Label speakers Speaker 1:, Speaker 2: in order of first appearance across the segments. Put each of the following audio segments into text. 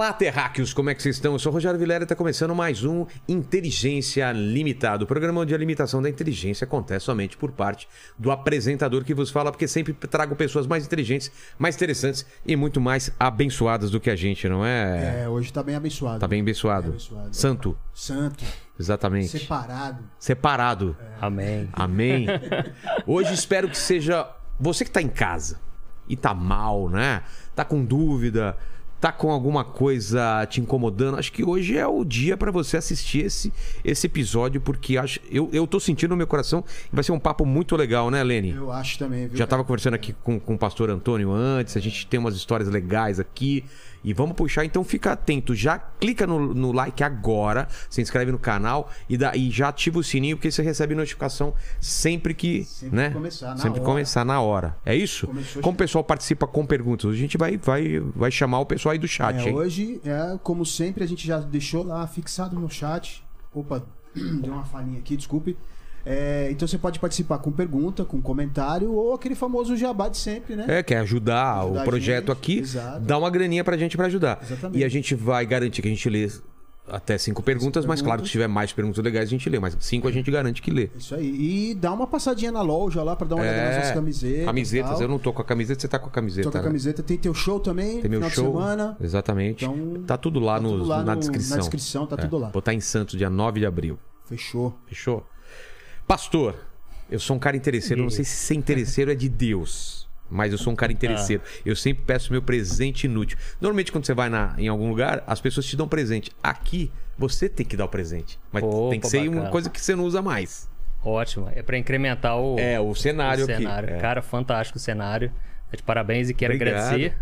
Speaker 1: Olá, terráqueos, como é que vocês estão? Eu sou o Rogério Vilela e está começando mais um Inteligência Limitada. O programa onde a limitação da inteligência acontece somente por parte do apresentador que vos fala, porque sempre trago pessoas mais inteligentes, mais interessantes e muito mais abençoadas do que a gente, não é?
Speaker 2: É, hoje tá bem abençoado.
Speaker 1: Tá bem abençoado.
Speaker 2: Bem abençoado.
Speaker 1: Santo,
Speaker 2: Santo,
Speaker 1: exatamente.
Speaker 2: separado.
Speaker 1: Separado.
Speaker 3: Amém.
Speaker 1: Amém. Hoje espero que seja você que tá em casa e tá mal, né? Tá com dúvida, tá com alguma coisa te incomodando. Acho que hoje é o dia para você assistir esse, esse episódio, porque acho, eu, eu tô sentindo no meu coração que vai ser um papo muito legal, né, Lene?
Speaker 2: Eu acho também, viu?
Speaker 1: Já estava conversando aqui com, com o pastor Antônio antes, a gente tem umas histórias legais aqui. E vamos puxar, então fica atento. Já clica no, no like agora, se inscreve no canal e, dá, e já ativa o sininho, porque você recebe notificação sempre que.
Speaker 2: Sempre
Speaker 1: né?
Speaker 2: começar, na
Speaker 1: sempre
Speaker 2: hora.
Speaker 1: começar na hora. É isso?
Speaker 2: Começou
Speaker 1: Como o pessoal participa com perguntas? A gente vai, vai, vai chamar o pessoal aí do chat,
Speaker 2: É, hoje, é, como sempre, a gente já deixou lá fixado no chat. Opa, deu uma falhinha aqui, desculpe. É, então você pode participar com pergunta, com comentário ou aquele famoso jabá de sempre, né?
Speaker 1: É, quer ajudar,
Speaker 2: Ajudar
Speaker 1: o projeto
Speaker 2: gente,
Speaker 1: aqui,
Speaker 2: exato.
Speaker 1: dá uma graninha pra gente pra ajudar.
Speaker 2: Exatamente.
Speaker 1: E a gente vai garantir que a gente lê até cinco perguntas, mas claro que se tiver mais perguntas legais a gente lê, mas cinco a gente garante que lê.
Speaker 2: Isso aí. E dá uma passadinha na loja lá pra dar uma olhada nas nossas camisetas.
Speaker 1: É, Camisetas, eu não tô com a camiseta, você tá com a camiseta.
Speaker 2: Tô com a
Speaker 1: né?
Speaker 2: camiseta. Tem teu show também,
Speaker 1: Tem meu show.
Speaker 2: semana.
Speaker 1: Exatamente.
Speaker 2: Então,
Speaker 1: tá tudo lá,
Speaker 2: tá
Speaker 1: no-
Speaker 2: tudo lá
Speaker 1: na
Speaker 2: no-
Speaker 1: descrição.
Speaker 2: na descrição, tá tudo lá.
Speaker 1: Vou estar em Santos, dia 9 de abril.
Speaker 2: Fechou.
Speaker 1: Fechou? Pastor, eu sou um cara interesseiro. Não sei se ser interesseiro é de Deus. Mas eu sou um cara interesseiro.
Speaker 2: Ah.
Speaker 1: Eu sempre peço meu presente inútil. Normalmente, quando você vai na- em algum lugar, as pessoas te dão presente. Aqui, você tem que dar o presente. Mas
Speaker 3: Opa,
Speaker 1: tem que ser uma
Speaker 3: bacana.
Speaker 1: coisa que você não usa mais.
Speaker 3: Ótimo. É pra incrementar o,
Speaker 1: É, o cenário,
Speaker 3: o cenário.
Speaker 1: aqui. É.
Speaker 3: Cara, fantástico o cenário. Tá de parabéns e quero
Speaker 1: Obrigado.
Speaker 3: agradecer.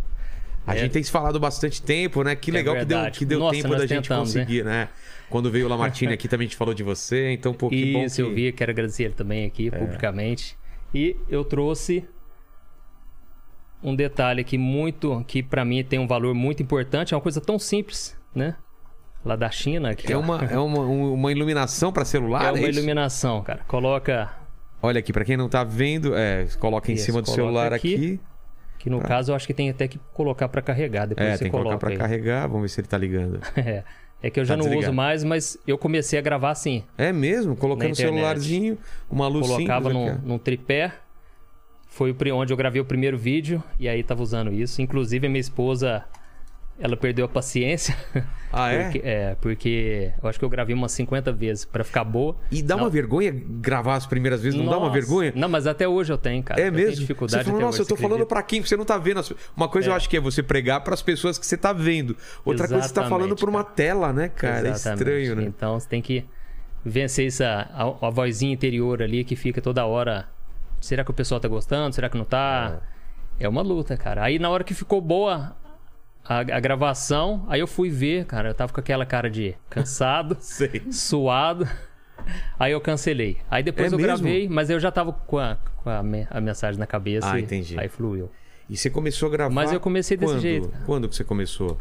Speaker 1: A
Speaker 3: É.
Speaker 1: gente tem se falado bastante tempo, né? Que
Speaker 3: É
Speaker 1: legal que deu, que deu
Speaker 3: Nossa,
Speaker 1: tempo da gente
Speaker 3: tentamos,
Speaker 1: conseguir, né? Quando veio o Lamartine aqui também a gente falou de você, então pô, que bom
Speaker 3: Isso,
Speaker 1: que... É.
Speaker 3: eu vi, quero agradecer ele também aqui, publicamente. E eu trouxe um detalhe aqui muito, que pra mim tem um valor muito importante, é uma coisa tão simples, né? Lá da China. Aqui,
Speaker 1: É
Speaker 3: ó.
Speaker 1: uma, é uma, um- uma iluminação para celular,
Speaker 3: É uma
Speaker 1: é isso?
Speaker 3: iluminação, cara. Coloca,
Speaker 1: Olha aqui, para quem não tá vendo, é, coloca em
Speaker 3: Isso,
Speaker 1: cima do celular
Speaker 3: aqui.
Speaker 1: aqui.
Speaker 3: que no caso eu acho que tem até que colocar pra carregar, depois
Speaker 1: É,
Speaker 3: você
Speaker 1: tem que colocar
Speaker 3: coloca
Speaker 1: para carregar, vamos ver se ele tá ligando.
Speaker 3: É, é que eu já
Speaker 1: Tá
Speaker 3: não
Speaker 1: desligado.
Speaker 3: uso mais, mas eu comecei a gravar assim.
Speaker 1: É mesmo? Colocando
Speaker 3: internet.
Speaker 1: celularzinho, uma luz
Speaker 3: Colocava
Speaker 1: simples
Speaker 3: num, num tripé. Foi onde eu gravei o primeiro vídeo e aí tava usando isso. Inclusive a minha esposa, ela perdeu a paciência.
Speaker 1: Ah, é?
Speaker 3: Porque, é, porque eu acho que eu gravei umas 50 vezes pra ficar boa.
Speaker 1: E dá
Speaker 3: Não.
Speaker 1: uma vergonha gravar as primeiras vezes? Não dá uma
Speaker 3: Nossa.
Speaker 1: vergonha?
Speaker 3: Não, mas até hoje eu tenho, cara.
Speaker 1: É
Speaker 3: Eu
Speaker 1: mesmo?
Speaker 3: dificuldade
Speaker 1: você falou, nossa, eu tô falando pra quem? Você não tá vendo. as- Uma coisa eu acho que é você pregar pras pessoas que você tá vendo. Outra coisa você tá
Speaker 3: Exatamente,
Speaker 1: falando por uma
Speaker 3: cara.
Speaker 1: tela, né, cara? É
Speaker 3: Exatamente.
Speaker 1: estranho, né?
Speaker 3: Então você tem que vencer essa a, a vozinha interior ali que fica toda hora. Será que o pessoal tá gostando? Será que não tá? É, uma luta, cara. Aí na hora que ficou boa a, a gravação, aí eu fui ver, cara. Eu tava com aquela cara de cansado, suado. Aí eu cancelei. Aí depois
Speaker 1: É
Speaker 3: eu
Speaker 1: mesmo?
Speaker 3: gravei, mas eu já tava com a, com a, me- a mensagem na cabeça.
Speaker 1: Ah,
Speaker 3: e
Speaker 1: entendi.
Speaker 3: Aí fluiu.
Speaker 1: E você começou a gravar.
Speaker 3: Mas eu comecei desse
Speaker 1: quando?
Speaker 3: jeito, cara.
Speaker 1: Quando que você começou?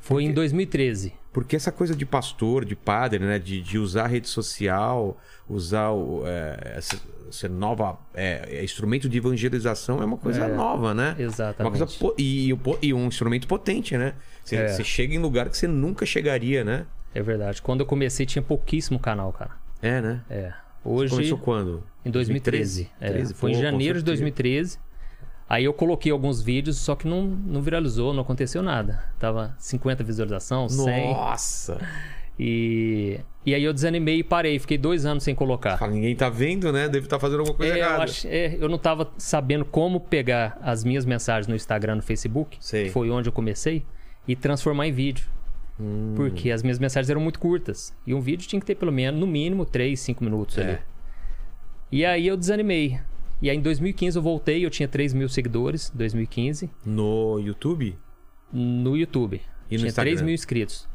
Speaker 3: Foi em 2013.
Speaker 1: Porque essa coisa de pastor, de padre, né? De, de usar a rede social, usar o, é, essa, essa nova é, é, instrumento de evangelização é uma coisa nova, né?
Speaker 3: exatamente.
Speaker 1: Uma coisa e, e um instrumento potente, né? Você,
Speaker 3: É.
Speaker 1: você chega em lugar que você nunca chegaria, né?
Speaker 3: É verdade. Quando eu comecei tinha pouquíssimo canal, cara.
Speaker 1: É, né?
Speaker 3: É. Hoje.
Speaker 1: Começou quando?
Speaker 3: Em 2013. É,
Speaker 1: 13?
Speaker 3: foi
Speaker 1: Pô,
Speaker 3: em janeiro de
Speaker 1: certeza.
Speaker 3: 2013. Aí eu coloquei alguns vídeos, só que não, não viralizou, não aconteceu nada. Tava 50 visualizações, 100.
Speaker 1: Nossa!
Speaker 3: E, e aí eu desanimei e parei. Fiquei dois anos sem colocar.
Speaker 1: Fala, ninguém tá vendo, né? Deve estar fazendo alguma coisa
Speaker 3: É, eu,
Speaker 1: errada.
Speaker 3: ach- é, eu não tava sabendo como pegar as minhas mensagens no Instagram, no Facebook,
Speaker 1: Sei.
Speaker 3: que foi onde eu comecei, e transformar em vídeo.
Speaker 1: Hum.
Speaker 3: Porque as minhas mensagens eram muito curtas. E um vídeo tinha que ter pelo menos, no mínimo, 3, 5 minutos
Speaker 1: É.
Speaker 3: ali. E aí eu desanimei. E aí em 2015 eu voltei, eu tinha 3 mil seguidores, 2015,
Speaker 1: No YouTube?
Speaker 3: no YouTube.
Speaker 1: E no
Speaker 3: tinha
Speaker 1: Instagram?
Speaker 3: 3 mil inscritos.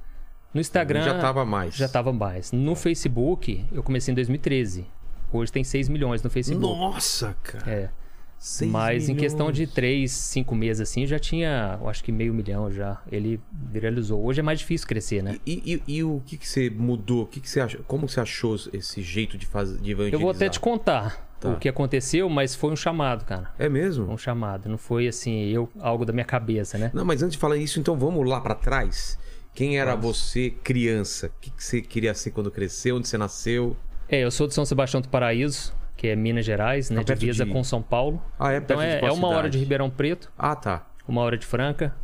Speaker 3: No Instagram.
Speaker 1: Já tava mais.
Speaker 3: Já tava mais. No Facebook, eu comecei em 2013. Hoje tem 6 milhões no Facebook.
Speaker 1: Nossa, cara.
Speaker 3: É.
Speaker 1: Seis
Speaker 3: Mas em questão de
Speaker 1: milhões.
Speaker 3: três, cinco meses assim, já tinha, eu acho que meio milhão já. Ele viralizou. Hoje é mais difícil crescer, né?
Speaker 1: E, e- e o que, que você mudou? O que, que você achou? Como você achou esse jeito de fazer de evangelizar?
Speaker 3: Eu vou até te contar
Speaker 1: Tá.
Speaker 3: o que aconteceu, mas foi um chamado, cara.
Speaker 1: É mesmo?
Speaker 3: Um chamado. Não foi assim, eu algo da minha cabeça, né?
Speaker 1: Não, mas antes de falar isso, então vamos lá pra trás. Quem era você criança? O que, que você queria ser quando cresceu? Onde você nasceu?
Speaker 3: É, eu sou de São Sebastião do Paraíso, que é Minas Gerais, né?
Speaker 1: Perto
Speaker 3: Divisa
Speaker 1: de-
Speaker 3: com São Paulo.
Speaker 1: Ah, é
Speaker 3: Então é, é uma hora de? Ribeirão Preto,
Speaker 1: Ah, tá.
Speaker 3: uma hora de Franca.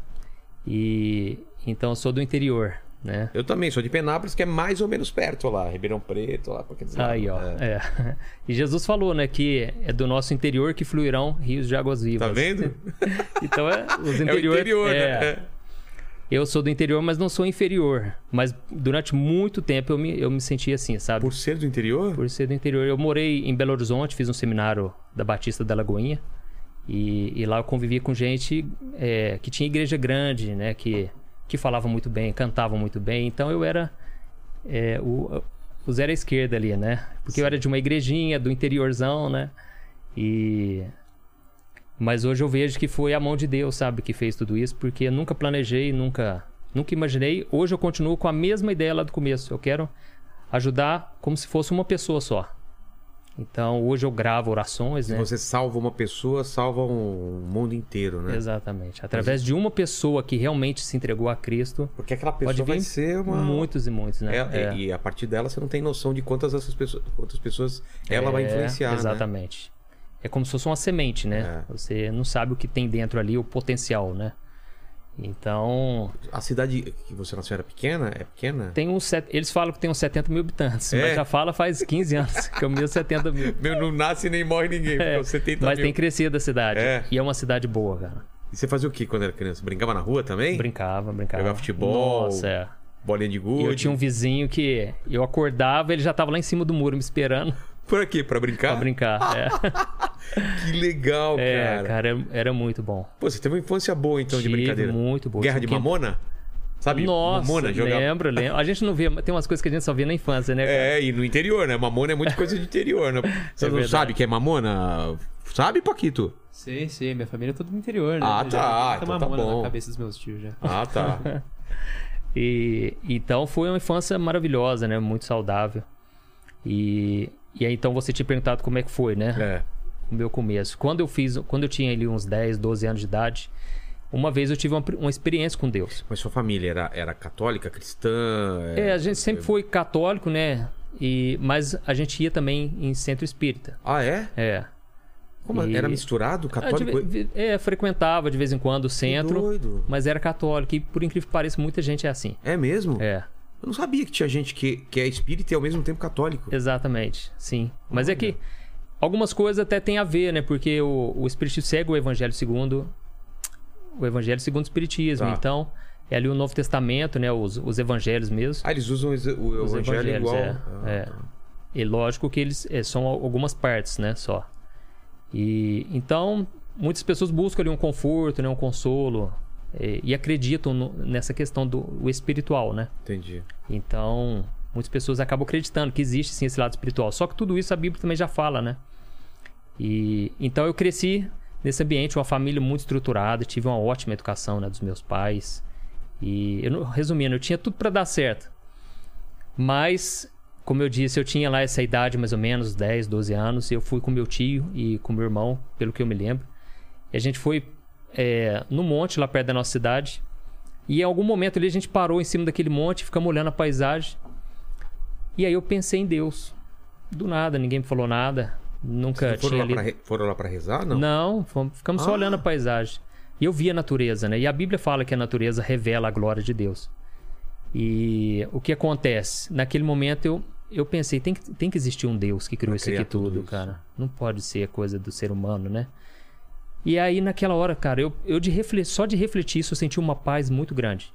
Speaker 3: E então eu sou do interior, né?
Speaker 1: Eu também sou de Penápolis, que é mais ou menos perto lá. Ribeirão Preto, lá aqueles lados.
Speaker 3: Aí, ó.
Speaker 1: É.
Speaker 3: é. E Jesus falou, né, que é do nosso interior que fluirão rios de águas vivas.
Speaker 1: Tá vendo?
Speaker 3: Então é os
Speaker 1: É o
Speaker 3: interior.
Speaker 1: interior,
Speaker 3: é,
Speaker 1: né? É.
Speaker 3: Eu sou do interior, mas não sou inferior. Mas durante muito tempo eu me, eu me senti assim, sabe?
Speaker 1: Por ser do interior?
Speaker 3: Por ser do interior. Eu morei em Belo Horizonte, fiz um seminário da Batista da Lagoinha. E, e lá eu convivi com gente é, que tinha igreja grande, né? Que, que falava muito bem, cantava muito bem. Então eu era é, o, o zero à esquerda ali, né? Porque eu era de uma igrejinha do interiorzão, né? E... Mas hoje eu vejo que foi a mão de Deus, sabe? Que fez tudo isso. Porque eu nunca planejei, nunca, nunca imaginei. Hoje eu continuo com a mesma ideia lá do começo. Eu quero ajudar como se fosse uma pessoa só. Então hoje eu gravo orações,
Speaker 1: Se
Speaker 3: né?
Speaker 1: você salva uma pessoa, salva um mundo inteiro, né?
Speaker 3: Exatamente. Através de uma pessoa que realmente se entregou a Cristo,
Speaker 1: Porque aquela pessoa
Speaker 3: pode vir
Speaker 1: vai ser uma.
Speaker 3: muitos e muitos, né?
Speaker 1: É,
Speaker 3: É.
Speaker 1: E a partir dela você não tem noção de quantas essas pessoas, quantas pessoas ela vai
Speaker 3: É,
Speaker 1: influenciar. Né?
Speaker 3: Exatamente. É como se fosse uma semente, né?
Speaker 1: É.
Speaker 3: Você não sabe o que tem dentro ali, o potencial, né? Então,
Speaker 1: A cidade que você nasceu era pequena? É pequena?
Speaker 3: tem uns. set- Eles falam que tem uns 70 mil habitantes,
Speaker 1: É?
Speaker 3: mas já fala faz 15 anos que é o meu 70 mil.
Speaker 1: Meu, não nasce nem morre ninguém,
Speaker 3: É, mas tem crescido a cidade.
Speaker 1: É.
Speaker 3: E é uma cidade boa, cara.
Speaker 1: E você fazia o que quando era criança? Brincava na rua também?
Speaker 3: Brincava, brincava.
Speaker 1: Jogava futebol,
Speaker 3: Nossa, é.
Speaker 1: Bolinha de
Speaker 3: E
Speaker 1: gude?
Speaker 3: eu tinha um vizinho que eu acordava, ele já tava lá em cima do muro me esperando
Speaker 1: Por aqui, pra brincar?
Speaker 3: pra brincar.
Speaker 1: Que legal,
Speaker 3: É, é
Speaker 1: cara.
Speaker 3: cara, era, era muito bom.
Speaker 1: Pô, você teve uma infância boa então de
Speaker 3: Tive
Speaker 1: brincadeira.
Speaker 3: muito boa.
Speaker 1: Guerra de Mamona? Sabe?
Speaker 3: Nossa,
Speaker 1: Mamona jogava.
Speaker 3: lembro, lembro. A gente não vê, tem umas coisas que a gente só vê na infância, né? cara?
Speaker 1: É, e no interior, né? Mamona é muita coisa de interior, né? Você
Speaker 3: É
Speaker 1: não sabe que é mamona? Sabe, Paquito?
Speaker 4: Sei, sei. Minha família é toda do interior, né?
Speaker 1: Ah,
Speaker 4: Eu
Speaker 1: tá,
Speaker 4: muita
Speaker 1: então tá
Speaker 4: mamona
Speaker 1: bom.
Speaker 4: na cabeça dos meus tios já.
Speaker 1: Ah, tá.
Speaker 3: E então foi uma infância maravilhosa, né? Muito saudável. E, e aí então você tinha perguntado como é que foi, né?
Speaker 1: é.
Speaker 3: O meu começo. Quando eu fiz, quando eu tinha ali uns 10, 12 anos de idade, uma vez eu tive uma, uma experiência com Deus.
Speaker 1: Mas sua família era, era católica, cristã?
Speaker 3: É, a gente sempre foi católico, né? E, mas a gente ia também em centro espírita.
Speaker 1: Ah, é?
Speaker 3: É.
Speaker 1: Como
Speaker 3: E-
Speaker 1: era misturado
Speaker 3: de
Speaker 1: católico?
Speaker 3: ve- é, frequentava de vez em quando o centro,
Speaker 1: doido.
Speaker 3: mas era católico. E por incrível que pareça, muita gente é assim.
Speaker 1: É mesmo?
Speaker 3: É,
Speaker 1: Eu não sabia que tinha gente que, que é espírita e ao mesmo tempo católico.
Speaker 3: exatamente. Sim. Mas é que algumas coisas até tem a ver, né? Porque o, o Espiritismo segue o Evangelho segundo o Evangelho segundo o Espiritismo.
Speaker 1: Tá.
Speaker 3: Então, é ali o Novo Testamento, né? Os, os Evangelhos mesmo.
Speaker 1: Ah, eles usam o, o
Speaker 3: Os
Speaker 1: evangelho igual.
Speaker 3: é,
Speaker 1: Ah,
Speaker 3: é. E lógico que eles é, são al- algumas partes, né, só. E então muitas pessoas buscam ali um conforto, né, um consolo e, e acreditam no- nessa questão do espiritual, né?
Speaker 1: Entendi.
Speaker 3: Então muitas pessoas acabam acreditando que existe sim esse lado espiritual. Só que tudo isso a Bíblia também já fala, né? E então eu cresci nesse ambiente, uma família muito estruturada, tive uma ótima educação, né, dos meus pais. E eu, resumindo, eu tinha tudo para dar certo. Mas, como eu disse, eu tinha lá essa idade, mais ou menos, 10, 12 anos. E eu fui com meu tio e com meu irmão, pelo que eu me lembro. E a gente foi é, no monte, lá perto da nossa cidade. E em algum momento ali a gente parou em cima daquele monte, ficamos olhando a paisagem. E aí eu pensei em Deus. Do nada, ninguém me falou nada. Nunca
Speaker 1: Vocês foram,
Speaker 3: tinha
Speaker 1: lá
Speaker 3: lido.
Speaker 1: pra, re- foram lá pra rezar? Não.
Speaker 3: Não, fomos- ficamos só
Speaker 1: Ah.
Speaker 3: olhando a paisagem. E eu vi a natureza, né? E a Bíblia fala que a natureza revela a glória de Deus. E o que acontece? Naquele momento eu, eu pensei, tem que, tem que existir um Deus que criou isso aqui
Speaker 1: tudo
Speaker 3: tudo,
Speaker 1: isso.
Speaker 3: cara. Não pode ser coisa do ser humano, né? E aí naquela hora, cara, eu, eu de só de refletir isso eu senti uma paz muito grande.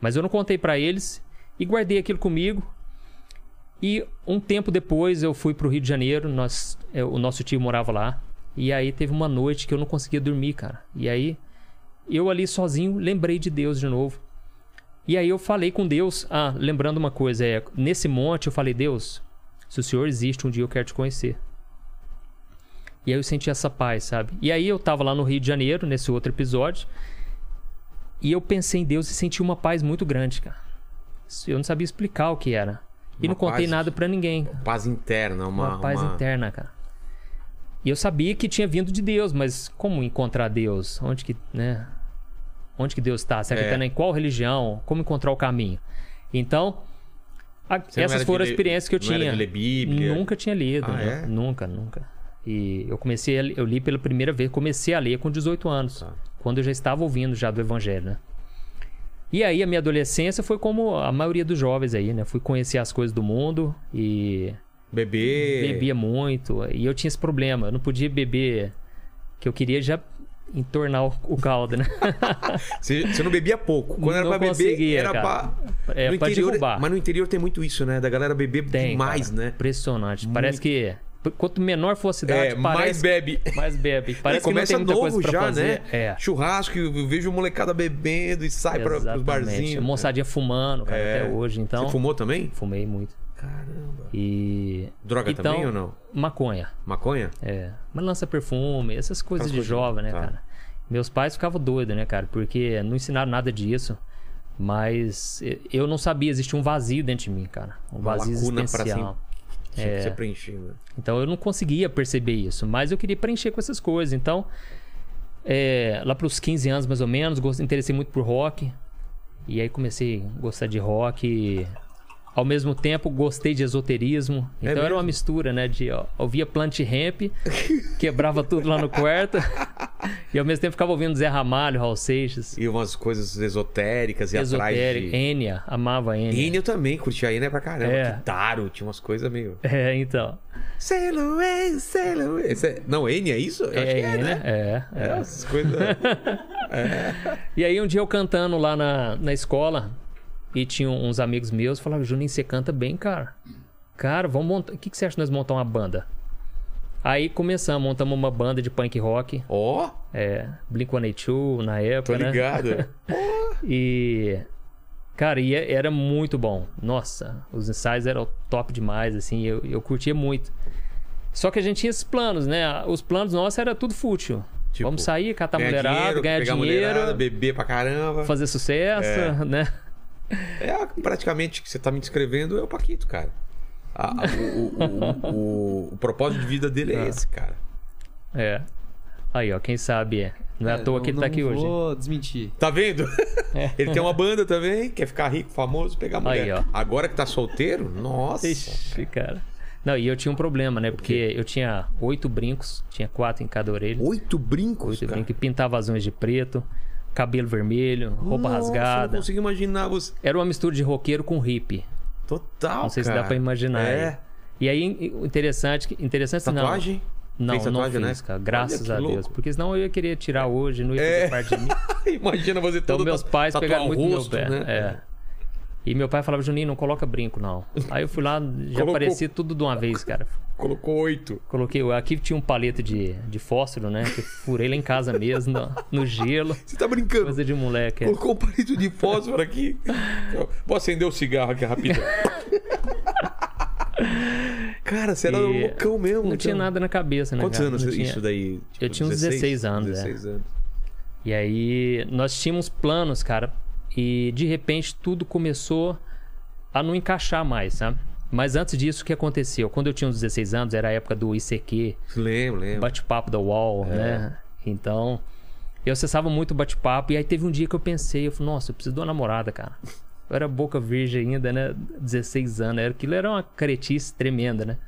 Speaker 3: Mas eu não contei pra eles e guardei aquilo comigo. E um tempo depois eu fui pro Rio de Janeiro, nós, é, o nosso tio morava lá. E aí teve uma noite que eu não conseguia dormir, cara. E aí eu ali sozinho lembrei de Deus de novo. E aí eu falei com Deus, ah, lembrando uma coisa, é, nesse monte eu falei, Deus, se o Senhor existe, um dia eu quero te conhecer. E aí eu senti essa paz, sabe? E aí eu tava lá no Rio de Janeiro, nesse outro episódio. E eu pensei em Deus e senti uma paz muito grande, cara. Eu não sabia explicar o que era. E
Speaker 1: Uma
Speaker 3: não contei
Speaker 1: paz-
Speaker 3: nada pra ninguém.
Speaker 1: Paz interna, uma.
Speaker 3: Uma, paz
Speaker 1: uma-
Speaker 3: interna, cara. E eu sabia que tinha vindo de Deus, mas como encontrar Deus? Onde que, né? Onde que Deus está? Será que
Speaker 1: É.
Speaker 3: está em qual religião? Como encontrar o caminho? Então, a- essas foram as experiências que eu tinha.
Speaker 1: Bíblia?
Speaker 3: Nunca tinha lido.
Speaker 1: Ah,
Speaker 3: nu-
Speaker 1: é?
Speaker 3: Nunca, nunca. E eu comecei, a, eu li pela primeira vez, comecei a ler com 18 anos,
Speaker 1: Tá.
Speaker 3: quando eu já estava ouvindo já do evangelho, né? E aí a minha adolescência foi como a maioria dos jovens aí, né? Fui conhecer as coisas do mundo e
Speaker 1: Bebê.
Speaker 3: bebia muito. E eu tinha esse problema. Eu não podia beber. Que eu queria já entornar o, caldo, né?
Speaker 1: Você, você não bebia pouco. Quando era
Speaker 3: Não
Speaker 1: pra beber, era
Speaker 3: cara.
Speaker 1: pra.
Speaker 3: É,
Speaker 1: no
Speaker 3: pra
Speaker 1: interior,
Speaker 3: derrubar.
Speaker 1: Mas no interior tem muito isso, né? Da galera beber
Speaker 3: Tem,
Speaker 1: demais,
Speaker 3: cara.
Speaker 1: né?
Speaker 3: Impressionante. Parece que quanto menor for a cidade,
Speaker 1: É, mais
Speaker 3: parece
Speaker 1: bebe.
Speaker 3: mais bebe. Parece
Speaker 1: começa
Speaker 3: que não tem muita coisa pra
Speaker 1: já,
Speaker 3: fazer.
Speaker 1: né?
Speaker 3: É.
Speaker 1: Churrasco, eu vejo molecada bebendo e sai para os barzinhos.
Speaker 3: Moçadinha fumando, cara,
Speaker 1: É.
Speaker 3: até hoje. Então,
Speaker 1: Você fumou também?
Speaker 3: fumei muito.
Speaker 1: Caramba.
Speaker 3: E.
Speaker 1: Droga
Speaker 3: então,
Speaker 1: também ou não?
Speaker 3: Maconha.
Speaker 1: Maconha?
Speaker 3: É. Mas lança perfume, essas coisas
Speaker 1: Aquelas
Speaker 3: de
Speaker 1: coisas,
Speaker 3: jovem, né,
Speaker 1: tá.
Speaker 3: cara? Meus pais ficavam doidos, né, cara? Porque não ensinaram nada disso. Mas eu não sabia, existia um vazio dentro de mim, cara. Um
Speaker 1: Uma
Speaker 3: vazio existencial.
Speaker 1: Tinha
Speaker 3: É.
Speaker 1: que ser preenchido.
Speaker 3: Então eu não conseguia perceber isso, mas eu queria preencher com essas coisas. Então, é, lá pros 15 anos mais ou menos, interessei muito por rock. E aí comecei a gostar de rock. Ao mesmo tempo, gostei de esoterismo. Então era uma mistura, né? De ó, ouvia Plant Ramp, quebrava tudo lá no quarto. e ao mesmo tempo ficava ouvindo Zé Ramalho, Raul Seixas,
Speaker 1: E umas coisas esotéricas e atrás
Speaker 3: Esotérico,
Speaker 1: de...
Speaker 3: Enya, amava Enya.
Speaker 1: Enya eu também, curtia Enya pra caramba.
Speaker 3: É.
Speaker 1: Kitaro, tinha umas coisas meio...
Speaker 3: É, então.
Speaker 1: Sail away, sail away. Esse é- Não, Enya é isso? Eu acho que é,
Speaker 3: Enya,
Speaker 1: né?
Speaker 3: É, é.
Speaker 1: É, essas coisas...
Speaker 3: E aí um dia eu cantando lá na, na escola e tinha uns amigos meus falavam, Juninho, você canta bem, cara. Cara, vamos montar. O que, que você acha de nós montar uma banda? Aí começamos, montamos uma banda de punk rock.
Speaker 1: Ó,
Speaker 3: É, Blink-182 na
Speaker 1: tô
Speaker 3: época, né?
Speaker 1: ligado.
Speaker 3: E. Cara, e é- era muito bom. Nossa, os ensaios eram top demais, assim, eu, eu curtia muito. Só que a gente tinha esses planos, né? Os planos nossos era tudo fútil.
Speaker 1: Tipo,
Speaker 3: Vamos sair, catar mulherada, ganhar
Speaker 1: pegar
Speaker 3: dinheiro,
Speaker 1: mulherada, beber pra caramba.
Speaker 3: fazer sucesso, né?
Speaker 1: É praticamente o que você tá me descrevendo é o Paquito, cara. A- a- o, o- o- o- o propósito de vida dele
Speaker 3: Ah.
Speaker 1: é esse, cara.
Speaker 3: É. Aí, ó, quem sabe é. Não é à toa
Speaker 4: não-
Speaker 3: que ele tá aqui
Speaker 4: não
Speaker 3: hoje.
Speaker 4: vou desmentir.
Speaker 1: Tá vendo? Ele tem uma banda também, quer ficar rico, famoso, pegar mulher.
Speaker 3: Aí, ó.
Speaker 1: Agora que tá solteiro, nossa.
Speaker 3: Ixi, cara. Não, e eu tinha um problema, né? Porque eu tinha oito brincos, tinha quatro em cada orelha.
Speaker 1: Oito brincos,
Speaker 3: Oito brincos, e pintava as unhas de preto, cabelo vermelho, roupa
Speaker 1: Nossa,
Speaker 3: rasgada.
Speaker 1: Não consigo imaginar você.
Speaker 3: Era uma mistura de roqueiro com hippie.
Speaker 1: Total,
Speaker 3: Não sei se
Speaker 1: cara.
Speaker 3: dá pra imaginar.
Speaker 1: É.
Speaker 3: E aí, interessante, interessante
Speaker 1: Tatuagem?
Speaker 3: não.
Speaker 1: Fez
Speaker 3: Não,
Speaker 1: tatuagem,
Speaker 3: não
Speaker 1: né?
Speaker 3: fiz, cara. Graças
Speaker 1: Olha
Speaker 3: a Deus.
Speaker 1: louco.
Speaker 3: Porque senão eu ia querer tirar hoje, não ia fazer
Speaker 1: É.
Speaker 3: parte de mim.
Speaker 1: Imagina você
Speaker 3: Então
Speaker 1: todo
Speaker 3: meus
Speaker 1: tatu-
Speaker 3: pais pegaram
Speaker 1: o
Speaker 3: muito
Speaker 1: rosto,
Speaker 3: meu pé.
Speaker 1: né?
Speaker 3: É. E meu pai falava, Juninho, não coloca brinco, não. Aí eu fui lá, já
Speaker 1: Colocou.
Speaker 3: aparecia tudo de uma vez, cara.
Speaker 1: Colocou oito.
Speaker 3: Coloquei, aqui tinha um palito de, de fósforo, né? Que eu furei lá em casa mesmo, no, no gelo.
Speaker 1: Você tá brincando?
Speaker 3: Coisa de moleque. é.
Speaker 1: Colocou um palito de fósforo aqui. Vou acender o cigarro aqui rapidão. Cara, você era
Speaker 3: E
Speaker 1: loucão mesmo.
Speaker 3: Não tinha
Speaker 1: então.
Speaker 3: nada na cabeça, né?
Speaker 1: Quantos
Speaker 3: cara?
Speaker 1: anos
Speaker 3: tinha-
Speaker 1: isso daí? Tipo,
Speaker 3: Eu tinha uns 16 anos, é.
Speaker 1: 16 anos.
Speaker 3: E aí nós tínhamos planos, cara, e de repente tudo começou a não encaixar mais, sabe? Mas antes disso, o que aconteceu? Quando eu tinha uns 16 anos, era a época do ICQ,
Speaker 1: Lembro, lembro.
Speaker 3: bate-papo da UOL, né? Então, eu acessava muito o bate-papo, e aí teve um dia que eu pensei, eu falei, nossa, eu preciso de uma namorada, cara. Eu era boca virgem ainda, né? 16 anos, era- aquilo era uma caretice tremenda, né?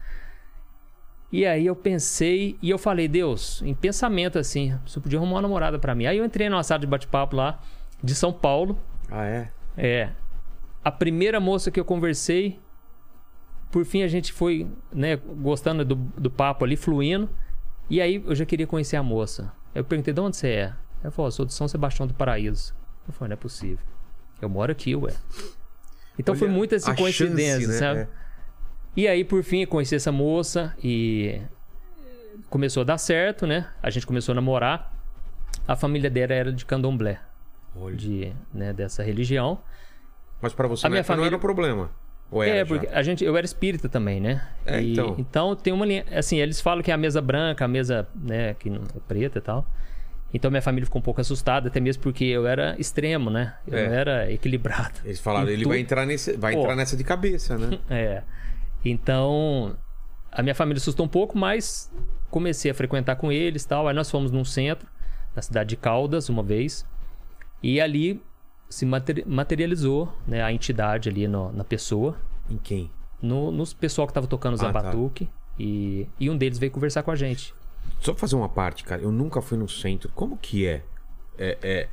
Speaker 3: E aí eu pensei e eu falei, Deus, em pensamento assim, você podia arrumar uma namorada pra mim. Aí eu entrei numa sala de bate-papo lá, de São Paulo.
Speaker 1: Ah, é?
Speaker 3: É. A primeira moça que eu conversei, por fim a gente foi, né, gostando do, do papo ali, fluindo. E aí eu já queria conhecer a moça. Eu perguntei, de onde você é? Ela falou, "Eu sou de São Sebastião do Paraíso. Eu falei, não é possível. Eu moro aqui, ué. Então foi
Speaker 1: Olha
Speaker 3: muita essa coincidência,
Speaker 1: chance, né?
Speaker 3: sabe?
Speaker 1: É.
Speaker 3: E aí, por fim, conheci essa moça e começou a dar certo, né? A gente começou a namorar. A família dela era de candomblé,
Speaker 1: Olha.
Speaker 3: de, né, dessa religião.
Speaker 1: Mas pra você
Speaker 3: A
Speaker 1: não,
Speaker 3: minha
Speaker 1: é- não era
Speaker 3: família-
Speaker 1: um problema. Ou era
Speaker 3: É,
Speaker 1: já?
Speaker 3: porque a gente, eu era espírita também, né?
Speaker 1: É,
Speaker 3: E-
Speaker 1: então.
Speaker 3: então tem uma linha. Assim, eles falam que é a mesa branca, a mesa, né, que não é preta e tal. Então minha família ficou um pouco assustada, até mesmo porque eu era extremo, né? Eu
Speaker 1: É.
Speaker 3: não era equilibrado.
Speaker 1: Eles falaram, ele
Speaker 3: tudo.
Speaker 1: vai entrar nesse, vai
Speaker 3: Pô.
Speaker 1: entrar nessa de cabeça, né?
Speaker 3: É. Então, a minha família assustou um pouco, mas comecei a frequentar com eles e tal. Aí nós fomos num centro, na cidade de Caldas, uma vez. E ali se materi- materializou né, a entidade ali no- na pessoa,
Speaker 1: Em quem?
Speaker 3: no, nos pessoal que tava tocando os
Speaker 1: Ah, tá.
Speaker 3: abatuque. E, e um deles veio conversar com a gente.
Speaker 1: Só fazer uma parte, cara. Eu nunca fui no centro. Como que é? É, é,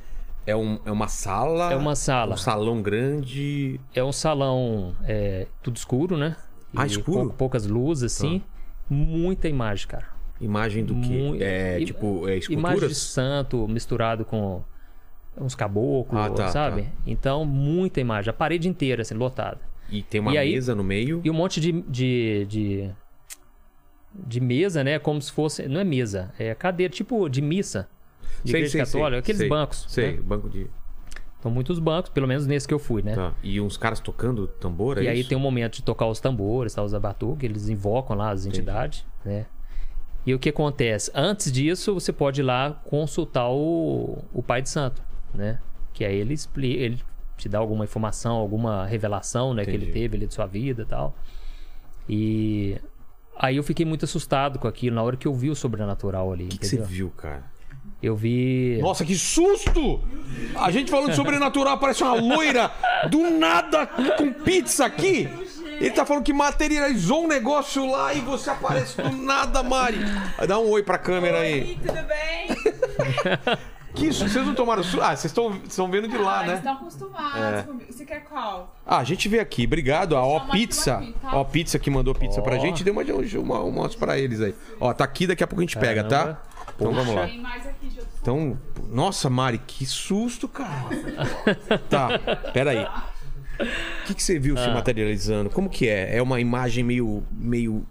Speaker 1: é, um- é uma sala?
Speaker 3: É uma sala.
Speaker 1: Um salão grande.
Speaker 3: É um salão é, tudo escuro, né?
Speaker 1: Ah,
Speaker 3: E
Speaker 1: escuro? Tá.
Speaker 3: pou- poucas luzes, assim. Muita imagem, cara.
Speaker 1: Imagem do quê?
Speaker 3: Mui-
Speaker 1: É tipo, é
Speaker 3: Imagem de
Speaker 1: esculturas?
Speaker 3: santo misturado com uns caboclos,
Speaker 1: Ah, tá,
Speaker 3: sabe?
Speaker 1: tá.
Speaker 3: Então, muita imagem. A parede inteira, assim, lotada.
Speaker 1: E tem uma
Speaker 3: E aí-
Speaker 1: mesa no meio.
Speaker 3: E um monte de, de, de, de mesa, né? Como se fosse... Não é mesa, é cadeira, tipo de missa. De
Speaker 1: Sei,
Speaker 3: igreja
Speaker 1: sei, sei,
Speaker 3: católica. Aqueles
Speaker 1: sei,
Speaker 3: bancos.
Speaker 1: Sei,
Speaker 3: né?
Speaker 1: banco de.
Speaker 3: São muitos bancos, pelo menos nesse que eu fui, né?
Speaker 1: Tá. E uns caras tocando tambor, é
Speaker 3: E aí
Speaker 1: isso?
Speaker 3: tem um momento de tocar os tambores, tá, os abatuques, eles invocam lá as entidades, né? E o que acontece? Antes disso, você pode ir lá consultar o, o pai de santo, né? Que aí ele explica, ele te dá alguma informação, alguma revelação, né? Que ele
Speaker 1: Entendi.
Speaker 3: teve ali de sua vida e tal. E aí eu fiquei muito assustado com aquilo na hora que eu vi o sobrenatural ali,
Speaker 1: O que, que você viu, cara?
Speaker 3: Eu vi...
Speaker 1: Nossa, que susto! A gente falando de sobrenatural, parece uma loira do nada com pizza aqui. Ele tá falando que materializou um negócio lá e você aparece do nada, Mari. Dá um oi pra câmera aí.
Speaker 5: Oi, tudo bem?
Speaker 1: Que isso? Vocês não tomaram susto? Ah, vocês estão estão vendo de lá,
Speaker 5: ah, Eles
Speaker 1: né?
Speaker 5: estão acostumados comigo. Você quer qual?
Speaker 1: Ah, a gente veio aqui, obrigado. A Ó
Speaker 5: aqui
Speaker 1: Pizza.
Speaker 5: pra tá?
Speaker 1: Ó Pizza que mandou pizza pra
Speaker 3: Ó.
Speaker 1: gente. Deu uma, uma, umas pra eles aí. Ó, tá aqui, daqui a pouco a gente pega, tá? Então vamos lá. Então, nossa, Mari, que susto, cara. tá, peraí. O que, que você viu
Speaker 3: Ah.
Speaker 1: se materializando? Como que é? É uma imagem meio. meio.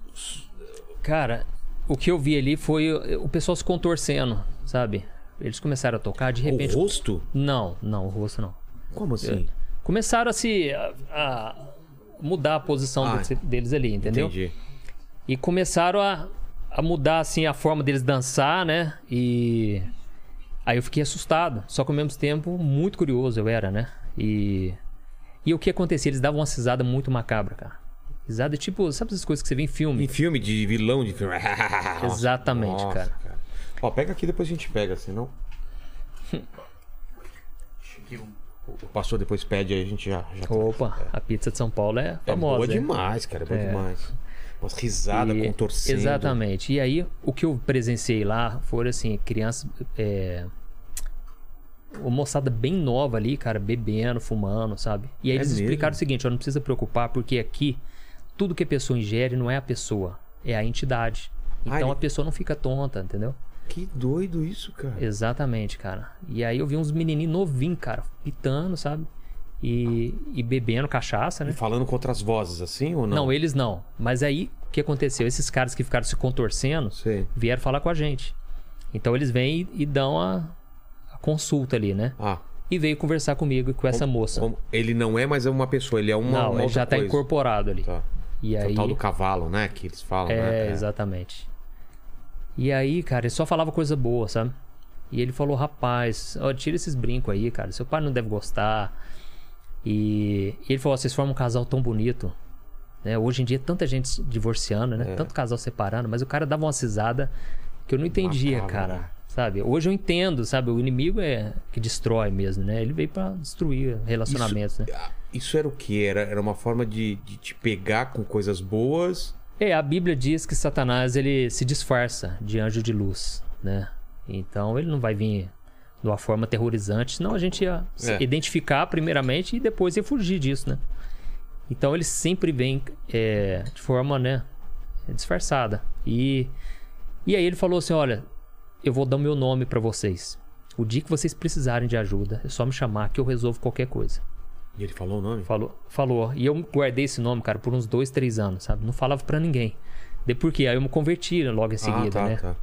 Speaker 3: Cara, o que eu vi ali foi o pessoal se contorcendo, sabe? Eles começaram a tocar, de repente.
Speaker 1: O rosto?
Speaker 3: Não, não, o rosto não.
Speaker 1: Como assim?
Speaker 3: Começaram a se. a, a mudar a posição
Speaker 1: Ah,
Speaker 3: deles, deles ali, entendeu?
Speaker 1: Entendi.
Speaker 3: E começaram a, a mudar assim a forma deles dançar, né? E aí eu fiquei assustado, só que ao mesmo tempo muito curioso eu era, né? E e o que acontecia? Eles davam uma risada muito macabra, cara. Risada tipo, sabe essas coisas que você vê em filme?
Speaker 1: Em filme de vilão de filme.
Speaker 3: Exatamente,
Speaker 1: Nossa,
Speaker 3: cara.
Speaker 1: Ó, pega aqui depois a gente pega, senão. O pastor depois pede aí, a gente já. já
Speaker 3: Opa, a pizza de São Paulo é
Speaker 1: É
Speaker 3: famosa.
Speaker 1: boa
Speaker 3: né?
Speaker 1: demais, cara. É boa
Speaker 3: É.
Speaker 1: demais. Umas risadas
Speaker 3: E-
Speaker 1: contorcendo.
Speaker 3: Exatamente. E aí, o que eu presenciei lá foram assim, crianças. É... Uma moçada bem nova ali, cara, bebendo, fumando, sabe? E aí
Speaker 1: É
Speaker 3: eles
Speaker 1: mesmo?
Speaker 3: explicaram o seguinte: ó, não precisa preocupar, porque aqui tudo que a pessoa ingere não é a pessoa, é a entidade. Então
Speaker 1: ele-
Speaker 3: a pessoa não fica tonta, entendeu?
Speaker 1: Que doido isso, cara.
Speaker 3: Exatamente, cara. E aí eu vi uns menininhos novinhos, cara, pitando, sabe? E, e bebendo cachaça, né?
Speaker 1: E falando com outras vozes, assim ou não?
Speaker 3: Não, eles não. Mas aí, o que aconteceu? Esses caras que ficaram se contorcendo
Speaker 1: Sei.
Speaker 3: vieram falar com a gente. Então eles vêm e, e dão a, a consulta ali, né?
Speaker 1: Ah,
Speaker 3: E veio conversar comigo e com essa moça.
Speaker 1: como- ele não é mais uma pessoa, ele é uma,
Speaker 3: não,
Speaker 1: uma
Speaker 3: ele já tá
Speaker 1: coisa.
Speaker 3: incorporado ali.
Speaker 1: Tá.
Speaker 3: E
Speaker 1: É
Speaker 3: aí.
Speaker 1: o tal do cavalo, né? Que eles falam,
Speaker 3: É,
Speaker 1: né?
Speaker 3: exatamente. E aí, cara, ele só falava coisa boa, sabe? E ele falou, rapaz, ó, tira esses brincos aí, cara. Seu pai não deve gostar. E, e ele falou, vocês formam um casal tão bonito. Né? Hoje em dia, tanta gente divorciando,
Speaker 1: É.
Speaker 3: né? Tanto casal separando, mas o cara dava uma cisada que eu não entendia,
Speaker 1: Macabra, né?
Speaker 3: cara. Sabe? Hoje eu entendo, sabe? O inimigo é que destrói mesmo, né? Ele veio pra destruir relacionamentos, né?
Speaker 1: Ah, Isso era o que? Era, era uma forma de, de te pegar com coisas boas.
Speaker 3: É, a Bíblia diz que Satanás ele se disfarça de anjo de luz, né? Então ele não vai vir de uma forma aterrorizante, senão a gente ia se
Speaker 1: É.
Speaker 3: identificar primeiramente e depois ia fugir disso, né? Então ele sempre vem é, de forma, né, disfarçada. E e aí ele falou assim, olha, eu vou dar o meu nome pra vocês. O dia que vocês precisarem de ajuda, é só me chamar que eu resolvo qualquer coisa.
Speaker 1: E ele falou o nome?
Speaker 3: Falou, falou. E eu guardei esse nome, cara, por uns dois, três anos, sabe? Não falava pra ninguém. De por quê? Aí eu me converti logo em seguida,
Speaker 1: ah, tá,
Speaker 3: né?
Speaker 1: tá.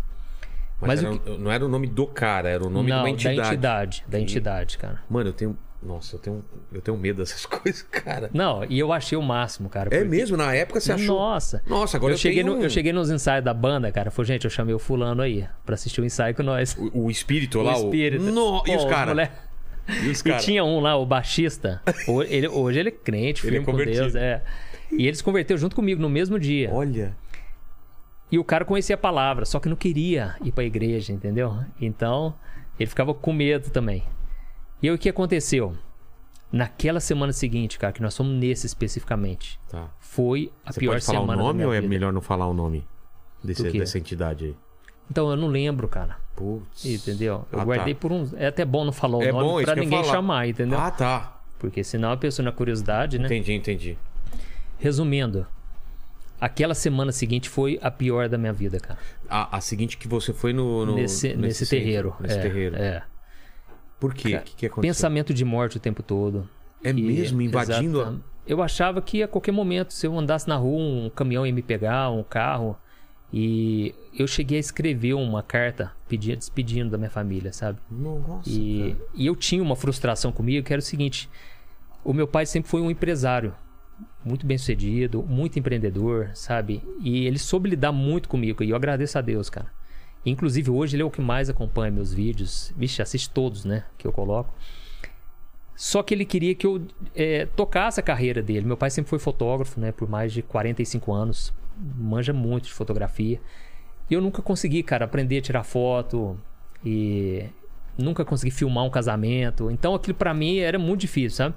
Speaker 1: Mas,
Speaker 3: Mas
Speaker 1: era-
Speaker 3: o
Speaker 1: não era o nome do cara, era o nome
Speaker 3: Não,
Speaker 1: de uma entidade.
Speaker 3: da entidade. Da entidade, cara.
Speaker 1: Mano, eu tenho Nossa, eu tenho, eu tenho medo dessas coisas, cara.
Speaker 3: Não, e eu achei o máximo, cara.
Speaker 1: É
Speaker 3: porque-
Speaker 1: mesmo? Na época você achou.
Speaker 3: Nossa.
Speaker 1: Nossa, agora
Speaker 3: eu,
Speaker 1: eu
Speaker 3: cheguei
Speaker 1: tenho
Speaker 3: no- eu cheguei nos ensaios da banda, cara. Falei, gente, eu chamei o fulano aí pra assistir o ensaio com nós.
Speaker 1: O, o espírito lá,
Speaker 3: o espírito.
Speaker 1: No... E os caras?
Speaker 3: moleque-
Speaker 1: E os
Speaker 3: E tinha um lá, o baixista. O- ele- hoje ele é crente,
Speaker 1: Ele é
Speaker 3: com. Deus. É. E ele se converteu junto comigo no mesmo dia.
Speaker 1: Olha.
Speaker 3: E o cara conhecia a palavra, só que não queria ir pra igreja, entendeu? Então, ele ficava com medo também. E aí o que aconteceu? Naquela semana seguinte, cara, que nós fomos nesse especificamente,
Speaker 1: Tá.
Speaker 3: foi a
Speaker 1: Você
Speaker 3: pior
Speaker 1: pode falar o
Speaker 3: semana da
Speaker 1: nome
Speaker 3: minha
Speaker 1: ou é
Speaker 3: vida.
Speaker 1: melhor não falar o nome desse, dessa entidade aí?
Speaker 3: Então, eu não lembro, cara.
Speaker 1: Putz.
Speaker 3: Entendeu? Eu
Speaker 1: Ah,
Speaker 3: guardei
Speaker 1: tá.
Speaker 3: por uns. É até bom não falar o
Speaker 1: É
Speaker 3: nome
Speaker 1: isso
Speaker 3: pra ninguém chamar, entendeu?
Speaker 1: Ah, tá.
Speaker 3: Porque senão a pessoa na curiosidade, né?
Speaker 1: Entendi, entendi.
Speaker 3: Resumindo, aquela semana seguinte foi a pior da minha vida, cara.
Speaker 1: A, a seguinte que você foi no... no-
Speaker 3: nesse, nesse,
Speaker 1: centro,
Speaker 3: terreiro.
Speaker 1: Nesse
Speaker 3: é,
Speaker 1: terreiro.
Speaker 3: É.
Speaker 1: Por quê? O
Speaker 3: Cara,
Speaker 1: que, que aconteceu?
Speaker 3: Pensamento de morte o tempo todo.
Speaker 1: É mesmo? Invadindo a...
Speaker 3: Eu achava que a qualquer momento, se eu andasse na rua, um caminhão ia me pegar, um carro. E eu cheguei a escrever uma carta pedindo, despedindo da minha família, sabe?
Speaker 1: Nossa,
Speaker 3: E, e eu tinha uma frustração comigo que era o seguinte: o meu pai sempre foi um empresário, muito bem sucedido, muito empreendedor, sabe? E ele soube lidar muito comigo e eu agradeço a Deus, cara. Inclusive hoje ele é o que mais acompanha meus vídeos, vixe, assiste todos, né? Que eu coloco. Só que ele queria que eu eh, tocasse a carreira dele. Meu pai sempre foi fotógrafo, né? Por mais de 45 anos. Manja muito de fotografia. E eu nunca consegui, cara, aprender a tirar foto. E nunca consegui filmar um casamento. Então aquilo pra mim era muito difícil, sabe?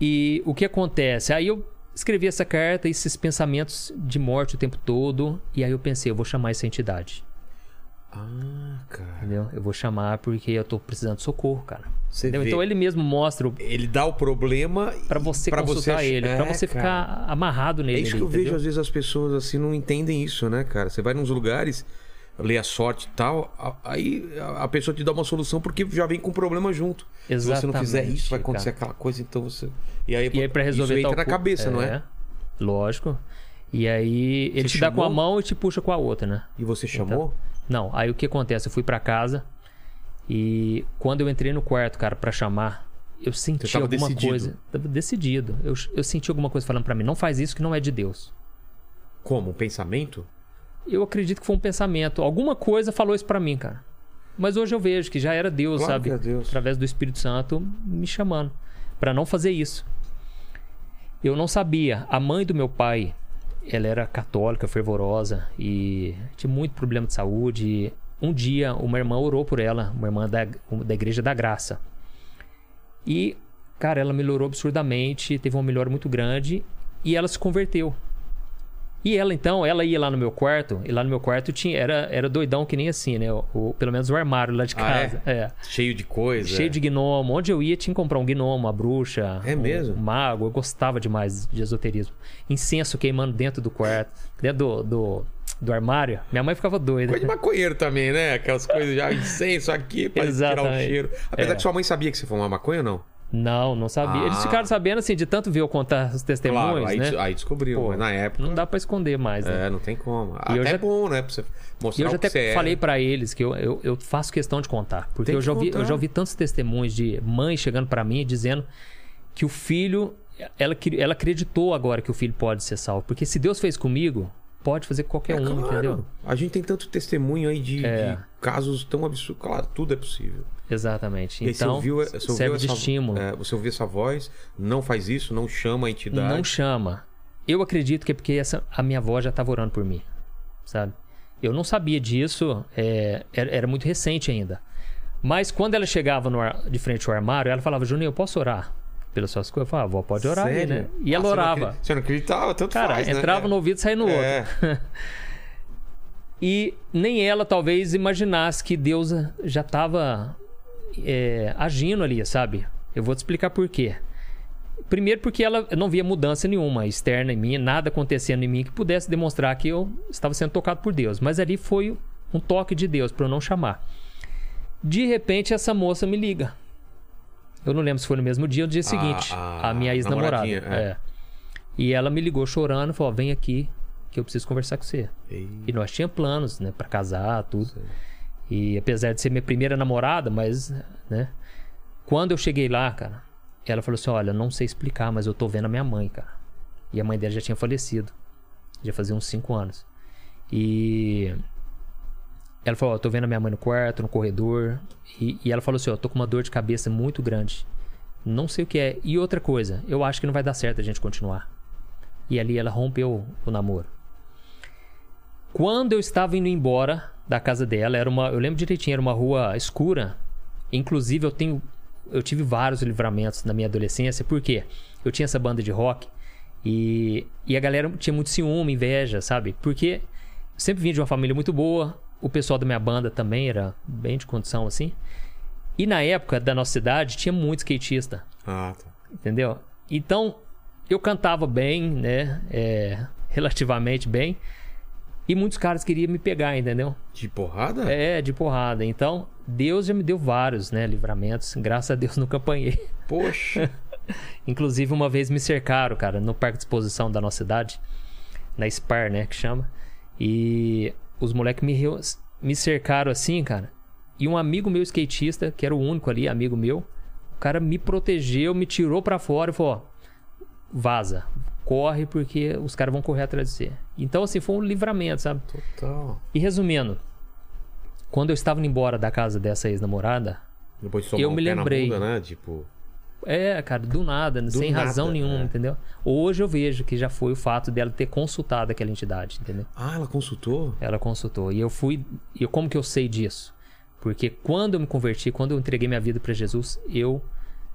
Speaker 3: E o que acontece? Aí eu escrevi essa carta, esses pensamentos de morte o tempo todo. E aí eu pensei, eu vou chamar essa entidade.
Speaker 1: Ah, cara.
Speaker 3: Entendeu? Eu vou chamar porque eu tô precisando de socorro, cara.
Speaker 1: Você
Speaker 3: Entendeu?
Speaker 1: vê.
Speaker 3: Então ele mesmo mostra o-
Speaker 1: Ele dá o problema
Speaker 3: pra você
Speaker 1: pra
Speaker 3: consultar
Speaker 1: ach-
Speaker 3: ele,
Speaker 1: É,
Speaker 3: você
Speaker 1: cara.
Speaker 3: ficar amarrado nele.
Speaker 1: É isso que eu vejo,
Speaker 3: entendeu?
Speaker 1: às vezes as pessoas assim não entendem isso, né, cara? Você vai nos lugares, lê a sorte e tal, aí a pessoa te dá uma solução porque já vem com o problema junto. Se você não fizer
Speaker 3: Exatamente,
Speaker 1: isso, vai acontecer
Speaker 3: cara.
Speaker 1: aquela coisa, então você. E aí,
Speaker 3: E aí pra resolver
Speaker 1: isso entra na cabeça, não é?
Speaker 3: É, Lógico. E aí ele
Speaker 1: Você
Speaker 3: te dá com a
Speaker 1: chamou?
Speaker 3: mão e te puxa com a outra, né?
Speaker 1: E você chamou?
Speaker 3: Não, aí o que acontece? Eu fui pra casa e quando eu entrei no quarto, cara, pra chamar, eu senti alguma
Speaker 1: decidido.
Speaker 3: coisa. Tava decidido. Eu, eu senti alguma coisa falando pra mim: não faz isso que não é de Deus.
Speaker 1: Como? Um pensamento?
Speaker 3: Eu acredito que foi um pensamento. Alguma coisa falou isso pra mim, cara. Mas hoje eu vejo que já era Deus,
Speaker 1: Claro
Speaker 3: sabe?
Speaker 1: é Deus.
Speaker 3: Através do Espírito Santo me chamando pra não fazer isso. Eu não sabia. A mãe do meu pai, ela era católica, fervorosa e tinha muito problema de saúde. Um dia, uma irmã orou por ela, uma irmã da, da Igreja da Graça. E, cara, ela melhorou absurdamente, teve uma melhora muito grande e ela se converteu. E ela, então, ela ia lá no meu quarto, e lá no meu quarto tinha, era, era doidão que nem assim, né? O, o- pelo menos o armário lá de
Speaker 1: Ah,
Speaker 3: casa. é.
Speaker 1: Cheio de coisa.
Speaker 3: Cheio de gnomo. Onde eu ia, tinha que comprar um gnomo, uma bruxa.
Speaker 1: É
Speaker 3: um
Speaker 1: mesmo?
Speaker 3: mago. Eu gostava demais de esoterismo. Incenso queimando dentro do quarto, dentro do, do, do armário. Minha mãe ficava doida.
Speaker 1: Coisa de maconheiro também, né? Aquelas coisas já, incenso aqui pra tirar o
Speaker 3: Exatamente.
Speaker 1: cheiro. Apesar
Speaker 3: É.
Speaker 1: que sua mãe sabia que você fumava maconha ou não?
Speaker 3: Não, não sabia. Eles
Speaker 1: Ah.
Speaker 3: ficaram sabendo, assim, de tanto ver eu contar os testemunhos,
Speaker 1: Claro, aí,
Speaker 3: né?
Speaker 1: aí descobriu.
Speaker 3: Pô,
Speaker 1: mas na época.
Speaker 3: Não dá pra esconder mais, né?
Speaker 1: É, não tem como.
Speaker 3: E
Speaker 1: Até
Speaker 3: eu
Speaker 1: é
Speaker 3: já-
Speaker 1: bom, né? Pra você mostrar
Speaker 3: eu já até
Speaker 1: você
Speaker 3: falei
Speaker 1: é.
Speaker 3: pra eles que eu, eu, eu faço questão de contar. Porque eu já, ouvi, eu já ouvi tantos testemunhos de mãe chegando pra mim e dizendo que o filho. Ela, que- ela acreditou agora que o filho pode ser salvo. Porque se Deus fez comigo, pode fazer qualquer
Speaker 1: É,
Speaker 3: um,
Speaker 1: claro.
Speaker 3: entendeu?
Speaker 1: A gente tem tanto testemunho aí de,
Speaker 3: É.
Speaker 1: de casos tão absurdos. Claro, tudo é possível.
Speaker 3: Exatamente.
Speaker 1: E
Speaker 3: Então,
Speaker 1: você ouviu,
Speaker 3: serve de
Speaker 1: essa,
Speaker 3: estímulo.
Speaker 1: é, você ouviu essa voz, não faz isso, não chama a entidade.
Speaker 3: Não chama. Eu acredito que é porque essa, a minha avó já estava orando por mim, sabe? Eu não sabia disso, é, era, era muito recente ainda. Mas quando ela chegava no de frente ao armário, ela falava, Juninho, eu posso orar pelas suas coisas? Eu falava, avó, pode orar aí,
Speaker 1: Sério?
Speaker 3: né? E ela
Speaker 1: Ah,
Speaker 3: orava.
Speaker 1: Você não acreditava, tanto
Speaker 3: Cara,
Speaker 1: faz, né?
Speaker 3: entrava
Speaker 1: É.
Speaker 3: no ouvido e saía no outro.
Speaker 1: É.
Speaker 3: E nem ela talvez imaginasse que Deus já estava agindo ali, sabe? Eu vou te explicar por quê. Primeiro porque ela não via mudança nenhuma externa em mim, nada acontecendo em mim que pudesse demonstrar que eu estava sendo tocado por Deus. Mas ali foi um toque de Deus para eu não chamar. De repente essa moça me liga. Eu não lembro se foi no mesmo dia ou no dia seguinte.
Speaker 1: a
Speaker 3: A, minha ex-namorada.
Speaker 1: é.
Speaker 3: É. E ela me ligou chorando, falou: "Vem aqui que eu preciso conversar com você".
Speaker 1: Ei,
Speaker 3: E nós tínhamos planos, né, para casar, tudo.
Speaker 1: sei.
Speaker 3: E apesar de ser minha primeira namorada, mas, né, Quando eu cheguei lá, cara, ela falou assim: Olha, não sei explicar, mas eu tô vendo a minha mãe, cara. E a mãe dela já tinha falecido. Já fazia uns 5 anos. E. Ela falou: Ó, eu tô vendo a minha mãe no quarto, no corredor. E, e ela falou assim: Ó, eu tô com uma dor de cabeça muito grande. Não sei o que é. E outra coisa, eu acho que não vai dar certo a gente continuar. E ali ela rompeu o namoro. Quando eu estava indo embora da casa dela, era uma, eu lembro direitinho, era uma rua escura. Inclusive eu tenho eu tive vários livramentos na minha adolescência, porque eu tinha essa banda de rock e, e a galera tinha muito ciúme, inveja, sabe? Porque sempre vim de uma família muito boa, o pessoal da minha banda também era bem de condição assim. E na época da nossa cidade tinha muito skatista,
Speaker 1: Ah, tá.
Speaker 3: entendeu? Então eu cantava bem, né? É, relativamente bem. E muitos caras queriam me pegar, entendeu?
Speaker 1: De porrada?
Speaker 3: É, de porrada. Então, Deus já me deu vários, né, livramentos. Graças a Deus nunca apanhei.
Speaker 1: Poxa.
Speaker 3: Inclusive, uma vez me cercaram, cara, no parque de exposição da nossa cidade, na SPAR, né, que chama. E os moleques me, me cercaram assim, cara. E um amigo meu skatista, que era o único ali, amigo meu, o cara me protegeu, me tirou pra fora e falou: ó, vaza, corre porque os caras vão correr atrás de você. Então, assim, foi um livramento, sabe?
Speaker 1: Total.
Speaker 3: E resumindo, quando eu estava indo embora da casa dessa ex-namorada, Eu me lembrei.
Speaker 1: bunda, né? Tipo.
Speaker 3: É, cara, do nada, sem
Speaker 1: nada,
Speaker 3: razão nenhuma,
Speaker 1: é.
Speaker 3: entendeu? Hoje eu vejo que já foi o fato dela ter consultado aquela entidade, entendeu?
Speaker 1: Ah, ela consultou?
Speaker 3: Ela consultou. E eu fui. E eu, como que eu sei disso? Porque quando eu me converti, quando eu entreguei minha vida pra Jesus, eu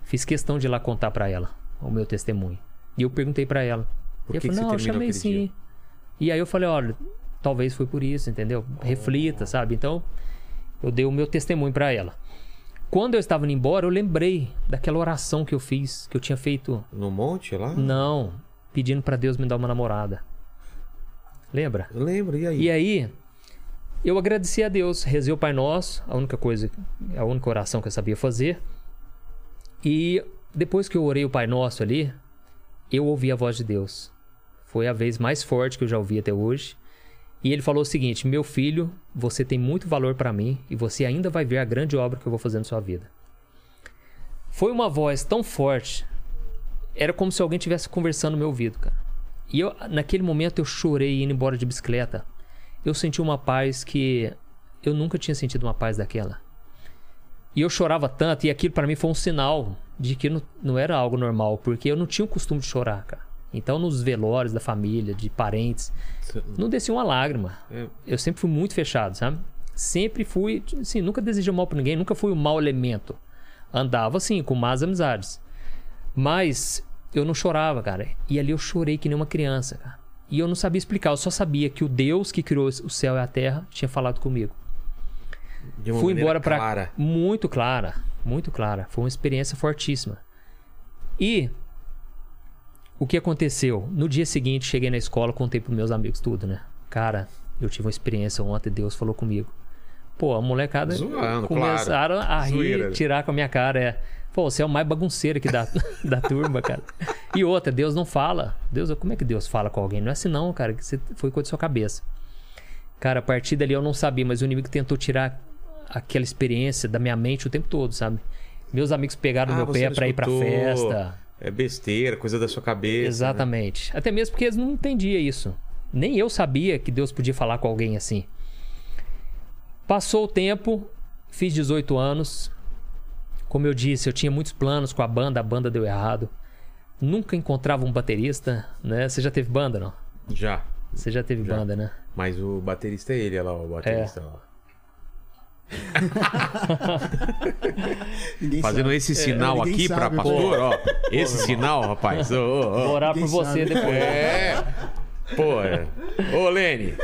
Speaker 3: fiz questão de ir lá contar pra ela o meu testemunho. E eu perguntei pra ela.
Speaker 1: Por que que
Speaker 3: falou,
Speaker 1: você
Speaker 3: não, eu chamei sim. E aí eu falei, olha, talvez foi por isso, entendeu? Reflita, sabe? Então, eu dei o meu testemunho pra ela. Quando eu estava indo embora, eu lembrei daquela oração que eu fiz, que eu tinha feito.
Speaker 1: No monte lá?
Speaker 3: Não, pedindo pra Deus me dar uma namorada. Lembra?
Speaker 1: Eu lembro, e aí?
Speaker 3: E aí, eu agradeci a Deus, rezei o Pai Nosso, a única coisa, a única oração que eu sabia fazer. E depois que eu orei o Pai Nosso ali, eu ouvi a voz de Deus. Foi a vez mais forte que eu já ouvi até hoje. E ele falou o seguinte: Meu filho, você tem muito valor para mim e você ainda vai ver a grande obra que eu vou fazer na sua vida. Foi uma voz tão forte, era como se alguém estivesse conversando no meu ouvido, cara. E eu, naquele momento eu chorei indo embora de bicicleta. Eu senti uma paz que eu nunca tinha sentido uma paz daquela. E eu chorava tanto, e aquilo para mim foi um sinal de que não, não era algo normal, porque eu não tinha o costume de chorar, cara. Então, nos velórios da família, de parentes, não descia uma lágrima.
Speaker 1: É.
Speaker 3: Eu sempre fui muito fechado, sabe? Sempre fui, assim, nunca desejei mal pra ninguém, nunca fui o mau elemento. Andava assim, com más amizades. Mas eu não chorava, cara. E ali eu chorei que nem uma criança, cara. E eu não sabia explicar, eu só sabia que o Deus que criou o céu e a terra tinha falado comigo.
Speaker 1: De uma
Speaker 3: Fui embora pra.
Speaker 1: clara.
Speaker 3: Muito clara. Muito clara. Foi uma experiência fortíssima. E. O que aconteceu? No dia seguinte, cheguei na escola, contei pros meus amigos tudo, né? Cara, eu tive uma experiência ontem, Deus falou comigo. Pô, a molecada
Speaker 1: Zoando,
Speaker 3: começaram
Speaker 1: claro.
Speaker 3: a rir,
Speaker 1: Zoeira.
Speaker 3: tirar com a minha cara. É. Pô, você é o mais bagunceiro aqui da, da turma, cara. E outra, Deus não fala. Deus, como é que Deus fala com alguém? Não é assim não, cara, que você foi coisa da sua cabeça. Cara, a partir dali eu não sabia, mas o inimigo tentou tirar aquela experiência da minha mente o tempo todo, sabe? Meus amigos pegaram
Speaker 1: Ah,
Speaker 3: meu pé pra ir pra festa.
Speaker 1: É besteira, coisa da sua cabeça. né?
Speaker 3: Exatamente. Até mesmo porque eles não entendiam isso. Nem eu sabia que Deus podia falar com alguém assim. Passou o tempo, fiz 18 anos. Como eu disse, eu tinha muitos planos com a banda, a banda deu errado. Nunca encontrava um baterista, né? Você já teve banda, não?
Speaker 1: Já.
Speaker 3: Você já teve
Speaker 1: Já.
Speaker 3: banda, né?
Speaker 1: Mas o baterista é ele, olha lá, o baterista
Speaker 3: É.
Speaker 1: lá. Fazendo
Speaker 2: sabe.
Speaker 1: esse sinal
Speaker 2: ninguém
Speaker 1: aqui pra
Speaker 2: sabe,
Speaker 1: pastor, ó. Esse sinal, rapaz. Ô, ô,
Speaker 3: Vou
Speaker 1: ô.
Speaker 3: orar
Speaker 2: Ninguém
Speaker 3: por você
Speaker 2: sabe.
Speaker 3: depois.
Speaker 1: É. Pô, é. Ô, Lene.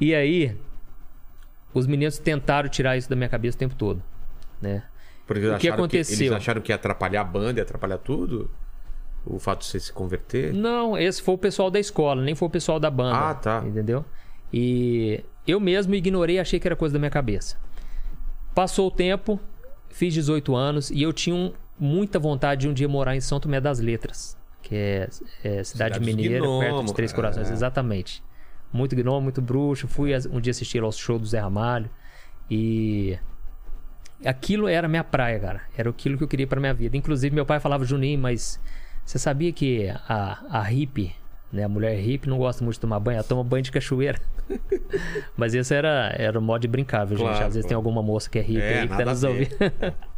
Speaker 3: E aí, os meninos tentaram tirar isso da minha cabeça o tempo todo, né?
Speaker 1: Porque
Speaker 3: O que aconteceu?
Speaker 1: eles acharam que ia atrapalhar a banda, ia atrapalhar tudo? O fato de você se converter?
Speaker 3: Não, esse foi o pessoal da escola, nem foi o pessoal da banda.
Speaker 1: Ah, tá.
Speaker 3: Entendeu? E eu mesmo ignorei achei que era coisa da minha cabeça. Passou o tempo, fiz 18 anos e eu tinha um- muita vontade de um dia morar em São Tomé das Letras, que é, é cidade,
Speaker 1: Cidade
Speaker 3: mineira, perto
Speaker 1: gnomos,
Speaker 3: dos Três
Speaker 1: é.
Speaker 3: Corações, exatamente. Muito gnomo, muito bruxo. Fui um dia assistir ao show do Zé Ramalho e aquilo era a minha praia, cara. Era aquilo que eu queria pra minha vida. Inclusive, meu pai falava, Juninho, mas você sabia que a, a hippie, né, a mulher hippie não gosta muito de tomar banho, ela toma banho de cachoeira. mas esse era, era o modo de brincar, viu, gente?
Speaker 1: Claro,
Speaker 3: Às vezes tem alguma moça que é hippie
Speaker 1: É,
Speaker 3: aí que tá nos ouvindo.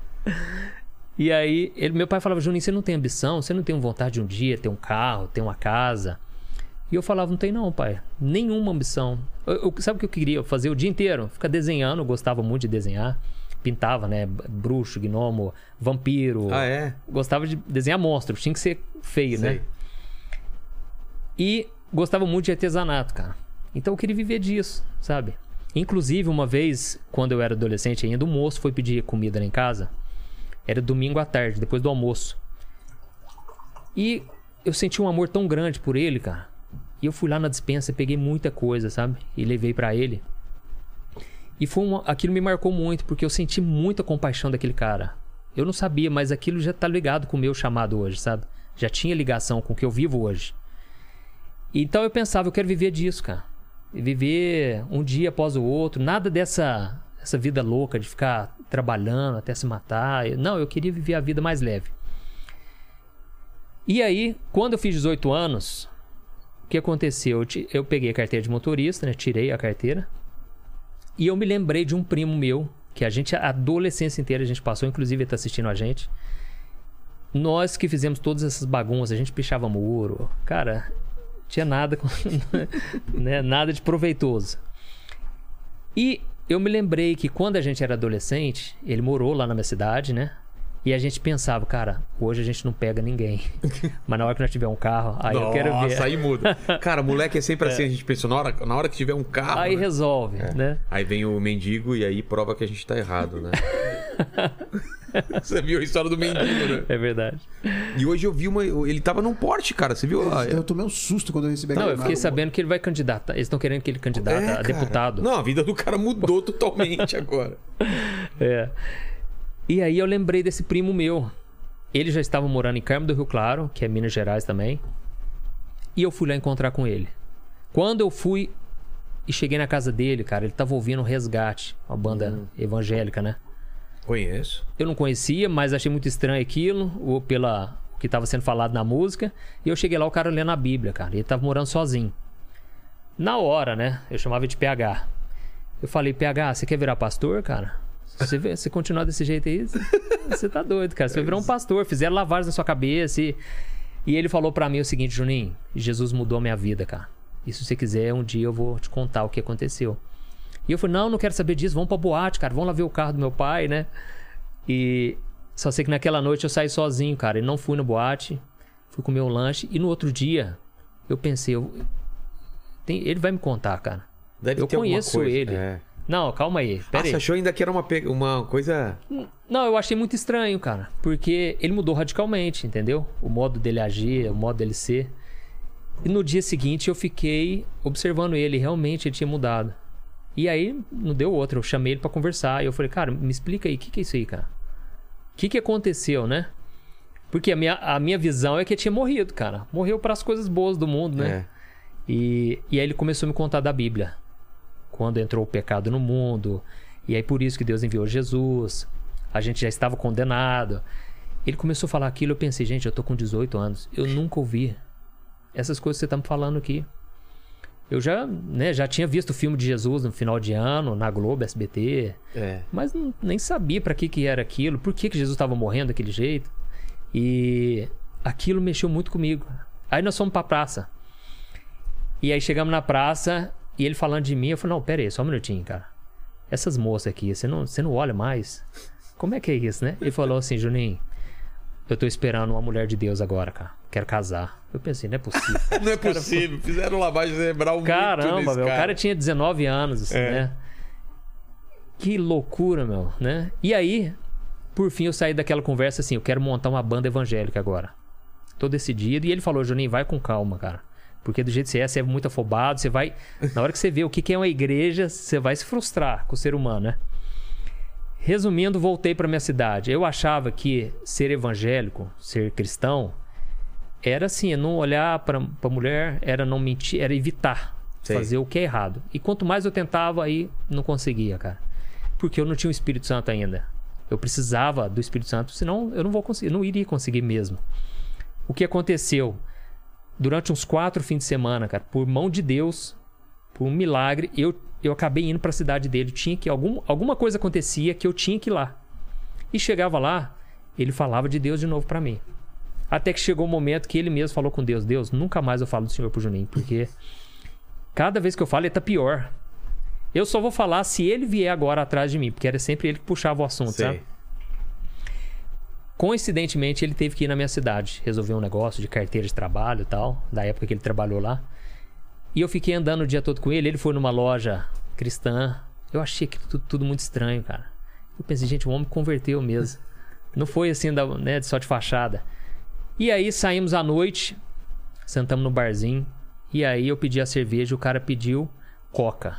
Speaker 3: E aí, ele, meu pai falava, Juninho, você não tem ambição? Você não tem vontade de um dia ter um carro, ter uma casa? E eu falava, não tem não, pai. Nenhuma ambição. Eu, eu- sabe o que eu queria fazer o dia inteiro? Ficar desenhando, eu gostava muito de desenhar. Pintava, né? Bruxo, gnomo, vampiro.
Speaker 1: Ah, é?
Speaker 3: Gostava de desenhar monstro. Tinha que ser feio,
Speaker 1: Sei.
Speaker 3: né? E gostava muito de artesanato, cara. Então eu queria viver disso, sabe? Inclusive, uma vez, quando eu era adolescente ainda, o moço foi pedir comida lá em casa. Era domingo à tarde, depois do almoço. E eu senti um amor tão grande por ele, cara. E eu fui lá na dispensa, peguei muita coisa, sabe? E levei pra ele. E foi uma, aquilo me marcou muito, porque eu senti muita compaixão daquele cara. Eu não sabia, mas aquilo já tá ligado com o meu chamado hoje, sabe? Já tinha ligação com o que eu vivo hoje. Então eu pensava, eu quero viver disso, cara. Viver um dia após o outro, nada dessa essa vida louca de ficar trabalhando até se matar. Não, eu queria viver a vida mais leve. E aí, quando eu fiz 18 anos, o que aconteceu? Eu peguei a carteira de motorista, né? Tirei a carteira. E eu me lembrei de um primo meu, que a gente, a adolescência inteira, a gente passou, inclusive ele tá assistindo a gente. Nós que fizemos todas essas bagunças, a gente pichava muro. Cara, tinha nada, né, nada de proveitoso. E eu me lembrei que quando a gente era adolescente, ele morou lá na minha cidade, né? E a gente pensava, cara, hoje a gente não pega ninguém. Mas na hora que nós tiver um carro, aí eu quero ver.
Speaker 1: Nossa, aí muda. Cara, moleque é sempre assim, a gente pensa, na hora, na hora que tiver um carro.
Speaker 3: Aí
Speaker 1: né?
Speaker 3: resolve, né?
Speaker 1: Aí vem o mendigo e aí prova que a gente tá errado, né? Você viu a história do mendigo, né?
Speaker 3: É verdade.
Speaker 1: E hoje eu vi uma. Ele tava num porte, cara. Você viu? Ah,
Speaker 2: Eu tomei um susto quando eu recebi
Speaker 3: Não, eu fiquei sabendo que ele vai candidatar. Eles estão querendo que ele candidate
Speaker 1: é,
Speaker 3: a deputado.
Speaker 1: Não, a vida do cara mudou totalmente agora.
Speaker 3: É. E aí eu lembrei desse primo meu. Ele já estava morando em Carmo do Rio Claro, que é Minas Gerais também. E eu fui lá encontrar com ele. Quando eu fui e cheguei na casa dele, cara, ele tava ouvindo Resgate, uma banda evangélica, né?
Speaker 1: Conheço.
Speaker 3: Eu não conhecia, mas achei muito estranho aquilo, ou pela o que estava sendo falado na música. E eu cheguei lá, o cara lendo a Bíblia, cara. Ele tava morando sozinho. Na hora, né? Eu chamava de PH. Eu falei, PH, você quer virar pastor, cara? Se você, continuar desse jeito aí, você- tá doido, cara. Você vai virar um pastor. Fizeram lavagem na sua cabeça. E, e ele falou pra mim o seguinte, Juninho, Jesus mudou minha vida, cara. E se você quiser, um dia eu vou te contar o que aconteceu. E eu falei, não, não quero saber disso, vamos pra boate, cara, vamos lá ver o carro do meu pai, né? E só sei que naquela noite eu saí sozinho, cara, e não fui na boate, fui comer um lanche, e no outro dia eu pensei, eu- tem- ele vai me contar, cara.
Speaker 1: Deve
Speaker 3: Eu conheço ele.
Speaker 1: É.
Speaker 3: Não, calma aí,
Speaker 1: Ah,
Speaker 3: pera
Speaker 1: você
Speaker 3: aí.
Speaker 1: achou ainda que era uma, pe- uma coisa.
Speaker 3: Não, eu achei muito estranho, cara, porque ele mudou radicalmente, entendeu? O modo dele agir, o modo dele ser. E no dia seguinte eu fiquei observando ele, realmente ele tinha mudado. E aí não deu outra, eu chamei ele pra conversar e eu falei, cara, me explica aí, o que, que é isso aí, cara? O que, que aconteceu, né? Porque a minha, a minha visão é que ele tinha morrido, cara. Morreu para as coisas boas do mundo, né?
Speaker 1: É.
Speaker 3: E, e aí ele começou a me contar da Bíblia. Quando entrou o pecado no mundo. E aí por isso que Deus enviou Jesus. A gente já estava condenado. Ele começou a falar aquilo, eu pensei, gente, eu tô com 18 anos. Eu nunca ouvi essas coisas que você tá me falando aqui. Eu já, né, já tinha visto o filme de Jesus no final de ano, na Globo, SBT.
Speaker 1: É.
Speaker 3: Mas não- nem sabia pra que que era aquilo, por que que Jesus estava morrendo daquele jeito. E aquilo mexeu muito comigo. Aí nós fomos pra praça. E aí chegamos na praça e ele falando de mim, eu falei, não, pera aí, só um minutinho, cara. Essas moças aqui, você não, você não olha mais? Como é que é isso, né? Ele falou assim, Juninho, eu tô esperando uma mulher de Deus agora, cara. Quero casar. Eu pensei, não é possível.
Speaker 1: Não é possível. Fizeram lavagem cerebral muito
Speaker 3: Caramba,
Speaker 1: nesse
Speaker 3: meu. O
Speaker 1: cara.
Speaker 3: cara tinha 19 anos, assim,
Speaker 1: É.
Speaker 3: né? Que loucura, meu, né? E aí, por fim, eu saí daquela conversa assim, eu quero montar uma banda evangélica agora. Tô decidido. E ele falou, Juninho, vai com calma, cara. Porque do jeito que você é, você é muito afobado, você vai... Na hora que você vê o que é uma igreja, você vai se frustrar com o ser humano, né? Resumindo, voltei pra minha cidade. Eu achava que ser evangélico, ser cristão, era assim, é não olhar pra, pra mulher, era não mentir, era evitar
Speaker 1: Sei.
Speaker 3: fazer o que é errado. E quanto mais eu tentava, aí não conseguia, cara. Porque eu não tinha o Espírito Santo ainda. Eu precisava do Espírito Santo, senão eu não vou conseguir, não iria conseguir mesmo. O que aconteceu? Durante uns quatro fins de semana, cara, por mão de Deus, por um milagre, eu, eu acabei indo para a cidade dele. Tinha que algum, alguma coisa acontecia que eu tinha que ir lá. E chegava lá, ele falava de Deus de novo para mim. Até que chegou o um momento que ele mesmo falou com Deus: Deus, nunca mais eu falo do Senhor pro Juninho, porque cada vez que eu falo ele tá pior. Eu só vou falar se ele vier agora atrás de mim, porque era sempre ele que puxava o assunto,
Speaker 1: Sei.
Speaker 3: sabe? Coincidentemente, ele teve que ir na minha cidade resolver um negócio de carteira de trabalho e tal, da época que ele trabalhou lá. E eu fiquei andando o dia todo com ele. Ele foi numa loja cristã. Eu achei que tudo, tudo muito estranho, cara. Eu pensei, gente, o homem converteu mesmo. Não foi assim, da, né, só de fachada. E aí saímos à noite, sentamos no barzinho. E aí eu pedi a cerveja, o cara pediu coca.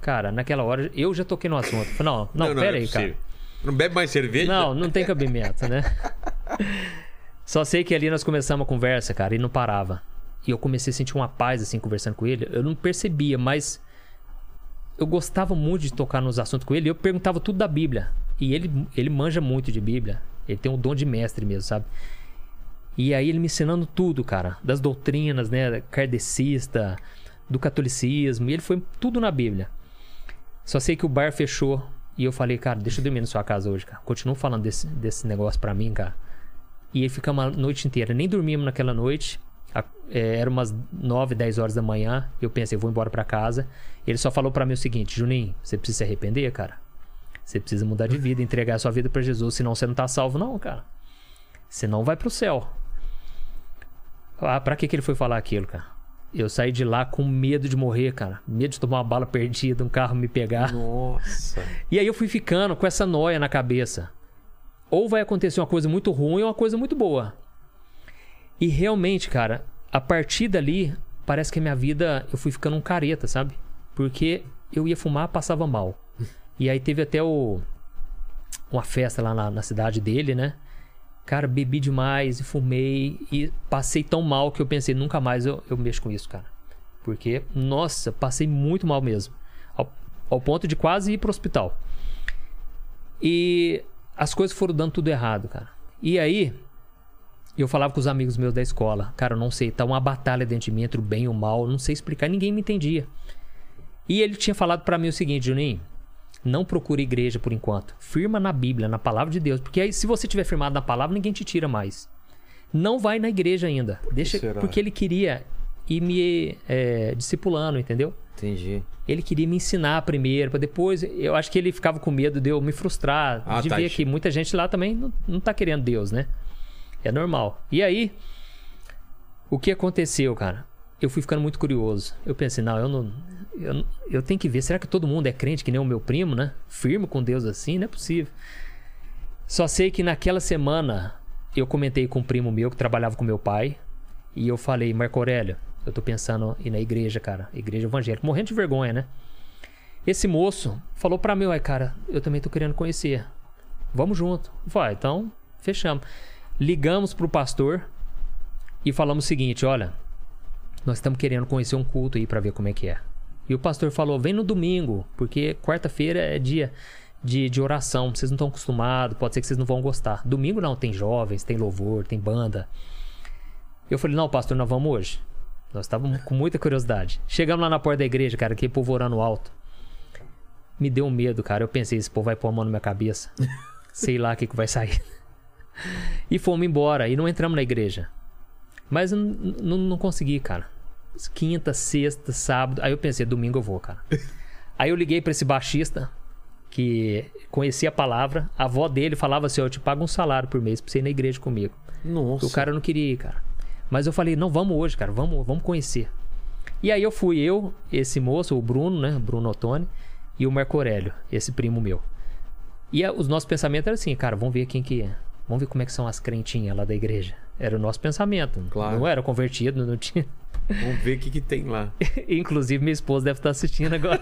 Speaker 3: Cara, naquela hora eu já toquei no assunto. Falei, não, não, pera
Speaker 1: é
Speaker 3: aí, cara.
Speaker 1: Não bebe mais cerveja?
Speaker 3: Não, não tem cabimento, né? Só sei que ali nós começamos a conversa, cara, e não parava. E eu comecei a sentir uma paz, assim, conversando com ele. Eu não percebia, mas eu gostava muito de tocar nos assuntos com ele. Eu perguntava tudo da Bíblia. E ele, ele manja muito de Bíblia. Ele tem um dom de mestre mesmo, sabe? E aí ele me ensinando tudo, cara. Das doutrinas, né? Kardecista, do catolicismo. E ele foi tudo na Bíblia. Só sei que o bar fechou. E eu falei, cara, deixa eu dormir na sua casa hoje, cara. Continua falando desse, desse negócio pra mim, cara. E aí ficamos a noite inteira. Nem dormimos naquela noite. É, era umas 9, 10 horas da manhã. Eu pensei, vou embora pra casa. Ele só falou pra mim o seguinte: Juninho, você precisa se arrepender, cara. Você precisa mudar de vida, entregar a sua vida pra Jesus. Senão você não tá salvo, não, cara. Você não vai pro céu. Ah, pra que, que ele foi falar aquilo, cara? Eu saí de lá com medo de morrer, cara. Medo de tomar uma bala perdida, um carro me pegar.
Speaker 1: Nossa.
Speaker 3: E aí eu fui ficando com essa noia na cabeça. Ou vai acontecer uma coisa muito ruim ou uma coisa muito boa. E realmente, cara, a partir dali, parece que a minha vida eu fui ficando um careta, sabe? Porque eu ia fumar, passava mal. E aí teve até o uma festa lá na, na cidade dele, né? Cara, bebi demais e fumei e passei tão mal que eu pensei, nunca mais eu, eu mexo com isso, cara. Porque, nossa, passei muito mal mesmo. Ao, ao ponto de quase ir pro hospital. E as coisas foram dando tudo errado, cara. E aí, eu falava com os amigos meus da escola, cara, eu não sei, tá uma batalha dentro de mim entre o bem e o mal, não sei explicar, ninguém me entendia. E ele tinha falado pra mim o seguinte, Juninho, não procure igreja por enquanto. Firma na Bíblia, na palavra de Deus, porque aí se você tiver firmado na palavra, ninguém te tira mais. Não vai na igreja ainda. Deixa,
Speaker 1: será?
Speaker 3: porque ele queria ir me é, discipulando, entendeu?
Speaker 1: Entendi.
Speaker 3: Ele queria me ensinar primeiro, para depois. Eu acho que ele ficava com medo de eu me frustrar,
Speaker 1: Ah,
Speaker 3: de
Speaker 1: tá.
Speaker 3: ver que muita gente lá também não, não tá querendo Deus, né? É normal. E aí, o que aconteceu, cara? Eu fui ficando muito curioso. Eu pensei, não, eu não. Eu, eu tenho que ver. Será que todo mundo é crente que nem o meu primo, né? Firme com Deus assim? Não é possível. Só sei que naquela semana eu comentei com um primo meu que trabalhava com meu pai. E eu falei, Marco Aurélio, eu tô pensando em ir na igreja, cara. Igreja evangélica. Morrendo de vergonha, né? Esse moço falou pra mim, ai, cara, eu também tô querendo conhecer. Vamos junto. Vai, então, fechamos. Ligamos pro pastor e falamos o seguinte: olha, nós estamos querendo conhecer um culto aí pra ver como é que é. E o pastor falou: vem no domingo, porque quarta-feira é dia de, de oração. Vocês não estão acostumados, pode ser que vocês não vão gostar. Domingo não, tem jovens, tem louvor, tem banda. Eu falei: não, pastor, nós vamos hoje. Nós estávamos com muita curiosidade. Chegamos lá na porta da igreja, cara, aquele povo orando alto. Me deu um medo, cara. Eu pensei: esse povo vai pôr a mão na minha cabeça. Sei lá o que, que vai sair. E fomos embora e não entramos na igreja. Mas não consegui, cara. Quinta, sexta, sábado. Aí eu pensei, domingo eu vou, cara. Aí eu liguei pra esse baixista que conhecia a palavra. A avó dele falava assim: ó, eu te pago um salário por mês pra você ir na igreja comigo.
Speaker 1: Nossa.
Speaker 3: O cara não queria ir, cara. Mas eu falei, não, vamos hoje, cara, vamos, vamos conhecer. E aí eu fui, eu, esse moço, o Bruno, né? Bruno Ottoni, e o Marco Aurélio, esse primo meu. E a- os nossos pensamentos eram assim, cara, vamos ver quem que é. Vamos ver como é que são as crentinhas lá da igreja. Era o nosso pensamento.
Speaker 1: Claro.
Speaker 3: Não era convertido, não tinha.
Speaker 1: Vamos ver o que, que tem lá.
Speaker 3: Inclusive, minha esposa deve estar assistindo agora.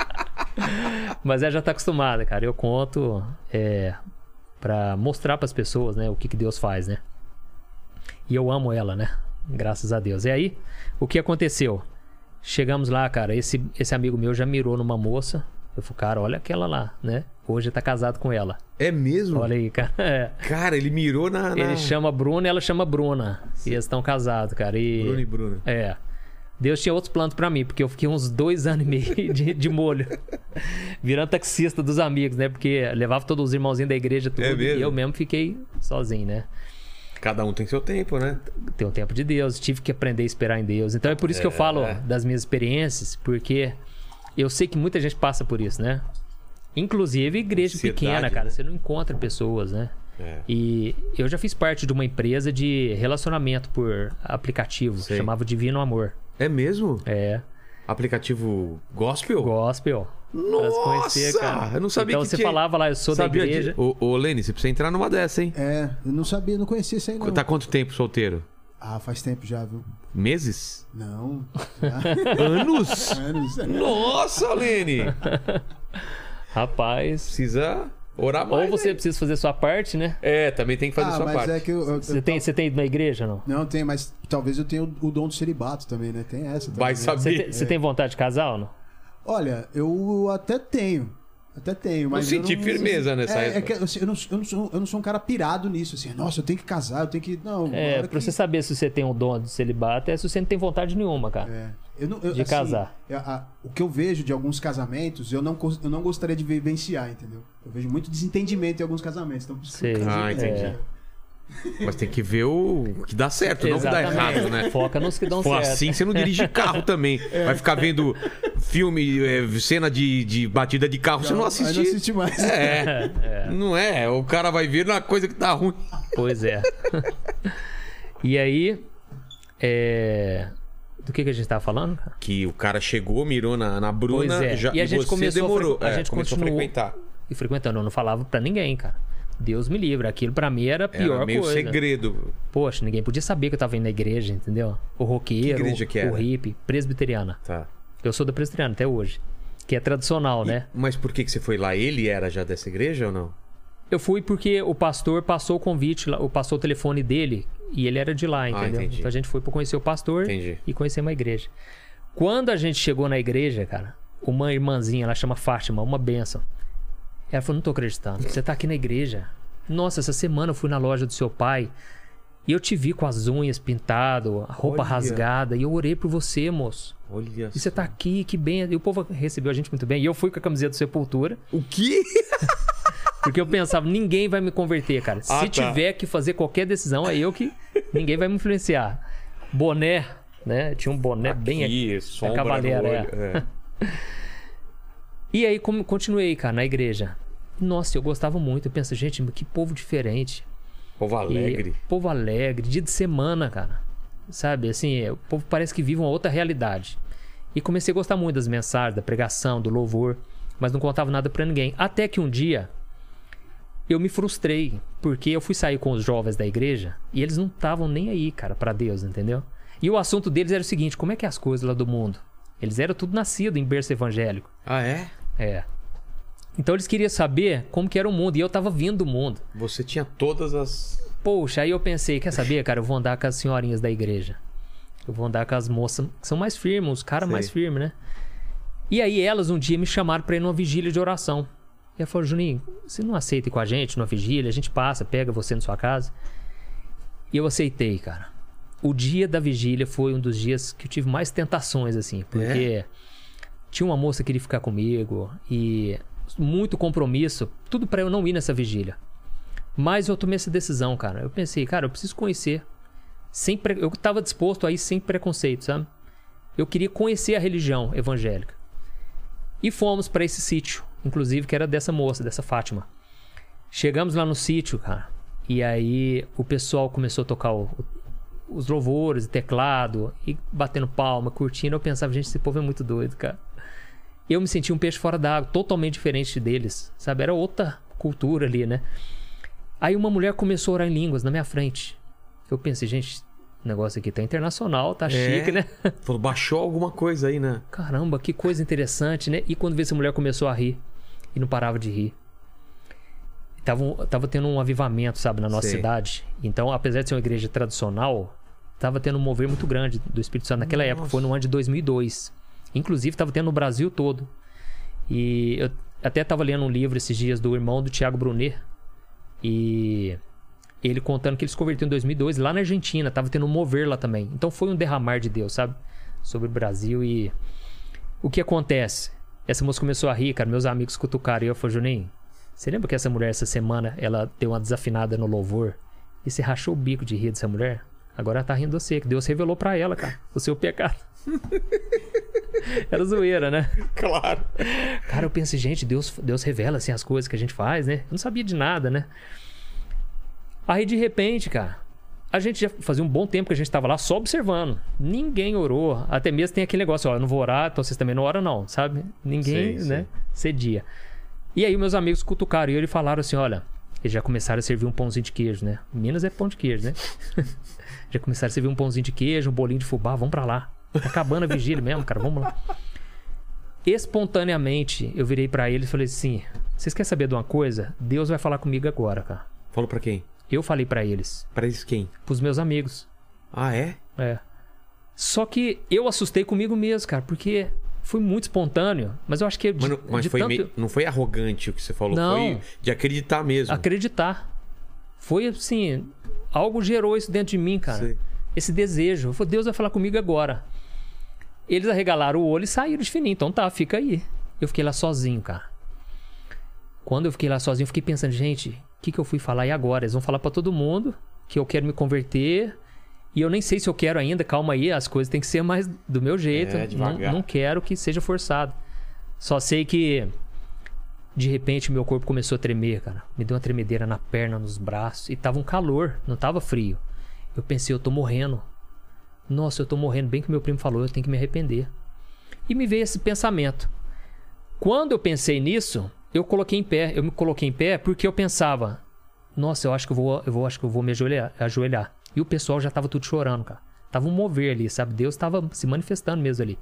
Speaker 3: Mas ela já tá acostumada, cara. Eu conto é, para mostrar para as pessoas, né, o que, que Deus faz, né? E eu amo ela, né? Graças a Deus. E aí, o que aconteceu? Chegamos lá, cara. Esse, esse amigo meu já mirou numa moça. Eu falei, cara, olha aquela lá, né? Hoje tá casado com ela.
Speaker 1: É mesmo?
Speaker 3: Olha aí, cara. É.
Speaker 1: Cara, ele mirou na. na...
Speaker 3: Ele chama Bruna e ela chama Bruna. E eles estão casados, cara. E...
Speaker 1: Bruno e Bruna.
Speaker 3: É. Deus tinha outros planos pra mim, porque eu fiquei uns dois anos e meio de, de molho. Virando taxista dos amigos, né? Porque levava todos os irmãozinhos da igreja, tudo.
Speaker 1: É mesmo?
Speaker 3: E eu mesmo fiquei sozinho, né?
Speaker 1: Cada um tem seu tempo, né?
Speaker 3: Tem o tempo de Deus, tive que aprender a esperar em Deus. Então é por isso que eu falo das minhas experiências, porque eu sei que muita gente passa por isso, né? Inclusive igreja
Speaker 1: Ansiedade,
Speaker 3: pequena, cara.
Speaker 1: né?
Speaker 3: Você não encontra pessoas, né?
Speaker 1: É.
Speaker 3: E eu já fiz parte de uma empresa de relacionamento por aplicativo,
Speaker 1: Sei.
Speaker 3: chamava Divino Amor.
Speaker 1: É mesmo?
Speaker 3: É,
Speaker 1: Aplicativo gospel?
Speaker 3: gospel. Pra se conhecer,
Speaker 1: Nossa! Eu não sabia
Speaker 3: então
Speaker 1: que
Speaker 3: você
Speaker 1: tinha-
Speaker 3: falava lá, eu sou
Speaker 1: Sabia
Speaker 3: da igreja.
Speaker 1: de... Ô, ô, Lene, você precisa entrar numa dessa, hein?
Speaker 2: É, eu não sabia, não conhecia isso aí não.
Speaker 1: Tá quanto tempo solteiro?
Speaker 2: Ah, faz tempo já, viu?
Speaker 1: Meses?
Speaker 2: Não.
Speaker 1: Anos?
Speaker 2: Anos.
Speaker 1: Nossa, Lene!
Speaker 3: Rapaz.
Speaker 1: Precisa orar mais.
Speaker 3: Ou você
Speaker 1: aí.
Speaker 3: precisa fazer sua parte, né?
Speaker 1: É, também tem que fazer
Speaker 2: Ah,
Speaker 1: sua
Speaker 2: mas
Speaker 1: parte.
Speaker 2: é que eu, eu-
Speaker 3: Você
Speaker 2: eu-
Speaker 3: tem, você tem ido na igreja não?
Speaker 2: Não, tem, mas talvez eu tenha o, o dom do celibato também, né? Tem essa também.
Speaker 1: Vai
Speaker 2: né?
Speaker 3: Você,
Speaker 1: saber.
Speaker 3: tem, você tem vontade de casar ou não?
Speaker 2: Olha, eu até tenho. Até tenho, mas.
Speaker 1: senti
Speaker 2: eu não,
Speaker 1: firmeza nessa
Speaker 2: é, é
Speaker 1: época.
Speaker 2: que, assim, eu, não, eu, não sou, eu não sou um cara pirado nisso, assim. Nossa, eu tenho que casar, eu tenho que. Não,
Speaker 3: É, pra
Speaker 2: que-
Speaker 3: você saber se você tem um dom de celibato é se você não tem vontade nenhuma, cara.
Speaker 2: É. Eu não, eu,
Speaker 3: De
Speaker 2: assim,
Speaker 3: casar.
Speaker 2: é, a- o que eu vejo de alguns casamentos, eu não, eu não gostaria de vivenciar, entendeu? Eu vejo muito desentendimento em alguns casamentos. Então, por isso que eu
Speaker 3: Sei.
Speaker 2: casei.
Speaker 1: Ah, entendi.
Speaker 3: É.
Speaker 1: Mas tem que ver o que dá certo, não o que dá errado, né?
Speaker 3: Foca nos que dão
Speaker 1: Se for
Speaker 3: certo.
Speaker 1: assim, você não dirige carro também. Vai ficar vendo filme, é, cena de, de batida de carro, você não assiste.
Speaker 2: não assiste mais.
Speaker 1: É, não é. O cara vai ver na coisa que tá ruim.
Speaker 3: Pois é. e aí, é... do que, que a gente tava falando?
Speaker 1: Que o cara chegou, mirou na, na Bruna
Speaker 3: Pois é.
Speaker 1: já,
Speaker 3: E a gente
Speaker 1: você
Speaker 3: começou a
Speaker 1: demorou.
Speaker 3: fre- a
Speaker 1: é,
Speaker 3: gente
Speaker 1: começou
Speaker 3: continuou.
Speaker 1: a frequentar.
Speaker 3: E frequentando, eu não falava pra ninguém, cara. Deus me livre. Aquilo pra mim era a pior
Speaker 1: Era meio
Speaker 3: coisa.
Speaker 1: segredo.
Speaker 3: Poxa, ninguém podia saber que eu tava indo na igreja, entendeu? O roqueiro,
Speaker 1: Que igreja que era?
Speaker 3: o hippie, presbiteriana.
Speaker 1: Tá.
Speaker 3: Eu sou da presbiteriana até hoje. Que é tradicional, né?
Speaker 1: Mas por que, que você foi lá? Ele era já dessa igreja ou não?
Speaker 3: Eu fui porque o pastor passou o convite, passou o telefone dele e ele era de lá, entendeu?
Speaker 1: Ah,
Speaker 3: então a gente foi pra conhecer o pastor
Speaker 1: Entendi.
Speaker 3: e conhecer uma igreja. Quando a gente chegou na igreja, cara, uma irmãzinha, ela chama Fátima, uma benção. Ela falou: Não tô acreditando, você tá aqui na igreja. Nossa, essa semana eu fui na loja do seu pai e eu te vi com as unhas pintado, a roupa
Speaker 1: Olha.
Speaker 3: rasgada e eu orei por você, moço.
Speaker 1: Olha
Speaker 3: E você tá aqui, que bem. E o povo recebeu a gente muito bem. E eu fui com a camiseta do Sepultura.
Speaker 1: O quê?
Speaker 3: Porque eu pensava, ninguém vai me converter, cara. Se
Speaker 1: Ah, tá.
Speaker 3: tiver que fazer qualquer decisão, é eu que. ninguém vai me influenciar. Boné, né? Tinha um boné bem aqui.
Speaker 1: Aqui, sombra
Speaker 3: cavaleira,
Speaker 1: no
Speaker 3: é.
Speaker 1: É.
Speaker 3: E aí continuei, cara, na igreja. Nossa, eu gostava muito. Eu penso, gente, que povo diferente.
Speaker 1: Povo
Speaker 3: E
Speaker 1: alegre.
Speaker 3: povo alegre, dia de semana, cara. Sabe, assim, o povo parece que vive uma outra realidade. E comecei a gostar muito das mensagens, da pregação, do louvor, mas não contava nada pra ninguém. Até que um dia eu me frustrei, porque eu fui sair com os jovens da igreja e eles não estavam nem aí, cara, pra Deus, entendeu? E o assunto deles era o seguinte: como é que é as coisas lá do mundo? Eles eram tudo nascido em berço evangélico.
Speaker 1: Ah, é?
Speaker 3: É. Então eles queriam saber como que era o mundo, e eu tava vindo do mundo.
Speaker 1: Você tinha todas as.
Speaker 3: Poxa, aí eu pensei, quer saber, cara, eu vou andar com as senhorinhas da igreja. Eu vou andar com as moças que são mais firmes, os caras mais firmes, né? E aí elas um dia me chamaram pra ir numa vigília de oração. E ela falou, Juninho, você não aceita ir com a gente numa vigília? A gente passa, pega você na sua casa. E eu aceitei, cara. O dia da vigília foi um dos dias que eu tive mais tentações, assim, porque tinha uma moça que queria ficar comigo e muito compromisso, tudo pra eu não ir nessa vigília. Mas eu tomei essa decisão, cara. Eu pensei, cara, eu preciso conhecer. Sem pre... Eu tava disposto a ir sem preconceito, sabe? Eu queria conhecer a religião evangélica. E fomos pra esse sítio, inclusive que era dessa moça, dessa Fátima. Chegamos lá no sítio, cara. E aí o pessoal começou a tocar o- os louvores, teclado, e batendo palma, curtindo. Eu pensava, gente, esse povo é muito doido, cara. Eu me senti um peixe fora d'água, totalmente diferente deles, sabe? Era outra cultura ali, né? Aí uma mulher começou a orar em línguas na minha frente. Eu pensei, gente, o negócio aqui tá internacional, tá chique, né?
Speaker 1: Falou, baixou alguma coisa aí, né?
Speaker 3: Caramba, que coisa interessante, né? E quando vê essa mulher começou a rir e não parava de rir. Tava, tava tendo um avivamento, sabe, na nossa
Speaker 1: Sei.
Speaker 3: cidade. Então, apesar de ser uma igreja tradicional, tava tendo um mover muito grande do Espírito Santo naquela época. Foi no ano de 2002. Inclusive, tava tendo no Brasil todo. E eu até tava lendo um livro esses dias do irmão do Thiago Brunet. E ele contando que ele se converteu em 2002 lá na Argentina, tava tendo um mover lá também. Então foi um derramar de Deus, sabe? Sobre o Brasil e o que acontece? Essa moça começou a rir, cara, meus amigos cutucaram e eu falei, Juninho, você lembra que essa mulher essa semana ela deu uma desafinada no louvor e você rachou o bico de rir dessa mulher? Agora ela tá rindo você, que Deus revelou pra ela, cara, o seu pecado. Era zoeira, né?
Speaker 1: Claro.
Speaker 3: Cara, eu pensei, gente, Deus, Deus revela assim as coisas que a gente faz, né? Eu não sabia de nada, né? Aí de repente, cara, a gente já fazia um bom tempo que a gente tava lá só observando. Ninguém orou. Até mesmo tem aquele negócio, ó, eu não vou orar, então vocês também não oram, não, sabe? Ninguém,
Speaker 1: Sim,
Speaker 3: né, cedia. E aí meus amigos cutucaram e eles falaram assim, olha, eles já começaram a servir um pãozinho de queijo, né? Minas é pão de queijo, né? já começaram a servir um pãozinho de queijo, um bolinho de fubá, vamos pra lá. Tá acabando a vigília mesmo, cara, vamos lá. Espontaneamente, eu virei pra eles e falei assim: vocês querem saber de uma coisa? Deus vai falar comigo agora, cara.
Speaker 1: Falou pra quem?
Speaker 3: Eu falei pra eles,
Speaker 1: Pra isso quem?
Speaker 3: pros meus amigos.
Speaker 1: Ah, é?
Speaker 3: É. Só que eu assustei comigo mesmo, cara, porque foi muito espontâneo, mas eu acho que
Speaker 1: Mas, não, mas foi
Speaker 3: tanto
Speaker 1: meio- não foi arrogante o que você falou,
Speaker 3: Não.
Speaker 1: foi de acreditar mesmo.
Speaker 3: acreditar. Foi assim, algo gerou isso dentro de mim, cara.
Speaker 1: Sei.
Speaker 3: Esse desejo. Eu falei, Deus vai falar comigo agora. Eles arregalaram o olho e saíram de fininho. Então tá, fica aí. Eu fiquei lá sozinho, cara. Quando eu fiquei lá sozinho, eu fiquei pensando, gente, o que, que eu fui falar e agora? Eles vão falar pra todo mundo que eu quero me converter. E eu nem sei se eu quero ainda, calma aí, as coisas têm que ser mais do meu jeito.
Speaker 1: É,
Speaker 3: não, não quero que seja forçado. Só sei que de repente meu corpo começou a tremer, cara. Me deu uma tremedeira na perna, nos braços. E tava um calor, não tava frio. Eu pensei, eu tô morrendo. Nossa, eu tô morrendo. Bem que meu primo falou, eu tenho que me arrepender. E me veio esse pensamento. Quando eu pensei nisso, eu coloquei em pé. Eu me coloquei em pé porque eu pensava, nossa, eu acho que eu vou, eu vou, acho que eu vou me ajoelhar, ajoelhar. E o pessoal já tava tudo chorando, cara. Tava um mover ali, sabe? Deus tava se manifestando mesmo ali.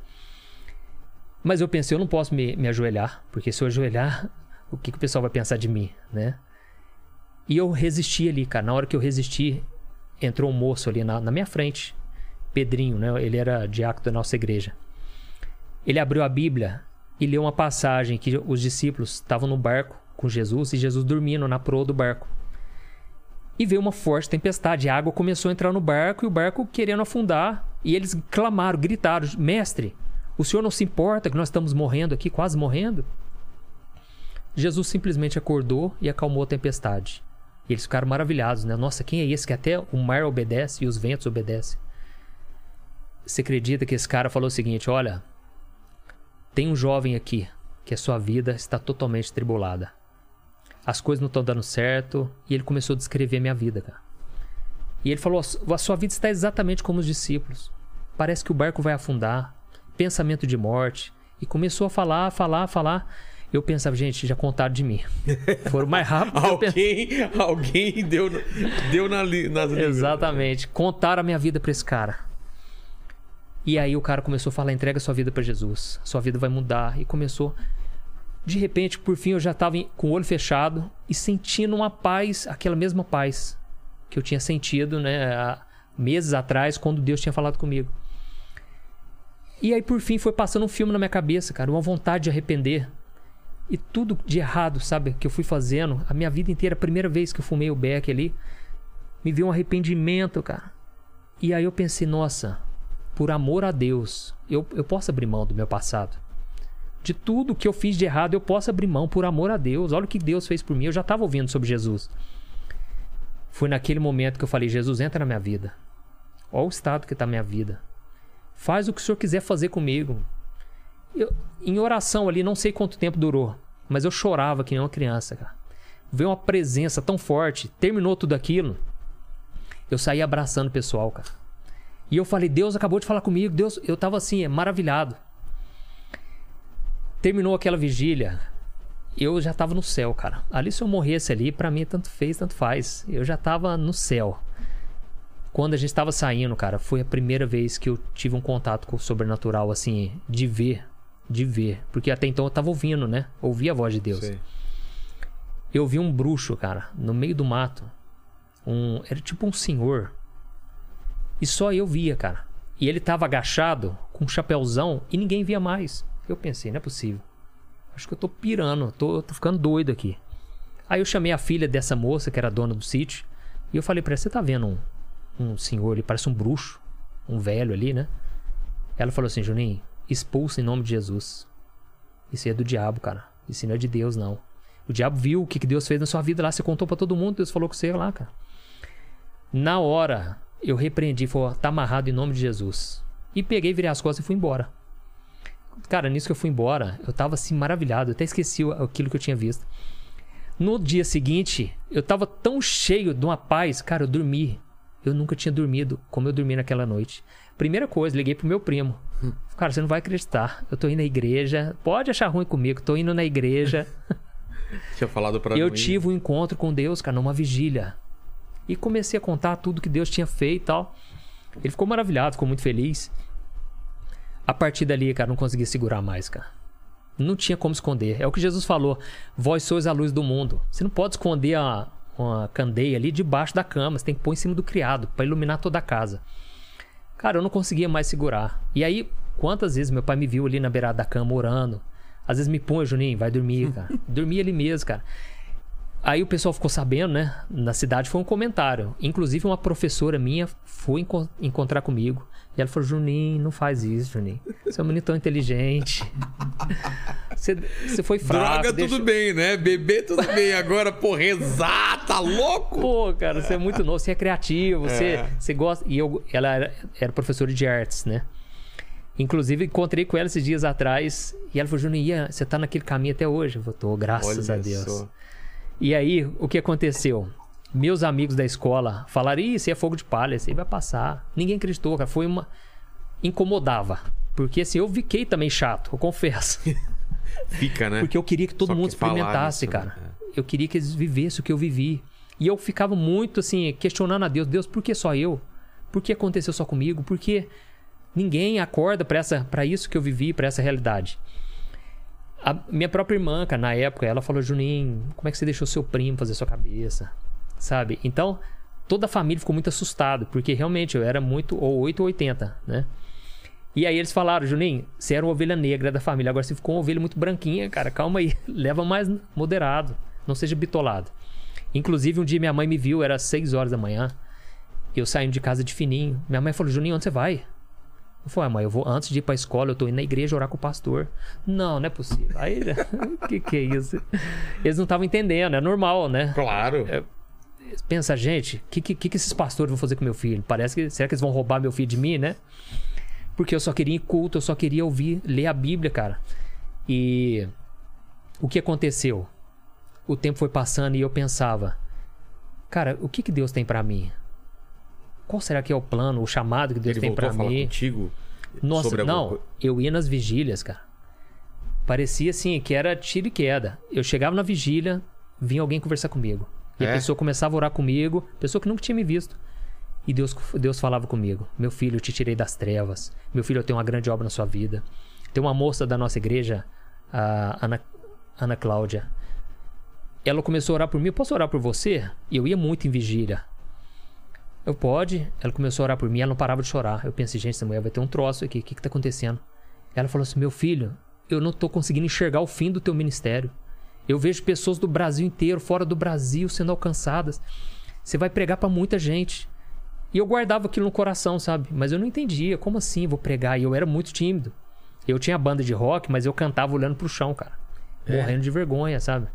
Speaker 3: Mas eu pensei, eu não posso me, me ajoelhar, porque se eu ajoelhar, o que, que o pessoal vai pensar de mim, né? E eu resisti ali, cara. Na hora que eu resisti, entrou um moço ali na, na minha frente. Pedrinho, né? Ele era diácono da nossa igreja. Ele abriu a Bíblia e leu uma passagem que os discípulos estavam no barco com Jesus e Jesus dormindo na proa do barco. E veio uma forte tempestade, a água começou a entrar no barco e o barco querendo afundar. E eles clamaram, gritaram: Mestre, o senhor não se importa que nós estamos morrendo aqui, quase morrendo? Jesus simplesmente acordou e acalmou a tempestade. E eles ficaram maravilhados, né? Nossa, quem é esse que até o mar obedece e os ventos obedecem? Você acredita que esse cara falou o seguinte: Olha, tem um jovem aqui que a sua vida está totalmente tribulada. As coisas não estão dando certo. E ele começou a descrever minha vida, cara. E ele falou: A sua vida está exatamente como os discípulos. Parece que o barco vai afundar. Pensamento de morte. E começou a falar, falar, falar. Eu pensava, gente, já contaram de mim. Foram mais rápido.
Speaker 1: Alguém, alguém deu, deu na, nas.
Speaker 3: Exatamente. Contaram a minha vida pra esse cara. E aí o cara começou a falar: entrega sua vida pra Jesus. Sua vida vai mudar. E começou. De repente, por fim, eu já tava em- com o olho fechado e sentindo uma paz, aquela mesma paz que eu tinha sentido, né, há meses atrás, quando Deus tinha falado comigo. E aí, por fim, foi passando um filme na minha cabeça, cara, uma vontade de arrepender. E tudo de errado, sabe, que eu fui fazendo, a minha vida inteira, a primeira vez que eu fumei o beck ali, me veio um arrependimento, cara. E aí eu pensei, nossa, por amor a Deus, eu, eu posso abrir mão do meu passado. De tudo que eu fiz de errado, eu posso abrir mão por amor a Deus. Olha o que Deus fez por mim. Eu já estava ouvindo sobre Jesus. Foi naquele momento que eu falei: Jesus, entra na minha vida. Olha o estado que está a minha vida. Faz o que o Senhor quiser fazer comigo. Eu, em oração ali, não sei quanto tempo durou, mas eu chorava que nem uma criança, cara. Veio uma presença tão forte, terminou tudo aquilo. Eu saí abraçando o pessoal, cara. E eu falei, Deus acabou de falar comigo. Deus, eu tava assim, maravilhado. Terminou aquela vigília. Eu já tava no céu, cara. Ali se eu morresse ali, pra mim tanto fez, tanto faz. Eu já tava no céu. Quando a gente tava saindo, cara, foi a primeira vez que eu tive um contato com o sobrenatural, assim, de ver. De ver. Porque até então eu tava ouvindo, né? Ouvi a voz de Deus.
Speaker 1: Sei.
Speaker 3: Eu vi um bruxo, cara, no meio do mato. Um, era tipo um senhor. E só eu via, cara. E ele tava agachado, com um chapéuzão, e ninguém via mais. Eu pensei, não é possível. acho que eu tô pirando, tô, tô ficando doido aqui. Aí eu chamei a filha dessa moça, que era dona do sítio, e eu falei pra ela: Você tá vendo um, um senhor ali, parece um bruxo, um velho ali, né? Ela falou assim: Juninho, expulsa em nome de Jesus. Isso é do diabo, cara. Isso não é de Deus, não. O diabo viu o que Deus fez na sua vida lá, você contou pra todo mundo, Deus falou com você lá, cara. Na hora, eu repreendi, falei: Tá amarrado em nome de Jesus. E peguei, virei as costas e fui embora. Cara, nisso que eu fui embora, eu tava assim maravilhado, eu até esqueci aquilo que eu tinha visto. No dia seguinte, eu tava tão cheio de uma paz, cara, eu dormi. Eu nunca tinha dormido como eu dormi naquela noite. Primeira coisa, liguei pro meu primo. Cara, você não vai acreditar. Eu tô indo na igreja. Pode achar ruim comigo, tô indo na igreja.
Speaker 1: Tinha falado pra
Speaker 3: eu tive um encontro com Deus, cara, numa vigília. E comecei a contar tudo que Deus tinha feito e tal. Ele ficou maravilhado, ficou muito feliz. A partir dali, cara, não conseguia segurar mais, cara. Não tinha como esconder. É o que Jesus falou. Vós sois a luz do mundo. Você não pode esconder a, uma candeia ali debaixo da cama. Você tem que pôr em cima do criado para iluminar toda a casa. Cara, eu não conseguia mais segurar. E aí, quantas vezes meu pai me viu ali na beirada da cama orando? Às vezes me põe, Juninho, vai dormir, cara. Dormia ali mesmo, cara. Aí o pessoal ficou sabendo, né? Na cidade foi um comentário. Inclusive, uma professora minha foi enco- encontrar comigo. E ela falou: Juninho, não faz isso, Juninho. Você é um menino tão inteligente. Você, você foi fraco.
Speaker 1: Droga, tudo bem, né? Beber, tudo bem. Agora, pô, rezar, tá louco?
Speaker 3: Pô, cara, você é muito novo, você é criativo, você, você gosta. E eu, ela era, era professora de artes, né? Inclusive, encontrei com ela esses dias atrás e ela falou: Juninho, você tá naquele caminho até hoje? Eu falei, tô, graças
Speaker 1: Olha
Speaker 3: a Deus.
Speaker 1: só.
Speaker 3: E aí, o que aconteceu? Meus amigos da escola falaram: Ih, isso é fogo de palha, isso aí vai passar. Ninguém acreditou, cara. Foi uma. Incomodava. Porque assim, eu fiquei também chato, eu confesso.
Speaker 1: Fica, né?
Speaker 3: Porque eu queria que todo
Speaker 1: Só
Speaker 3: mundo
Speaker 1: que
Speaker 3: experimentasse,
Speaker 1: nisso,
Speaker 3: cara.
Speaker 1: né?
Speaker 3: Eu queria que eles vivessem o que eu vivi. E eu ficava muito assim, questionando a Deus: Deus, por que só eu? Por que aconteceu só comigo? Por que ninguém acorda para isso que eu vivi, pra essa realidade? A minha própria irmã, cara, na época, ela falou: Juninho, como é que você deixou seu primo fazer sua cabeça? Sabe? Então, toda a família ficou muito assustada, porque realmente eu era muito ou 8 ou 80, né? E aí eles falaram, Juninho, você era uma ovelha negra da família, agora você ficou uma ovelha muito branquinha, cara, calma aí, leva mais moderado, não seja bitolado. Inclusive, um dia minha mãe me viu, era 6 horas da manhã, eu saindo de casa de fininho. Minha mãe falou, Juninho, onde você vai? Eu falei, "Ah, mãe, eu vou, antes de ir pra escola, eu tô indo na igreja orar com o pastor. Não, não é possível. Aí, que que é isso? Eles não estavam entendendo, é normal, né?
Speaker 1: Claro.
Speaker 3: pensa, gente, o que, que, que esses pastores vão fazer com meu filho? Parece que. Será que eles vão roubar meu filho de mim, né? Porque eu só queria ir em culto, eu só queria ouvir, ler a Bíblia, cara. E o que aconteceu? O tempo foi passando e eu pensava, cara, o que, que Deus tem pra mim? Qual será que é o plano, o chamado que Deus
Speaker 1: Ele
Speaker 3: tem
Speaker 1: voltou
Speaker 3: pra
Speaker 1: a falar
Speaker 3: mim?
Speaker 1: contigo
Speaker 3: Nossa,
Speaker 1: sobre alguma
Speaker 3: não,
Speaker 1: coisa?
Speaker 3: eu ia nas vigílias, cara. Parecia assim, que era tiro e queda. Eu chegava na vigília, vinha alguém conversar comigo. E
Speaker 1: É?
Speaker 3: a pessoa começava a orar comigo, pessoa que nunca tinha me visto. E Deus, Deus falava comigo: Meu filho, eu te tirei das trevas. Meu filho, eu tenho uma grande obra na sua vida. Tem uma moça da nossa igreja, a Ana, Ana Cláudia. Ela começou a orar por mim. Eu posso orar por você? E eu ia muito em vigília. Eu pode. Ela começou a orar por mim, ela não parava de chorar. Eu pensei, gente, essa mulher vai ter um troço aqui. O que, que tá acontecendo? Ela falou assim: Meu filho, eu não tô conseguindo enxergar o fim do teu ministério. Eu vejo pessoas do Brasil inteiro, fora do Brasil, sendo alcançadas. Você vai pregar pra muita gente. E eu guardava aquilo no coração, sabe? Mas eu não entendia. Como assim vou pregar? E eu era muito tímido. Eu tinha banda de rock, mas eu cantava olhando pro chão, cara. Morrendo de vergonha, sabe?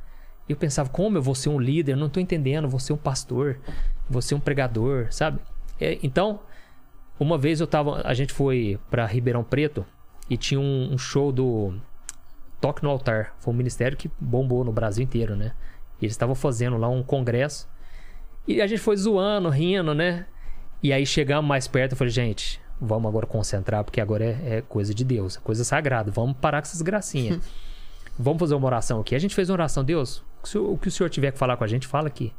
Speaker 3: E eu pensava, como eu vou ser um líder? Eu não tô entendendo. Vou ser um pastor. Vou ser um pregador, sabe? É, então, uma vez eu tava. A gente foi pra Ribeirão Preto e tinha um, um show do Toque no Altar. Foi um ministério que bombou no Brasil inteiro, né? E eles estavam fazendo lá um congresso. E a gente foi zoando, rindo, né? E aí chegamos mais perto, eu falei, gente, vamos agora concentrar, porque agora é, é coisa de Deus, é coisa sagrada. Vamos parar com essas gracinhas. vamos fazer uma oração aqui. A gente fez uma oração, Deus, o que o- senhor tiver que falar com a gente, fala aqui.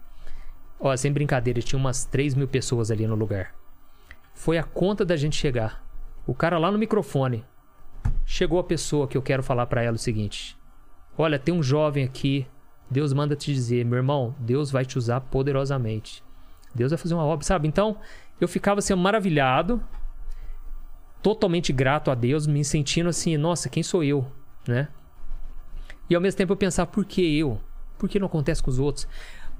Speaker 3: Ó, sem brincadeira, tinha umas 3 mil pessoas ali no lugar. Foi a conta da gente chegar. O cara lá no microfone. Chegou a pessoa que eu quero falar pra ela o seguinte: Olha, tem um jovem aqui. Deus manda te dizer, meu irmão, Deus vai te usar poderosamente. Deus vai fazer uma obra, sabe? Então, eu ficava assim maravilhado, totalmente grato a Deus, me sentindo assim, nossa, quem sou eu, né? E ao mesmo tempo eu pensava, por que eu? Por que não acontece com os outros?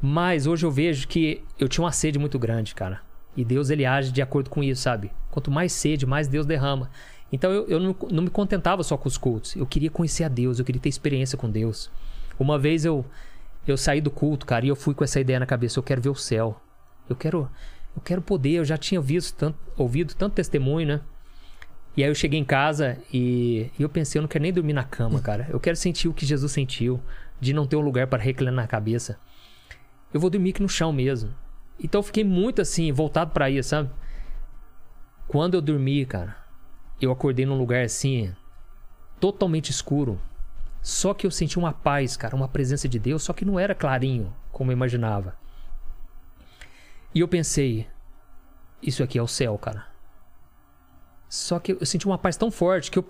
Speaker 3: Mas hoje eu vejo que eu tinha uma sede muito grande, cara. E Deus ele age de acordo com isso, sabe? Quanto mais sede, mais Deus derrama. Então eu, eu não, não me contentava só com os cultos. Eu queria conhecer a Deus, eu queria ter experiência com Deus. Uma vez eu eu saí do culto, cara, e eu fui com essa ideia na cabeça, eu quero ver o céu. Eu quero eu quero poder, eu já tinha visto tanto, ouvido tanto testemunho, né? E aí eu cheguei em casa e, e eu pensei, eu não quero nem dormir na cama, cara. Eu quero sentir o que Jesus sentiu, de não ter um lugar para reclinar na cabeça. Eu vou dormir aqui no chão mesmo. Então eu fiquei muito assim, voltado para isso, sabe? Quando eu dormi, cara, eu acordei num lugar assim, totalmente escuro. Só que eu senti uma paz, cara, uma presença de Deus, só que não era clarinho, como eu imaginava. E eu pensei, isso aqui é o céu, cara. Só que eu senti uma paz tão forte que eu,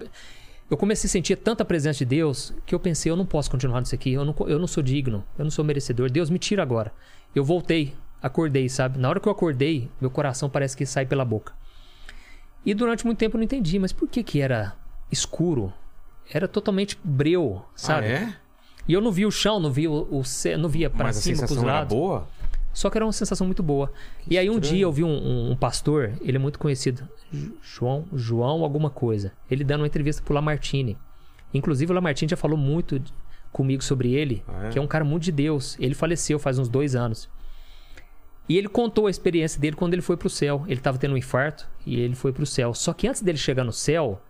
Speaker 3: eu comecei a sentir tanta presença de Deus que eu pensei, eu não posso continuar nisso aqui, eu não, eu não sou digno, eu não sou merecedor, Deus me tira agora. Eu voltei, acordei, sabe? Na hora que eu acordei, meu coração parece que sai pela boca. E durante muito tempo eu não entendi, mas por que que era escuro? Era totalmente breu, sabe?
Speaker 1: Ah, é?
Speaker 3: E eu não via o chão, não via o, o céu, não via para cima, pros
Speaker 1: sensação era
Speaker 3: lados.
Speaker 1: boa?
Speaker 3: Só que era uma sensação muito boa. e aí um dia eu vi um, um- um pastor, ele é muito conhecido, João, João alguma coisa. Ele dando uma entrevista pro Lamartine. Inclusive o Lamartine já falou muito comigo sobre ele,
Speaker 1: Ah, é?
Speaker 3: que é um cara muito de Deus. Ele faleceu faz uns dois anos. E ele contou a experiência dele quando ele foi pro céu. Ele estava tendo um infarto e ele foi pro céu. Só que antes dele chegar no céu,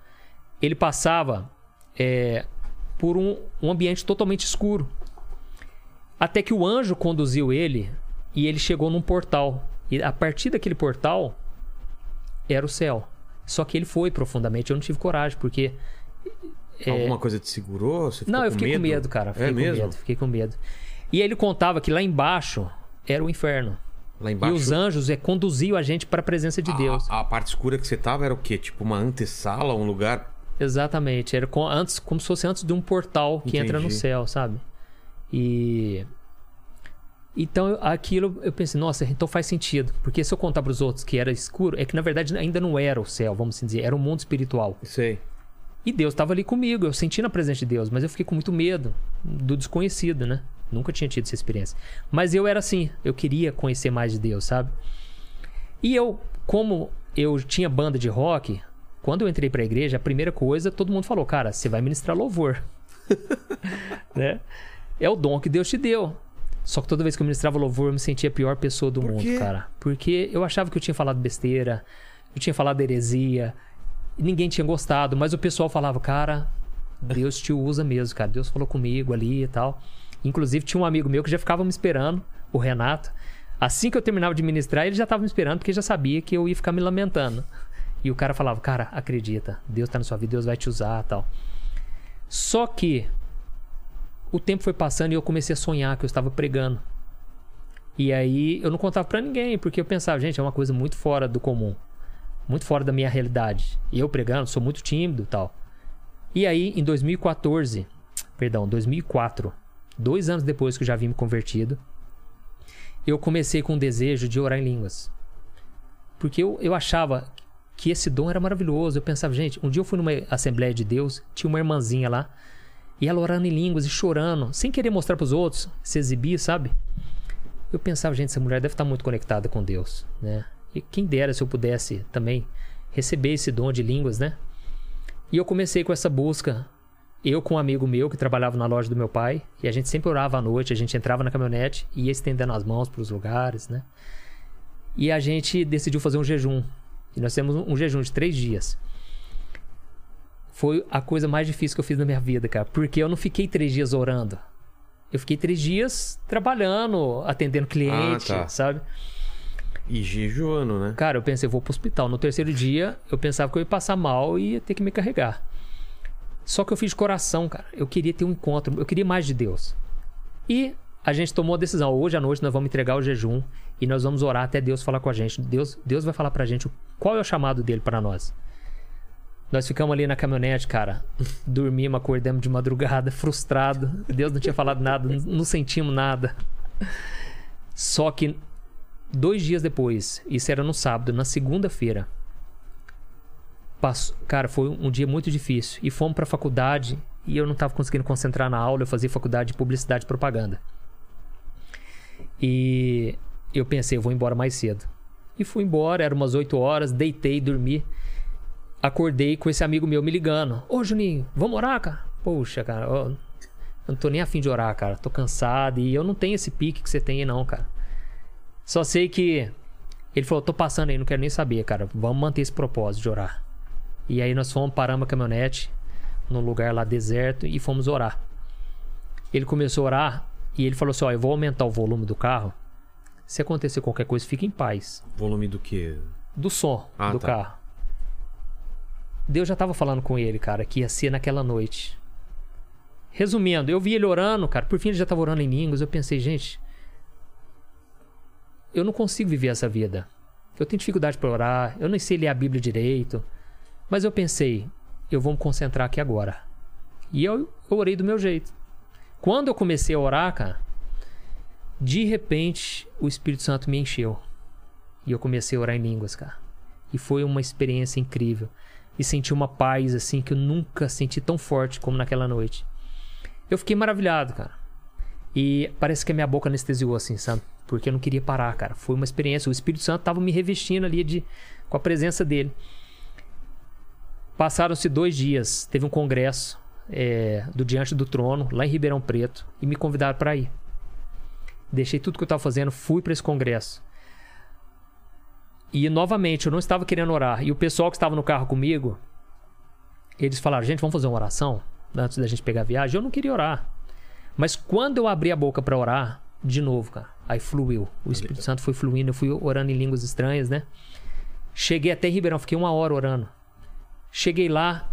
Speaker 3: ele passava é, por um, um ambiente totalmente escuro. Até que o anjo conduziu ele e ele chegou num portal. E a partir daquele portal era o céu. Só que ele foi profundamente. Eu não tive coragem, porque. é,
Speaker 1: Alguma coisa te segurou? Você
Speaker 3: não, eu
Speaker 1: com
Speaker 3: fiquei com medo, cara. Fiquei
Speaker 1: é
Speaker 3: com
Speaker 1: mesmo?
Speaker 3: medo, fiquei com medo. E ele contava que lá embaixo era o inferno.
Speaker 1: Lá embaixo.
Speaker 3: E os anjos é, conduziam a gente para a presença de Deus.
Speaker 1: A, a parte escura que você tava era o quê? Tipo uma antessala, um lugar.
Speaker 3: Exatamente. Era com- antes, como se fosse antes de um portal que entra no
Speaker 1: Entendi.
Speaker 3: céu, sabe? E. Então eu- aquilo eu pensei, nossa, então faz sentido. Porque se eu contar para os outros que era escuro, é que na verdade ainda não era o céu, vamos assim dizer, era um mundo espiritual.
Speaker 1: Sei.
Speaker 3: E Deus estava ali comigo, eu senti na presença de Deus, mas eu fiquei com muito medo do desconhecido, né? Nunca tinha tido essa experiência. Mas eu era assim, eu queria conhecer mais de Deus, sabe? E eu, como eu tinha banda de rock, quando eu entrei pra igreja, a primeira coisa, todo mundo falou, cara, você vai ministrar louvor. né? É o dom que Deus te deu. Só que toda vez que eu ministrava louvor, eu me sentia a pior pessoa do
Speaker 1: Por
Speaker 3: mundo,
Speaker 1: quê?
Speaker 3: cara. Porque eu achava que eu tinha falado besteira, eu tinha falado heresia, ninguém tinha gostado, mas o pessoal falava, cara, Deus te usa mesmo, cara. Deus falou comigo ali e tal. Inclusive, tinha um amigo meu que já ficava me esperando, o Renato. Assim que eu terminava de ministrar, ele já estava me esperando, porque já sabia que eu ia ficar me lamentando. E o cara falava, cara, acredita, Deus tá na sua vida, Deus vai te usar tal. Só que o tempo foi passando e eu comecei a sonhar que eu estava pregando. E aí eu não contava pra ninguém, porque eu pensava, gente, é uma coisa muito fora do comum. Muito fora da minha realidade. E eu pregando, sou muito tímido tal. E aí, em 2014, perdão, 2004, dois anos depois que eu já vim me convertido, eu comecei com o desejo de orar em línguas. Porque eu, eu achava que esse dom era maravilhoso. Eu pensava, gente, um dia eu fui numa Assembleia de Deus, tinha uma irmãzinha lá, e ela orando em línguas e chorando, sem querer mostrar pros outros, se exibir, sabe? Eu pensava, gente, essa mulher deve estar muito conectada com Deus, né? E quem dera se eu pudesse também receber esse dom de línguas, né? E eu comecei com essa busca. Eu com um amigo meu que trabalhava na loja do meu pai, e a gente sempre orava à noite, a gente entrava na caminhonete e ia estendendo as mãos para os lugares, né? E a gente decidiu fazer um jejum. E nós temos um jejum de três dias. Foi a coisa mais difícil que eu fiz na minha vida, cara. Porque eu não fiquei três dias orando. Eu fiquei três dias trabalhando, atendendo cliente,
Speaker 1: Ah, tá.
Speaker 3: sabe?
Speaker 1: E jejuando, né?
Speaker 3: Cara, eu pensei, eu vou pro hospital. No terceiro dia, eu pensava que eu ia passar mal e ia ter que me carregar. Só que eu fiz de coração, cara. Eu queria ter um encontro, eu queria mais de Deus. E a gente tomou a decisão. Hoje à noite nós vamos entregar o jejum e nós vamos orar até Deus falar com a gente. Deus, Deus vai falar pra gente qual é o chamado dele para nós. Nós ficamos ali na caminhonete, cara. Dormimos, acordamos de madrugada, frustrado. Deus não tinha falado nada, não- sentimos nada. Só que dois dias depois, isso era no sábado, na segunda-feira, cara, foi um dia muito difícil. E fomos pra faculdade e eu não estava conseguindo concentrar na aula. Eu fazia faculdade de publicidade e propaganda. E eu pensei, eu vou embora mais cedo. E fui embora, era umas 8 horas, deitei, dormi. Acordei com esse amigo meu me ligando. Ô, Juninho, vamos orar, cara? Poxa, cara, ó, eu não tô nem afim de orar, cara. Tô cansado e eu não tenho esse pique que você tem aí, não, cara. Só sei que ele falou, tô passando aí, não quero nem saber, cara. Vamos manter esse propósito de orar. E aí nós fomos, paramos a caminhonete num lugar lá deserto e fomos orar. Ele começou a orar e ele falou assim: Ó, eu vou aumentar o volume do carro. Se acontecer qualquer coisa, fique em paz.
Speaker 1: Volume do quê?
Speaker 3: Do som
Speaker 1: Ah,
Speaker 3: do
Speaker 1: tá.
Speaker 3: carro. Deus já tava falando com ele, cara, que ia ser naquela noite. Resumindo, eu vi ele orando, cara. Por fim, ele já tava orando em línguas. Eu pensei, gente, eu não consigo viver essa vida. Eu tenho dificuldade para orar. Eu nem sei ler a Bíblia direito. Mas eu pensei, eu vou me concentrar aqui agora. E eu, eu orei do meu jeito. Quando eu comecei a orar, cara, de repente o Espírito Santo me encheu. E eu comecei a orar em línguas, cara. E foi uma experiência incrível. E senti uma paz, assim, que eu nunca senti tão forte como naquela noite. Eu fiquei maravilhado, cara. E parece que a minha boca anestesiou, assim, sabe? Porque eu não queria parar, cara. Foi uma experiência. O Espírito Santo tava me revestindo ali de, com a presença dele. Passaram-se dois dias. Teve um congresso é, do Diante do Trono, lá em Ribeirão Preto. E me convidaram para ir. Deixei tudo que eu tava fazendo, fui para esse congresso. E novamente, eu não estava querendo orar. E o pessoal que estava no carro comigo, eles falaram: gente, vamos fazer uma oração antes da gente pegar a viagem. Eu não queria orar. Mas quando eu abri a boca para orar, de novo, cara, aí fluiu. O Espírito Santo foi fluindo, eu fui orando em línguas estranhas, né? Cheguei até Ribeirão, fiquei uma hora orando. Cheguei lá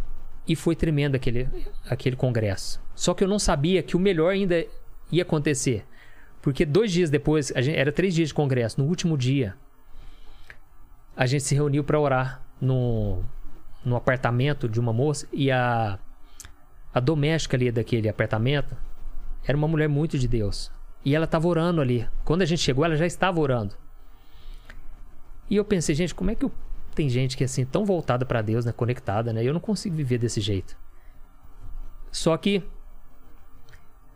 Speaker 3: e foi tremendo aquele, aquele congresso. Só que eu não sabia que o melhor ainda ia acontecer. Porque dois dias depois, gente- era três dias de congresso, no último dia, a gente se reuniu para orar no, no apartamento de uma moça e a, a doméstica ali daquele apartamento era uma mulher muito de Deus. E ela estava orando ali. Quando a gente chegou, ela já estava orando. E eu pensei, gente, como é que eu- tem gente que é assim tão voltada para Deus, né, conectada, né? Eu não consigo viver desse jeito. Só que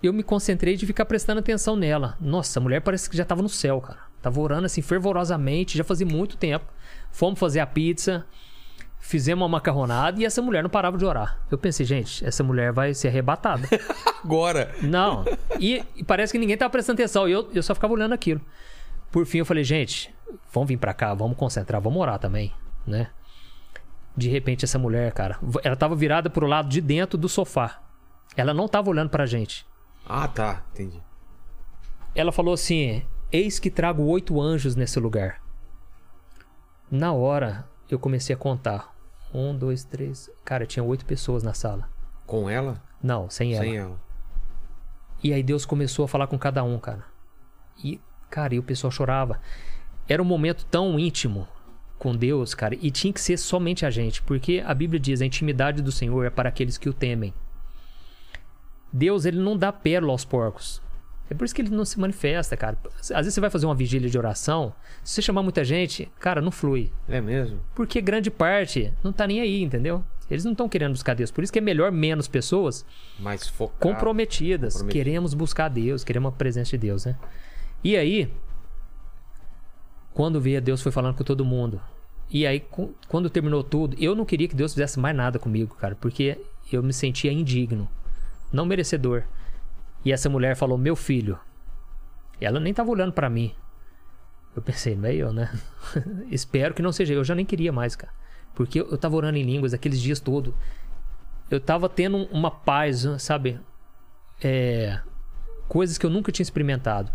Speaker 3: eu me concentrei de ficar prestando atenção nela. Nossa, a mulher parece que já tava no céu, cara. Tava orando assim fervorosamente, já fazia muito tempo. Fomos fazer a pizza, fizemos uma macarronada e essa mulher não parava de orar. Eu pensei, gente, essa mulher vai ser arrebatada.
Speaker 1: Agora.
Speaker 3: Não. E, e parece que ninguém tava prestando atenção. E eu, eu só ficava olhando aquilo. Por fim, eu falei, gente, vamos vir pra cá, vamos concentrar, vamos orar também, né? De repente, essa mulher, cara, ela tava virada pro lado de dentro do sofá. Ela não tava olhando pra gente.
Speaker 1: Ah, tá. Entendi.
Speaker 3: Ela falou assim: Eis que trago oito anjos nesse lugar. Na hora, eu comecei a contar. Um, dois, três. Cara, tinha oito pessoas na sala.
Speaker 1: Com ela?
Speaker 3: Não, sem ela.
Speaker 1: Sem ela.
Speaker 3: E aí Deus começou a falar com cada um, cara. E, cara, e o pessoal chorava. Era um momento tão íntimo com Deus, cara, e tinha que ser somente a gente, porque a Bíblia diz: a intimidade do Senhor é para aqueles que o temem. Deus, ele não dá pérola aos porcos. É por isso que ele não se manifesta, cara. Às vezes você vai fazer uma vigília de oração, se você chamar muita gente, cara, não flui.
Speaker 1: É mesmo?
Speaker 3: Porque grande parte não tá nem aí, entendeu? Eles não estão querendo buscar Deus. Por isso que é melhor menos pessoas
Speaker 1: Mais focado.
Speaker 3: comprometidas. Queremos buscar Deus, queremos a presença de Deus, né? E aí, quando via Deus foi falando com todo mundo. E aí, quando terminou tudo, eu não queria que Deus fizesse mais nada comigo, cara, porque eu me sentia indigno, não merecedor. E essa mulher falou: "Meu filho". E ela nem tava olhando pra mim. Eu pensei, não é né? Espero que não seja eu. Já nem queria mais, cara. Porque eu eu tava orando em línguas aqueles dias todos. Eu tava tendo uma paz, sabe? É, coisas que eu nunca tinha experimentado.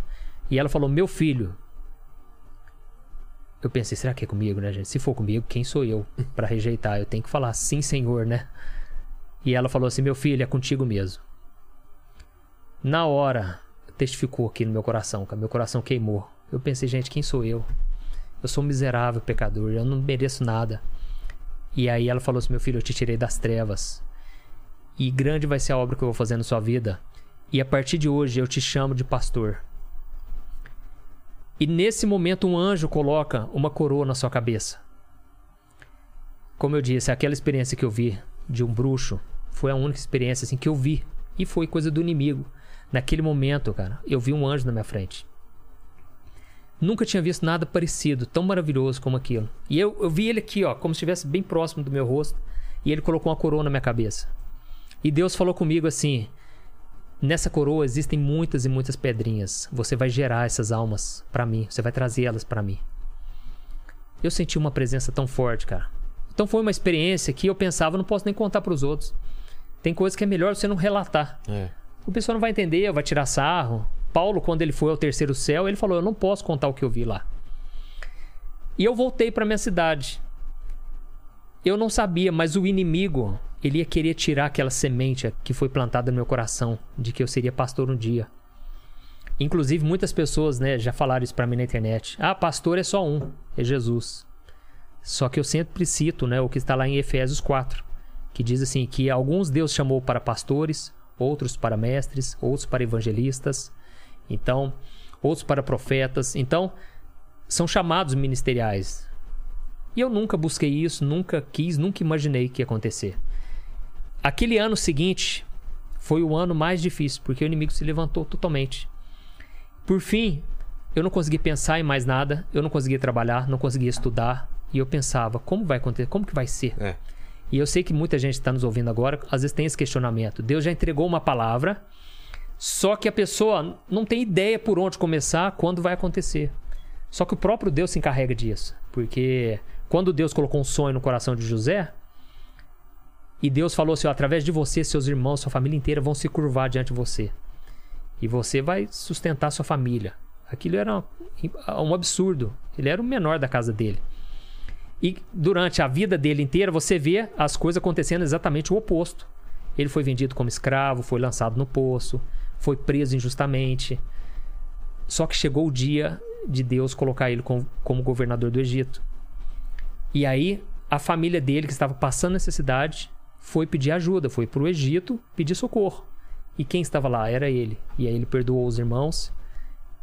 Speaker 3: E ela falou: Meu filho. Eu pensei, será que é comigo, né, gente? Se for comigo, quem sou eu pra rejeitar? Eu tenho que falar sim, senhor, né? E ela falou assim: Meu filho, é contigo mesmo. Na hora, testificou aqui no meu coração, cara. Meu coração queimou. Eu pensei, gente, quem sou eu? Eu sou um miserável pecador, eu não mereço nada. E aí ela falou assim: Meu filho, eu te tirei das trevas. E grande vai ser a obra que eu vou fazer na sua vida. E a partir de hoje eu te chamo de pastor. E nesse momento um anjo coloca uma coroa na sua cabeça. Como eu disse, aquela experiência que eu vi de um bruxo Foi a única experiência assim que eu vi. E foi coisa do inimigo. Naquele momento, cara, eu vi um anjo na minha frente. Nunca tinha visto nada parecido, tão maravilhoso como aquilo. E eu, eu vi ele aqui, ó, como se estivesse bem próximo do meu rosto. E ele colocou uma coroa na minha cabeça. E Deus falou comigo assim: Nessa coroa existem muitas e muitas pedrinhas. Você vai gerar essas almas para mim. Você vai trazer elas para mim. Eu senti uma presença tão forte, cara. Então foi uma experiência que eu pensava, não posso nem contar para os outros. Tem coisas que é melhor você não relatar.
Speaker 1: É.
Speaker 3: O pessoal não vai entender, vai tirar sarro. Paulo, quando ele foi ao terceiro céu, ele falou: Eu não posso contar o que eu vi lá. E eu voltei para minha cidade. Eu não sabia, mas o inimigo, ele ia querer tirar aquela semente que foi plantada no meu coração de que eu seria pastor um dia. Inclusive, muitas pessoas né, já falaram isso para mim na internet. Ah, pastor é só um, é Jesus. Só que eu sempre cito né, o que está lá em Efésios 4, que diz assim: que alguns Deus chamou para pastores, outros para mestres, outros para evangelistas, então, outros para profetas. Então, são chamados ministeriais. E eu nunca busquei isso, nunca quis, nunca imaginei que ia acontecer. Aquele ano seguinte foi o ano mais difícil, porque o inimigo se levantou totalmente. Por fim, eu não consegui pensar em mais nada, eu não conseguia trabalhar, não conseguia estudar, e eu pensava, como vai acontecer? Como que vai ser?
Speaker 1: É.
Speaker 3: E eu sei que muita gente está nos ouvindo agora, às vezes tem esse questionamento. Deus já entregou uma palavra, só que a pessoa não tem ideia por onde começar, quando vai acontecer. Só que o próprio Deus se encarrega disso. Porque quando Deus colocou um sonho no coração de José, e Deus falou assim: através de você, seus irmãos, sua família inteira vão se curvar diante de você. E você vai sustentar sua família. Aquilo era um absurdo. Ele era o menor da casa dele. E durante a vida dele inteira, você vê as coisas acontecendo exatamente o oposto. Ele foi vendido como escravo, foi lançado no poço, foi preso injustamente. Só que chegou o dia de Deus colocar ele como, como governador do Egito. E aí, a família dele, que estava passando necessidade, foi pedir ajuda, foi para o Egito pedir socorro. E quem estava lá? Era ele. E aí ele perdoou os irmãos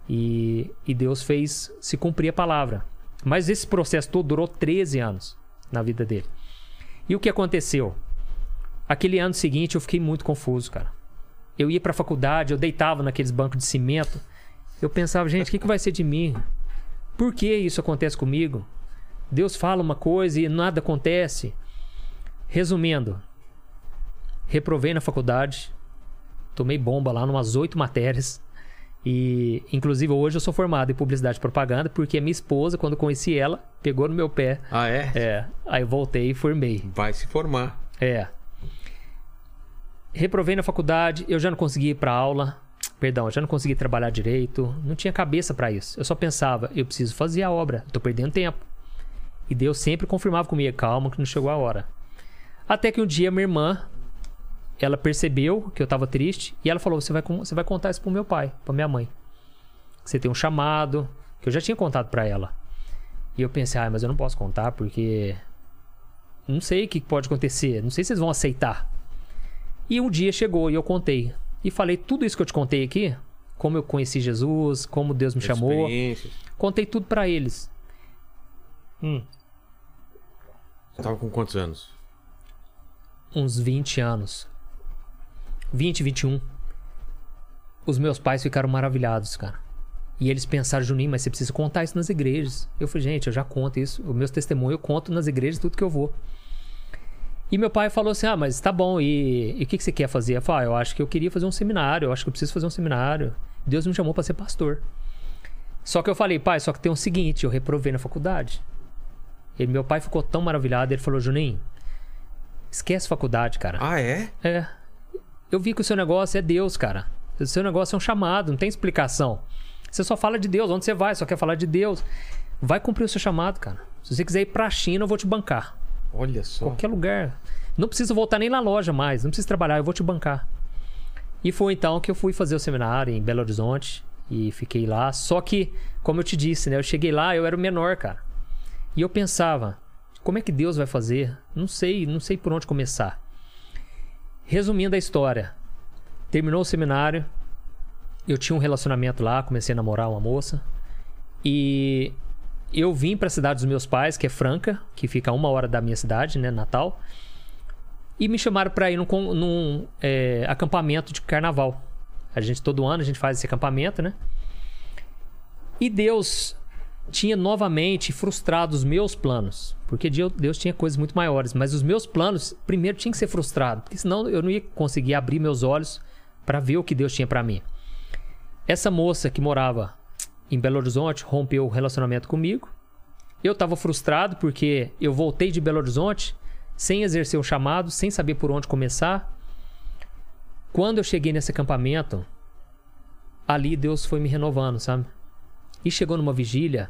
Speaker 3: e, e Deus fez se cumprir a palavra. Mas esse processo todo durou 13 anos na vida dele. E o que aconteceu? Aquele ano seguinte eu fiquei muito confuso, cara. Eu ia para a faculdade, eu deitava naqueles bancos de cimento. Eu pensava, gente, o que, que vai ser de mim? Por que isso acontece comigo? Deus fala uma coisa e nada acontece. Resumindo, reprovei na faculdade, tomei bomba lá numas oito matérias. E, inclusive, hoje eu sou formado em publicidade e propaganda porque minha esposa, quando conheci ela, pegou no meu pé.
Speaker 1: Ah, é?
Speaker 3: É. Aí voltei e formei.
Speaker 1: Vai se formar.
Speaker 3: É. Reprovei na faculdade, eu já não consegui ir pra aula. Perdão, eu já não consegui trabalhar direito. Não tinha cabeça para isso. Eu só pensava, eu preciso fazer a obra, tô perdendo tempo. E Deus sempre confirmava comigo, calma que não chegou a hora. Até que um dia minha irmã, ela percebeu que eu tava triste e ela falou: "Você vai você vai contar isso pro meu pai, pra minha mãe. Você tem um chamado, que eu já tinha contado para ela". E eu pensei: "Ah, mas eu não posso contar porque não sei o que pode acontecer, não sei se eles vão aceitar". E um dia chegou e eu contei. E falei tudo isso que eu te contei aqui, como eu conheci Jesus, como Deus me chamou. Contei tudo para eles. Hum,
Speaker 1: Você tava com quantos anos?
Speaker 3: uns 20 anos. 20, 21. Os meus pais ficaram maravilhados, cara. E eles pensaram, Juninho, mas você precisa contar isso nas igrejas. Eu falei, gente, eu já conto isso. Os meus testemunhos eu conto nas igrejas tudo que eu vou. E meu pai falou assim: Ah, mas tá bom, e, o que, que você quer fazer? Eu falei, ah, eu acho que eu queria fazer um seminário, eu acho que eu preciso fazer um seminário. Deus me chamou para ser pastor. Só que eu falei, pai, só que tem o seguinte, eu reprovei na faculdade. E meu pai ficou tão maravilhado, ele falou, Juninho, esquece faculdade, cara.
Speaker 1: Ah, é?
Speaker 3: É. Eu vi que o seu negócio é Deus, cara. O seu negócio é um chamado, não tem explicação. Você só fala de Deus, onde você vai, só quer falar de Deus. Vai cumprir o seu chamado, cara. Se você quiser ir pra China, eu vou te bancar.
Speaker 1: Olha só.
Speaker 3: Qualquer lugar. Não precisa voltar nem na loja mais, não precisa trabalhar, eu vou te bancar. E foi então que eu fui fazer o seminário em Belo Horizonte e fiquei lá. Só que, como eu te disse, né, eu cheguei lá, eu era o menor, cara. E eu pensava, como é que Deus vai fazer? Não sei, não sei por onde começar. Resumindo a história, terminou o seminário, eu tinha um relacionamento lá, comecei a namorar uma moça e eu vim para a cidade dos meus pais, que é Franca, que fica a uma hora da minha cidade, né, Natal. E me chamaram para ir num, num, é, acampamento de carnaval. A gente, todo ano, a gente faz esse acampamento, né? E Deus tinha novamente frustrado os meus planos. Porque Deus tinha coisas muito maiores. Mas os meus planos, primeiro, tinham que ser frustrados. Porque senão eu não ia conseguir abrir meus olhos para ver o que Deus tinha para mim. Essa moça que morava em Belo Horizonte rompeu o relacionamento comigo. Eu estava frustrado porque eu voltei de Belo Horizonte sem exercer o chamado, sem saber por onde começar. Quando eu cheguei nesse acampamento, ali Deus foi me renovando, sabe? E chegou numa vigília,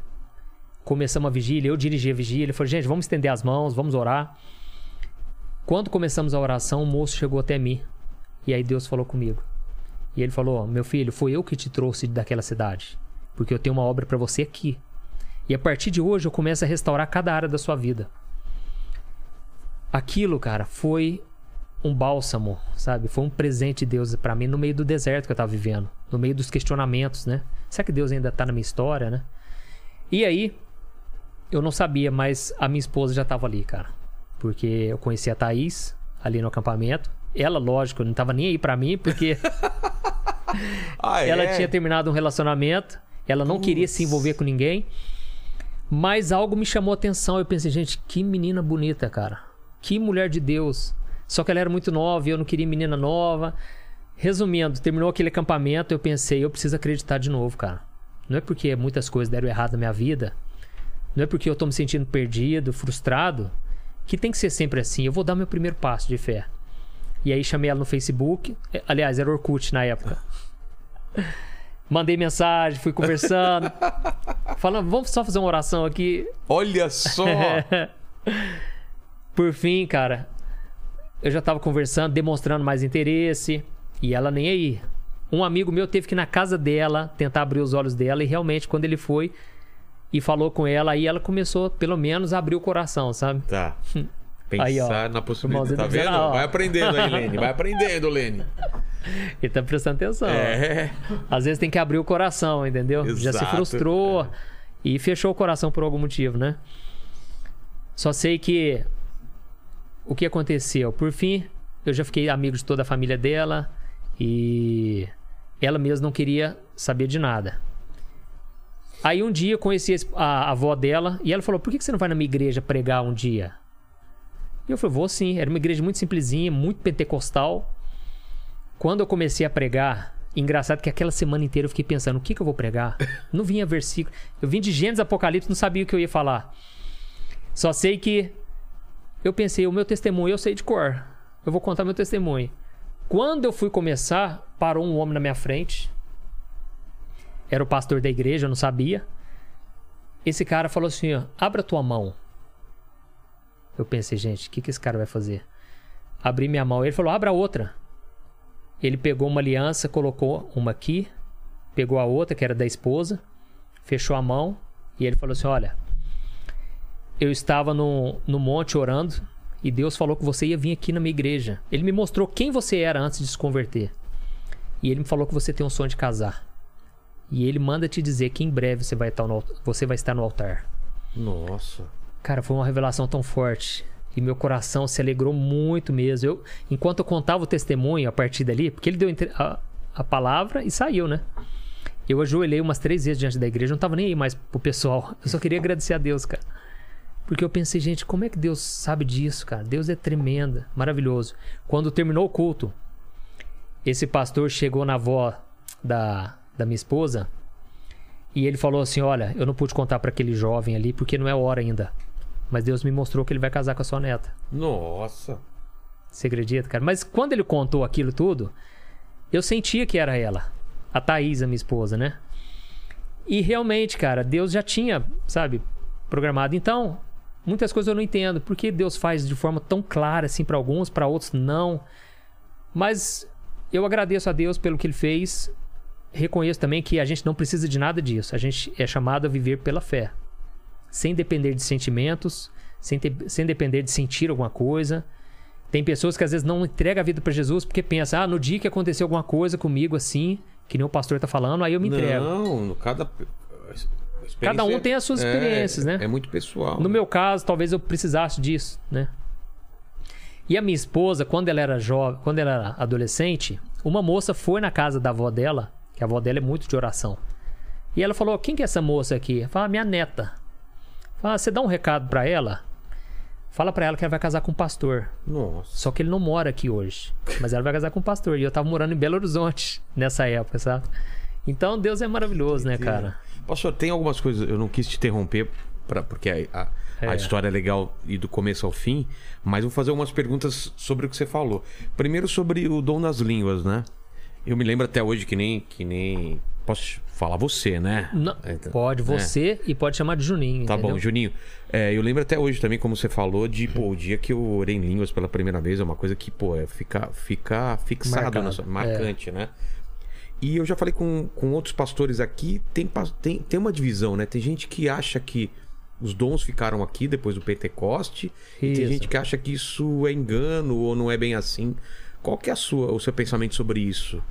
Speaker 3: começamos a vigília, eu dirigi a vigília, ele falou, gente, vamos estender as mãos, vamos orar. Quando começamos a oração, o moço chegou até mim. E aí Deus falou comigo. E ele falou: Meu filho, foi eu que te trouxe daquela cidade. Porque eu tenho uma obra para você aqui. E a partir de hoje eu começo a restaurar cada área da sua vida. Aquilo, cara, foi um bálsamo, sabe? Foi um presente de Deus para mim no meio do deserto que eu tava vivendo, no meio dos questionamentos, né? Será que Deus ainda tá na minha história, né? E aí, eu não sabia, mas a minha esposa já tava ali, cara. Porque eu conheci a Thaís ali no acampamento. Ela, lógico, não tava nem aí pra mim, porque
Speaker 1: Ah,
Speaker 3: ela
Speaker 1: é?
Speaker 3: tinha terminado um relacionamento, ela não queria se envolver com ninguém. Mas algo me chamou a atenção. Eu pensei, gente, que menina bonita, cara. Que mulher de Deus. Só que ela era muito nova e eu não queria menina nova. Resumindo, terminou aquele acampamento, eu pensei, eu preciso acreditar de novo, cara. Não é porque muitas coisas deram errado na minha vida, não é porque eu tô me sentindo perdido, frustrado, que tem que ser sempre assim. Eu vou dar meu primeiro passo de fé. E aí chamei ela no Facebook. Eh, Aliás, era Orkut na época. Mandei mensagem, fui conversando. falando, vamos só fazer uma oração aqui.
Speaker 1: Olha só!
Speaker 3: Por fim, cara, eu já tava conversando, demonstrando mais interesse. E ela nem aí. Um amigo meu teve que ir na casa dela tentar abrir os olhos dela. E realmente, quando ele foi e falou com ela, aí ela começou, pelo menos, a abrir o coração, sabe?
Speaker 1: Tá. Pensar
Speaker 3: Aí, ó.
Speaker 1: na possibilidade. Tá
Speaker 3: tá
Speaker 1: vendo? Vai aprendendo aí, Lene. Vai aprendendo, Lene.
Speaker 3: Ele tá prestando atenção.
Speaker 1: É.
Speaker 3: Às vezes tem que abrir o coração, entendeu? Já se
Speaker 1: Exato.
Speaker 3: frustrou e fechou o coração por algum motivo, né? Só sei que o que aconteceu? Por fim, eu já fiquei amigo de toda a família dela e ela mesma não queria saber de nada. Aí um dia eu conheci a, avó dela e ela falou: Por que que você não vai na minha igreja pregar um dia? E eu falei: Vou sim. Era uma igreja muito simplesinha, muito pentecostal. Quando eu comecei a pregar, engraçado que aquela semana inteira eu fiquei pensando: o que, que eu vou pregar? Não vinha versículo. Eu vim de Gênesis Apocalipse, não sabia o que eu ia falar. Só sei que eu pensei: o meu testemunho eu sei de cor. Eu vou contar meu testemunho. Quando eu fui começar, parou um homem na minha frente. Era o pastor da igreja, eu não sabia. Esse cara falou assim: ó, abra tua mão. Eu pensei, gente, o que, que esse cara vai fazer? Abri minha mão. Ele falou: abra outra. Ele pegou uma aliança, colocou uma aqui, pegou a outra, que era da esposa, fechou a mão e ele falou assim: Olha, eu estava no, no monte orando e Deus falou que você ia vir aqui na minha igreja. Ele me mostrou quem você era antes de se converter. E ele me falou que você tem um sonho de casar. E ele manda te dizer que em breve você vai estar no, você vai estar no altar.
Speaker 1: Nossa.
Speaker 3: Cara, foi uma revelação tão forte. E meu coração se alegrou muito mesmo. Eu, enquanto eu contava o testemunho a partir dali, porque ele deu a, a palavra e saiu, né? Eu ajoelhei umas três vezes diante da igreja, não tava nem aí mais pro pessoal. Eu só queria agradecer a Deus, cara. Porque eu pensei, gente, como é que Deus sabe disso, cara? Deus é tremenda, maravilhoso. Quando terminou o culto, esse pastor chegou na avó da, da minha esposa e ele falou assim: Olha, eu não pude contar para aquele jovem ali porque não é hora ainda. Mas Deus me mostrou que ele vai casar com a sua neta.
Speaker 1: Nossa.
Speaker 3: Você acredita, cara? Mas quando ele contou aquilo tudo, eu sentia que era ela. A Thaís, a minha esposa, né? E realmente, cara, Deus já tinha, sabe, programado. Então, muitas coisas eu não entendo. Por que Deus faz de forma tão clara assim para alguns, para outros não? Mas eu agradeço a Deus pelo que ele fez. Reconheço também que a gente não precisa de nada disso. A gente é chamado a viver pela fé. Sem depender de sentimentos, sem, ter- sem depender de sentir alguma coisa. Tem pessoas que às vezes não entregam a vida para Jesus porque pensa, ah, no dia que aconteceu alguma coisa comigo assim, que nem o pastor tá falando, aí eu me entrego.
Speaker 1: Não, cada.
Speaker 3: Cada um tem as suas experiências,
Speaker 1: é,
Speaker 3: né?
Speaker 1: É muito pessoal.
Speaker 3: No meu caso, talvez eu precisasse disso, né? E a minha esposa, quando ela era jovem, quando ela era adolescente, uma moça foi na casa da avó dela, que a avó dela é muito de oração. E ela falou: "Quem que é essa moça aqui?" Fala: "Minha neta." Fala: "Você dá um recado pra ela? Fala pra ela que ela vai casar com um pastor.
Speaker 1: Nossa.
Speaker 3: Só que ele não mora aqui hoje, mas ela vai casar com um pastor. E eu tava morando em Belo Horizonte nessa época, sabe? Então Deus é maravilhoso, né, cara?
Speaker 1: Pastor, tem algumas coisas. Eu não quis te interromper, pra, porque a, a- a
Speaker 3: É.
Speaker 1: história é legal e do começo ao fim, mas vou fazer algumas perguntas sobre o que você falou. Primeiro sobre o dom das línguas, né? Eu me lembro até hoje que nem. Que nem posso falar você, né?
Speaker 3: Não,
Speaker 1: Então,
Speaker 3: pode
Speaker 1: é.
Speaker 3: você e pode chamar de Juninho.
Speaker 1: Tá
Speaker 3: entendeu?
Speaker 1: bom, Juninho. É, eu lembro até hoje também, como você falou, de pô, o dia que eu orei em línguas pela primeira vez é uma coisa que, pô, é fica, fica fixado,
Speaker 3: Marcado,
Speaker 1: sua-
Speaker 3: é.
Speaker 1: marcante, né? E eu já falei com, com outros pastores aqui, tem, tem, tem uma divisão, né? Tem gente que acha que os dons ficaram aqui depois do Pentecoste, e tem gente que acha que isso é engano ou não é bem assim. Qual que é a sua, o seu pensamento sobre isso?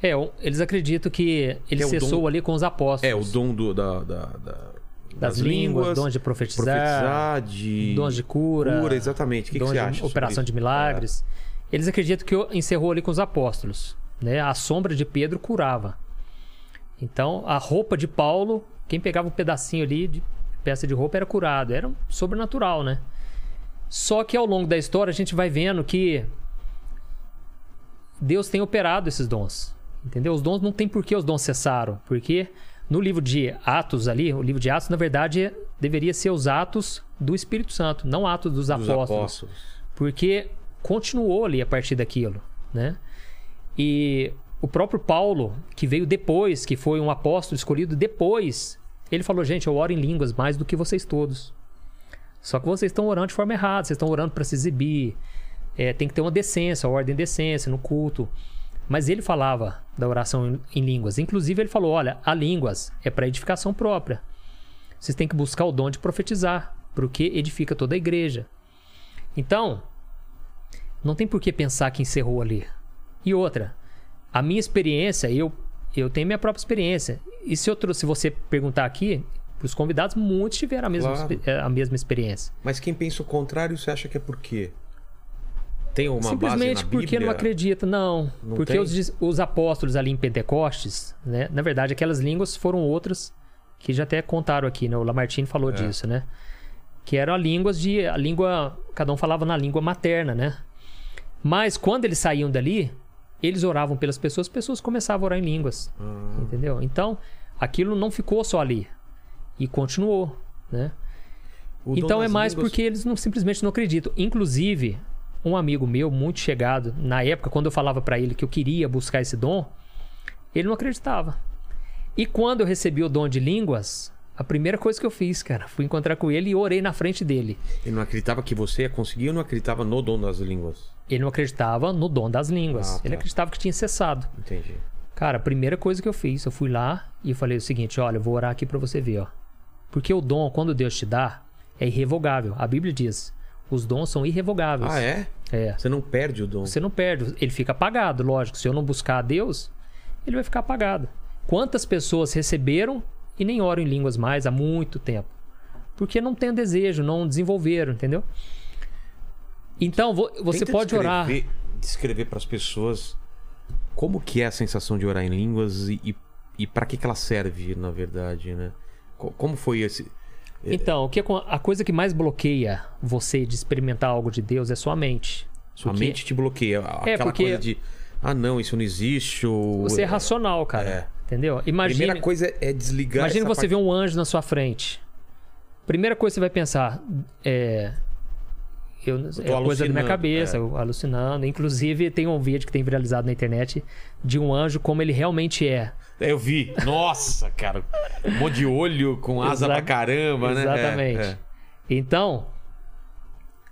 Speaker 3: É, eles acreditam que ele
Speaker 1: é
Speaker 3: cessou
Speaker 1: dom-
Speaker 3: ali com os apóstolos.
Speaker 1: É, o dom do, da, da- da-
Speaker 3: das, línguas, dons de profetizar,
Speaker 1: profetizar, de...
Speaker 3: dons de cura,
Speaker 1: Cura, exatamente. O que, que você
Speaker 3: de
Speaker 1: acha?
Speaker 3: operação de milagres. Eles acreditam que encerrou ali com os apóstolos, né? A sombra de Pedro curava. Então, a roupa de Paulo, quem pegava um pedacinho ali de peça de roupa era curado, era um sobrenatural, né? Só que ao longo da história a gente vai vendo que Deus tem operado esses dons. Entendeu? Os dons não tem por que os dons cessaram, porque no livro de Atos ali, o livro de Atos, na verdade, deveria ser os atos do Espírito Santo, não atos dos,
Speaker 1: Dos
Speaker 3: apóstolos,
Speaker 1: apóstolos.
Speaker 3: porque continuou ali a partir daquilo, né? E o próprio Paulo, que veio depois, que foi um apóstolo escolhido depois, ele falou: "Gente, eu oro em línguas mais do que vocês todos. Só que vocês estão orando de forma errada, vocês estão orando para se exibir. É, tem que ter uma decência, uma ordem de decência no culto. Mas ele falava da oração em, em línguas. Inclusive, ele falou: olha, a línguas é para edificação própria. Vocês têm que buscar o dom de profetizar, porque edifica toda a igreja. Então, não tem por que pensar que encerrou ali. E outra, a minha experiência, eu, eu tenho minha própria experiência. E se, eu trouxe, se você perguntar aqui, para os convidados, muitos tiveram a mesma,
Speaker 1: Claro.
Speaker 3: a mesma experiência.
Speaker 1: Mas quem pensa o contrário, você acha que é por quê? Tem uma base
Speaker 3: Simplesmente porque não acredita, não.
Speaker 1: Não
Speaker 3: porque
Speaker 1: tem?
Speaker 3: os, os apóstolos ali em Pentecostes, né? Na verdade, aquelas línguas foram outras que já até contaram aqui, né? O Lamartine falou
Speaker 1: É.
Speaker 3: disso, né? Que eram línguas de. A língua. Cada um falava na língua materna, né? Mas quando eles saíam dali, eles oravam pelas pessoas, as pessoas começavam a orar em línguas.
Speaker 1: Ah.
Speaker 3: Entendeu? Então, aquilo não ficou só ali. E continuou, né?
Speaker 1: O
Speaker 3: Então é mais
Speaker 1: línguas-
Speaker 3: porque eles não simplesmente não acreditam. Inclusive, um amigo meu muito chegado, na época quando eu falava pra ele que eu queria buscar esse dom, ele não acreditava. E quando eu recebi o dom de línguas, a primeira coisa que eu fiz, cara, fui encontrar com ele e orei na frente dele.
Speaker 1: Ele não acreditava que você ia conseguir ou não acreditava no dom das línguas?
Speaker 3: Ele não acreditava no dom das línguas.
Speaker 1: Ah, tá.
Speaker 3: Ele acreditava que tinha cessado.
Speaker 1: Entendi.
Speaker 3: Cara, a primeira coisa que eu fiz, eu fui lá e falei o seguinte: olha, eu vou orar aqui pra você ver, ó. Porque o dom, quando Deus te dá, é irrevogável. A Bíblia diz: os dons são irrevogáveis.
Speaker 1: Ah, é?
Speaker 3: É.
Speaker 1: Você não perde o dom.
Speaker 3: Você não perde, ele fica apagado, lógico. Se eu não buscar a Deus, ele vai ficar apagado. Quantas pessoas receberam e nem oram em línguas mais há muito tempo? Porque não tem desejo, não desenvolveram, entendeu? Então, vo- você
Speaker 1: Tenta
Speaker 3: pode orar.
Speaker 1: descrever- Descrever para as pessoas como que é a sensação de orar em línguas e, e, e para que, que ela serve, na verdade, né? Co- Como foi esse...
Speaker 3: Então, o que acon- a coisa que mais bloqueia você de experimentar algo de Deus é sua mente.
Speaker 1: Sua
Speaker 3: Porque
Speaker 1: mente te bloqueia. Aquela
Speaker 3: É, porque-
Speaker 1: coisa de... Ah, não, isso não existe. Ou...
Speaker 3: Você é racional, cara.
Speaker 1: É.
Speaker 3: Entendeu?
Speaker 1: A
Speaker 3: Imagina,
Speaker 1: primeira coisa é desligar
Speaker 3: imagina você
Speaker 1: parte-
Speaker 3: ver um anjo na sua frente. Primeira coisa que você vai pensar é. Eu, é coisa da minha cabeça,
Speaker 1: é.
Speaker 3: eu alucinando. Inclusive, tem um vídeo que tem viralizado na internet de um anjo como ele realmente é.
Speaker 1: Eu vi. Nossa, cara. Um monte de olho com asa
Speaker 3: Exa-
Speaker 1: pra caramba, né?
Speaker 3: Exatamente.
Speaker 1: É, é.
Speaker 3: Então,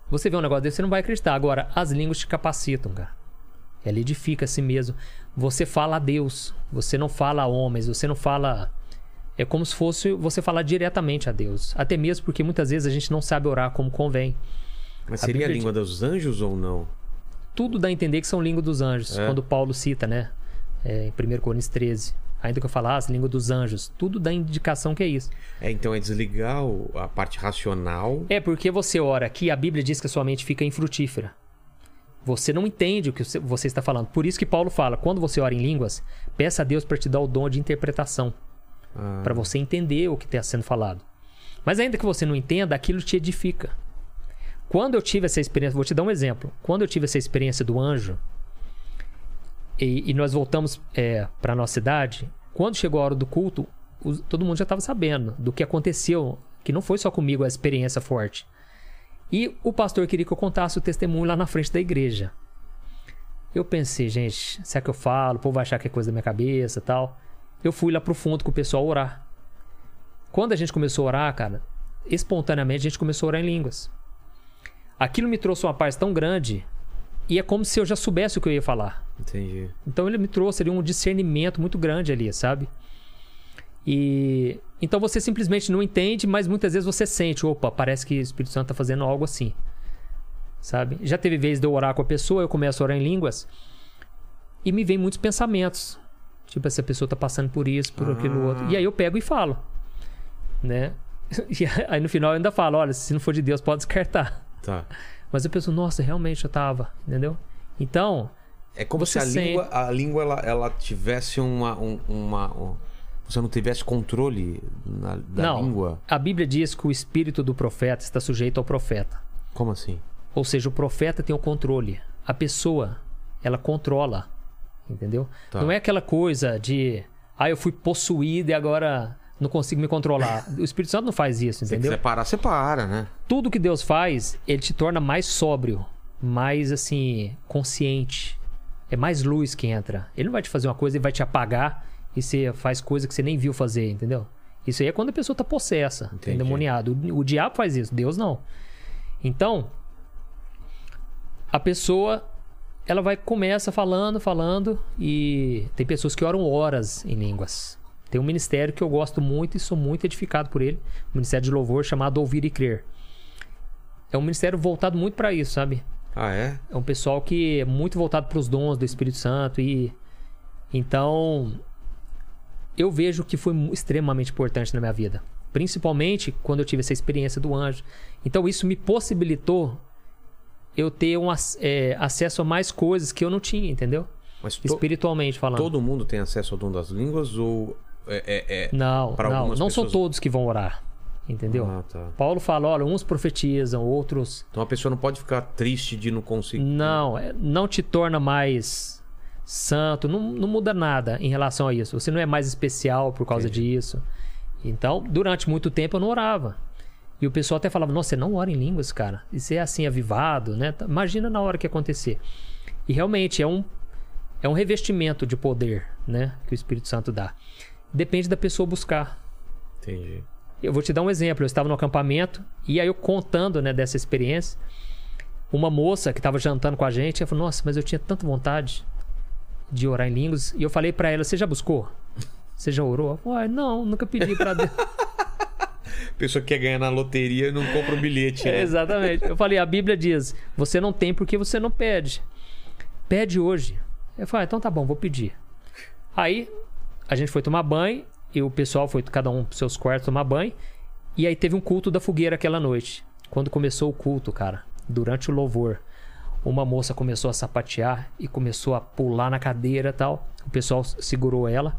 Speaker 3: você vê um negócio desse, você não vai acreditar. Agora, as línguas te capacitam, cara. Ela edifica a si mesmo. Você fala a Deus. Você não fala a homens. Você não fala. É como se fosse você falar diretamente a Deus. Até mesmo porque muitas vezes a gente não sabe orar como convém.
Speaker 1: Mas
Speaker 3: A
Speaker 1: seria a
Speaker 3: Bíblia
Speaker 1: língua dos anjos ou não?
Speaker 3: Tudo dá a entender que são línguas dos anjos.
Speaker 1: É.
Speaker 3: Quando Paulo cita, né? É, em 1 Coríntios 13. Ainda que eu falasse língua dos anjos. Tudo dá indicação que é isso.
Speaker 1: É, então é desligar a parte racional.
Speaker 3: É porque você ora aqui, a Bíblia diz que a sua mente fica infrutífera. Você não entende o que você- você está falando. Por isso que Paulo fala, quando você ora em línguas, peça a Deus para te dar o dom de interpretação,
Speaker 1: Ah,
Speaker 3: para você entender o que está sendo falado. Mas ainda que você não entenda, aquilo te edifica. Quando eu tive essa experiência, vou te dar um exemplo. Quando eu tive essa experiência do anjo e, e nós voltamos para nossa cidade, quando chegou a hora do culto, todo mundo já estava sabendo do que aconteceu, que não foi só comigo a experiência forte. E o pastor queria que eu contasse o testemunho lá na frente da igreja. Eu pensei, gente, será que eu falo? O povo vai achar que é coisa da minha cabeça tal. Eu fui lá pro fundo com o pessoal orar. Quando a gente começou a orar, cara, espontaneamente a gente começou a orar em línguas. Aquilo me trouxe uma paz tão grande e é como se eu já soubesse o que eu ia falar.
Speaker 1: Entendi.
Speaker 3: Então ele me trouxe ali um discernimento muito grande ali, sabe? E então você simplesmente não entende, mas muitas vezes você sente, opa, parece que o Espírito Santo tá fazendo algo assim. Sabe? Já teve vez de eu orar com a pessoa, eu começo a orar em línguas e me vem muitos pensamentos. Tipo, essa pessoa tá passando por isso, por aquilo outro. E aí eu pego e falo, né? E aí no final eu ainda falo, olha, se não for de Deus, pode descartar.
Speaker 1: Tá.
Speaker 3: Mas eu penso, nossa, realmente eu tava, entendeu? Então,
Speaker 1: É como se a
Speaker 3: sente-
Speaker 1: língua, a língua ela, ela tivesse uma. um- uma um- você não tivesse controle na- da
Speaker 3: não,
Speaker 1: língua.
Speaker 3: a Bíblia diz que o espírito do profeta está sujeito ao profeta.
Speaker 1: Como assim?
Speaker 3: Ou seja, o profeta tem o controle. A pessoa, ela controla. Entendeu?
Speaker 1: Tá.
Speaker 3: Não é aquela coisa de, ah, eu fui possuído e agora não consigo me controlar. O Espírito Santo não faz isso,
Speaker 1: Se
Speaker 3: entendeu?
Speaker 1: quiser parar, você para, né?
Speaker 3: Tudo que Deus faz, ele te torna mais sóbrio, mais assim, consciente. É mais luz que entra. Ele não vai te fazer uma coisa e vai te apagar e você faz coisa que você nem viu fazer, entendeu? Isso aí é quando a pessoa tá possessa, tá endemoniada. O, o diabo faz isso, Deus não. Então, a pessoa ela vai começa falando, falando e tem pessoas que oram horas em línguas. Tem um ministério que eu gosto muito e sou muito edificado por ele, um ministério de louvor chamado Ouvir e Crer. É um ministério voltado muito para isso, sabe?
Speaker 1: Ah, é?
Speaker 3: É um pessoal que é muito voltado para os dons do Espírito Santo e então eu vejo que foi extremamente importante na minha vida, principalmente quando eu tive essa experiência do anjo. Então isso me possibilitou eu ter um é, acesso a mais coisas que eu não tinha, entendeu?
Speaker 1: Mas to-
Speaker 3: Espiritualmente falando.
Speaker 1: todo mundo tem acesso ao dom das línguas ou é. é- é-
Speaker 3: Não, não, não são
Speaker 1: pessoas-
Speaker 3: todos que vão orar, entendeu?
Speaker 1: Ah, tá.
Speaker 3: Paulo fala, olha, uns profetizam, outros
Speaker 1: Então a pessoa não pode ficar triste de não conseguir.
Speaker 3: Não, é- não te torna mais santo, não, não muda nada em relação a isso. Você não é mais especial por causa
Speaker 1: Entendi.
Speaker 3: disso. Então, durante muito tempo eu não orava. E o pessoal até falava: Nossa, você não ora em línguas, cara. Isso é assim, avivado, né? Imagina na hora que acontecer. E realmente é um, é um revestimento de poder, né? Que o Espírito Santo dá. Depende da pessoa buscar.
Speaker 1: Entendi.
Speaker 3: Eu vou te dar um exemplo. Eu estava no acampamento e aí eu contando né, dessa experiência, uma moça que estava jantando com a gente, ela falou: Nossa, mas eu tinha tanta vontade de orar em línguas. E eu falei para ela: Você já buscou? Você já orou? "Ah, Não, nunca pedi para Deus.
Speaker 1: Pessoa que quer ganhar na loteria não compra o bilhete.
Speaker 3: É,
Speaker 1: né?
Speaker 3: exatamente. Eu falei: A Bíblia diz: Você não tem porque você não pede. Pede hoje. Eu falei: ah, Então tá bom, vou pedir. Aí a gente foi tomar banho e o pessoal foi cada um pros seus quartos tomar banho. E aí teve um culto da fogueira aquela noite. Quando começou o culto, cara, durante o louvor, uma moça começou a sapatear e começou a pular na cadeira tal. O pessoal segurou ela.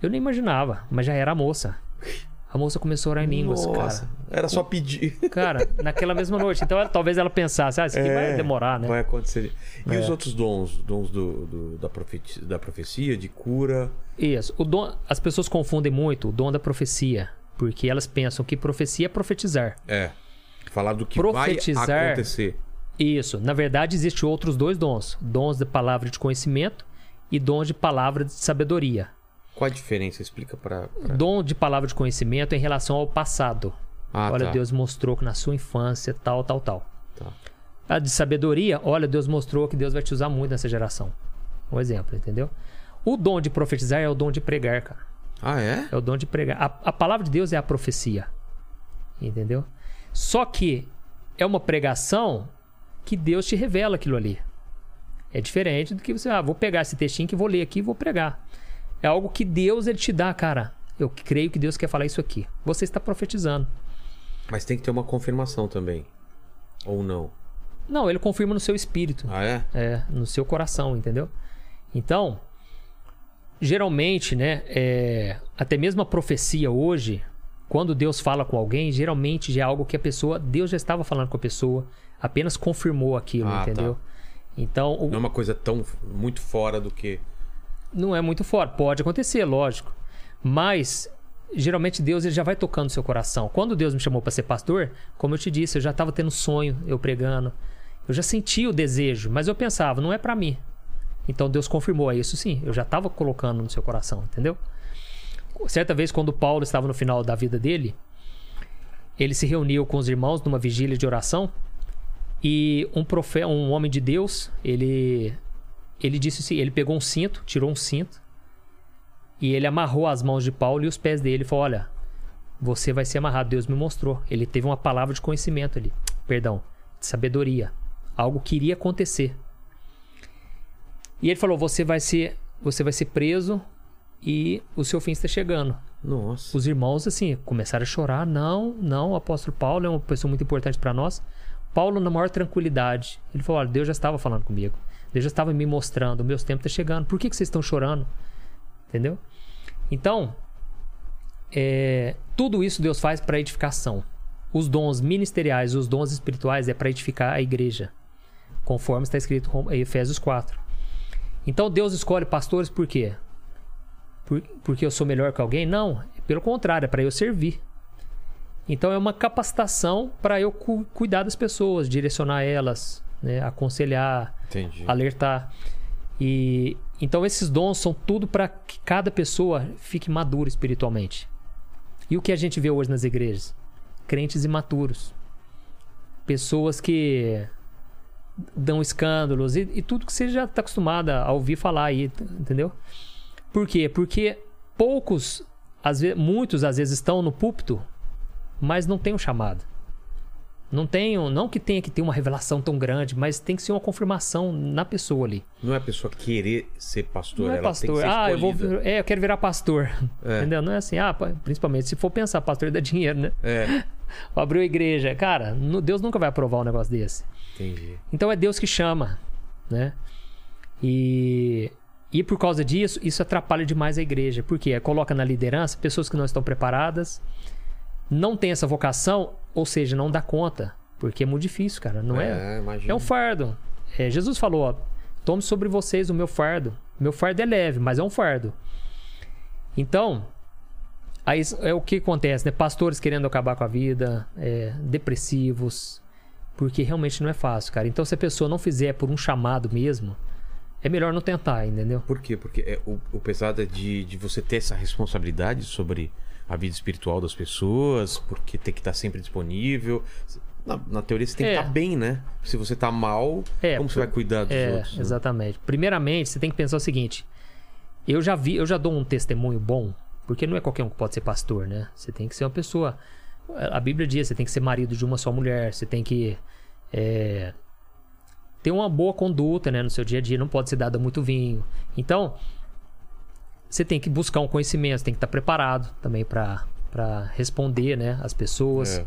Speaker 3: Eu nem imaginava, mas já era moça. A moça começou a orar em línguas,
Speaker 1: Nossa, era só pedir.
Speaker 3: cara. Cara, naquela mesma noite. Então ela- talvez ela pensasse, ah, isso aqui vai demorar, né?
Speaker 1: É, Vai acontecer. E
Speaker 3: É.
Speaker 1: os outros dons? Dons do, do- da, profecia, da profecia, de cura.
Speaker 3: Isso. O dom, as pessoas confundem muito o dom da profecia. Porque elas pensam que profecia é profetizar.
Speaker 1: É. Falar do que
Speaker 3: Profetizar-
Speaker 1: vai acontecer.
Speaker 3: Isso. Na verdade, existem outros dois dons: dons de palavra de conhecimento e dons de palavra de sabedoria.
Speaker 1: Qual a diferença? Explica pra. pra-
Speaker 3: Dom de palavra de conhecimento em relação ao passado.
Speaker 1: Ah,
Speaker 3: olha,
Speaker 1: tá.
Speaker 3: Deus mostrou que na sua infância, tal, tal, tal.
Speaker 1: Tá.
Speaker 3: A de sabedoria, olha, Deus mostrou que Deus vai te usar muito nessa geração. Um exemplo, entendeu? O dom de profetizar é o dom de pregar, cara.
Speaker 1: Ah, é?
Speaker 3: É o dom de pregar. A, a palavra de Deus é a profecia. Entendeu? Só que é uma pregação que Deus te revela aquilo ali. É diferente do que você, ah, vou pegar esse textinho que vou ler aqui e vou pregar. É algo que Deus ele te dá, cara. Eu creio que Deus quer falar isso aqui. Você está profetizando.
Speaker 1: Mas tem que ter uma confirmação também. Ou não?
Speaker 3: Não, ele confirma no seu espírito.
Speaker 1: Ah, é?
Speaker 3: É, no seu coração, entendeu? Então, geralmente, né, é, até mesmo a profecia hoje, quando Deus fala com alguém, geralmente já é algo que a pessoa, Deus já estava falando com a pessoa, apenas confirmou aquilo,
Speaker 1: Ah,
Speaker 3: entendeu? Então, o-
Speaker 1: Não é uma coisa tão muito fora do que.
Speaker 3: Não é muito forte, pode acontecer, lógico. Mas geralmente Deus ele já vai tocando seu coração. Quando Deus me chamou para ser pastor, como eu te disse, eu já estava tendo sonho, eu pregando. Eu já sentia o desejo, mas eu pensava, não é para mim. Então Deus confirmou é isso sim, eu já estava colocando no seu coração, entendeu? Certa vez quando Paulo estava no final da vida dele, ele se reuniu com os irmãos numa vigília de oração e um profeta, um homem de Deus, ele ele disse assim, ele pegou um cinto, tirou um cinto e ele amarrou as mãos de Paulo e os pés dele e falou: "Olha, você vai ser amarrado, Deus me mostrou". Ele teve uma palavra de conhecimento ali, perdão, de sabedoria, algo que iria acontecer. E ele falou: "Você vai ser, você vai ser preso e o seu fim está chegando".
Speaker 1: Nossa.
Speaker 3: Os irmãos, assim, começaram a chorar. Não, não, o apóstolo Paulo é uma pessoa muito importante para nós. Paulo, na maior tranquilidade, ele falou: Olha, Deus já estava falando comigo. Deus já estava me mostrando. O meu tempo está chegando. Por que, que vocês estão chorando? Entendeu? Então, é, tudo isso Deus faz para edificação. Os dons ministeriais, os dons espirituais é para edificar a igreja, conforme está escrito em Efésios 4. Então, Deus escolhe pastores por quê? Por- porque eu sou melhor que alguém? Não, pelo contrário, é para eu servir. Então é uma capacitação para eu cu- cuidar das pessoas, direcionar elas, né, aconselhar,
Speaker 1: Entendi.
Speaker 3: alertar. E então esses dons são tudo para que cada pessoa fique madura espiritualmente. E o que a gente vê hoje nas igrejas? Crentes imaturos. Pessoas que dão escândalos e, e tudo que você já está acostumado a ouvir falar aí, entendeu? Por quê? Porque poucos, às vezes, muitos às vezes estão no púlpito, mas não tem um chamado. Não tem, um- não que tenha que ter uma revelação tão grande, mas tem que ser uma confirmação na pessoa ali.
Speaker 1: Não é a pessoa querer ser pastor,
Speaker 3: Não é
Speaker 1: ela
Speaker 3: pastor.
Speaker 1: tem que ser
Speaker 3: ah, eu vou, é, eu quero virar pastor.
Speaker 1: É.
Speaker 3: Entendeu? Não é assim, ah, pa- principalmente se for pensar, pastor dá dinheiro, né?
Speaker 1: É,
Speaker 3: Abriu a igreja. Cara, Deus nunca vai aprovar um negócio desse.
Speaker 1: entendi.
Speaker 3: Então é Deus que chama, né? E, e por causa disso, isso atrapalha demais a igreja. Porque coloca na liderança pessoas que não estão preparadas, não tem essa vocação, ou seja, não dá conta. Porque é muito difícil, cara. Não é?
Speaker 1: É, imagina.
Speaker 3: É um fardo. É, Jesus falou: ó, tome sobre vocês o meu fardo. Meu fardo é leve, mas é um fardo. Então, aí é o que acontece, né? Pastores querendo acabar com a vida, é, depressivos, porque realmente não é fácil, cara. Então, se a pessoa não fizer por um chamado mesmo, é melhor não tentar, entendeu?
Speaker 1: Por quê? Porque é, o, o pesado é de, de você ter essa responsabilidade sobre a vida espiritual das pessoas, porque tem que estar sempre disponível. Na, na teoria você tem que
Speaker 3: É.
Speaker 1: estar bem, né? Se você tá mal,
Speaker 3: É,
Speaker 1: como você vai cuidar dos
Speaker 3: É,
Speaker 1: outros? né?
Speaker 3: exatamente. Primeiramente, você tem que pensar o seguinte: eu já vi, eu já dou um testemunho bom, porque não é qualquer um que pode ser pastor, né? Você tem que ser uma pessoa. A Bíblia diz, você tem que ser marido de uma só mulher, você tem que é, ter uma boa conduta, né, no seu dia a dia, não pode ser dado muito vinho. Então, você tem que buscar um conhecimento, você tem que estar preparado também para responder, né, as pessoas.
Speaker 1: É.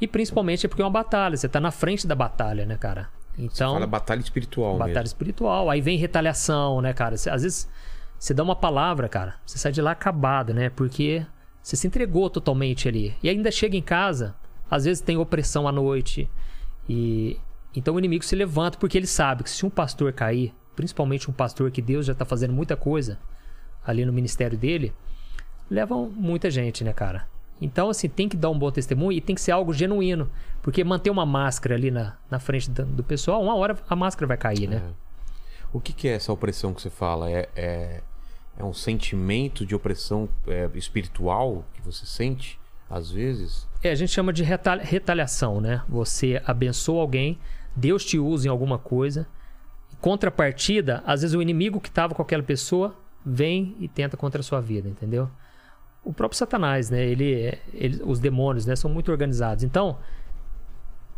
Speaker 3: E principalmente é porque é uma batalha, você tá na frente da batalha, né, cara? Então,
Speaker 1: Fala batalha espiritual
Speaker 3: batalha
Speaker 1: mesmo.
Speaker 3: espiritual. Aí vem retaliação, né, cara? Cê- às vezes você dá uma palavra, cara, você sai de lá acabado, né? Porque você se entregou totalmente ali. E ainda chega em casa, às vezes tem opressão à noite. E então o inimigo se levanta porque ele sabe que se um pastor cair, principalmente um pastor que Deus já tá fazendo muita coisa ali no ministério dele, levam muita gente, né, cara? Então, assim, tem que dar um bom testemunho e tem que ser algo genuíno. Porque manter uma máscara ali na, na frente do, do pessoal, uma hora a máscara vai cair, né?
Speaker 1: O que, que é essa opressão que você fala? É, é, é um sentimento de opressão é, espiritual que você sente, às vezes?
Speaker 3: É, a gente chama de reta- retaliação, né? Você abençoa alguém, Deus te usa em alguma coisa. Contrapartida, às vezes o inimigo que estava com aquela pessoa vem e tenta contra a sua vida, entendeu? O próprio Satanás, né? Ele, ele, os demônios, né? São muito organizados. Então,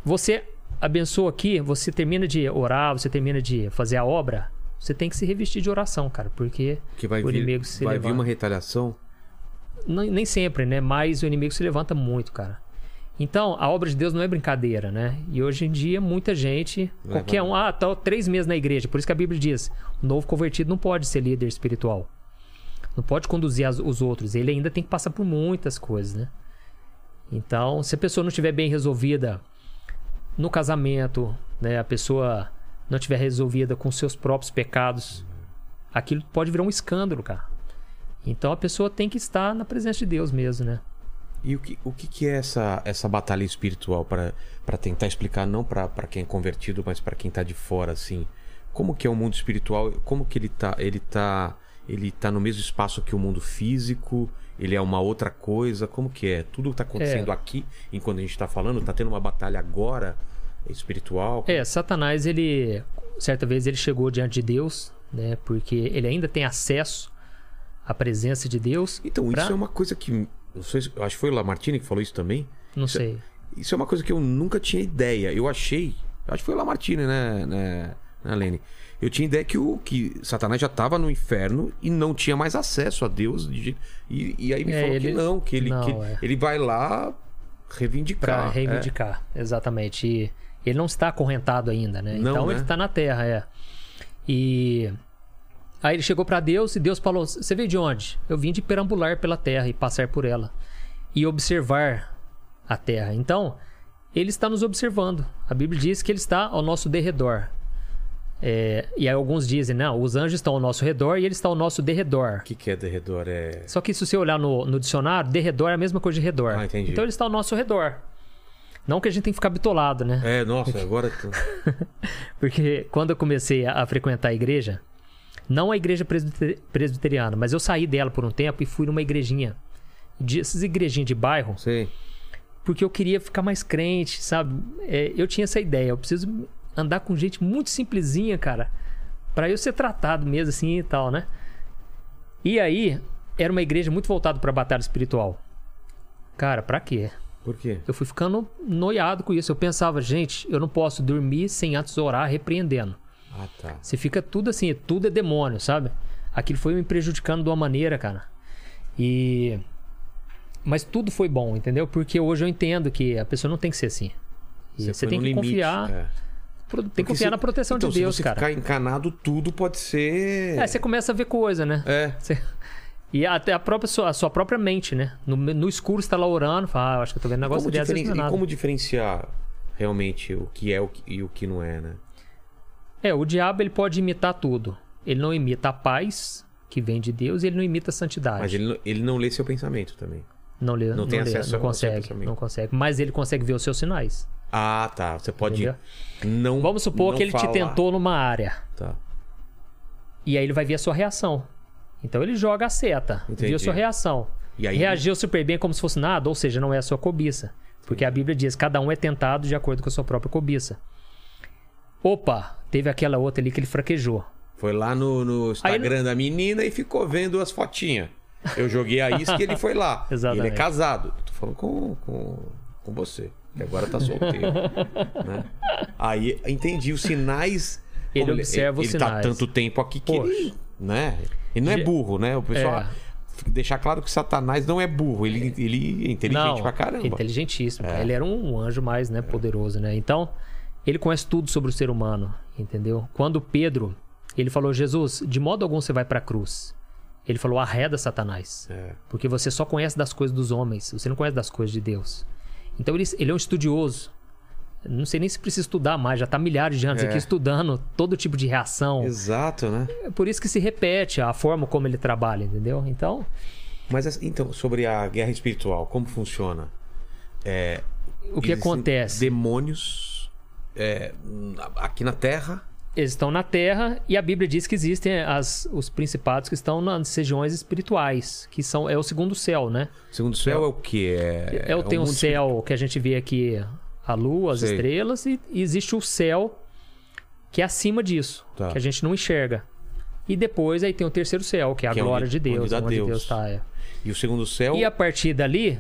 Speaker 3: você abençoa aqui, você termina de orar, você termina de fazer a obra, você tem que se revestir de oração, cara, porque
Speaker 1: Que vai
Speaker 3: o
Speaker 1: vir,
Speaker 3: inimigo se
Speaker 1: vai vir
Speaker 3: levanta.
Speaker 1: uma retaliação?
Speaker 3: Não- nem sempre, né? Mas o inimigo se levanta muito, cara. Então, a obra de Deus não é brincadeira, né? E hoje em dia, muita gente,
Speaker 1: Leva-
Speaker 3: qualquer um, ah, tá três meses na igreja. Por isso que a Bíblia diz: o novo convertido não pode ser líder espiritual. Não pode conduzir as- os outros. Ele ainda tem que passar por muitas coisas, né? Então, se a pessoa não estiver bem resolvida no casamento, né? A pessoa não estiver resolvida com seus próprios pecados, aquilo pode virar um escândalo, cara. Então, a pessoa tem que estar na presença de Deus mesmo, né?
Speaker 1: E o que, o que, é essa, essa batalha espiritual para tentar explicar não para quem é convertido, mas para quem tá de fora assim? Como que é o mundo espiritual? Como que ele tá, ele tá, ele tá no mesmo espaço que o mundo físico? Ele é uma outra coisa? Como que é? Tudo tá acontecendo
Speaker 3: É.
Speaker 1: aqui enquanto a gente tá falando, tá tendo uma batalha agora espiritual?
Speaker 3: É, Satanás, ele. Certa vez ele chegou diante de Deus, né? Porque ele ainda tem acesso à presença de Deus.
Speaker 1: Então,
Speaker 3: pra-
Speaker 1: isso é uma coisa que não sei acho que foi o Lamartine que falou isso também.
Speaker 3: Não
Speaker 1: isso é-
Speaker 3: sei.
Speaker 1: Isso é uma coisa que eu nunca tinha ideia. Eu achei. Acho que foi o Lamartine, né, né, né Lene? Eu tinha ideia que, o, que Satanás já estava no inferno e não tinha mais acesso a Deus. de- e, e aí me
Speaker 3: É,
Speaker 1: falou que
Speaker 3: ele-
Speaker 1: não, que ele,
Speaker 3: não,
Speaker 1: que
Speaker 3: é.
Speaker 1: ele vai lá reivindicar.
Speaker 3: Pra reivindicar, exatamente. E ele não está acorrentado ainda, né?
Speaker 1: Não,
Speaker 3: então
Speaker 1: né?
Speaker 3: ele está na terra, é. E aí ele chegou para Deus e Deus falou: Você veio de onde? Eu vim de perambular pela terra e passar por ela e observar a terra. Então, ele está nos observando. A Bíblia diz que ele está ao nosso derredor. É, e aí alguns dizem, não, os anjos estão ao nosso redor e ele está ao nosso derredor.
Speaker 1: O que, que é derredor? É.
Speaker 3: Só que se você olhar no, no dicionário, derredor é a mesma coisa de redor.
Speaker 1: Ah, entendi.
Speaker 3: Então ele está ao nosso redor. Não que a gente tem que ficar bitolado, né?
Speaker 1: É, nossa, agora.
Speaker 3: Porque quando eu comecei a, a frequentar a igreja, não a igreja presbiter- presbiteriana, mas eu saí dela por um tempo e fui numa igrejinha. De, essas igrejinhas de bairro,
Speaker 1: Sei.
Speaker 3: porque eu queria ficar mais crente, sabe? É, eu tinha essa ideia, eu preciso andar com gente muito simplesinha, cara, Pra eu ser tratado mesmo assim e tal, né? E aí, era uma igreja muito voltada pra batalha espiritual. Cara, pra quê?
Speaker 1: Por quê?
Speaker 3: Eu fui ficando noiado com isso. Eu pensava, gente, eu não posso dormir sem antes orar repreendendo.
Speaker 1: Ah, tá.
Speaker 3: Você fica tudo assim, tudo é demônio, sabe? Aquilo foi me prejudicando de uma maneira, cara. E. Mas tudo foi bom, entendeu? Porque hoje eu entendo que a pessoa não tem que ser assim. Você,
Speaker 1: foi
Speaker 3: tem que
Speaker 1: limite,
Speaker 3: confiar.
Speaker 1: é.
Speaker 3: Tem que confiar
Speaker 1: se-
Speaker 3: na proteção
Speaker 1: então,
Speaker 3: de Deus,
Speaker 1: se você
Speaker 3: cara.
Speaker 1: ficar encanado, tudo pode ser.
Speaker 3: É, você começa a ver coisa, né?
Speaker 1: É.
Speaker 3: Você- E até a, própria, sua, a sua própria mente, né? No, no escuro você tá lá orando, fala, ah, acho que eu tô vendo um negócio vezes
Speaker 1: diferen-
Speaker 3: não é
Speaker 1: e como diferenciar realmente o que é o que- e o que não é, né?
Speaker 3: É, o diabo ele pode imitar tudo. Ele não imita a paz que vem de Deus e ele não imita a santidade.
Speaker 1: Mas ele, não- ele não lê seu pensamento também.
Speaker 3: não lê,
Speaker 1: não tem
Speaker 3: lê,
Speaker 1: acesso
Speaker 3: não consegue, não consegue. Mas ele consegue ver os seus sinais.
Speaker 1: Ah, tá. Você pode
Speaker 3: Entendeu?
Speaker 1: não.
Speaker 3: Vamos supor
Speaker 1: não
Speaker 3: que ele
Speaker 1: falar.
Speaker 3: te tentou numa área.
Speaker 1: Tá.
Speaker 3: E aí ele vai ver a sua reação. Então ele joga a seta,
Speaker 1: Entendi.
Speaker 3: viu a sua reação.
Speaker 1: E aí-
Speaker 3: Reagiu super bem como se fosse nada, ou seja, não é a sua cobiça. Porque a Bíblia diz: cada um é tentado de acordo com a sua própria cobiça. Opa, teve aquela outra ali que ele fraquejou.
Speaker 1: Foi lá no, no Instagram da menina e ficou vendo as fotinhas. Eu joguei a isca e ele foi lá. E ele é
Speaker 3: Exatamente.
Speaker 1: casado. Tô falando com, com, com você. Que agora tá solteiro. né? Aí entendi os sinais.
Speaker 3: Ele
Speaker 1: Como
Speaker 3: observa os
Speaker 1: ele tá
Speaker 3: sinais.
Speaker 1: tanto tempo aqui que
Speaker 3: Poxa.
Speaker 1: ele. Né? Ele não é burro, né? O pessoal.
Speaker 3: É.
Speaker 1: Deixar claro que Satanás não é burro. Ele, ele é inteligente
Speaker 3: não,
Speaker 1: pra caramba.
Speaker 3: inteligentíssimo.
Speaker 1: É.
Speaker 3: Ele era um anjo mais, né, poderoso, né? Então, ele conhece tudo sobre o ser humano, entendeu? Quando Pedro, ele falou: "Jesus, de modo algum você vai pra cruz". Ele falou: "Arreda Satanás".
Speaker 1: É.
Speaker 3: Porque você só conhece das coisas dos homens, você não conhece das coisas de Deus. Então ele, ele é um estudioso. Não sei nem se precisa estudar mais, já tá milhares de anos
Speaker 1: É.
Speaker 3: aqui estudando todo tipo de reação.
Speaker 1: Exato, né?
Speaker 3: É por isso que se repete a forma como ele trabalha, entendeu? Então,
Speaker 1: Mas assim, então, sobre a guerra espiritual, como funciona? É,
Speaker 3: o que acontece?
Speaker 1: Demônios é, aqui na Terra.
Speaker 3: Eles estão na Terra e a Bíblia diz que existem as, os principados que estão nas regiões espirituais, que são é o segundo céu, né?
Speaker 1: O segundo céu é, o quê? É,
Speaker 3: É, o tem o céu que a gente vê aqui, a lua, as
Speaker 1: Sei.
Speaker 3: estrelas, e, e existe o céu que é acima disso,
Speaker 1: Tá.
Speaker 3: que a gente não enxerga. E depois aí tem o terceiro céu, que é a
Speaker 1: Que é
Speaker 3: glória
Speaker 1: onde-
Speaker 3: de Deus,
Speaker 1: onde
Speaker 3: onde
Speaker 1: Deus.
Speaker 3: Deus está. É.
Speaker 1: E o segundo céu.
Speaker 3: E a partir dali,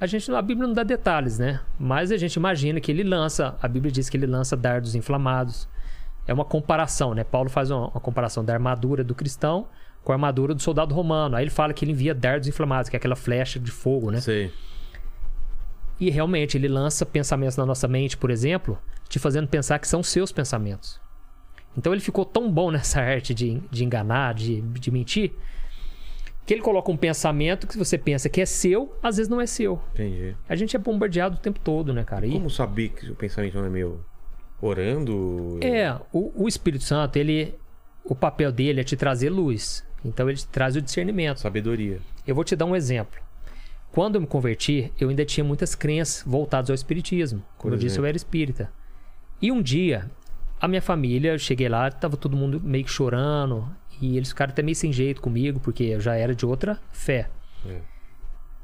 Speaker 3: a gente a Bíblia não dá detalhes, né? Mas a gente imagina que ele lança, a Bíblia diz que ele lança dardos inflamados. É uma comparação, né? Paulo faz uma, uma comparação da armadura do cristão com a armadura do soldado romano. Aí ele fala que ele envia dardos inflamados, que é aquela flecha de fogo, né?
Speaker 1: Sei.
Speaker 3: E realmente, ele lança pensamentos na nossa mente, por exemplo, te fazendo pensar que são seus pensamentos. Então ele ficou tão bom nessa arte de, de enganar, de, de mentir, que ele coloca um pensamento que você pensa que é seu, às vezes não é seu.
Speaker 1: Entendi.
Speaker 3: A gente é bombardeado o tempo todo, né, cara? E,
Speaker 1: Como saber que o pensamento não é meu? Orando?
Speaker 3: é, o, o Espírito Santo, ele. O papel dele é te trazer luz. Então ele te traz o discernimento.
Speaker 1: Sabedoria.
Speaker 3: Eu vou te dar um exemplo. Quando eu me converti, eu ainda tinha muitas crenças voltadas ao espiritismo. Como eu disse, eu era espírita. E um dia, a minha família, eu cheguei lá, tava todo mundo meio que chorando. E eles ficaram até meio sem jeito comigo, porque eu já era de outra fé.
Speaker 1: É.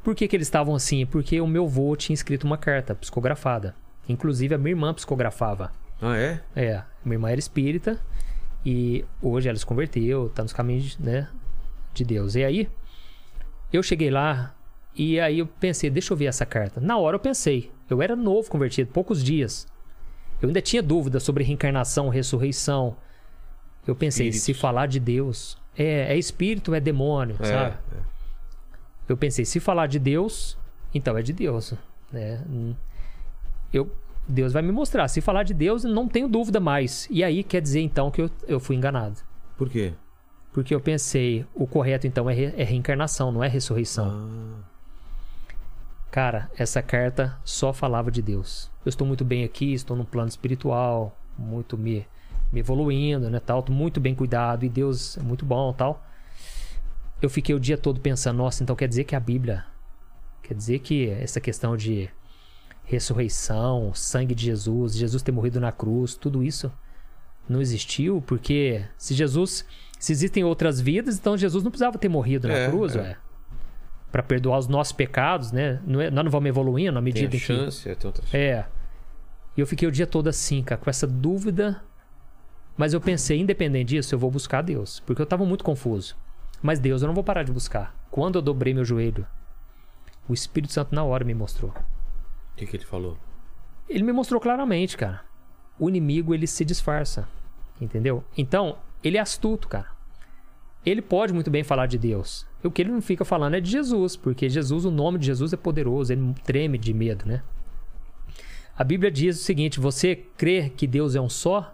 Speaker 3: Por que, que eles estavam assim? Porque o meu avô tinha escrito uma carta psicografada. Inclusive, a minha irmã psicografava.
Speaker 1: Ah, é?
Speaker 3: É, minha irmã era espírita e hoje ela se converteu, tá nos caminhos, né, de Deus. E aí, eu cheguei lá e aí eu pensei, deixa eu ver essa carta. Na hora eu pensei, eu era novo convertido, poucos dias. Eu ainda tinha dúvidas sobre reencarnação, ressurreição. Eu pensei, se falar de Deus, é, é espírito, é demônio,
Speaker 1: É,
Speaker 3: sabe?
Speaker 1: é.
Speaker 3: Eu pensei, se falar de Deus, então é de Deus, né? Eu, Deus vai me mostrar. Se falar de Deus, não tenho dúvida mais. E aí quer dizer então que eu, eu fui enganado.
Speaker 1: Por quê?
Speaker 3: Porque eu pensei, o correto então é, re- é reencarnação, não é ressurreição.
Speaker 1: Ah,
Speaker 3: Cara, essa carta só falava de Deus. Eu estou muito bem aqui, estou num plano espiritual, muito me, me evoluindo, né, tal, muito bem cuidado e Deus é muito bom, tal. Eu fiquei o dia todo pensando, nossa, então quer dizer que a Bíblia, quer dizer que essa questão de ressurreição, sangue de Jesus, Jesus ter morrido na cruz, tudo isso não existiu, porque se Jesus, se existem outras vidas, então Jesus não precisava ter morrido na
Speaker 1: É,
Speaker 3: cruz,
Speaker 1: é.
Speaker 3: Pra perdoar os nossos pecados, né? Não é- nós não vamos evoluindo
Speaker 1: tem
Speaker 3: medida
Speaker 1: a
Speaker 3: em que
Speaker 1: chance, tem outras...
Speaker 3: é. E eu fiquei o dia todo assim, cara, com essa dúvida. Mas eu pensei, independente disso, eu vou buscar Deus. Porque eu tava muito confuso. Mas Deus eu não vou parar de buscar. Quando eu dobrei meu joelho, o Espírito Santo na hora me mostrou.
Speaker 1: O que, que ele falou?
Speaker 3: Ele me mostrou claramente, cara. O inimigo, ele se disfarça. Entendeu? Então, ele é astuto, cara. Ele pode muito bem falar de Deus. O que ele não fica falando é de Jesus, porque Jesus, o nome de Jesus é poderoso, ele treme de medo, né? A Bíblia diz o seguinte: você crê que Deus é um só?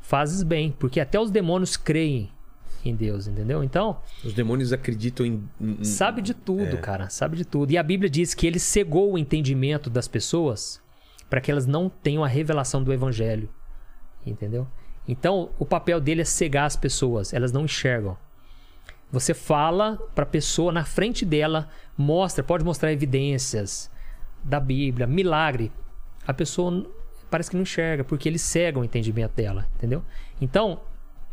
Speaker 3: Fazes bem, porque até os demônios creem em Deus, entendeu? Então,
Speaker 1: Os demônios acreditam em... em-
Speaker 3: sabe de tudo, cara, sabe de tudo. E a Bíblia diz que ele cegou o entendimento das pessoas para que elas não tenham a revelação do evangelho, entendeu? Então, o papel dele é cegar as pessoas, elas não enxergam. Você fala para a pessoa na frente dela, mostra, pode mostrar evidências da Bíblia, milagre. A pessoa parece que não enxerga, porque ele cega o entendimento dela, entendeu? Então,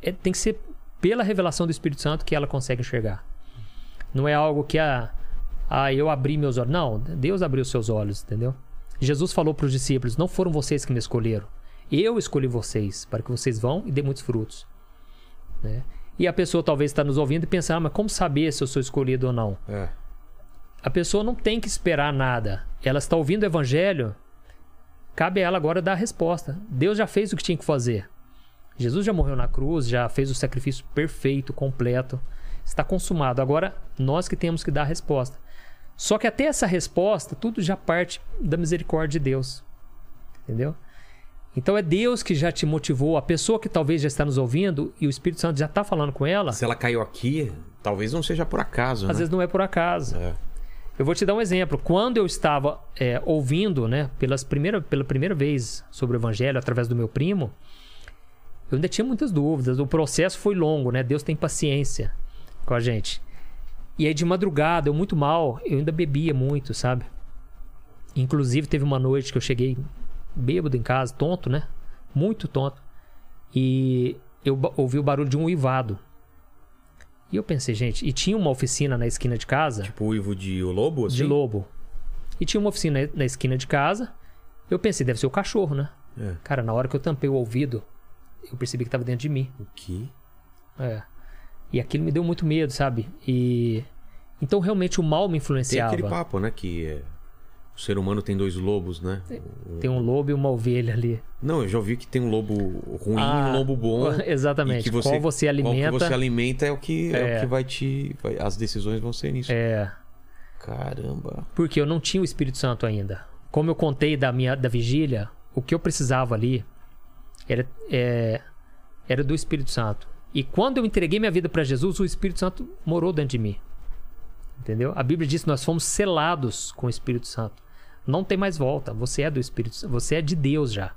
Speaker 3: é- tem que ser pela revelação do Espírito Santo que ela consegue enxergar. Não é algo que a ah, eu abri meus olhos. Não, Deus abriu seus olhos, entendeu? Jesus falou para os discípulos: Não foram vocês que me escolheram. Eu escolhi vocês para que vocês vão e dêem muitos frutos. Né? E a pessoa talvez está nos ouvindo e pensando: ah, mas como saber se eu sou escolhido ou não?
Speaker 1: É.
Speaker 3: A pessoa não tem que esperar nada. Ela está ouvindo o evangelho, cabe a ela agora dar a resposta. Deus já fez o que tinha que fazer. Jesus já morreu na cruz, já fez o sacrifício perfeito, completo. Está consumado. Agora, nós que temos que dar a resposta. Só que até essa resposta, tudo já parte da misericórdia de Deus. Entendeu? Então é Deus que já te motivou. A pessoa que talvez já está nos ouvindo e o Espírito Santo já está falando com ela,
Speaker 1: Se ela caiu aqui, talvez não seja por acaso,
Speaker 3: às
Speaker 1: né?
Speaker 3: vezes não é por acaso.
Speaker 1: É.
Speaker 3: Eu vou te dar um exemplo. Quando eu estava é, ouvindo, né, pelas primeira, pela primeira vez sobre o Evangelho através do meu primo, eu ainda tinha muitas dúvidas. O processo foi longo, né? Deus tem paciência com a gente. E aí de madrugada, eu muito mal, eu ainda bebia muito, sabe? Inclusive teve uma noite que eu cheguei bêbado em casa, tonto, né? Muito tonto. E eu ouvi o barulho de um uivado. E eu pensei, gente, e tinha uma oficina na esquina de casa
Speaker 1: Tipo o Ivo de o Lobo, assim?
Speaker 3: de lobo. E tinha uma oficina na esquina de casa. Eu pensei, deve ser o cachorro, né?
Speaker 1: É.
Speaker 3: Cara, na hora que eu tampei o ouvido, eu percebi que tava dentro de mim.
Speaker 1: O quê?
Speaker 3: É. E aquilo me deu muito medo, sabe? E. Então realmente o mal me
Speaker 1: Tem
Speaker 3: influenciava.
Speaker 1: aquele papo, né? Que é, o ser humano tem dois lobos, né?
Speaker 3: Tem um lobo e uma ovelha ali.
Speaker 1: Não, eu já ouvi que tem um lobo ruim e
Speaker 3: Ah,
Speaker 1: um lobo bom.
Speaker 3: Exatamente.
Speaker 1: E que você,
Speaker 3: Qual você
Speaker 1: qual que
Speaker 3: alimenta.
Speaker 1: você alimenta é o que, é.
Speaker 3: É.
Speaker 1: o que vai te. vai- as decisões vão ser nisso.
Speaker 3: É.
Speaker 1: Caramba.
Speaker 3: Porque eu não tinha o Espírito Santo ainda. Como eu contei da minha da vigília, o que eu precisava ali era, é, era do Espírito Santo. E quando eu entreguei minha vida para Jesus, o Espírito Santo morou dentro de mim. Entendeu? A Bíblia diz que nós fomos selados com o Espírito Santo. Não tem mais volta. Você é do Espírito. Você é de Deus já.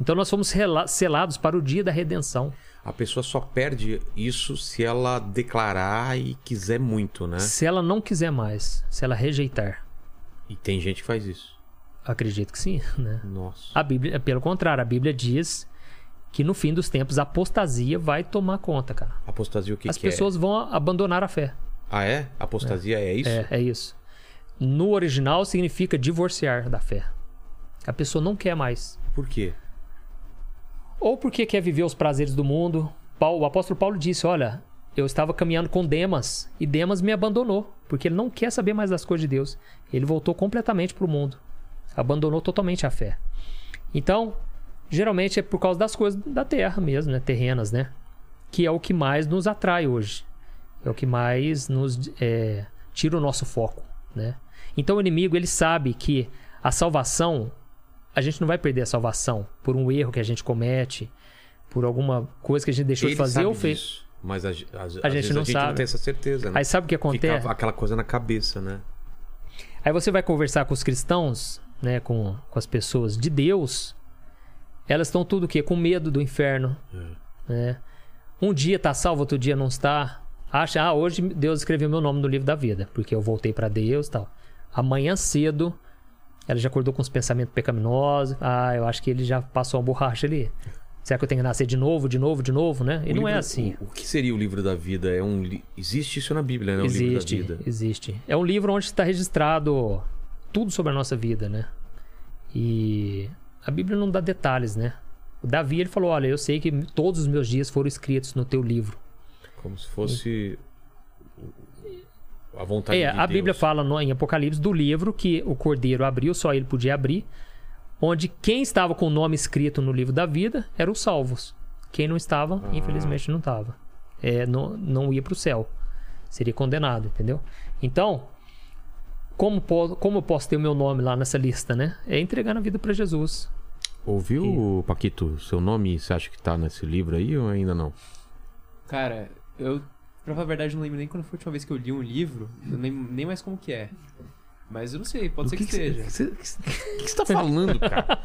Speaker 3: Então nós fomos selados para o dia da redenção.
Speaker 1: A pessoa só perde isso se ela declarar e quiser muito, né?
Speaker 3: Se ela não quiser mais, se ela rejeitar,
Speaker 1: E tem gente que faz isso.
Speaker 3: Acredito que sim, né?
Speaker 1: Nossa.
Speaker 3: A Bíblia, pelo contrário, a Bíblia diz que no fim dos tempos a apostasia vai tomar conta, cara.
Speaker 1: Apostasia o que,
Speaker 3: As
Speaker 1: que
Speaker 3: pessoas vão abandonar a fé.
Speaker 1: é? Ah, é? Apostasia é, isso?
Speaker 3: É, é isso. No original significa divorciar da fé. A pessoa não quer mais.
Speaker 1: Por quê?
Speaker 3: Ou porque quer viver os prazeres do mundo. Paulo- o apóstolo Paulo disse: Olha, eu estava caminhando com Demas e Demas me abandonou, porque ele não quer saber mais das coisas de Deus. Ele voltou completamente para o mundo, abandonou totalmente a fé. Então, geralmente é por causa das coisas da terra mesmo, né? terrenas, né? Que é o que mais nos atrai hoje. É o que mais nos é, tira o nosso foco, né? Então o inimigo ele sabe que a salvação a gente não vai perder a salvação por um erro que a gente comete, por alguma coisa que a gente deixou
Speaker 1: Ele
Speaker 3: de fazer ou fez.
Speaker 1: Mas a, a,
Speaker 3: A gente
Speaker 1: a
Speaker 3: não
Speaker 1: gente não
Speaker 3: sabe.
Speaker 1: tem essa certeza, né?
Speaker 3: Aí sabe o que acontece?
Speaker 1: Fica aquela coisa na cabeça, né?
Speaker 3: Aí você vai conversar com os cristãos, né, com, com as pessoas de Deus, elas estão tudo o quê? Com medo do inferno. né? Um dia tá salvo, outro dia não está. Acha, ah, hoje Deus escreveu meu nome no livro da vida, porque eu voltei para Deus e tal. Amanhã cedo, ela já acordou com os pensamentos pecaminosos. Ah, eu acho que ele já passou uma borracha ali. Será que eu tenho que nascer de novo, de novo, de novo, né? E
Speaker 1: O
Speaker 3: não é
Speaker 1: livro-
Speaker 3: assim.
Speaker 1: O, o que seria o livro da vida? É um li- Existe isso na Bíblia, né? O livro da
Speaker 3: Existe,
Speaker 1: vida.
Speaker 3: existe. É um livro onde está registrado tudo sobre a nossa vida, né? E a Bíblia não dá detalhes, né? O Davi, ele falou, olha, eu sei que todos os meus dias foram escritos no teu livro.
Speaker 1: Como se fosse a vontade
Speaker 3: É,
Speaker 1: de
Speaker 3: a
Speaker 1: Deus.
Speaker 3: Bíblia fala no- em Apocalipse do livro que o cordeiro abriu, só ele podia abrir, onde quem estava com o nome escrito no livro da vida eram os salvos. Quem não estava,
Speaker 1: Ah.
Speaker 3: infelizmente não estava. É, não, não ia para o céu. Seria condenado, entendeu? Então, como, po- como eu posso ter o meu nome lá nessa lista, né? É entregar a vida para Jesus.
Speaker 1: Ouviu, Paquito? Seu nome, você acha que tá nesse livro aí ou ainda não?
Speaker 4: Cara, eu, pra falar a verdade, não lembro nem quando foi a última vez que eu li um livro. Nem, nem mais como que é. Mas eu não sei, pode ser que, seja.
Speaker 1: você- O que você tá falando, cara?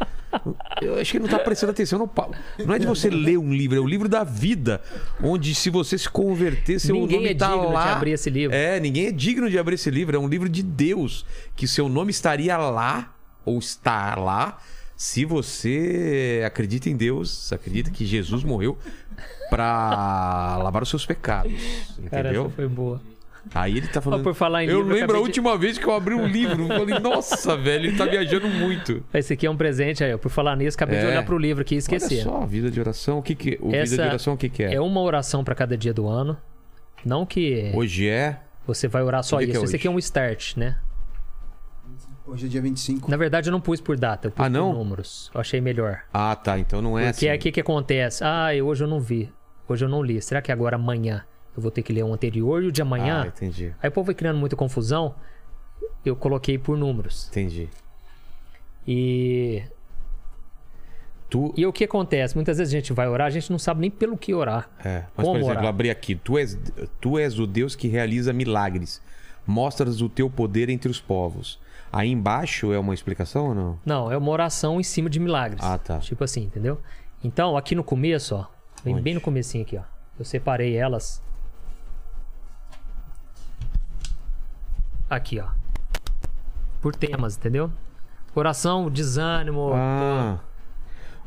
Speaker 1: Eu acho que ele não tá prestando atenção no papo. Não é de você ler um livro, é o livro da vida. Onde se você se converter, seu
Speaker 3: Ninguém
Speaker 1: nome
Speaker 3: é
Speaker 1: tá
Speaker 3: digno
Speaker 1: lá.
Speaker 3: de abrir esse livro.
Speaker 1: É, ninguém é digno de abrir esse livro. É um livro de Deus. Que seu nome estaria lá, ou está lá, se você acredita em Deus, acredita que Jesus morreu pra lavar os seus pecados.
Speaker 3: Cara,
Speaker 1: Entendeu?
Speaker 3: essa foi boa.
Speaker 1: Aí ele tá falando.
Speaker 3: por falar em
Speaker 1: eu
Speaker 3: livro,
Speaker 1: lembro a
Speaker 3: acabei de-
Speaker 1: última vez que eu abri um livro. Eu falei, nossa, velho, ele tá viajando muito.
Speaker 3: Esse aqui é um presente aí. Por falar nisso, acabei de
Speaker 1: É.
Speaker 3: olhar pro livro aqui e esqueci.
Speaker 1: Olha só, vida de oração. O que que, o
Speaker 3: Essa
Speaker 1: vida de oração, o que que é?
Speaker 3: É uma oração para cada dia do ano. Não que
Speaker 1: Hoje é.
Speaker 3: você vai orar só
Speaker 1: que
Speaker 3: isso.
Speaker 1: é
Speaker 3: Esse aqui é um start, né?
Speaker 2: Hoje é dia 25.
Speaker 3: Na verdade, eu não pus por data, eu pus
Speaker 1: Ah, não?
Speaker 3: por números. Eu achei melhor.
Speaker 1: Ah, tá. Então não é
Speaker 3: Porque
Speaker 1: assim.
Speaker 3: é aqui que acontece. Ah, eu- hoje eu não vi. Hoje eu não li. Será que agora amanhã eu vou ter que ler o anterior e o de amanhã?
Speaker 1: Ah, entendi.
Speaker 3: Aí o povo vai criando muita confusão. Eu coloquei por números.
Speaker 1: Entendi.
Speaker 3: E,
Speaker 1: Tu.
Speaker 3: e o que acontece? Muitas vezes a gente vai orar, a gente não sabe nem pelo que orar.
Speaker 1: É. Mas,
Speaker 3: Como
Speaker 1: por exemplo,
Speaker 3: orar?
Speaker 1: abri aqui. Tu és, tu és o Deus que realiza milagres. Mostras o teu poder entre os povos. Aí embaixo é uma explicação ou não?
Speaker 3: Não, é uma oração em cima de milagres.
Speaker 1: Ah, tá.
Speaker 3: Tipo assim, entendeu? Então, aqui no começo, ó. Bem, bem no comecinho aqui, ó. Eu separei elas. Aqui, ó. Por temas, entendeu? Oração, desânimo,
Speaker 1: Ah.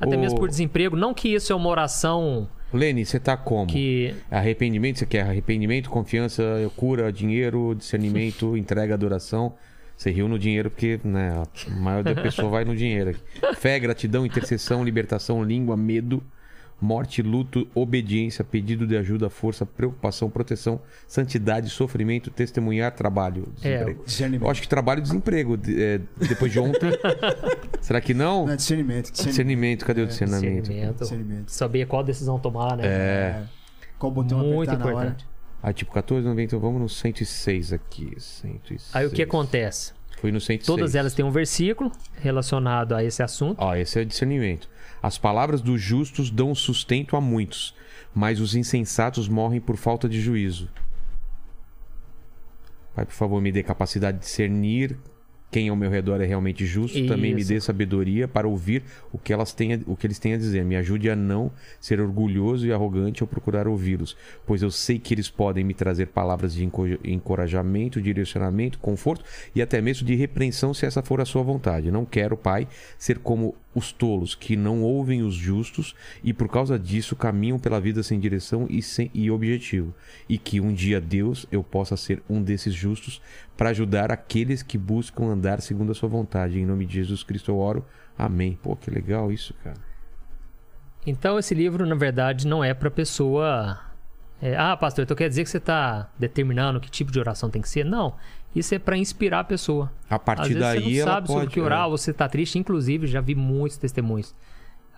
Speaker 3: até
Speaker 1: o-
Speaker 3: mesmo por desemprego. Não que isso é uma oração
Speaker 1: Lene, você tá como?
Speaker 3: que.
Speaker 1: Arrependimento, você quer arrependimento, confiança, cura, dinheiro, discernimento, entrega, adoração. Você riu no dinheiro porque, né, a maioria da pessoa vai no dinheiro. Fé, gratidão, intercessão, libertação, língua, medo, morte, luto, obediência, pedido de ajuda, força, preocupação, proteção, santidade, sofrimento, testemunhar, trabalho, desemprego.
Speaker 2: Discernimento.
Speaker 1: Eu acho que trabalho e desemprego de- é, depois de ontem. Será que não?
Speaker 2: Não, é discernimento. Discernimento.
Speaker 1: Discernimento, cadê o discernimento?
Speaker 3: Discernimento.
Speaker 2: Discernimento.
Speaker 3: Saber qual decisão tomar, né?
Speaker 1: É.
Speaker 2: Qual botão
Speaker 3: Muito
Speaker 2: apertar na hora.
Speaker 3: importante.
Speaker 1: Aí tipo 14, 90, vamos no 106 aqui. 106.
Speaker 3: Aí o que acontece?
Speaker 1: Fui no 106.
Speaker 3: Todas elas têm um versículo relacionado a esse assunto.
Speaker 1: Ó, esse é discernimento. As palavras dos justos dão sustento a muitos, mas os insensatos morrem por falta de juízo. Pai, por favor, me dê capacidade de discernir quem ao meu redor é realmente justo. Também me
Speaker 3: Isso.
Speaker 1: dê sabedoria para ouvir o que, elas têm, o que eles têm a dizer. Me ajude a não ser orgulhoso e arrogante ao procurar ouvi-los, pois eu sei que eles podem me trazer palavras de enco- encorajamento, direcionamento, conforto e até mesmo de repreensão, se essa for a sua vontade. Não quero, Pai, ser como os tolos que não ouvem os justos e por causa disso caminham pela vida sem direção e, sem, e objetivo. E que um dia, Deus, eu possa ser um desses justos para ajudar aqueles que buscam andar segundo a sua vontade. Em nome de Jesus Cristo eu oro. Amém. Pô, que legal isso, cara.
Speaker 3: Então esse livro, na verdade, não é pra pessoa. é, ah, pastor, então quer dizer que você tá determinando que tipo de oração tem que ser? Não. Isso é pra inspirar a pessoa.
Speaker 1: A
Speaker 3: Às
Speaker 1: partir
Speaker 3: vezes
Speaker 1: daí
Speaker 3: você não sabe sobre o que orar,
Speaker 1: é.
Speaker 3: você tá triste. Inclusive, já vi muitos testemunhos.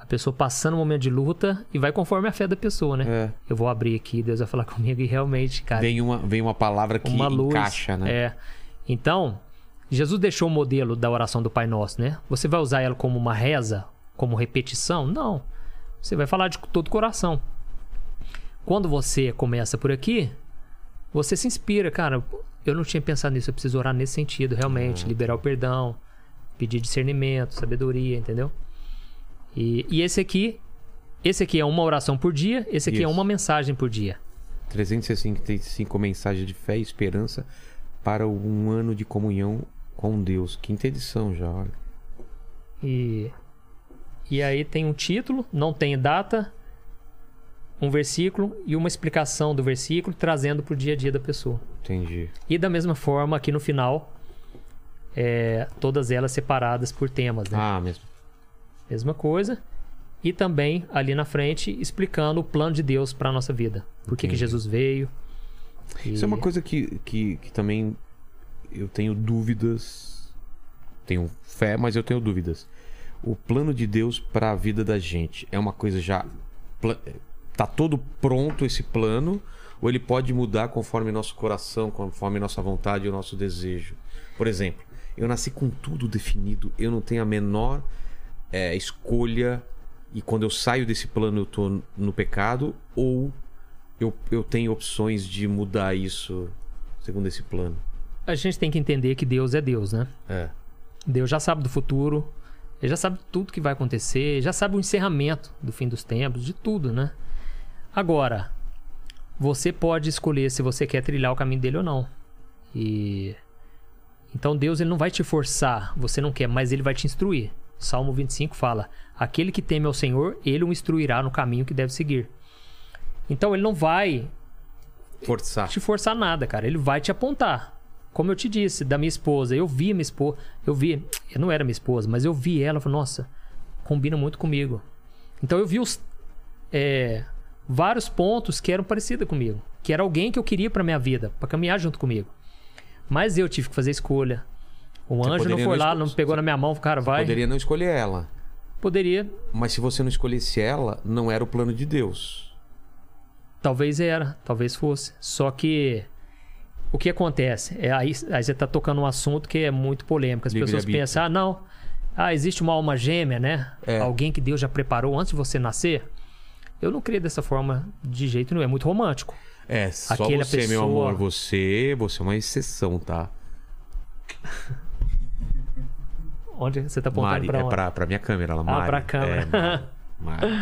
Speaker 3: A pessoa passando um momento de luta e vai conforme a fé da pessoa, né?
Speaker 1: É.
Speaker 3: Eu vou abrir aqui, Deus vai falar comigo e realmente, cara,
Speaker 1: Vem uma, vem uma palavra que
Speaker 3: uma luz.
Speaker 1: encaixa, né?
Speaker 3: É. Então, Jesus deixou o modelo da oração do Pai Nosso, né? Você vai usar ela como uma reza, como repetição? Não. Você vai falar de todo o coração. Quando você começa por aqui, você se inspira, cara. Eu não tinha pensado nisso, eu preciso orar nesse sentido, realmente, liberar o perdão, pedir discernimento, sabedoria, entendeu? E, e esse aqui, esse aqui é uma oração por dia, esse aqui é
Speaker 1: Isso.
Speaker 3: uma mensagem por dia.
Speaker 1: 365 mensagens de fé e esperança para um ano de comunhão com Deus. Quinta edição já, olha.
Speaker 3: E, e aí tem um título, não tem data, um versículo e uma explicação do versículo trazendo para o dia a dia da pessoa.
Speaker 1: Entendi.
Speaker 3: E da mesma forma, aqui no final, é, todas elas separadas por temas, né?
Speaker 1: Ah, mesmo.
Speaker 3: Mesma coisa. E também ali na frente explicando o plano de Deus para nossa vida. Por que, que. Jesus veio.
Speaker 1: Isso é
Speaker 3: E-
Speaker 1: uma coisa que, que, que também eu tenho dúvidas. Tenho fé, mas eu tenho dúvidas. O plano de Deus para a vida da gente é uma coisa já. Tá todo pronto esse plano? Ou ele pode mudar conforme nosso coração, conforme nossa vontade e o nosso desejo? Por exemplo, eu nasci com tudo definido, eu não tenho a menor é, escolha. E quando eu saio desse plano, eu tô no pecado? Ou eu, eu tenho opções de mudar isso segundo esse plano.
Speaker 3: A gente tem que entender que Deus é Deus, né?
Speaker 1: É.
Speaker 3: Deus já sabe do futuro, ele já sabe tudo que vai acontecer, já sabe o encerramento do fim dos tempos, de tudo, né? Agora, você pode escolher se você quer trilhar o caminho dele ou não. E então Deus ele não vai te forçar, você não quer, mas ele vai te instruir. Salmo 25 fala: Aquele que teme ao Senhor, ele o instruirá no caminho que deve seguir. Então ele não vai
Speaker 1: Forçar.
Speaker 3: te forçar nada, cara. Ele vai te apontar. Como eu te disse, da minha esposa, eu vi a minha esposa, eu vi, eu não era minha esposa, mas eu vi ela, falei, nossa, combina muito comigo. Então eu vi os é, vários pontos que eram parecidos comigo, que era alguém que eu queria pra minha vida, pra caminhar junto comigo. Mas eu tive que fazer escolha. O
Speaker 1: Você
Speaker 3: anjo não foi
Speaker 1: não
Speaker 3: lá, não pegou na minha mão, cara, vai.
Speaker 1: Poderia não escolher ela.
Speaker 3: Poderia,
Speaker 1: Mas se você não escolhesse ela, não era o plano de Deus.
Speaker 3: Talvez era, talvez fosse. Só que o que acontece? É aí, aí você tá tocando um assunto que é muito polêmico. As pessoas
Speaker 1: Livre-arbítrio.
Speaker 3: pensam, ah, não. Ah, existe uma alma gêmea, né?
Speaker 1: É.
Speaker 3: Alguém que Deus já preparou antes de você nascer. Eu não creio dessa forma de jeito nenhum. É muito romântico.
Speaker 1: É, só
Speaker 3: Aquela
Speaker 1: você, meu
Speaker 3: pessoa-
Speaker 1: amor. Você, você é uma exceção, tá?
Speaker 3: Onde você tá apontando pra
Speaker 1: é
Speaker 3: onde?
Speaker 1: pra, pra minha câmera, ela,
Speaker 3: Ah,
Speaker 1: Mari.
Speaker 3: pra câmera.
Speaker 1: É, Mari, Mari.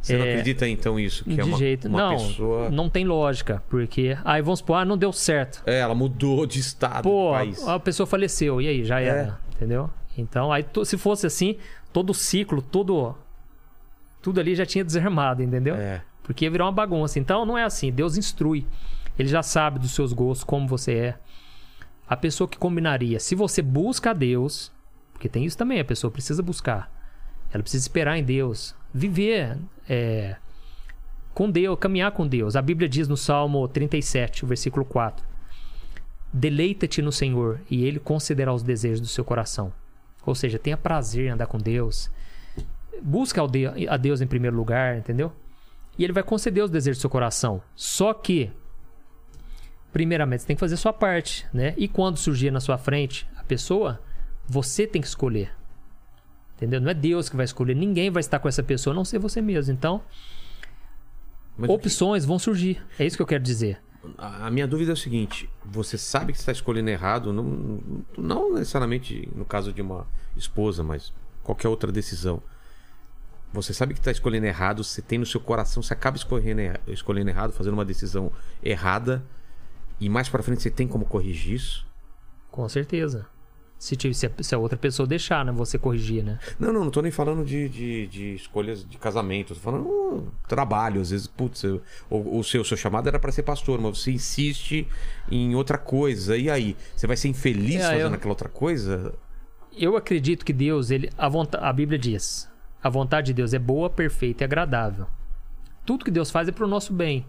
Speaker 1: Você não
Speaker 3: É,
Speaker 1: acredita então isso? Que
Speaker 3: de
Speaker 1: é uma,
Speaker 3: jeito.
Speaker 1: uma
Speaker 3: não,
Speaker 1: pessoa.
Speaker 3: não tem lógica. Porque. Aí vamos supor, ah, não deu certo.
Speaker 1: É, ela mudou de estado
Speaker 3: Pô,
Speaker 1: do país.
Speaker 3: a pessoa faleceu. E aí, já
Speaker 1: É.
Speaker 3: era. Entendeu? Então, aí se fosse assim, todo o ciclo, todo. Tudo ali já tinha desarmado, entendeu?
Speaker 1: É.
Speaker 3: Porque ia virar uma bagunça. Então não é assim. Deus instrui. Ele já sabe dos seus gostos, como você é. A pessoa que combinaria, se você busca a Deus, porque tem isso também, a pessoa precisa buscar. Ela precisa esperar em Deus. Viver é, com Deus, caminhar com Deus. A Bíblia diz no Salmo 37, o versículo 4. Deleita-te no Senhor e Ele concederá os desejos do seu coração. Ou seja, tenha prazer em andar com Deus. Busca a Deus em primeiro lugar, entendeu? E Ele vai conceder os desejos do seu coração. Só que primeiramente, você tem que fazer a sua parte, né? E quando surgir na sua frente a pessoa, você tem que escolher. Entendeu? Não é Deus que vai escolher. Ninguém vai estar com essa pessoa, a não ser você mesmo. Então,
Speaker 1: Mas o que-
Speaker 3: opções vão surgir. É isso que eu quero dizer.
Speaker 1: a minha dúvida é o seguinte: você sabe que está escolhendo errado, não, não necessariamente no caso de uma esposa, mas qualquer outra decisão. Você sabe que está escolhendo errado, você tem no seu coração, você acaba escolhendo, erra- escolhendo errado, fazendo uma decisão errada, e mais pra frente você tem como corrigir isso?
Speaker 3: Com certeza. Se, te- se a, se a outra pessoa deixar, né? Você corrigir, né?
Speaker 1: Não, não, não tô nem falando de, de, de escolhas de casamento. Tô falando uh, trabalho. Às vezes, putz, eu- o, o seu, seu chamado era para ser pastor, mas você insiste em outra coisa. E aí? Você vai ser infeliz
Speaker 3: É,
Speaker 1: fazendo
Speaker 3: eu-
Speaker 1: aquela outra coisa?
Speaker 3: Eu acredito que Deus, ele, a, vonta- a Bíblia diz: a vontade de Deus é boa, perfeita e agradável. Tudo que Deus faz é pro nosso bem.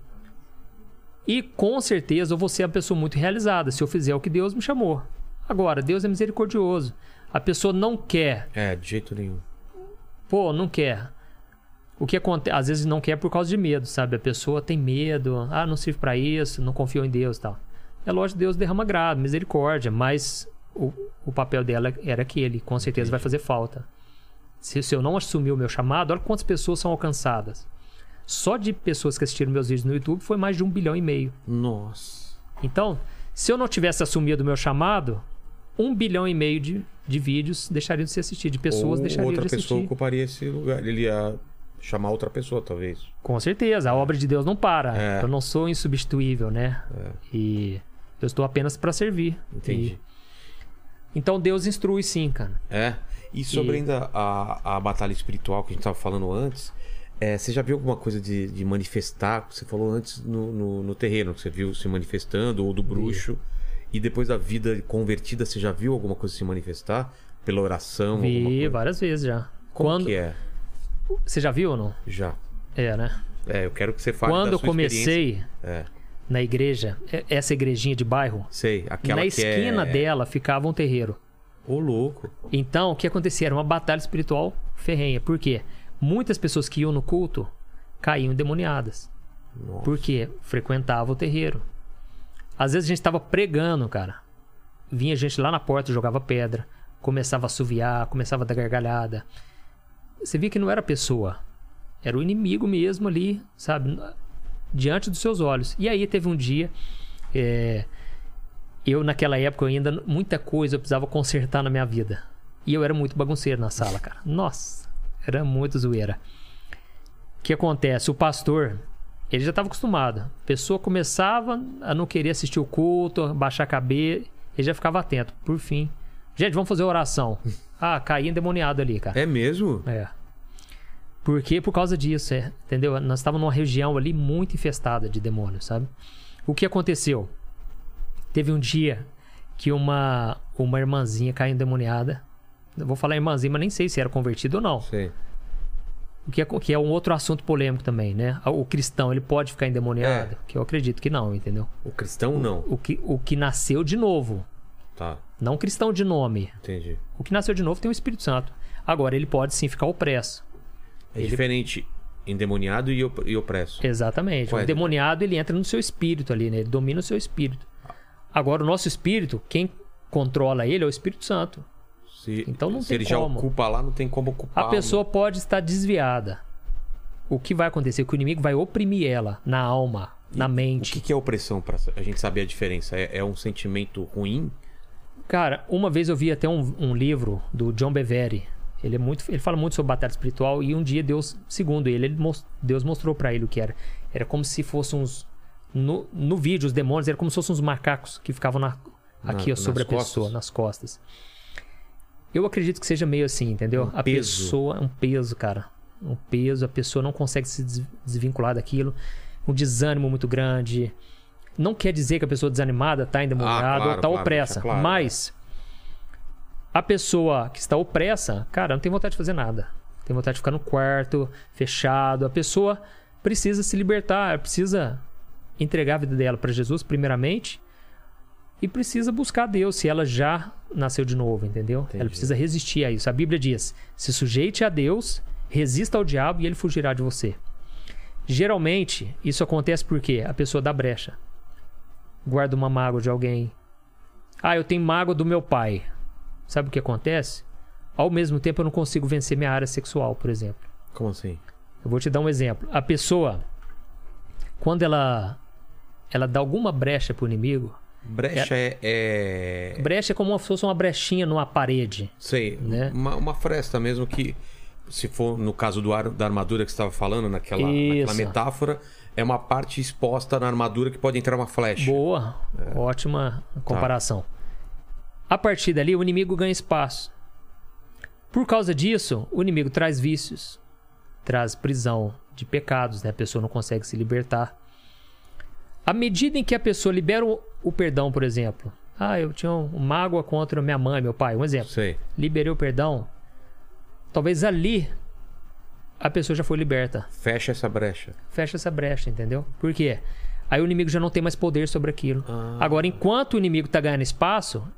Speaker 3: E com certeza eu vou ser uma pessoa muito realizada se eu fizer o que Deus me chamou. Agora, Deus é misericordioso. A pessoa não quer
Speaker 1: É, de jeito nenhum.
Speaker 3: Pô, não quer. O que acontece, às vezes não quer por causa de medo, sabe? A pessoa tem medo, ah, não sirvo pra isso, não confio em Deus e tal. É lógico que Deus derrama graça, misericórdia, mas o, o papel dela era aquele, com certeza vai fazer falta. Se, se eu não assumir o meu chamado, olha quantas pessoas são alcançadas. Só de pessoas que assistiram meus vídeos no YouTube foi mais de um bilhão e meio.
Speaker 1: Nossa.
Speaker 3: Então, se eu não tivesse assumido o meu chamado, um bilhão e meio de, de vídeos deixariam de ser assistidos, de pessoas
Speaker 1: Ou
Speaker 3: deixariam
Speaker 1: outra
Speaker 3: de assistir.
Speaker 1: pessoa ocuparia esse lugar. Ele ia chamar outra pessoa, talvez.
Speaker 3: Com certeza, a obra de Deus não para.
Speaker 1: É.
Speaker 3: Eu não sou insubstituível, né? E eu estou apenas para servir.
Speaker 1: Entendi.
Speaker 3: E- Então Deus instrui sim, cara.
Speaker 1: É. E sobre
Speaker 3: E-
Speaker 1: ainda a, a batalha espiritual que a gente tava falando antes, é, você já viu alguma coisa de, de manifestar? Você falou antes no, no, no terreno, que você viu se manifestando, ou do bruxo. E depois da vida convertida, você já viu alguma coisa se manifestar? Pela oração?
Speaker 3: Vi várias vezes já.
Speaker 1: Como
Speaker 3: Quando
Speaker 1: que é?
Speaker 3: você já viu ou não?
Speaker 1: Já.
Speaker 3: É, né?
Speaker 1: É, eu quero que você fale
Speaker 3: Quando eu comecei
Speaker 1: É,
Speaker 3: na igreja, é- essa igrejinha de bairro,
Speaker 1: sei. Aquela
Speaker 3: na
Speaker 1: é-
Speaker 3: esquina dela ficava um terreiro.
Speaker 1: Ô, louco.
Speaker 3: Então, o que acontecia? Era uma batalha espiritual ferrenha. Por quê? Muitas pessoas que iam no culto caíam endemoniadas.
Speaker 1: Nossa.
Speaker 3: Porque frequentava o terreiro. Às vezes a gente estava pregando, cara. Vinha gente lá na porta, jogava pedra, começava a assoviar, começava a dar gargalhada. Você via que não era pessoa. Era o inimigo mesmo ali, sabe? Diante dos seus olhos. E aí teve um dia. é, Eu, naquela época, ainda. Muita coisa eu precisava consertar na minha vida. E eu era muito bagunceiro na sala, cara. Nossa, era muito zoeira. O que acontece? O pastor, ele já estava acostumado. A pessoa começava a não querer assistir o culto, baixar a cabeça, ele já ficava atento. Por fim, gente, vamos fazer oração. Ah, caí endemoniado ali, cara.
Speaker 1: É mesmo?
Speaker 3: É. Por quê? Por causa disso, é. Entendeu? Nós estávamos numa região ali muito infestada de demônios, sabe? O que aconteceu? Teve um dia que uma, uma irmãzinha caiu endemoniada. Eu vou falar irmãzinha, mas nem sei se era convertido ou não.
Speaker 1: Sei.
Speaker 3: O que é, que é um outro assunto polêmico também, né? O cristão, ele pode ficar endemoniado?
Speaker 1: É.
Speaker 3: Que eu acredito que não, entendeu?
Speaker 1: O cristão não.
Speaker 3: O que, o que nasceu de novo,
Speaker 1: Tá,
Speaker 3: não cristão de nome.
Speaker 1: entendi.
Speaker 3: O que nasceu de novo tem o Espírito Santo. Agora, ele pode sim ficar opresso.
Speaker 1: É diferente endemoniado e, op e opresso.
Speaker 3: Exatamente.
Speaker 1: Qual é
Speaker 3: o
Speaker 1: a
Speaker 3: demoniado, ele entra no seu espírito ali, né? Ele domina o seu espírito. Agora, o nosso espírito, quem controla ele é o Espírito Santo.
Speaker 1: Se,
Speaker 3: Então não
Speaker 1: se
Speaker 3: tem
Speaker 1: ele já
Speaker 3: como.
Speaker 1: ocupa lá, não tem como
Speaker 3: A
Speaker 1: ocupar.
Speaker 3: pessoa pode estar desviada. O que vai acontecer? Que o inimigo vai oprimir ela na alma, na
Speaker 1: O
Speaker 3: mente.
Speaker 1: que, que é opressão pra a gente saber a diferença? É, é um sentimento ruim?
Speaker 3: Cara, uma vez eu vi até um, um livro do John Bevere. Ele é muito, ele fala muito sobre batalha espiritual e um dia Deus, segundo ele, ele mos- Deus mostrou pra ele o que era. Era como se fossem uns no, no vídeo os demônios eram como se fossem uns macacos que ficavam na, aqui
Speaker 1: Na-
Speaker 3: ó, sobre a
Speaker 1: nas
Speaker 3: pessoa,
Speaker 1: costas?
Speaker 3: nas costas. Eu acredito que seja meio assim, entendeu?
Speaker 1: Um
Speaker 3: a
Speaker 1: peso.
Speaker 3: pessoa é um peso, cara. Um peso, a pessoa não consegue se des- desvincular daquilo. Um desânimo muito grande. Não quer dizer que a pessoa desanimada tá endemoniada
Speaker 1: Ah, claro,
Speaker 3: ou tá
Speaker 1: claro,
Speaker 3: opressa,
Speaker 1: claro.
Speaker 3: mas a pessoa que está opressa, cara, não tem vontade de fazer nada. Tem vontade de ficar no quarto, fechado. A pessoa precisa se libertar, precisa entregar a vida dela para Jesus, primeiramente, e precisa buscar Deus, se ela já nasceu de novo, entendeu?
Speaker 1: Entendi.
Speaker 3: Ela precisa resistir a isso. A Bíblia diz: se sujeite a Deus, resista ao diabo e ele fugirá de você. Geralmente, isso acontece porque a pessoa dá brecha. guardo uma mágoa de alguém. Ah, eu tenho mágoa do meu pai. Sabe o que acontece? Ao mesmo tempo, eu não consigo vencer minha área sexual, por exemplo.
Speaker 1: Como assim?
Speaker 3: Eu vou te dar um exemplo. A pessoa, quando ela ela dá alguma brecha pro inimigo,
Speaker 1: Brecha é. é...
Speaker 3: brecha é como se fosse uma brechinha numa parede.
Speaker 1: Sei,
Speaker 3: Né?
Speaker 1: uma, uma fresta mesmo que, se for no caso do ar, da armadura que você estava falando, naquela, naquela metáfora, é uma parte exposta na armadura que pode entrar uma flecha.
Speaker 3: Boa, ótima comparação. A partir dali, o inimigo ganha espaço. Por causa disso, o inimigo traz vícios, traz prisão de pecados, né? A pessoa não consegue se libertar. À medida em que a pessoa libera o, o perdão, por exemplo, ah, eu tinha um mágoa contra minha mãe, meu pai, um exemplo.
Speaker 1: Sei.
Speaker 3: Liberei o perdão. Talvez ali a pessoa já foi liberta.
Speaker 1: Fecha essa brecha.
Speaker 3: Fecha essa brecha, entendeu? Por quê? Aí o inimigo já não tem mais poder sobre aquilo.
Speaker 1: Ah.
Speaker 3: Agora, enquanto o inimigo tá ganhando espaço,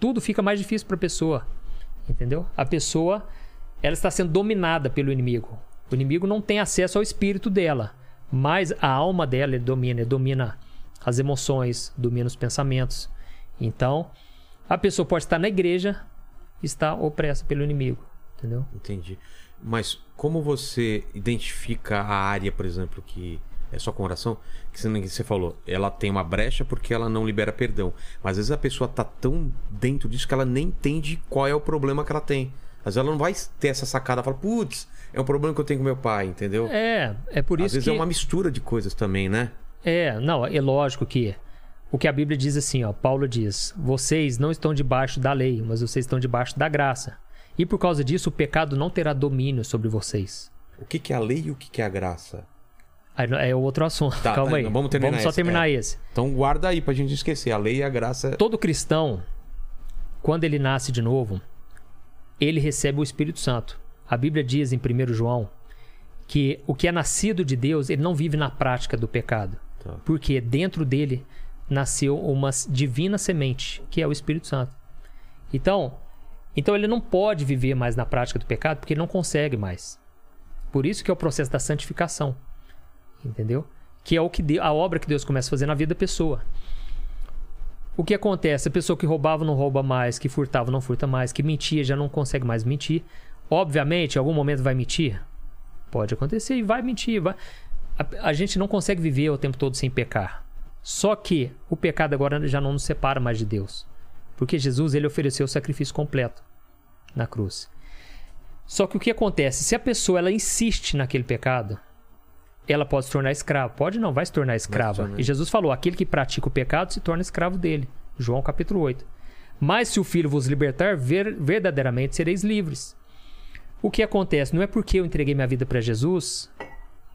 Speaker 3: tudo fica mais difícil para a pessoa. Entendeu? A pessoa ela está sendo dominada pelo inimigo. O inimigo não tem acesso ao espírito dela, mas a alma dela domina, domina as emoções, domina os pensamentos. Então, a pessoa pode estar na igreja estar opressa pelo inimigo, entendeu?
Speaker 1: Entendi. Mas como você identifica a área, por exemplo, que é só com oração? Que você falou, ela tem uma brecha porque ela não libera perdão. Mas às vezes a pessoa tá tão dentro disso que ela nem entende qual é o problema que ela tem. Às vezes ela não vai ter essa sacada, fala, putz, é um problema que eu tenho com meu pai, entendeu?
Speaker 3: É, é por
Speaker 1: Às
Speaker 3: isso
Speaker 1: vezes
Speaker 3: que
Speaker 1: é uma mistura de coisas também, né?
Speaker 3: É, não, é lógico que o que a Bíblia diz assim, ó, Paulo diz: "Vocês não estão debaixo da lei, mas vocês estão debaixo da graça. E por causa disso o pecado não terá domínio sobre vocês."
Speaker 1: O que, que é a lei e o que, que é a graça?
Speaker 3: Não- é outro assunto.
Speaker 1: Tá,
Speaker 3: Calma
Speaker 1: tá,
Speaker 3: aí.
Speaker 1: então vamos terminar
Speaker 3: só
Speaker 1: esse,
Speaker 3: terminar
Speaker 1: é.
Speaker 3: esse.
Speaker 1: Então guarda aí pra gente esquecer. A lei e a graça.
Speaker 3: Todo cristão, quando ele nasce de novo, ele recebe o Espírito Santo. A Bíblia diz em 1 João que o que é nascido de Deus, ele não vive na prática do pecado.
Speaker 1: Tá.
Speaker 3: Porque dentro dele nasceu uma divina semente, que é o Espírito Santo. Então, então ele não pode viver mais na prática do pecado porque ele não consegue mais. Por isso que é o processo da santificação. Entendeu? Que é o que a obra que Deus começa a fazer na vida da pessoa. O que acontece? A pessoa que roubava não rouba mais, que furtava não furta mais, que mentia já não consegue mais mentir. Obviamente, em algum momento vai mentir. Pode acontecer e vai mentir. Vai... A, a gente não consegue viver o tempo todo sem pecar. Só que o pecado agora já não nos separa mais de Deus. Porque Jesus ele ofereceu o sacrifício completo na cruz. Só que o que acontece? Se a pessoa ela insiste naquele pecado, ela pode se tornar escrava. Pode não, vai se tornar escrava. E Jesus falou: aquele que pratica o pecado se torna escravo dele. João capítulo 8. Mas se o filho vos libertar, ver- verdadeiramente sereis livres. O que acontece? Não é porque eu entreguei minha vida para Jesus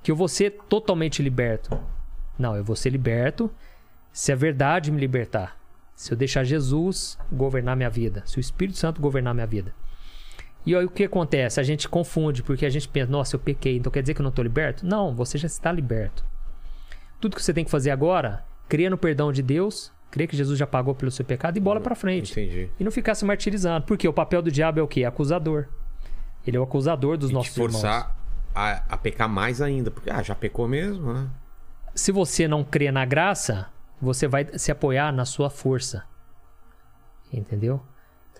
Speaker 3: que eu vou ser totalmente liberto. Não, eu vou ser liberto se a verdade me libertar. Se eu deixar Jesus governar minha vida. Se o Espírito Santo governar minha vida. E aí o que acontece? A gente confunde, porque a gente pensa, nossa, eu pequei, então quer dizer que eu não estou liberto? Não, você já está liberto. Tudo que você tem que fazer agora, crer no perdão de Deus, crer que Jesus já pagou pelo seu pecado e bola para frente.
Speaker 1: Entendi.
Speaker 3: E não ficar se martirizando. Porque o papel do diabo é o quê? Acusador. Ele é o acusador dos
Speaker 1: E te
Speaker 3: nossos irmãos.
Speaker 1: forçar a, a pecar mais ainda. Porque, ah, já pecou mesmo, né?
Speaker 3: Se você não crê na graça, você vai se apoiar na sua força. Entendeu?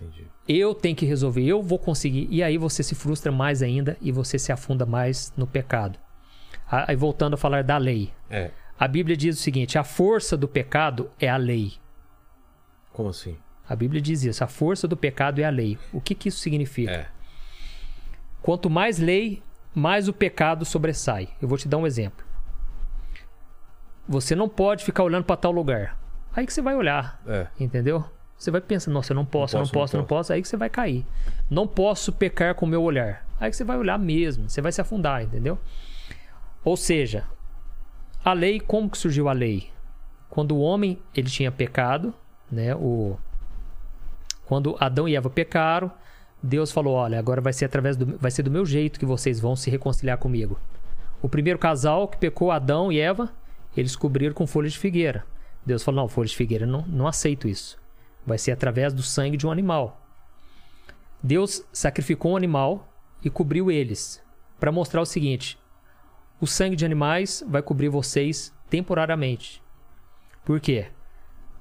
Speaker 1: Entendi.
Speaker 3: Eu tenho que resolver, eu vou conseguir. E aí você se frustra mais ainda e você se afunda mais no pecado. Ah, Aí voltando a falar da lei.
Speaker 1: É.
Speaker 3: A Bíblia diz o seguinte: a força do pecado é a lei.
Speaker 1: Como assim?
Speaker 3: A Bíblia diz isso: a força do pecado é a lei. O que, que isso significa?
Speaker 1: É.
Speaker 3: Quanto mais lei, mais o pecado sobressai. Eu vou te dar um exemplo. Você não pode ficar olhando para tal lugar. Aí que você vai olhar,
Speaker 1: É.
Speaker 3: entendeu? Você vai pensar, nossa, eu não posso, eu não
Speaker 1: posso, não
Speaker 3: posso, eu não posso. Aí que você vai cair. Não posso pecar com o meu olhar. Aí que você vai olhar mesmo, você vai se afundar, entendeu? Ou seja, a lei, como que surgiu a lei? Quando o homem ele tinha pecado, né? O quando Adão e Eva pecaram, Deus falou: "Olha, agora vai ser através do vai ser do meu jeito que vocês vão se reconciliar comigo". O primeiro casal que pecou, Adão e Eva, eles cobriram com folha de figueira. Deus falou: "Não, folha de figueira, não, não aceito isso. Vai ser através do sangue de um animal". Deus sacrificou um animal e cobriu eles para mostrar o seguinte: o sangue de animais vai cobrir vocês temporariamente. Por quê?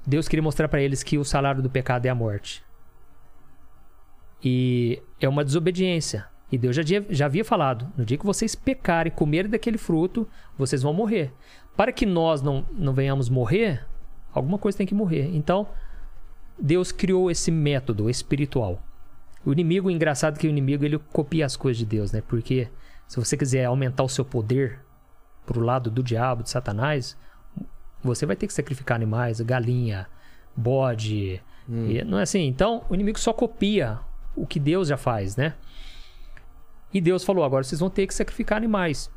Speaker 3: Deus queria mostrar para eles que o salário do pecado é a morte. E é uma desobediência. E Deus já, já havia falado: no dia que vocês pecarem e comerem daquele fruto, vocês vão morrer. Para que nós não, não venhamos morrer, alguma coisa tem que morrer. Então, Deus criou esse método espiritual. O inimigo, engraçado que o inimigo ele copia as coisas de Deus, né? Porque se você quiser aumentar o seu poder pro lado do diabo, de Satanás, você vai ter que sacrificar animais, galinha, bode. e não é assim? Então, o inimigo só copia o que Deus já faz, né? E Deus falou: agora vocês vão ter que sacrificar animais.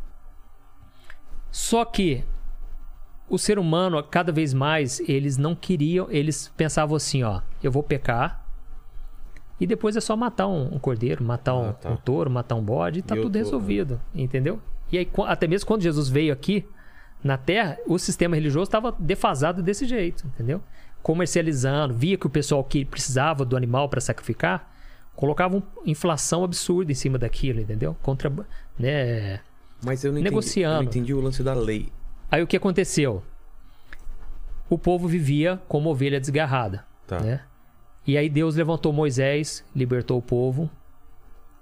Speaker 3: Só que o ser humano, cada vez mais, eles não queriam, eles pensavam assim: ó, eu vou pecar. E depois é só matar um, um cordeiro, matar um,
Speaker 1: Ah, tá.
Speaker 3: um touro, matar um bode, e tá
Speaker 1: E
Speaker 3: tudo
Speaker 1: tô-
Speaker 3: resolvido, entendeu? E aí, até mesmo quando Jesus veio aqui na Terra, o sistema religioso estava defasado desse jeito, entendeu? Comercializando, via que o pessoal que precisava do animal para sacrificar colocava uma inflação absurda em cima daquilo, entendeu? Contra, né?
Speaker 1: Mas eu não entendi, eu não entendi o lance da lei.
Speaker 3: Aí o que aconteceu? O povo vivia como ovelha desgarrada,
Speaker 1: Tá.
Speaker 3: né? E aí Deus levantou Moisés, libertou o povo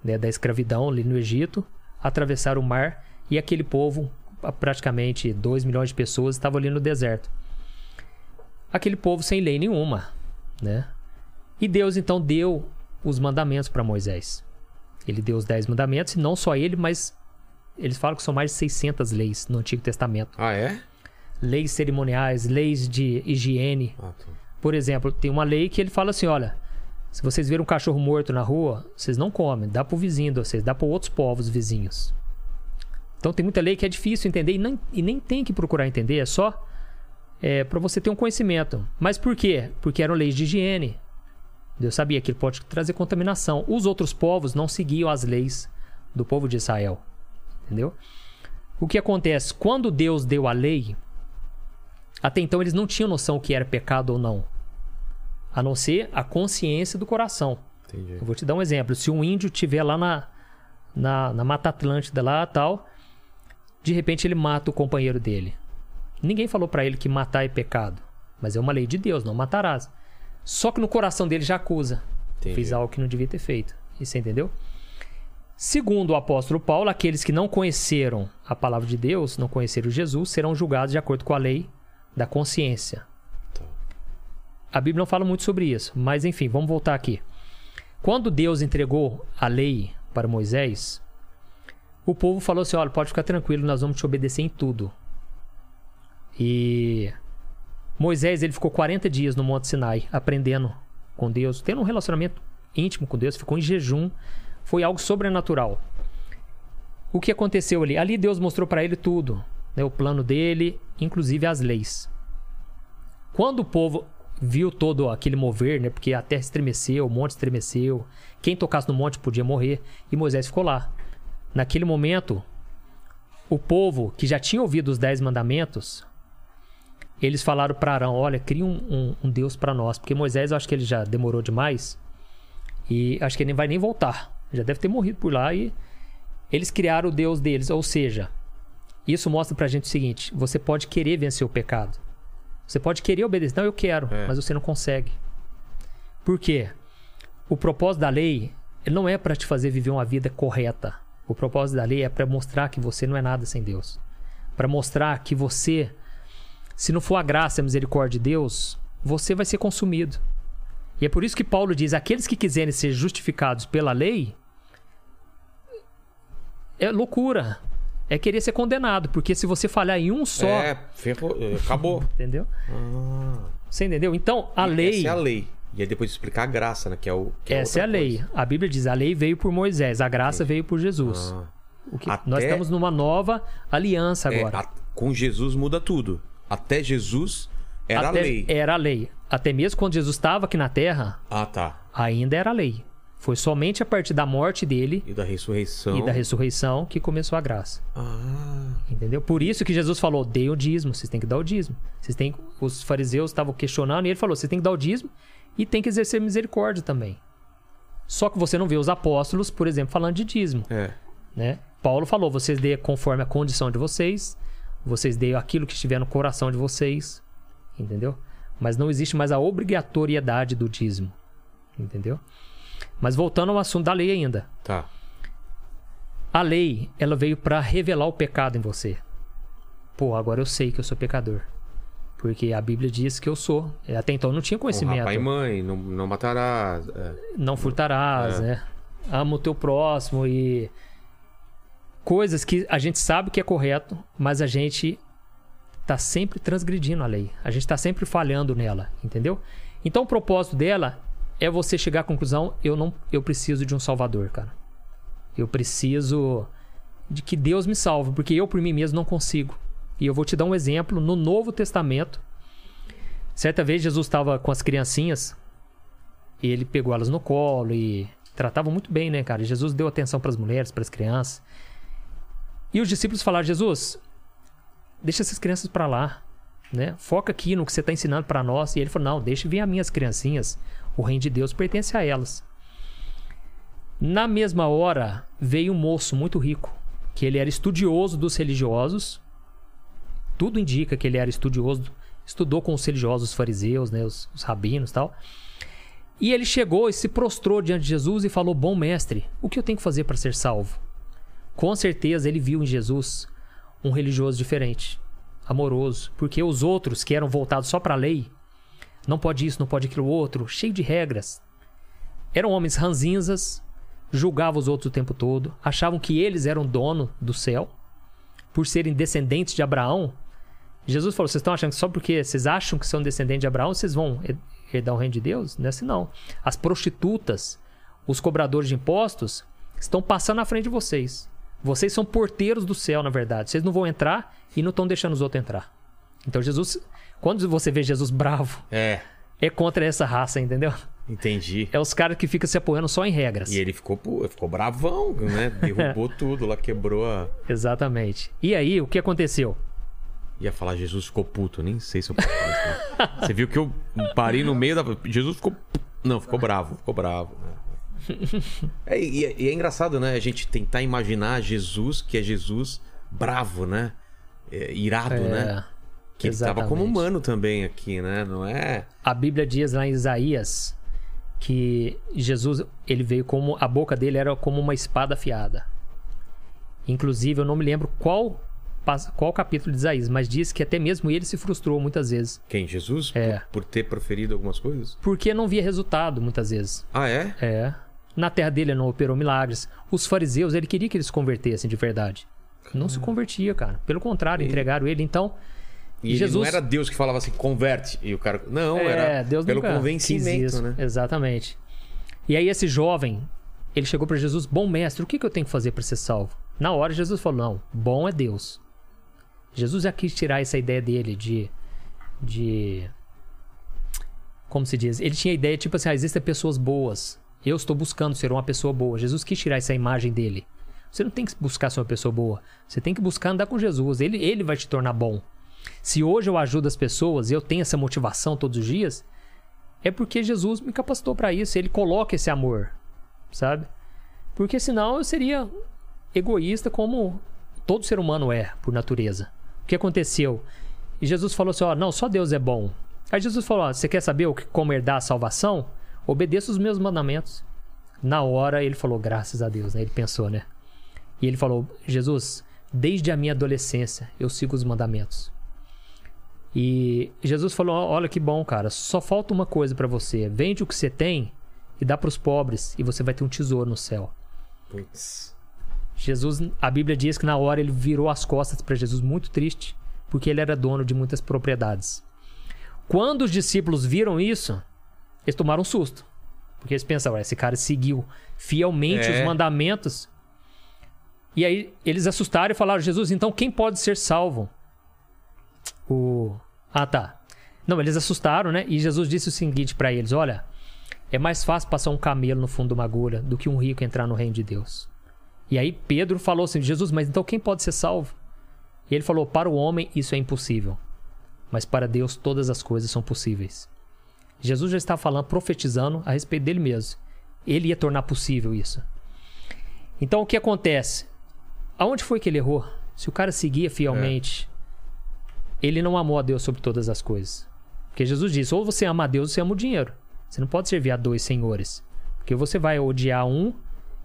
Speaker 3: né, da escravidão ali no Egito, atravessaram o mar e aquele povo, praticamente 2 milhões de pessoas, estavam ali no deserto. Aquele povo sem lei nenhuma, né? E Deus então deu os mandamentos para Moisés. Ele deu os 10 mandamentos, e não só ele, mas eles falam que são mais de 600 leis no Antigo Testamento.
Speaker 1: Ah, é?
Speaker 3: Leis cerimoniais, leis de higiene,
Speaker 1: Ah, tá.
Speaker 3: por exemplo, tem uma lei que ele fala assim: olha, se vocês verem um cachorro morto na rua, vocês não comem, dá pro vizinho de vocês, dá para outros povos vizinhos. Então tem muita lei que é difícil entender e nem, e nem tem que procurar entender, é só é, para você ter um conhecimento. Mas por quê? Porque eram leis de higiene. Deus sabia que ele pode trazer contaminação. Os outros povos não seguiam as leis do povo de Israel. Entendeu? O que acontece? Quando Deus deu a lei, até então eles não tinham noção o que era pecado ou não. A não ser a consciência do coração.
Speaker 1: Entendi.
Speaker 3: Eu vou te dar um exemplo. Se um índio estiver lá na, na, na Mata Atlântida, lá tal, de repente ele mata o companheiro dele. Ninguém falou pra ele que matar é pecado. Mas é uma lei de Deus, não matarás. Só que no coração dele já acusa.
Speaker 1: Entendi.
Speaker 3: Fiz algo que não devia ter feito. Você entendeu? Segundo o apóstolo Paulo, aqueles que não conheceram a palavra de Deus, não conheceram Jesus, serão julgados de acordo com a lei da consciência. A Bíblia não fala muito sobre isso, mas enfim, vamos voltar aqui. Quando Deus entregou a lei para Moisés, o povo falou assim: olha, pode ficar tranquilo, nós vamos te obedecer em tudo. E Moisés ele ficou 40 dias no Monte Sinai aprendendo com Deus, tendo um relacionamento íntimo com Deus, ficou em jejum, foi algo sobrenatural. O que aconteceu ali? Ali Deus mostrou para ele tudo, né, o plano dele, inclusive as leis. Quando o povo viu todo aquele mover, né, porque a terra estremeceu, o monte estremeceu, quem tocasse no monte podia morrer, e Moisés ficou lá. Naquele momento, o povo que já tinha ouvido os dez mandamentos, eles falaram para Arão: Olha, cria um, um- um Deus para nós, porque Moisés eu acho que ele já demorou demais e acho que ele nem vai nem voltar, já deve ter morrido por lá e eles criaram o Deus deles, ou seja, isso mostra pra gente o seguinte: você pode querer vencer o pecado, você pode querer obedecer, não, eu quero,
Speaker 1: É.
Speaker 3: mas você não consegue. Por quê? O propósito da lei ele não é para te fazer viver uma vida correta. O propósito da lei é para mostrar que você não é nada sem Deus. Para mostrar que você, se não for a graça e a misericórdia de Deus, você vai ser consumido. E é por isso que Paulo diz: aqueles que quiserem ser justificados pela lei, é loucura. É querer ser condenado. Porque se você falhar em um só.
Speaker 1: É, ferrou, é, acabou.
Speaker 3: Entendeu?
Speaker 1: Ah,
Speaker 3: Você entendeu? Então, a
Speaker 1: e
Speaker 3: lei.
Speaker 1: Essa é a lei. E aí depois explicar a graça, né? Que é o. Que
Speaker 3: Essa é a lei.
Speaker 1: coisa.
Speaker 3: A Bíblia diz: a lei veio por Moisés, a graça veio por Jesus.
Speaker 1: Ah.
Speaker 3: O que-
Speaker 1: Até-
Speaker 3: Nós estamos numa nova aliança
Speaker 1: É,
Speaker 3: agora.
Speaker 1: a- com Jesus muda tudo. Até Jesus era
Speaker 3: Até-
Speaker 1: a lei.
Speaker 3: Era a lei. Até mesmo quando Jesus estava aqui na terra,
Speaker 1: Ah, tá.
Speaker 3: ainda era a lei. Foi somente a partir da morte dele
Speaker 1: E da ressurreição.
Speaker 3: e da ressurreição que começou a graça.
Speaker 1: Ah,
Speaker 3: Entendeu? Por isso que Jesus falou: dê o dízimo, vocês têm que dar o dízimo. Vocês têm... Os fariseus estavam questionando e ele falou: vocês têm que dar o dízimo e tem que exercer misericórdia também. Só que você não vê os apóstolos, por exemplo, falando de dízimo.
Speaker 1: é.
Speaker 3: né? Paulo falou: vocês dêem conforme a condição de vocês, vocês deem aquilo que estiver no coração de vocês. entendeu? Mas não existe mais a obrigatoriedade do dízimo, entendeu? Mas voltando ao assunto da lei ainda.
Speaker 1: Tá.
Speaker 3: A lei, ela veio pra revelar o pecado em você. Pô, agora eu sei que eu sou pecador. Porque a Bíblia diz que eu sou. Até então eu não tinha
Speaker 1: Honrar
Speaker 3: conhecimento.
Speaker 1: pai e mãe, não, não matarás. é.
Speaker 3: Não furtarás,
Speaker 1: É.
Speaker 3: né? Ama o teu próximo e. Coisas que a gente sabe que é correto, mas a gente tá sempre transgredindo a lei. A gente tá sempre falhando nela, entendeu? Então o propósito dela é você chegar à conclusão: eu não, eu preciso de um salvador, cara. Eu preciso de que Deus me salve, porque eu por mim mesmo não consigo. E eu vou te dar um exemplo no Novo Testamento. Certa vez Jesus estava com as criancinhas e ele pegou elas no colo e tratava muito bem, né, cara? Jesus deu atenção para as mulheres, para as crianças. E os discípulos falaram: Jesus, deixa essas crianças para lá, né? Foca aqui no que você está ensinando para nós. E ele falou: Não, deixa vir as minhas criancinhas. O reino de Deus pertence a elas. Na mesma hora, veio um moço muito rico, que ele era estudioso dos religiosos. Tudo indica que ele era estudioso, estudou com os religiosos, os fariseus, né, os, os rabinos tal. E ele chegou e se prostrou diante de Jesus e falou: Bom mestre, o que eu tenho que fazer para ser salvo? Com certeza ele viu em Jesus um religioso diferente, amoroso, porque os outros que eram voltados só para a lei, não pode isso, não pode aquilo outro, cheio de regras. Eram homens ranzinzas, julgavam os outros o tempo todo, achavam que eles eram dono do céu, por serem descendentes de Abraão. Jesus falou: vocês estão achando que só porque vocês acham que são descendentes de Abraão, vocês vão herdar o reino de Deus? Não é assim, não. As prostitutas, os cobradores de impostos, estão passando na frente de vocês. Vocês são porteiros do céu, na verdade. Vocês não vão entrar e não estão deixando os outros entrar. Então, Jesus, quando você vê Jesus bravo,
Speaker 1: É,
Speaker 3: é contra essa raça, entendeu?
Speaker 1: entendi.
Speaker 3: É os caras que ficam se apoiando só em regras.
Speaker 1: E ele ficou, ficou bravão, né? Derrubou tudo lá, quebrou a.
Speaker 3: Exatamente. E aí, o que aconteceu?
Speaker 1: Ia falar Jesus ficou puto, nem sei se eu posso falar né? Você viu que eu parei no meio da. Jesus ficou. Não, ficou bravo, ficou bravo. né? É, e, é- e é engraçado, né? A gente tentar imaginar Jesus, que é Jesus bravo, né? É, irado, né? Que ele tava como humano também aqui, né? Não é.
Speaker 3: A Bíblia diz lá em Isaías que Jesus, ele veio como a boca dele era como uma espada afiada. Inclusive, eu não me lembro qual qual capítulo de Isaías, mas diz que até mesmo ele se frustrou muitas vezes,
Speaker 1: Quem? Jesus?
Speaker 3: É.
Speaker 1: Por, por ter proferido algumas coisas?
Speaker 3: porque não via resultado muitas vezes.
Speaker 1: Ah, é?
Speaker 3: É. Na terra dele ele não operou milagres. Os fariseus, ele queria que eles se convertessem de verdade. Não se convertia, cara. Pelo contrário, entregaram ele. Então,
Speaker 1: E
Speaker 3: Jesus-
Speaker 1: não era Deus que falava assim, converte. E o cara. Não,
Speaker 3: É,
Speaker 1: era
Speaker 3: Deus
Speaker 1: pelo
Speaker 3: nunca quis
Speaker 1: convencimento,
Speaker 3: isso.
Speaker 1: né?
Speaker 3: Exatamente. E aí esse jovem, ele chegou para Jesus, bom mestre, o que, que eu tenho que fazer para ser salvo? Na hora Jesus falou, não, bom é Deus. Jesus já quis tirar essa ideia dele de, de, como se diz? Ele tinha a ideia tipo assim, ah, existem pessoas boas. Eu estou buscando ser uma pessoa boa. Jesus quis tirar essa imagem dele. Você não tem que buscar ser uma pessoa boa. Você tem que buscar andar com Jesus. Ele, ele vai te tornar bom. Se hoje eu ajudo as pessoas e eu tenho essa motivação todos os dias, é porque Jesus me capacitou para isso. Ele coloca esse amor, sabe? Porque senão eu seria egoísta como todo ser humano é, por natureza. O que aconteceu? E Jesus falou assim: ó, não, só Deus é bom. Aí Jesus falou: ó, você quer saber como herdar a salvação? Obedeça os meus mandamentos. Na hora ele falou: graças a Deus, né? Ele pensou, né? E ele falou: Jesus, desde a minha adolescência eu sigo os mandamentos. E Jesus falou: Olha que bom, cara. Só falta uma coisa pra você. Vende o que você tem e dá pros pobres, e você vai ter um tesouro no céu.
Speaker 1: Putz.
Speaker 3: Jesus, a Bíblia diz que na hora ele virou as costas para Jesus muito triste, porque ele era dono de muitas propriedades. Quando os discípulos viram isso, eles tomaram um susto. Porque eles pensaram, "Ué, esse cara seguiu fielmente
Speaker 1: É.
Speaker 3: os mandamentos. E aí eles assustaram e falaram: Jesus, então quem pode ser salvo? O. Ah, tá. Não, eles assustaram, né? E Jesus disse o seguinte para eles: Olha, é mais fácil passar um camelo no fundo de uma agulha do que um rico entrar no reino de Deus. E aí Pedro falou assim: Jesus, mas então quem pode ser salvo? E ele falou: Para o homem isso é impossível, mas para Deus todas as coisas são possíveis. Jesus já estava falando, profetizando a respeito dele mesmo. Ele ia tornar possível isso. Então o que acontece? Aonde foi que ele errou? Se o cara seguia fielmente, ele não amou a Deus sobre todas as coisas. Porque Jesus disse: ou você ama a Deus ou você ama o dinheiro. Você não pode servir a dois senhores. Porque você vai odiar um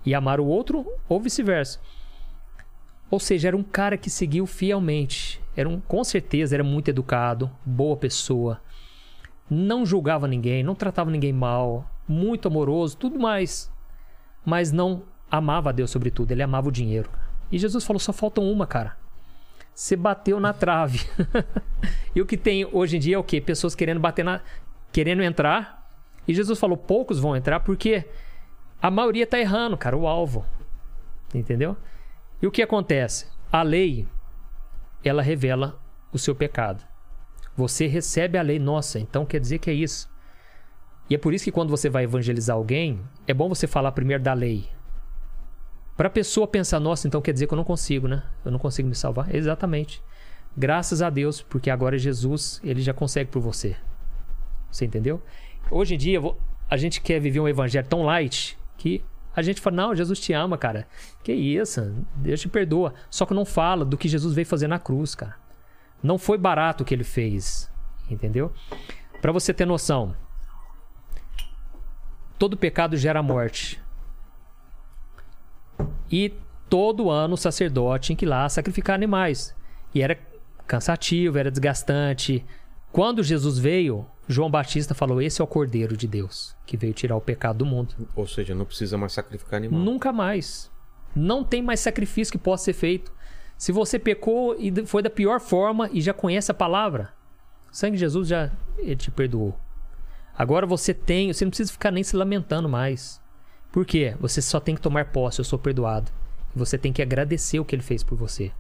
Speaker 3: e amar o outro, ou vice-versa. Ou seja, era um cara que seguiu fielmente. Era um, com certeza, era muito educado, boa pessoa. Não julgava ninguém, não tratava ninguém mal, muito amoroso, tudo mais. Mas não amava a Deus sobre tudo, ele amava o dinheiro. E Jesus falou: só falta uma, cara. Você bateu na trave. e o que tem hoje em dia é o quê? Pessoas querendo bater na. querendo entrar. E Jesus falou: poucos vão entrar porque a maioria tá errando, cara, o alvo. Entendeu? E o que acontece? A lei, ela revela o seu pecado. Você recebe a lei, nossa, então quer dizer que é isso. E é por isso que quando você vai evangelizar alguém, é bom você falar primeiro da lei. Para a pessoa pensar, nossa, então quer dizer que eu não consigo, né? Eu não consigo me salvar. Exatamente. Graças a Deus, porque agora Jesus, ele já consegue por você. Você entendeu? Hoje em dia, a gente quer viver um evangelho tão light que a gente fala, não, Jesus te ama, cara. Que isso, Deus te perdoa. Só que não fala do que Jesus veio fazer na cruz, cara. Não foi barato o que ele fez, entendeu? Para você ter noção, todo pecado gera morte. E todo ano o sacerdote tinha que ir lá sacrificar animais. E era cansativo, era desgastante. Quando Jesus veio, João Batista falou: Esse é o Cordeiro de Deus, que veio tirar o pecado do mundo.
Speaker 1: Ou seja, não precisa mais sacrificar animal.
Speaker 3: Nunca mais. Não tem mais sacrifício que possa ser feito. Se você pecou e foi da pior forma e já conhece a palavra, o sangue de Jesus já ele te perdoou. Agora você tem, você não precisa ficar nem se lamentando mais. Por quê? Você só tem que tomar posse, eu sou perdoado. Você tem que agradecer o que ele fez por você.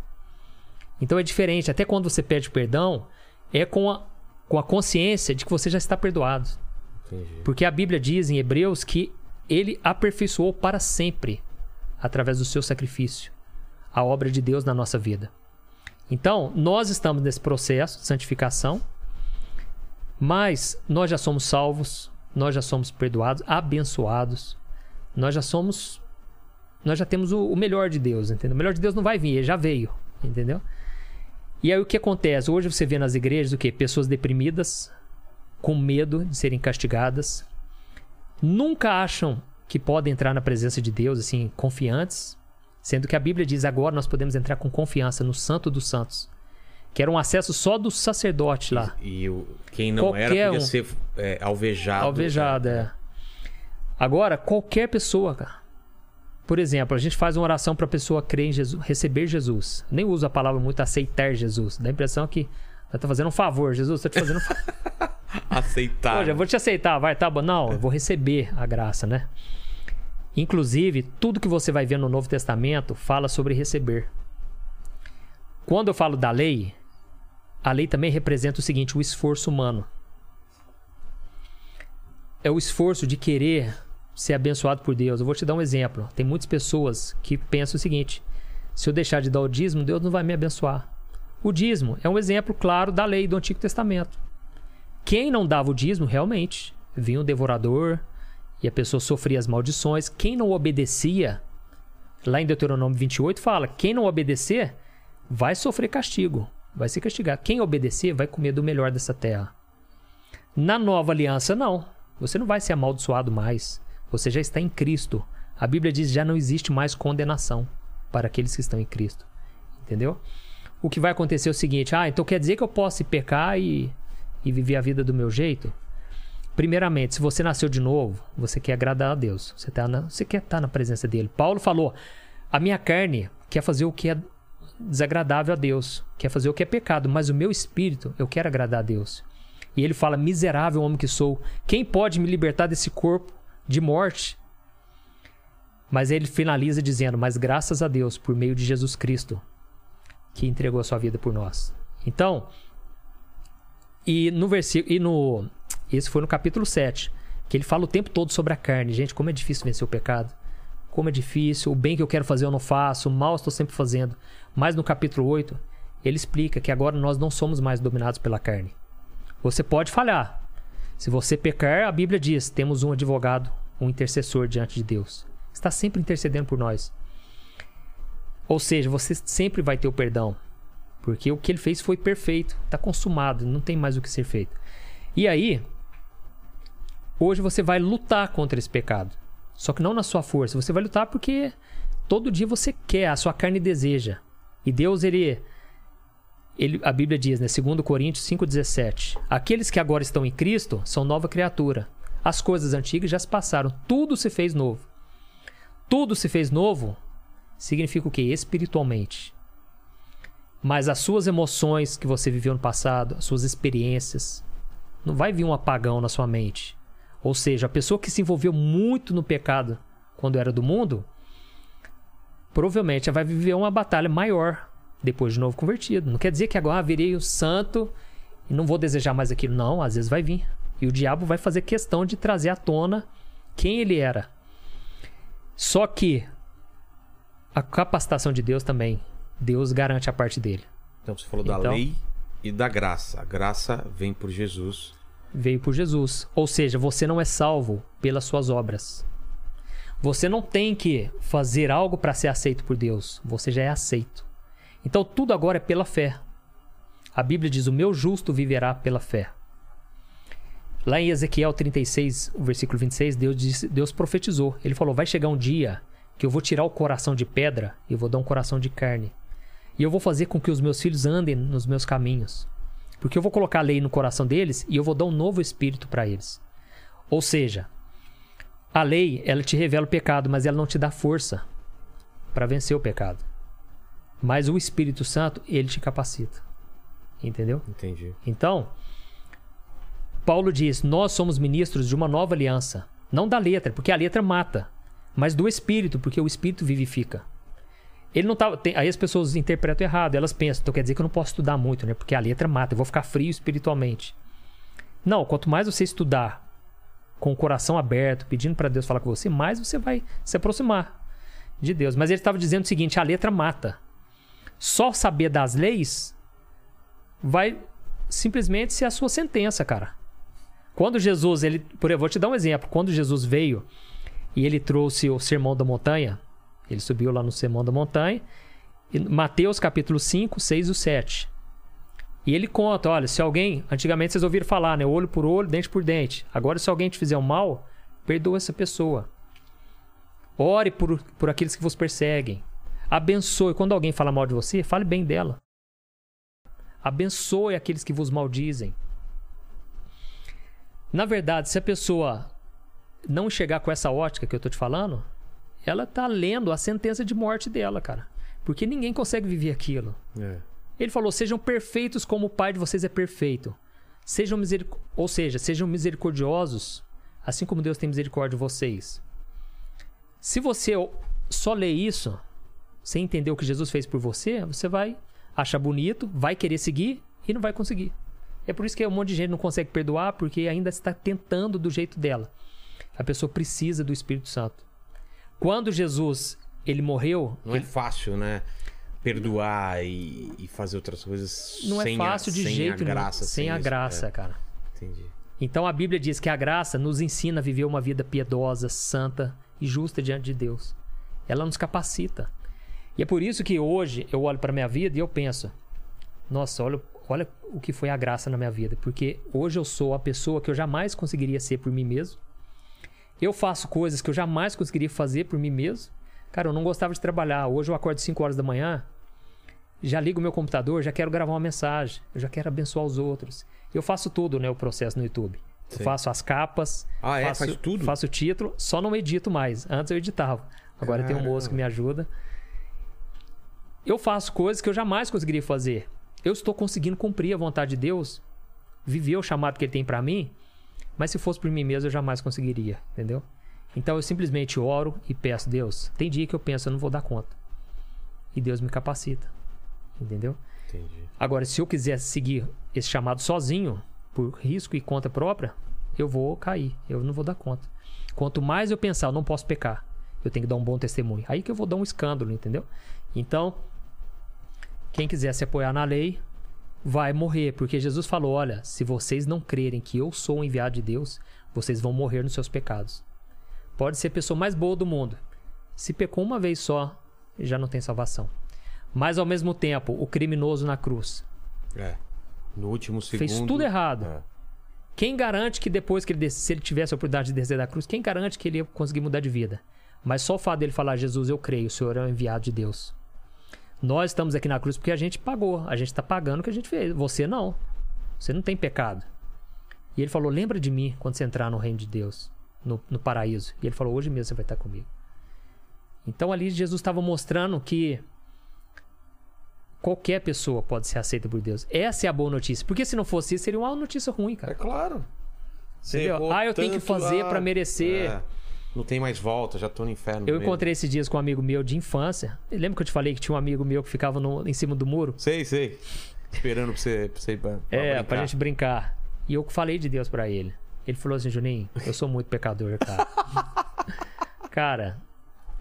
Speaker 3: Então é diferente, até quando você pede perdão, é com a, com a consciência de que você já está perdoado.
Speaker 1: Entendi.
Speaker 3: Porque a Bíblia diz em Hebreus que ele aperfeiçoou para sempre, através do seu sacrifício, a obra de Deus na nossa vida. Então, nós estamos nesse processo de santificação, mas nós já somos salvos, nós já somos perdoados, abençoados, nós já somos. Nós já temos o, o melhor de Deus, entendeu? O melhor de Deus não vai vir, ele já veio, entendeu? E aí o que acontece? Hoje você vê nas igrejas o quê? Pessoas deprimidas, com medo de serem castigadas, nunca acham que podem entrar na presença de Deus assim, confiantes, sendo que a Bíblia diz agora nós podemos entrar com confiança no Santo dos Santos, que era um acesso só do sacerdote lá.
Speaker 1: E o, quem não
Speaker 3: Qualquer
Speaker 1: era podia
Speaker 3: um.
Speaker 1: ser é, alvejado.
Speaker 3: Alvejado, é. Agora, qualquer pessoa, cara. Por exemplo, a gente faz uma oração para a pessoa crer em Jesus, receber Jesus. Nem uso a palavra muito aceitar Jesus. Dá a impressão que ela tá fazendo um favor. Jesus, tá te fazendo um favor.
Speaker 1: Aceitar.
Speaker 3: Hoje eu vou te aceitar, vai, tá bom. Não, eu vou receber a graça, né? Inclusive, tudo que você vai ver no Novo Testamento fala sobre receber. Quando eu falo da lei, a lei também representa o seguinte: o esforço humano. É o esforço de querer ser abençoado por Deus. Eu vou te dar um exemplo. Tem muitas pessoas que pensam o seguinte: se eu deixar de dar o dízimo, Deus não vai me abençoar. O dízimo é um exemplo claro da lei do Antigo Testamento. Quem não dava o dízimo, realmente, vinha um devorador e a pessoa sofria as maldições. Quem não obedecia, lá em Deuteronômio 28 fala: quem não obedecer vai sofrer castigo, vai ser castigado. Quem obedecer vai comer do melhor dessa terra. Na nova aliança, não. Você não vai ser amaldiçoado mais. Você já está em Cristo. A Bíblia diz já não existe mais condenação para aqueles que estão em Cristo. Entendeu? O que vai acontecer é o seguinte: ah, então quer dizer que eu posso pecar e, e viver a vida do meu jeito? Primeiramente, se você nasceu de novo, você quer agradar a Deus. Você, tá na, você quer estar na presença dele. Paulo falou: a minha carne quer fazer o que é desagradável a Deus, quer fazer o que é pecado, mas o meu espírito, eu quero agradar a Deus. E ele fala: miserável homem que sou, quem pode me libertar desse corpo de morte? Mas ele finaliza dizendo: Mas graças a Deus, por meio de Jesus Cristo, que entregou a sua vida por nós. Então, e no versículo. E no. Esse foi no capítulo 7, que ele fala o tempo todo sobre a carne. Gente, como é difícil vencer o pecado. Como é difícil, o bem que eu quero fazer eu não faço, o mal eu estou sempre fazendo. Mas no capítulo 8, ele explica que agora nós não somos mais dominados pela carne. Você pode falhar. Se você pecar, a Bíblia diz: temos um advogado, um intercessor diante de Deus. Está sempre intercedendo por nós. Ou seja, você sempre vai ter o perdão. Porque o que ele fez foi perfeito, está consumado, não tem mais o que ser feito. E aí, hoje você vai lutar contra esse pecado. Só que não na sua força. Você vai lutar porque todo dia você quer, a sua carne deseja. E Deus, ele. ele a Bíblia diz, né? 2 Coríntios 5,17. Aqueles que agora estão em Cristo são nova criatura. As coisas antigas já se passaram. Tudo se fez novo. Tudo se fez novo significa o quê? Espiritualmente. Mas as suas emoções que você viveu no passado, as suas experiências, não vai vir um apagão na sua mente. Ou seja, a pessoa que se envolveu muito no pecado quando era do mundo, provavelmente ela vai viver uma batalha maior depois de novo convertido. Não quer dizer que agora ah, virei o santo e não vou desejar mais aquilo. Não, às vezes vai vir. E o diabo vai fazer questão de trazer à tona quem ele era. Só que a capacitação de Deus também, Deus garante a parte dele.
Speaker 1: Então você falou da
Speaker 3: Então-
Speaker 1: lei e da graça. A graça vem por Jesus.
Speaker 3: veio por Jesus. Ou seja, você não é salvo pelas suas obras. Você não tem que fazer algo para ser aceito por Deus. Você já é aceito. Então tudo agora é pela fé. A Bíblia diz: O meu justo viverá pela fé. Lá em Ezequiel 36, o versículo 26, Deus, disse, Deus profetizou. Ele falou: Vai chegar um dia que eu vou tirar o coração de pedra e vou dar um coração de carne. E eu vou fazer com que os meus filhos andem nos meus caminhos. Porque eu vou colocar a lei no coração deles e eu vou dar um novo espírito para eles. Ou seja, a lei, ela te revela o pecado, mas ela não te dá força para vencer o pecado. Mas o Espírito Santo, ele te capacita. Entendeu?
Speaker 1: Entendi.
Speaker 3: Então, Paulo diz: Nós somos ministros de uma nova aliança. Não da letra, porque a letra mata, mas do espírito, porque o espírito vivifica. Ele não tá, tem- aí as pessoas interpretam errado, elas pensam, então quer dizer que eu não posso estudar muito, né? Porque a letra mata, eu vou ficar frio espiritualmente. Não, quanto mais você estudar com o coração aberto, pedindo para Deus falar com você, mais você vai se aproximar de Deus. Mas ele estava dizendo o seguinte: a letra mata. Só saber das leis vai simplesmente ser a sua sentença, cara. Quando Jesus, ele, por eu vou te dar um exemplo. Quando Jesus veio e ele trouxe o Sermão da Montanha, ele subiu lá no Sermão da Montanha, Mateus capítulo 5, 6 e 7. E ele conta, olha, se alguém, antigamente vocês ouviram falar, né, olho por olho, dente por dente. Agora se alguém te fizer um mal, perdoa essa pessoa. Ore por, por aqueles que vos perseguem. Abençoe. Quando alguém fala mal de você, fale bem dela. Abençoe aqueles que vos maldizem. Na verdade, se a pessoa não chegar com essa ótica que eu tô te falando, ela tá lendo a sentença de morte dela, cara. Porque ninguém consegue viver aquilo.
Speaker 1: É.
Speaker 3: Ele falou: sejam perfeitos como o Pai de vocês é perfeito. Sejam miseric... Ou seja, sejam misericordiosos, assim como Deus tem misericórdia de vocês. Se você só ler isso, sem entender o que Jesus fez por você, você vai achar bonito, vai querer seguir e não vai conseguir. É por isso que um monte de gente não consegue perdoar, porque ainda está tentando do jeito dela. A pessoa precisa do Espírito Santo. Quando Jesus ele morreu,
Speaker 1: Não é fácil, né? Perdoar e, e fazer outras coisas
Speaker 3: não
Speaker 1: sem
Speaker 3: é fácil
Speaker 1: a,
Speaker 3: de
Speaker 1: sem
Speaker 3: jeito
Speaker 1: a graça.
Speaker 3: Sem a
Speaker 1: isso.
Speaker 3: graça,
Speaker 1: É,
Speaker 3: cara.
Speaker 1: entendi.
Speaker 3: Então a Bíblia diz que a graça nos ensina a viver uma vida piedosa, santa e justa diante de Deus. Ela nos capacita. E é por isso que hoje eu olho para minha vida e eu penso: nossa, olha, olha o que foi a graça na minha vida. Porque hoje eu sou a pessoa que eu jamais conseguiria ser por mim mesmo. Eu faço coisas que eu jamais conseguiria fazer por mim mesmo. Cara, eu não gostava de trabalhar. Hoje eu acordo 5 horas da manhã, já ligo meu computador, já quero gravar uma mensagem, eu já quero abençoar os outros. Eu faço tudo, né, o processo no YouTube. Eu
Speaker 1: Sim.
Speaker 3: faço as capas,
Speaker 1: Ah, é?
Speaker 3: faço,
Speaker 1: Faz tudo?
Speaker 3: faço o título, só não edito mais. Antes eu editava. Agora tem um moço que me ajuda. Eu faço coisas que eu jamais conseguiria fazer. Eu estou conseguindo cumprir a vontade de Deus, viver o chamado que ele tem para mim, mas se fosse por mim mesmo eu jamais conseguiria, entendeu? Então eu simplesmente oro e peço, Deus, tem dia que eu penso, eu não vou dar conta. E Deus me capacita. Entendeu?
Speaker 1: Entendi.
Speaker 3: Agora, se eu quiser seguir esse chamado sozinho, por risco e conta própria, eu vou cair. Eu não vou dar conta. Quanto mais eu pensar, eu não posso pecar. Eu tenho que dar um bom testemunho. Aí que eu vou dar um escândalo, entendeu? Então, quem quiser se apoiar na lei, vai morrer. Porque Jesus falou: olha, se vocês não crerem que eu sou o enviado de Deus, vocês vão morrer nos seus pecados. Pode ser a pessoa mais boa do mundo. Se pecou uma vez só, já não tem salvação. Mas ao mesmo tempo, o criminoso na cruz
Speaker 1: É. No último segundo.
Speaker 3: fez tudo errado.
Speaker 1: É.
Speaker 3: Quem garante que depois que ele des- se ele tivesse a oportunidade de descer da cruz, quem garante que ele ia conseguir mudar de vida? Mas só o fato dele falar, Jesus, eu creio, o Senhor é o enviado de Deus. Nós estamos aqui na cruz porque a gente pagou, a gente está pagando o que a gente fez. Você não. Você não tem pecado. E ele falou: lembra de mim quando você entrar no reino de Deus, no, no paraíso. E ele falou: hoje mesmo você vai estar comigo. Então ali Jesus estava mostrando que qualquer pessoa pode ser aceita por Deus. Essa é a boa notícia. Porque se não fosse isso, seria uma notícia ruim,
Speaker 1: É
Speaker 3: cara.
Speaker 1: claro. Você
Speaker 3: Entendeu? Ah, eu tenho que fazer
Speaker 1: ah,
Speaker 3: pra merecer.
Speaker 1: é, não tem mais volta, já tô no inferno.
Speaker 3: Eu
Speaker 1: mesmo.
Speaker 3: encontrei esses dias com um amigo meu de infância. Lembra que eu te falei que tinha um amigo meu que ficava no- em cima do muro?
Speaker 1: Sei, sei. Esperando pra você, pra você pra, pra
Speaker 3: É,
Speaker 1: brincar.
Speaker 3: pra gente brincar. E eu falei de Deus pra ele. Ele falou assim, Juninho, eu sou muito pecador, cara. cara,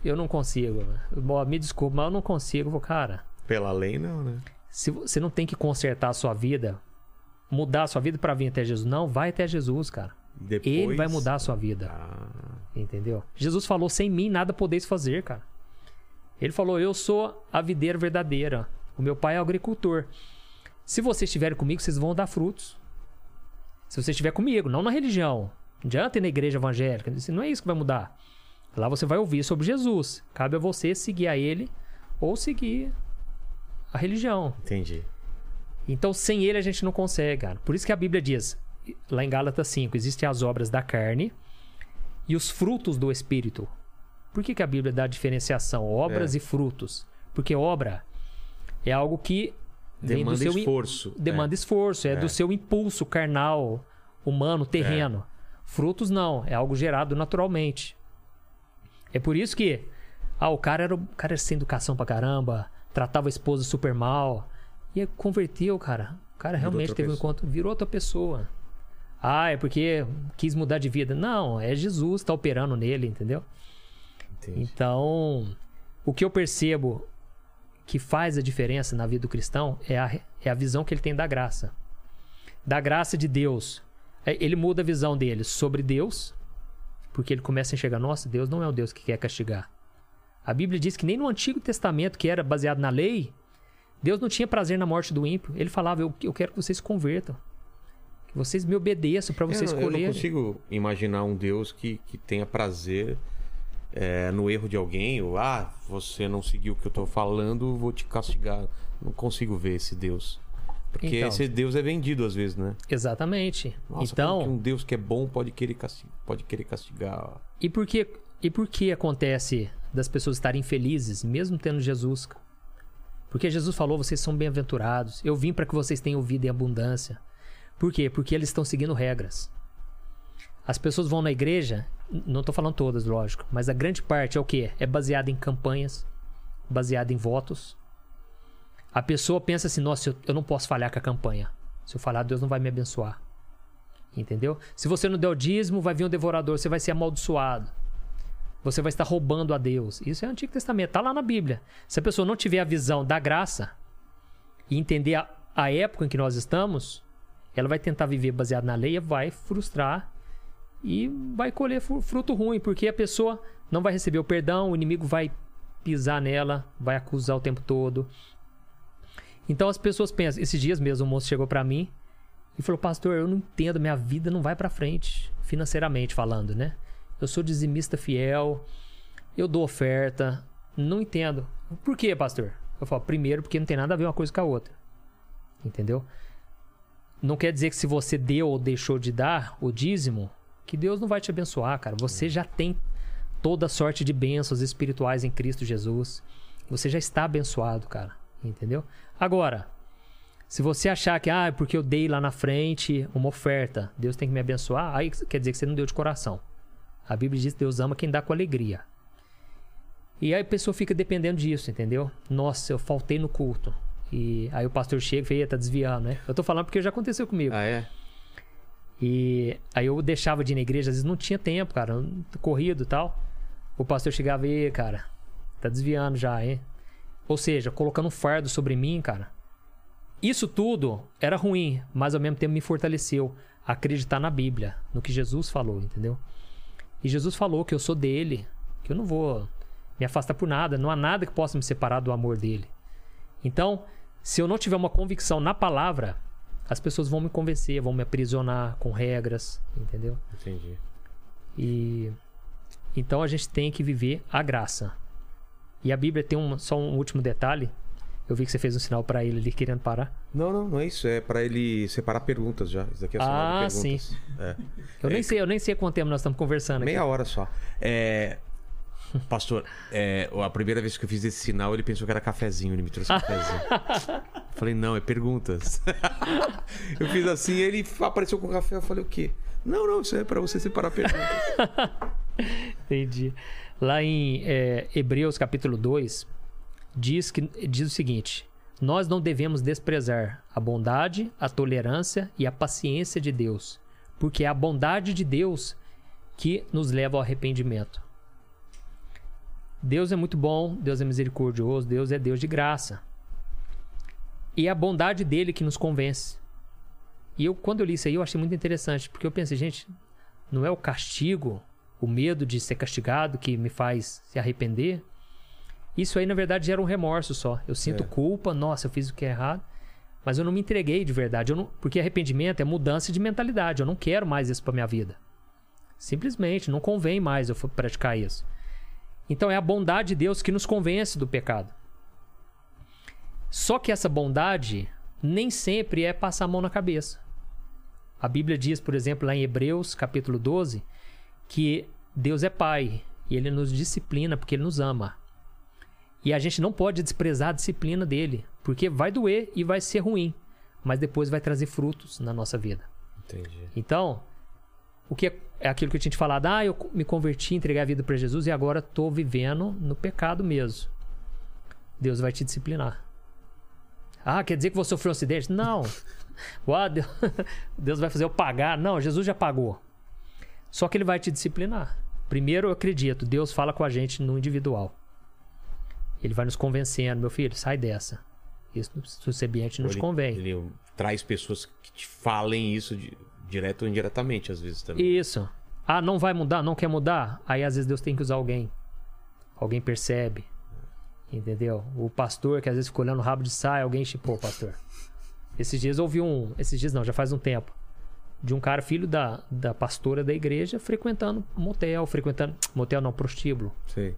Speaker 3: eu não consigo. Ó, Me desculpa, mas eu não consigo. Cara,
Speaker 1: Pela lei, não, né?
Speaker 3: se você não tem que consertar a sua vida, mudar a sua vida pra vir até Jesus. Não, vai até Jesus, cara.
Speaker 1: Depois...
Speaker 3: Ele vai mudar a sua vida.
Speaker 1: Ah,
Speaker 3: Entendeu? Jesus falou: sem mim nada podeis fazer, cara. Ele falou: eu sou a videira verdadeira. O meu pai é o agricultor. Se vocês estiverem comigo, vocês vão dar frutos. Se você estiver comigo, não na religião. Não adianta ir na igreja evangélica. Não é isso que vai mudar. Lá você vai ouvir sobre Jesus. Cabe a você seguir a ele ou seguir a religião.
Speaker 1: entendi.
Speaker 3: Então, sem ele a gente não consegue, cara. Por isso que a Bíblia diz, lá em Gálatas 5, existem as obras da carne e os frutos do Espírito. Por que, que a Bíblia dá diferenciação? Obras
Speaker 1: É.
Speaker 3: e frutos. Porque obra é algo que vem
Speaker 1: Demanda
Speaker 3: do seu
Speaker 1: esforço.
Speaker 3: demanda esforço, é,
Speaker 1: É.
Speaker 3: do seu impulso carnal, humano, terreno. Frutos não, é algo gerado naturalmente. É por isso que ah, o cara era, o cara era sem educação pra caramba, tratava a esposa super mal. E converteu, cara. O cara realmente teve um
Speaker 1: pessoa.
Speaker 3: encontro, virou outra pessoa. Ah, é porque quis mudar de vida. Não, é Jesus que tá operando nele, entendeu?
Speaker 1: Entendi.
Speaker 3: Então, o que eu percebo que faz a diferença na vida do cristão é a, é a visão que ele tem da graça. Da graça de Deus. É, Ele muda a visão dele sobre Deus, porque ele começa a enxergar: nossa, Deus não é o Deus que quer castigar. A Bíblia diz que nem no Antigo Testamento, que era baseado na lei, Deus não tinha prazer na morte do ímpio. Ele falava: eu, eu quero que vocês se convertam. Que vocês me obedeçam para vocês
Speaker 1: eu, não- eu não
Speaker 3: escolherem.
Speaker 1: consigo imaginar um Deus que, que tenha prazer é, no erro de alguém, ou ah, você não seguiu o que eu tô falando, vou te castigar. Não consigo ver esse Deus. Porque
Speaker 3: Então.
Speaker 1: esse Deus é vendido às vezes, né?
Speaker 3: Exatamente.
Speaker 1: Nossa,
Speaker 3: então,
Speaker 1: um Deus que é bom pode querer castigar. Pode querer castigar.
Speaker 3: E por que, e por que acontece das pessoas estarem felizes, mesmo tendo Jesus? Porque Jesus falou: vocês são bem-aventurados. Eu vim para que vocês tenham vida em abundância. Por quê? Porque eles estão seguindo regras. As pessoas vão na igreja, não estou falando todas, lógico, mas a grande parte é o quê? É baseada em campanhas, baseada em votos. A pessoa pensa assim: nossa, eu, eu não posso falhar com a campanha. Se eu falhar, Deus não vai me abençoar. Entendeu? Se você não der o dízimo, vai vir um devorador, você vai ser amaldiçoado. Você vai estar roubando a Deus. Isso é Antigo Testamento, tá lá na Bíblia. Se a pessoa não tiver a visão da graça e entender a, a época em que nós estamos, ela vai tentar viver baseado na lei vai frustrar e vai colher fru- fruto ruim, porque a pessoa não vai receber o perdão, o inimigo vai pisar nela, vai acusar o tempo todo. Então as pessoas pensam, esses dias mesmo um moço chegou pra mim e falou: "Pastor, eu não entendo, minha vida não vai pra frente, financeiramente falando, né? Eu sou dizimista fiel, eu dou oferta, não entendo. Por quê, pastor? Eu falo: "Primeiro, porque não tem nada a ver uma coisa com a outra". Entendeu? Não quer dizer que se você deu ou deixou de dar o dízimo, que Deus não vai te abençoar, cara. Você já tem toda sorte de bênçãos espirituais em Cristo Jesus. Você já está abençoado, cara. Entendeu? Agora, se você achar que, ah, é porque eu dei lá na frente uma oferta, Deus tem que me abençoar, aí quer dizer que você não deu de coração. A Bíblia diz que Deus ama quem dá com alegria. E aí a pessoa fica dependendo disso, entendeu? Nossa, eu faltei no culto. E aí o pastor chega e fala, "Ih, tá desviando, né? Eu tô falando porque já aconteceu comigo.
Speaker 1: Ah, é?
Speaker 3: E aí eu deixava de ir na igreja, às vezes não tinha tempo, cara, corrido e tal. O pastor chegava e, cara, tá desviando já, hein? Ou seja, colocando um fardo sobre mim, cara. Isso tudo era ruim, mas ao mesmo tempo me fortaleceu a acreditar na Bíblia, no que Jesus falou, entendeu? E Jesus falou que eu sou dele, que eu não vou me afastar por nada, não há nada que possa me separar do amor dele. Então, se eu não tiver uma convicção na palavra, as pessoas vão me convencer, vão me aprisionar com regras, entendeu?
Speaker 1: Entendi.
Speaker 3: E então a gente tem que viver a graça. E a Bíblia tem um, só um último detalhe. Eu vi que você fez um sinal pra ele ali querendo parar.
Speaker 1: Não, não, não é isso. É pra ele separar perguntas já. Isso aqui é sinal de
Speaker 3: Ah,
Speaker 1: perguntas.
Speaker 3: sim.
Speaker 1: É.
Speaker 3: Eu nem sei, eu nem sei quanto tempo nós estamos conversando aqui.
Speaker 1: Meia hora só. É, Pastor, é, a primeira vez que eu fiz esse sinal, ele pensou que era cafezinho, ele me trouxe cafezinho. falei, não, é perguntas. eu fiz assim, ele apareceu com café, eu falei, o quê? Não, não, isso é pra você separar perguntas.
Speaker 3: Entendi. Lá em é, Hebreus capítulo 2, diz, que, diz o seguinte: Nós não devemos desprezar a bondade, a tolerância e a paciência de Deus, porque é a bondade de Deus que nos leva ao arrependimento. Deus é muito bom, Deus é misericordioso, Deus é Deus de graça. E é a bondade dele que nos convence. E eu, quando eu li isso aí, eu achei muito interessante, porque eu pensei, gente, não é o castigo, o medo de ser castigado que me faz se arrepender. Isso aí, na verdade, gera um remorso só. Eu sinto
Speaker 1: É.
Speaker 3: culpa, nossa, eu fiz o que é errado. Mas eu não me entreguei de verdade. Não, porque arrependimento é mudança de mentalidade. Eu não quero mais isso pra minha vida. Simplesmente, não convém mais eu praticar isso. Então é a bondade de Deus que nos convence do pecado. Só que essa bondade nem sempre é passar a mão na cabeça. A Bíblia diz, por exemplo, lá em Hebreus, capítulo 12, que Deus é Pai e Ele nos disciplina porque Ele nos ama. E a gente não pode desprezar a disciplina dele, porque vai doer e vai ser ruim, mas depois vai trazer frutos na nossa vida.
Speaker 1: Entendi.
Speaker 3: Então, o que é, é aquilo que eu tinha te falado, ah, eu me converti, entreguei a vida para Jesus e agora estou vivendo no pecado mesmo. Deus vai te disciplinar. Ah, quer dizer que você sofreu um acidente? Não. Uau, Deus, vai fazer eu pagar. Não, Jesus já pagou. Só que ele vai te disciplinar. Primeiro, eu acredito, Deus fala com a gente no individual. Ele vai nos convencendo, meu filho, sai dessa. Isso no seu ambiente não te
Speaker 1: Ele-
Speaker 3: convém.
Speaker 1: Ele traz pessoas que te falem isso de- direto ou indiretamente, às vezes também.
Speaker 3: Isso. Ah, não vai mudar, não quer mudar? Aí às vezes Deus tem que usar alguém. Alguém percebe. Entendeu? O pastor que às vezes fica olhando o rabo de saia, alguém chipou o pastor. Esses dias eu ouvi um. Esses dias não, já faz um tempo. De um cara, filho da, da pastora da igreja, frequentando motel, frequentando. Motel não, prostíbulo.
Speaker 1: Sei.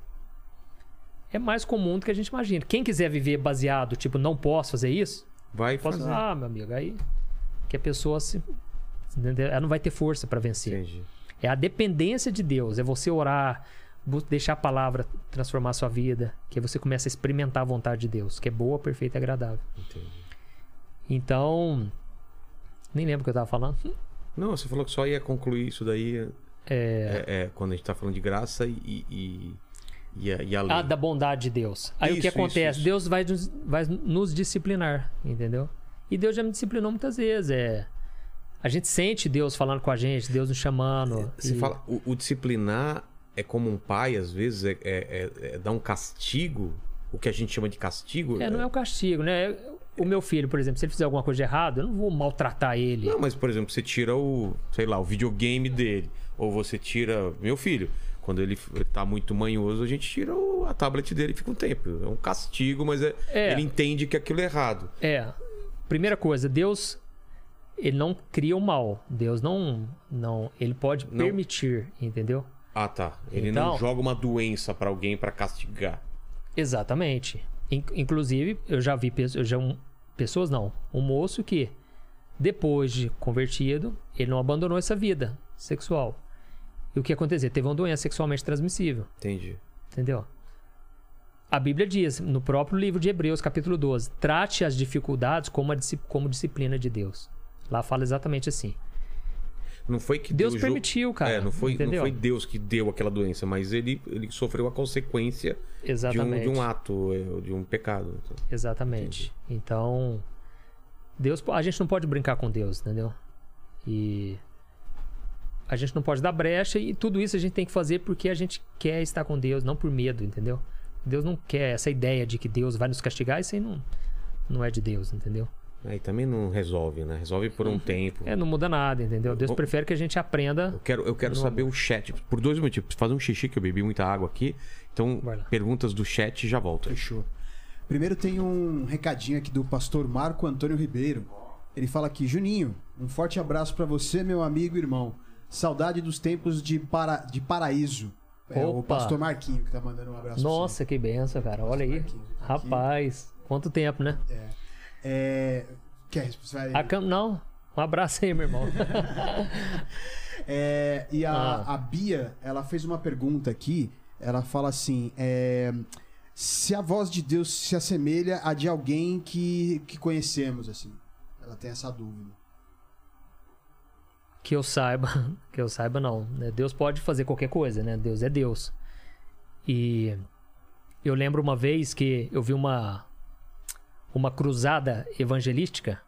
Speaker 3: É mais comum do que a gente imagina. Quem quiser viver baseado, tipo, não posso fazer isso,
Speaker 1: Vai
Speaker 3: posso.
Speaker 1: fazer.
Speaker 3: Ah, meu amigo, aí. Que a pessoa se. Entendeu? Ela não vai ter força pra vencer.
Speaker 1: Entendi.
Speaker 3: É a dependência de Deus. É você orar, deixar a palavra transformar a sua vida. Que aí você começa a experimentar a vontade de Deus, que é boa, perfeita e agradável.
Speaker 1: Entendi.
Speaker 3: Então. Nem lembro o que eu tava falando.
Speaker 1: Não, você falou que só ia concluir isso daí
Speaker 3: É.
Speaker 1: é, é, quando a gente tá falando de graça e, e, e, a, e a.
Speaker 3: Ah, da bondade de Deus. Aí o que
Speaker 1: Isso,
Speaker 3: acontece?
Speaker 1: isso, isso.
Speaker 3: Deus vai vai nos disciplinar, entendeu? E Deus já me disciplinou muitas vezes. É. A gente sente Deus falando com a gente, Deus nos chamando.
Speaker 1: Você
Speaker 3: e-
Speaker 1: fala, o, o disciplinar é como um pai, às vezes, é, é, é- é dar um castigo, o que a gente chama de castigo.
Speaker 3: É, não é um castigo, né? O meu filho, por exemplo, se ele fizer alguma coisa de errado, eu não vou maltratar ele.
Speaker 1: Não, mas, por exemplo, você tira o, sei lá, o videogame dele. Ou você tira. Meu filho, quando ele tá muito manhoso, a gente tira o- a tablet dele e fica um tempo. É um castigo, mas é,
Speaker 3: É.
Speaker 1: ele entende que aquilo é errado.
Speaker 3: É. Primeira coisa, Deus ele não cria o mal. Deus não não, ele pode
Speaker 1: Não.
Speaker 3: permitir, entendeu?
Speaker 1: Ah, tá. Ele
Speaker 3: Então-
Speaker 1: não joga uma doença pra alguém pra castigar.
Speaker 3: Exatamente. In- inclusive, eu já vi pessoas, eu já um- pessoas não, um moço que depois de convertido, ele não abandonou essa vida sexual. E o que aconteceu? Teve uma doença sexualmente transmissível.
Speaker 1: Entendi.
Speaker 3: Entendeu? A Bíblia diz, no próprio livro de Hebreus, capítulo 12, trate as dificuldades como disciplina de Deus. Lá fala exatamente assim.
Speaker 1: Não foi que
Speaker 3: Deus
Speaker 1: Deus,
Speaker 3: permitiu, cara.
Speaker 1: É, não foi, não
Speaker 3: entendeu?
Speaker 1: foi Deus que deu aquela doença, mas ele, ele sofreu a consequência de um, de um ato, é, de um pecado. Então,
Speaker 3: Exatamente. Então, Deus, a gente não pode brincar com Deus, entendeu? E a gente não pode dar brecha e tudo isso a gente tem que fazer porque a gente quer estar com Deus, não por medo, entendeu? Deus não quer essa ideia de que Deus vai nos castigar, isso aí não, não é de Deus, entendeu?
Speaker 1: Aí também não resolve, né? Resolve por um tempo.
Speaker 3: É, não muda nada, entendeu? Deus
Speaker 1: Bom-
Speaker 3: prefere que a gente aprenda.
Speaker 1: Eu quero, eu quero saber o chat. Por dois motivos. Preciso fazer um xixi, que eu bebi muita água aqui. Então, perguntas do chat e já volto.
Speaker 2: Fechou. Primeiro tem um recadinho aqui do pastor Marco Antônio Ribeiro. Ele fala aqui, Juninho, um forte abraço pra você, meu amigo e irmão. Saudade dos tempos de, para... de paraíso. É o
Speaker 3: Opa.
Speaker 2: pastor Marquinho que tá mandando um abraço pra
Speaker 3: Nossa, que benção, cara. Olha aí.
Speaker 2: Marquinhos, aqui.
Speaker 3: Rapaz, quanto tempo, né?
Speaker 2: você. É... Quer, você vai...
Speaker 3: A cam... Não, um abraço aí, meu irmão.
Speaker 2: É, e a,
Speaker 3: Ah.
Speaker 2: a Bia, ela fez uma pergunta aqui. Ela fala assim: é, se a voz de Deus se assemelha a de alguém que, que conhecemos, assim. Ela tem essa dúvida.
Speaker 3: que eu saiba, que eu saiba não. né? Deus pode fazer qualquer coisa, né? Deus é Deus. E eu lembro uma vez que eu vi uma uma cruzada evangelística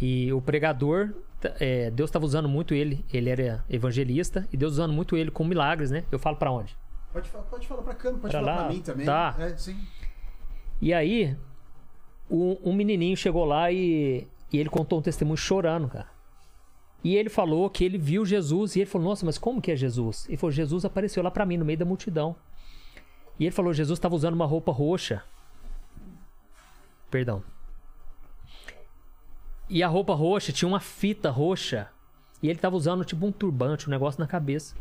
Speaker 3: e o pregador, é, Deus estava usando muito ele. Ele era evangelista e Deus usando muito ele com milagres, né? Eu falo pra onde?
Speaker 2: Pode, fa- pode falar pra câmera, pode
Speaker 3: Pra
Speaker 2: falar
Speaker 3: lá?
Speaker 2: pra mim também.
Speaker 3: Tá.
Speaker 2: É, sim.
Speaker 3: E aí, o- um menininho chegou lá e, e ele contou um testemunho chorando, cara. E ele falou que ele viu Jesus e ele falou: Nossa, mas como que é Jesus? Ele falou: Jesus apareceu lá pra mim no meio da multidão. E ele falou: Jesus estava usando uma roupa roxa. Perdão. E a roupa roxa tinha uma fita roxa. E ele estava usando tipo um turbante, um negócio na cabeça.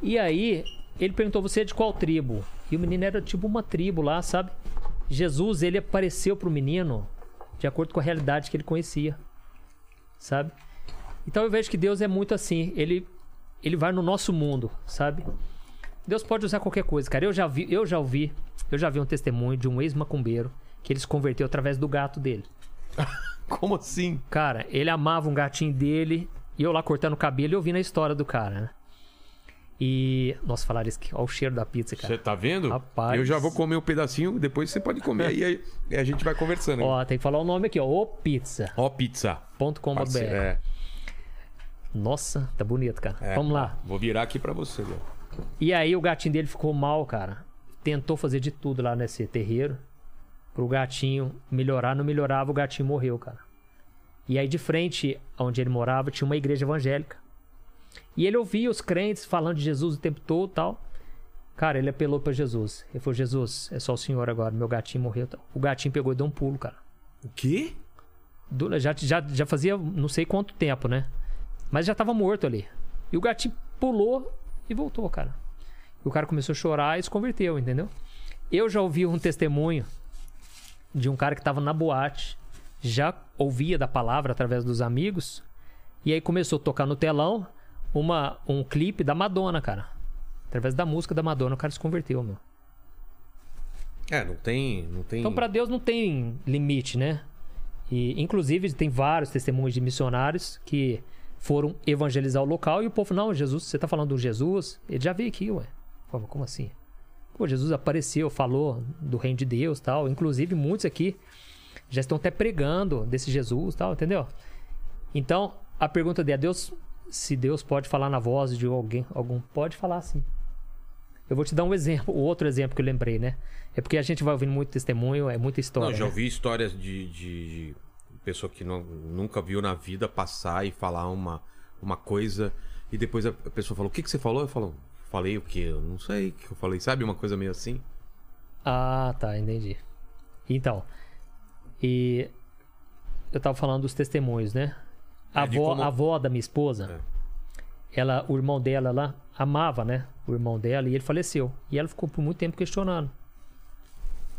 Speaker 3: E aí, ele perguntou: Você é de qual tribo? E o menino era tipo uma tribo lá, sabe? Jesus, ele apareceu pro menino de acordo com a realidade que ele conhecia, sabe? Então eu vejo que Deus é muito assim. Ele, ele vai no nosso mundo, sabe? Deus pode usar qualquer coisa, cara. Eu já vi, eu já ouvi, eu já vi um testemunho de um ex-macumbeiro que ele se converteu através do gato dele.
Speaker 1: Como assim?
Speaker 3: Cara, ele amava um gatinho dele e eu lá cortando o cabelo e ouvindo a história do cara, né? E. Nossa, falaram isso aqui. Olha o cheiro da pizza, cara.
Speaker 1: Você tá vendo?
Speaker 3: Rapaz.
Speaker 1: Eu já vou comer um pedacinho, depois você pode comer. aí, aí, a gente vai conversando. Ó,
Speaker 3: Ó, tem que falar o nome aqui, ó. opizza.com.br.
Speaker 1: pizza. Parceiro, É,
Speaker 3: Nossa, tá bonito, cara.
Speaker 1: é.
Speaker 3: Vamos lá.
Speaker 1: Vou virar aqui pra você, Léo.
Speaker 3: E aí o gatinho dele ficou mal, cara. Tentou fazer de tudo lá nesse terreiro. Pro gatinho melhorar, não melhorava, o gatinho morreu, cara. E aí de frente, onde ele morava, tinha uma igreja evangélica. E ele ouvia os crentes falando de Jesus o tempo todo e tal. Cara, ele apelou pra Jesus. Ele falou: Jesus, é só o senhor agora, meu gatinho morreu. tal. O gatinho pegou e deu um pulo, cara.
Speaker 1: O quê?
Speaker 3: Do- já, já, já fazia não sei quanto tempo, né? Mas já tava morto ali. E o gatinho pulou e voltou, cara. E o cara começou a chorar e se converteu, entendeu? Eu já ouvi um testemunho de um cara que tava na boate, já ouvia da palavra através dos amigos, e aí começou a tocar no telão uma, um clipe da Madonna, cara. Através da música da Madonna, o cara se converteu, meu.
Speaker 1: É, não tem. Não tem...
Speaker 3: Então, pra Deus não tem limite, né? E, inclusive, tem vários testemunhos de missionários que foram evangelizar o local e o povo, não, Jesus, você tá falando do Jesus? Ele já veio aqui, ué. Pô, como assim? Pô, Jesus apareceu, falou do reino de Deus tal. Inclusive, muitos aqui já estão até pregando desse Jesus tal, entendeu? Então, a pergunta de é Deus, se Deus pode falar na voz de alguém, algum pode falar sim. Eu vou te dar um exemplo, o outro exemplo que eu lembrei, né? É porque a gente vai ouvindo muito testemunho, é muita história.
Speaker 1: Não, já
Speaker 3: né?
Speaker 1: ouvi histórias de, de, de pessoa que não- nunca viu na vida passar e falar uma, uma coisa e depois a a pessoa falou: O que, que você falou? Eu falo: Falei o quê? Eu não sei o que eu falei. Sabe uma coisa meio assim?
Speaker 3: Ah, tá, entendi. Então, e eu tava falando dos testemunhos, né? A
Speaker 1: É,
Speaker 3: avó,
Speaker 1: como-
Speaker 3: a avó da minha esposa, ela, o irmão dela lá amava, né? O irmão dela e ele faleceu. E ela ficou por muito tempo questionando.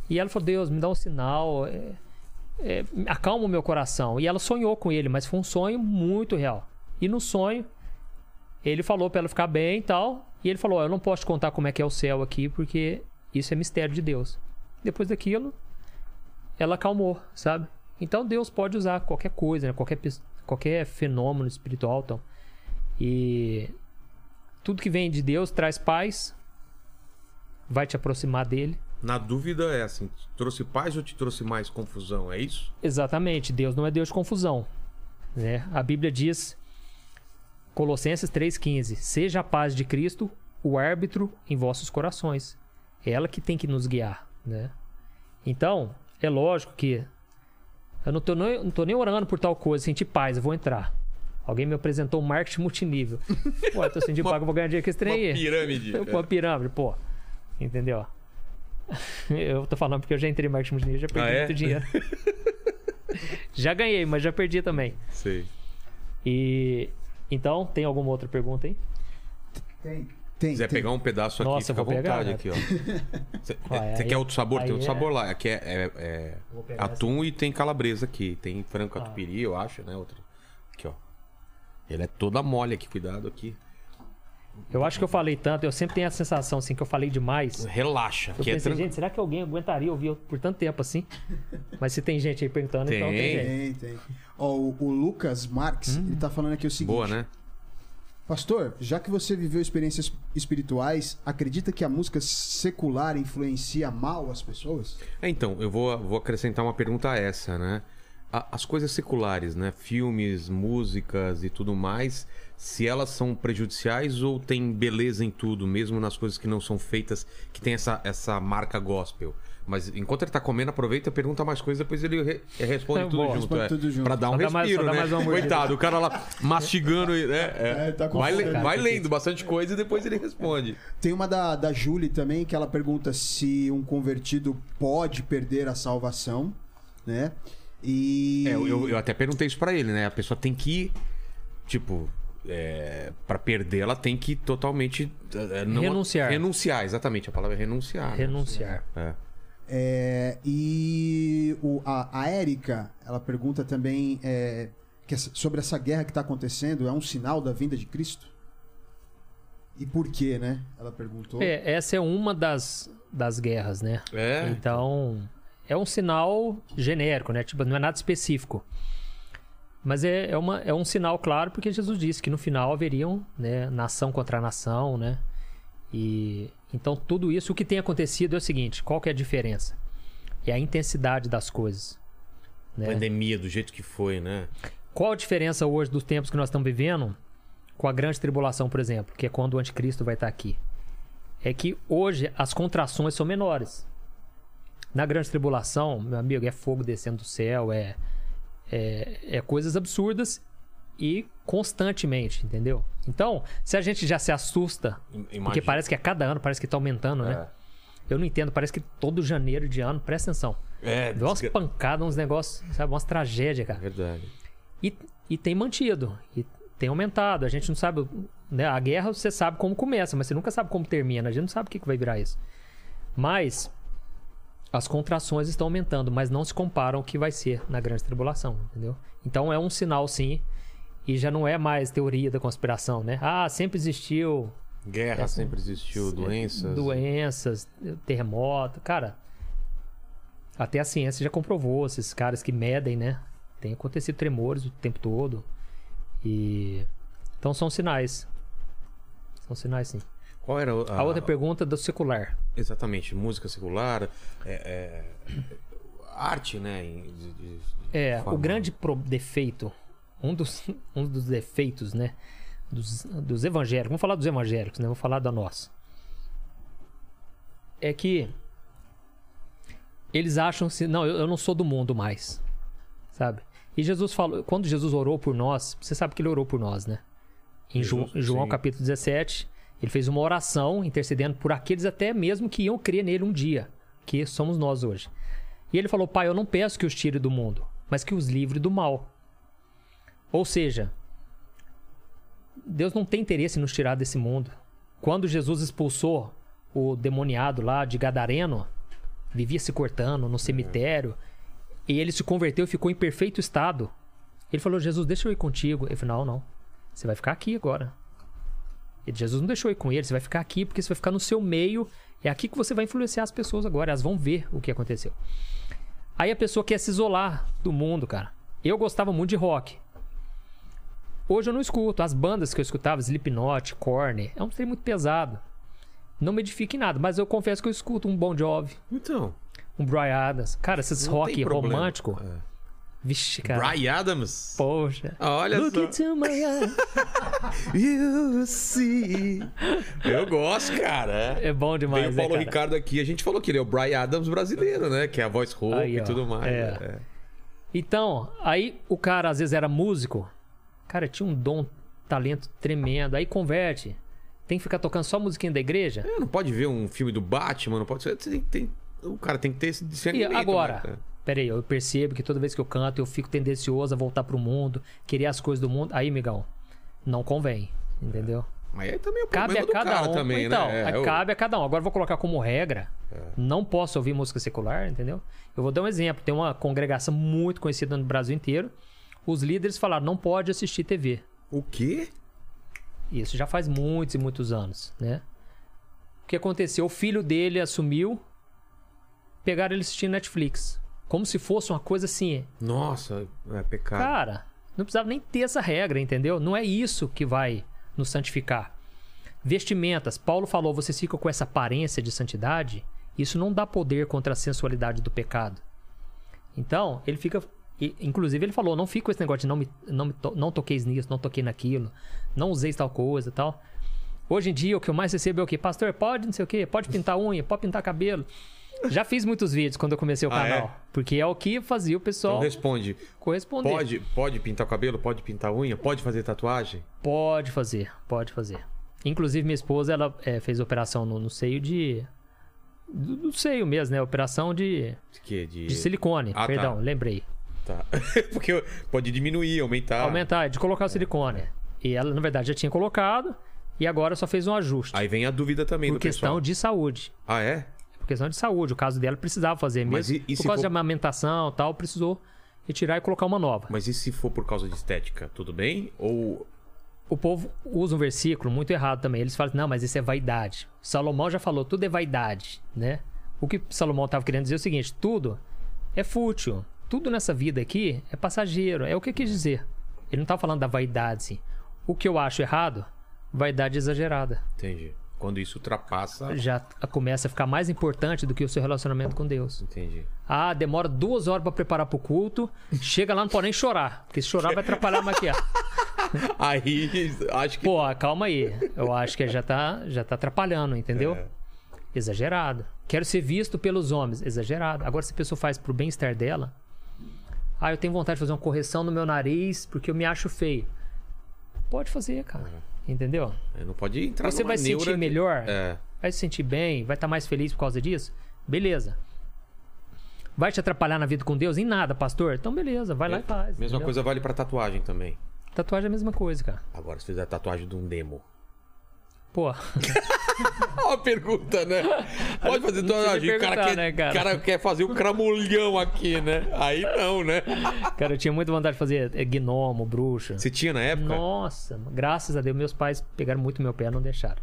Speaker 3: E ela falou: Deus, me dá um sinal, é, é, acalma o meu coração. E ela sonhou com ele, mas foi um sonho muito real. E no sonho, ele falou pra ela ficar bem e tal. E ele falou: ó, Eu não posso te contar como é que é o céu aqui, porque isso é mistério de Deus. Depois daquilo, ela acalmou, sabe? Então Deus pode usar qualquer coisa, né? qualquer, qualquer fenômeno espiritual. Então. E tudo que vem de Deus traz paz, vai te aproximar dele.
Speaker 1: Na dúvida é assim: trouxe paz ou te trouxe mais confusão? É isso?
Speaker 3: Exatamente, Deus não é Deus de confusão. Né? A Bíblia diz, Colossenses 3,15: Seja a paz de Cristo o árbitro em vossos corações. É ela que tem que nos guiar. Né? Então, é lógico que eu não tô, nem, não tô nem orando por tal coisa, sentir paz, eu vou entrar. Alguém me apresentou um marketing multinível. Pô, eu tô sentindo
Speaker 1: Uma-
Speaker 3: pago, eu vou ganhar dinheiro com esse trem
Speaker 1: Uma
Speaker 3: aí.
Speaker 1: pirâmide.
Speaker 3: Uma pirâmide, pô. Entendeu? Eu tô falando porque eu já entrei em marketing multinível já perdi
Speaker 1: Ah, é?
Speaker 3: muito dinheiro. Já ganhei, mas já perdi também.
Speaker 1: Sei.
Speaker 3: E. Então, tem alguma outra pergunta aí?
Speaker 2: Tem. Tem.
Speaker 1: quiser
Speaker 2: tem.
Speaker 1: pegar um pedaço aqui,
Speaker 3: Nossa,
Speaker 1: fica à
Speaker 3: vou pegar,
Speaker 1: vontade
Speaker 3: né?
Speaker 1: aqui, ó. Você você
Speaker 3: aí-
Speaker 1: quer outro sabor? Tem outro
Speaker 3: é-
Speaker 1: sabor lá. Aqui é, é- é atum e tem calabresa aqui. Tem frango
Speaker 3: Ah.
Speaker 1: catupiry, eu acho, né? Outro. Aqui, ó. Ele é toda mole aqui, cuidado aqui.
Speaker 3: Eu acho que eu falei tanto, eu sempre tenho a sensação assim que eu falei demais.
Speaker 1: Relaxa,
Speaker 3: Eu
Speaker 1: que é
Speaker 3: pensei,
Speaker 1: tranquilo.
Speaker 3: gente, será que alguém aguentaria ouvir por tanto tempo assim? Mas se tem gente aí perguntando, então tem
Speaker 1: Tem.
Speaker 3: jeito.
Speaker 2: Tem, tem. Ó, o, o Lucas Marques, ele tá falando aqui o seguinte.
Speaker 1: Boa, né?
Speaker 2: Pastor, já que você viveu experiências espirituais, acredita que a música secular influencia mal as pessoas?
Speaker 1: É, então, eu vou, vou acrescentar uma pergunta a essa, né? A- As coisas seculares, né? Filmes, músicas e tudo mais, se elas são prejudiciais ou tem beleza em tudo, mesmo nas coisas que não são feitas, que tem essa, essa marca gospel. Mas enquanto ele tá comendo, aproveita, pergunta mais coisas, depois ele re- responde
Speaker 3: É,
Speaker 1: tudo
Speaker 3: boa,
Speaker 1: junto.
Speaker 2: responde
Speaker 1: é.
Speaker 2: tudo junto.
Speaker 1: Pra dar um
Speaker 3: Só dá mais-
Speaker 1: respiro,
Speaker 3: só dá
Speaker 1: né?
Speaker 3: mais mordida.
Speaker 1: Coitado, o cara lá mastigando, e, né? É.
Speaker 2: É, tá
Speaker 1: vai, le-
Speaker 2: cara,
Speaker 1: vai lendo bastante coisa e depois ele responde.
Speaker 2: Tem uma da, da Julie também, que ela pergunta se um convertido pode perder a salvação, né? E.
Speaker 1: É, eu, eu- eu até perguntei isso pra ele, né? A pessoa tem que, tipo, é, para perder, ela tem que totalmente é, não-
Speaker 3: Renunciar.
Speaker 1: Renunciar, exatamente. A palavra é renunciar. né?
Speaker 3: Renunciar.
Speaker 1: É.
Speaker 2: É, e o, a, a Érica, ela pergunta também é, que essa- sobre essa guerra que está acontecendo, é um sinal da vinda de Cristo? E por quê, né? Ela perguntou.
Speaker 3: É, essa é uma das, das guerras, né?
Speaker 1: É.
Speaker 3: Então, é um sinal genérico, né? Tipo, não é nada específico. Mas é, é, uma, é um sinal claro porque Jesus disse que no final haveriam né, nação contra nação, né? E então tudo isso, o que tem acontecido é o seguinte: qual que é a diferença? É a intensidade das coisas. Né?
Speaker 1: Pandemia do jeito que foi, né?
Speaker 3: Qual a diferença hoje dos tempos que nós estamos vivendo com a grande tribulação, por exemplo, que é quando o anticristo vai estar aqui? É que hoje as contrações são menores. Na grande tribulação, meu amigo, é fogo descendo do céu, é, é, é coisas absurdas e constantemente, entendeu? Então, se a gente já se assusta, porque
Speaker 1: Imagina.
Speaker 3: parece que a cada ano parece que tá aumentando, né? Eu não entendo, parece que todo janeiro de ano, presta atenção.
Speaker 1: É,
Speaker 3: Deu umas
Speaker 1: desgra-
Speaker 3: pancadas, uns negócios, sabe? Umas tragédias, cara.
Speaker 1: Verdade.
Speaker 3: E, e tem mantido, e tem aumentado. A gente não sabe, né? A guerra você sabe como começa, mas você nunca sabe como termina. A gente não sabe o que, que vai virar isso. Mas as contrações estão aumentando, mas não se comparam ao que vai ser na grande tribulação, entendeu? Então é um sinal, sim. E já não é mais teoria da conspiração, né? Ah, sempre existiu
Speaker 1: Guerra
Speaker 3: Essa-
Speaker 1: sempre existiu, doenças.
Speaker 3: doenças, terremoto. Cara, até a ciência já comprovou, esses caras que medem, né? Tem acontecido tremores o tempo todo. E. Então são sinais. São sinais, sim.
Speaker 1: Qual era
Speaker 3: A outra pergunta do secular.
Speaker 1: Exatamente, música secular, é, é, arte, né? de- de-
Speaker 3: É, o
Speaker 1: forma-
Speaker 3: grande pro- defeito, um dos, um dos defeitos, né? Dos, dos evangélicos, vamos falar dos evangélicos, né? Vamos falar da nossa. É que eles acham assim, não, eu, eu não sou do mundo mais, sabe? E Jesus falou, quando Jesus orou por nós, você sabe que ele orou por nós, né? Em João
Speaker 1: sim.
Speaker 3: capítulo 17, ele fez uma oração intercedendo por aqueles até mesmo que iam crer nele um dia, que somos nós hoje. E ele falou: Pai, eu não peço que os tire do mundo, mas que os livre do mal. Ou seja, Deus não tem interesse em nos tirar desse mundo. Quando Jesus expulsou o demoniado lá de Gadareno, vivia se cortando no cemitério, e ele se converteu e ficou em perfeito estado. Ele falou: Jesus, deixa eu ir contigo. Ele falou: Não, não. Você vai ficar aqui agora. E Jesus não deixou ir com ele, você vai ficar aqui porque você vai ficar no seu meio. É aqui que você vai influenciar as pessoas agora. Elas vão ver o que aconteceu. Aí a pessoa quer se isolar do mundo, cara. Eu gostava muito de rock. Hoje eu não escuto. As bandas que eu escutava, Slipknot, Korn, é um trem muito pesado. Não me edifica em nada, mas eu confesso que eu escuto um Bon Jovi,
Speaker 1: Então,
Speaker 3: um Brian Adams. Cara, esses
Speaker 1: não
Speaker 3: rock romântico.
Speaker 1: É.
Speaker 3: Vixe, cara.
Speaker 1: Brian Adams.
Speaker 3: Poxa.
Speaker 1: Olha
Speaker 3: Look
Speaker 1: só.
Speaker 3: into my eyes.
Speaker 1: You see. Eu gosto, cara. É.
Speaker 3: Bom demais,
Speaker 1: Veio o
Speaker 3: né,
Speaker 1: Paulo? Ricardo aqui, a gente falou que ele é o Brian Adams brasileiro, né? Que é a voz rouca e
Speaker 3: ó.
Speaker 1: tudo mais.
Speaker 3: É.
Speaker 1: é.
Speaker 3: Então, aí o cara às vezes era músico. Cara, tinha um dom, talento tremendo. Aí converte. Tem que ficar tocando só musiquinha da igreja.
Speaker 1: É, Não pode ver um filme do Batman, não pode ser. tem- tem- o cara tem que ter esse
Speaker 3: E
Speaker 1: discernimento.
Speaker 3: agora,
Speaker 1: né?
Speaker 3: Peraí, eu percebo que toda vez que eu canto eu fico tendencioso a voltar pro mundo, querer as coisas do mundo. Aí, migão, não convém, entendeu?
Speaker 1: Mas aí também é o
Speaker 3: Cabe a cada um.
Speaker 1: também,
Speaker 3: então,
Speaker 1: né? É,
Speaker 3: cabe a cada um. Agora eu vou colocar como regra. Não posso ouvir música secular, entendeu? Eu vou dar um exemplo. Tem uma congregação muito conhecida no Brasil inteiro. Os líderes falaram, não pode assistir TV.
Speaker 1: O quê?
Speaker 3: Isso já faz muitos e muitos anos, né? O que aconteceu? O filho dele assumiu, pegaram ele assistindo Netflix. Como se fosse uma coisa assim.
Speaker 1: Nossa, é pecado.
Speaker 3: Cara, não precisava nem ter essa regra, entendeu? Não é isso que vai nos santificar. Vestimentas. Paulo falou, vocês ficam com essa aparência de santidade. Isso não dá poder contra a sensualidade do pecado. Então, ele fica. Inclusive, ele falou: não fica com esse negócio de não, me, não, me to- não toqueis nisso, não toquei naquilo, não useis tal coisa tal. Hoje em dia, o que eu mais recebo é o quê? Pastor, pode não sei o quê, pode pintar unha, pode pintar cabelo. Já fiz muitos vídeos quando eu comecei o
Speaker 1: Ah,
Speaker 3: canal.
Speaker 1: é?
Speaker 3: Porque é o que fazia o pessoal
Speaker 1: Então responde.
Speaker 3: corresponder.
Speaker 1: Pode, pode pintar o cabelo? Pode pintar a unha? Pode fazer tatuagem?
Speaker 3: Pode fazer, pode fazer. Inclusive, minha esposa, ela é, fez operação no, no seio de. Do, do seio mesmo, né? Operação de,
Speaker 1: De quê? De,
Speaker 3: de silicone.
Speaker 1: Ah, tá.
Speaker 3: Perdão, lembrei.
Speaker 1: Tá. Porque pode diminuir, aumentar.
Speaker 3: Aumentar, de colocar o silicone. E ela, na verdade, já tinha colocado e agora só fez um ajuste.
Speaker 1: Aí vem a dúvida também
Speaker 3: por
Speaker 1: do
Speaker 3: questão
Speaker 1: pessoal.
Speaker 3: de saúde.
Speaker 1: Ah, é?
Speaker 3: Por questão de saúde. O caso dela precisava fazer
Speaker 1: Mas
Speaker 3: mesmo.
Speaker 1: e- e
Speaker 3: por causa
Speaker 1: for-
Speaker 3: de amamentação e tal, precisou retirar e colocar uma nova.
Speaker 1: Mas e se for por causa de estética? Tudo bem? Ou.
Speaker 3: o povo usa um versículo muito errado também. Eles falam, não, mas isso é vaidade. Salomão já falou, tudo é vaidade, né? O que Salomão estava querendo dizer é o seguinte: tudo é fútil. Tudo nessa vida aqui é passageiro. É o que quis dizer. Ele não estava falando da vaidade. O que eu acho errado, vaidade exagerada.
Speaker 1: Entendi. Quando isso ultrapassa.
Speaker 3: Já começa a ficar mais importante do que o seu relacionamento com Deus.
Speaker 1: Entendi.
Speaker 3: Ah, demora duas horas para preparar pro culto. Chega lá, não pode nem chorar. Porque se chorar vai atrapalhar a maquiagem.
Speaker 1: Aí, acho que.
Speaker 3: Pô, calma aí. Eu acho que já tá, já tá atrapalhando, entendeu?
Speaker 1: É.
Speaker 3: Exagerado. Quero ser visto pelos homens. Exagerado. Agora, se a pessoa faz pro bem-estar dela. Ah, eu tenho vontade de fazer uma correção no meu nariz porque eu me acho feio. Pode fazer, cara. Entendeu?
Speaker 1: Não pode entrar
Speaker 3: Você vai se sentir
Speaker 1: de-
Speaker 3: melhor,
Speaker 1: É.
Speaker 3: vai se sentir bem, vai estar mais feliz por causa disso. Beleza. Vai te atrapalhar na vida com Deus? Em nada, pastor. Então, beleza, vai lá e faz.
Speaker 1: Mesma
Speaker 3: entendeu?
Speaker 1: coisa vale pra tatuagem também.
Speaker 3: Tatuagem é a mesma coisa, cara.
Speaker 1: Agora, se fizer tatuagem de um demo.
Speaker 3: Pô,
Speaker 1: Ó a pergunta, né? Pode fazer
Speaker 3: precisa
Speaker 1: tatuagem. O cara, quer,
Speaker 3: né, cara?
Speaker 1: cara quer fazer o cramulhão aqui, né? Aí não, né?
Speaker 3: cara, eu tinha muita vontade de fazer é, gnomo, bruxa.
Speaker 1: Você tinha na época?
Speaker 3: Nossa, graças a Deus, meus pais pegaram muito meu pé, não deixaram.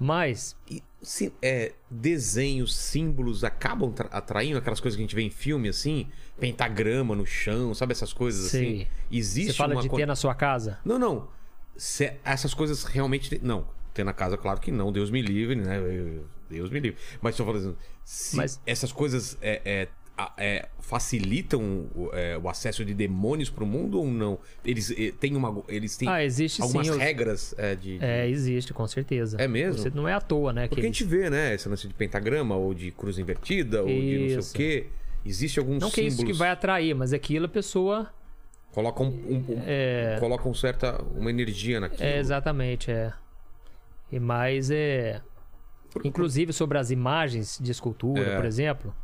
Speaker 3: Mas,
Speaker 1: E, se- é, desenhos, símbolos acabam tra- atraindo aquelas coisas que a gente vê em filme, assim? Pentagrama no chão, sabe essas coisas
Speaker 3: Sei.
Speaker 1: assim? Existe
Speaker 3: você fala
Speaker 1: uma
Speaker 3: de ter na sua casa?
Speaker 1: Não, não. Se- essas coisas realmente. Não, ter na casa, claro que não. Deus me livre, né? Eu- Deus me livre. Mas estou falando. Se
Speaker 3: Mas-
Speaker 1: essas coisas é, é, a- é, facilitam o, é, o acesso de demônios pro mundo ou não? Eles é, têm uma. Eles têm
Speaker 3: Ah, existe
Speaker 1: algumas
Speaker 3: sim.
Speaker 1: regras é, de. de-
Speaker 3: É, existe, com certeza.
Speaker 1: É mesmo?
Speaker 3: Você não é à toa, né? que
Speaker 1: Porque a
Speaker 3: eles-
Speaker 1: gente vê, né? Esse lance de pentagrama ou de cruz invertida ou de não sei
Speaker 3: Isso.
Speaker 1: o quê. Existe alguns
Speaker 3: Não que é
Speaker 1: símbolos.
Speaker 3: isso que vai atrair, mas aquilo a pessoa.
Speaker 1: Colocam um, um-
Speaker 3: É,
Speaker 1: colocam certa uma energia naquilo.
Speaker 3: é exatamente, é. E mais é. Inclusive sobre as imagens de escultura,
Speaker 1: É.
Speaker 3: por exemplo.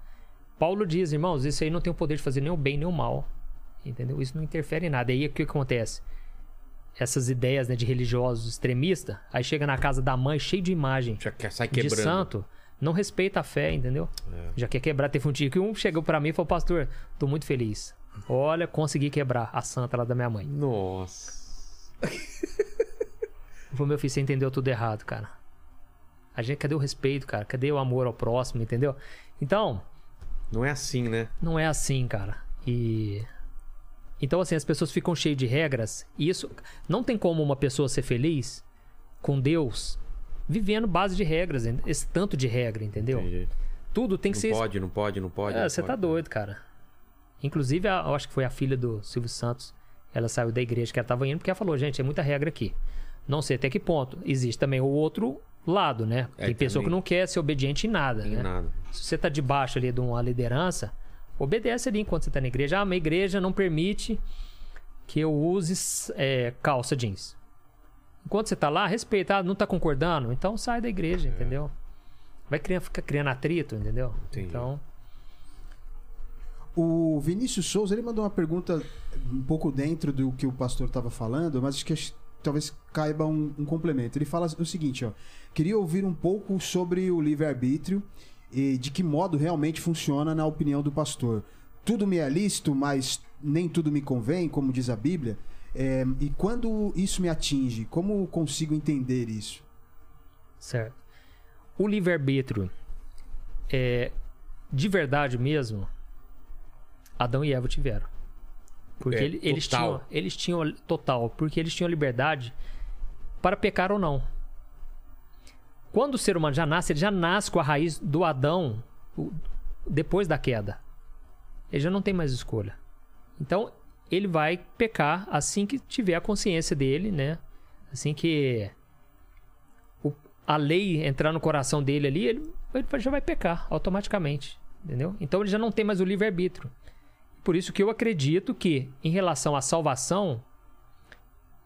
Speaker 3: Paulo diz, irmãos, isso aí não tem o poder de fazer nem o bem nem o mal. Entendeu? Isso não interfere em nada. E aí o que acontece? Essas ideias né, de religiosos extremistas, aí chega na casa da mãe cheio de imagem
Speaker 1: Já que sai
Speaker 3: de
Speaker 1: quebrando.
Speaker 3: santo, não respeita a fé, entendeu?
Speaker 1: É.
Speaker 3: Já quer quebrar. Teve um dia que um chegou pra mim e falou, pastor, tô muito feliz. Olha, consegui quebrar a santa lá da minha mãe.
Speaker 1: Nossa.
Speaker 3: Eu falei, meu filho, você entendeu tudo errado, cara. A gente, cadê o respeito, cara? Cadê o amor ao próximo, entendeu? Então,
Speaker 1: Não é assim, né?
Speaker 3: não é assim, cara. E. Então, assim, as pessoas ficam cheias de regras. E isso. Não tem como uma pessoa ser feliz com Deus vivendo base de regras, esse tanto de regra, entendeu?
Speaker 1: Entendi.
Speaker 3: Tudo tem que
Speaker 1: Não
Speaker 3: ser.
Speaker 1: pode, não pode, não pode.
Speaker 3: É, você tá doido, cara. Inclusive, a- eu acho que foi a filha do Silvio Santos. Ela saiu da igreja que ela tava indo porque ela falou: gente, é muita regra aqui. Não sei até que ponto. Existe também o outro lado, né?
Speaker 1: É,
Speaker 3: Tem pessoa
Speaker 1: também.
Speaker 3: que não quer ser obediente em nada,
Speaker 1: Em
Speaker 3: né?
Speaker 1: nada.
Speaker 3: Se você tá debaixo ali de uma liderança, obedece ali enquanto você tá na igreja. Ah, minha igreja não permite que eu use é, calça jeans. Enquanto você tá lá, respeita. Ah, não tá concordando? Então sai da igreja, entendeu? Vai criar, ficar criando atrito, entendeu?
Speaker 1: Entendi.
Speaker 3: Então,
Speaker 2: O Vinícius Souza, ele mandou uma pergunta um pouco dentro do que o pastor estava falando, mas acho que talvez caiba um, um complemento. Ele fala o seguinte, ó. Queria ouvir um pouco sobre o livre-arbítrio e de que modo realmente funciona na opinião do pastor. Tudo me é lícito, mas nem tudo me convém, como diz a Bíblia. É, e quando isso me atinge, como consigo entender isso?
Speaker 3: Certo. O livre-arbítrio é de verdade mesmo. Adão e Eva tiveram. Porque
Speaker 1: É,
Speaker 3: ele- eles, tinham, eles tinham total, porque eles tinham liberdade para pecar ou não. Quando o ser humano já nasce, ele já nasce com a raiz do Adão depois da queda. Ele já não tem mais escolha. Então, ele vai pecar assim que tiver a consciência dele, né? Assim que o- a lei entrar no coração dele ali, ele, ele já vai pecar automaticamente, entendeu? Então ele já não tem mais o livre-arbítrio. Por isso que eu acredito que, em relação à salvação,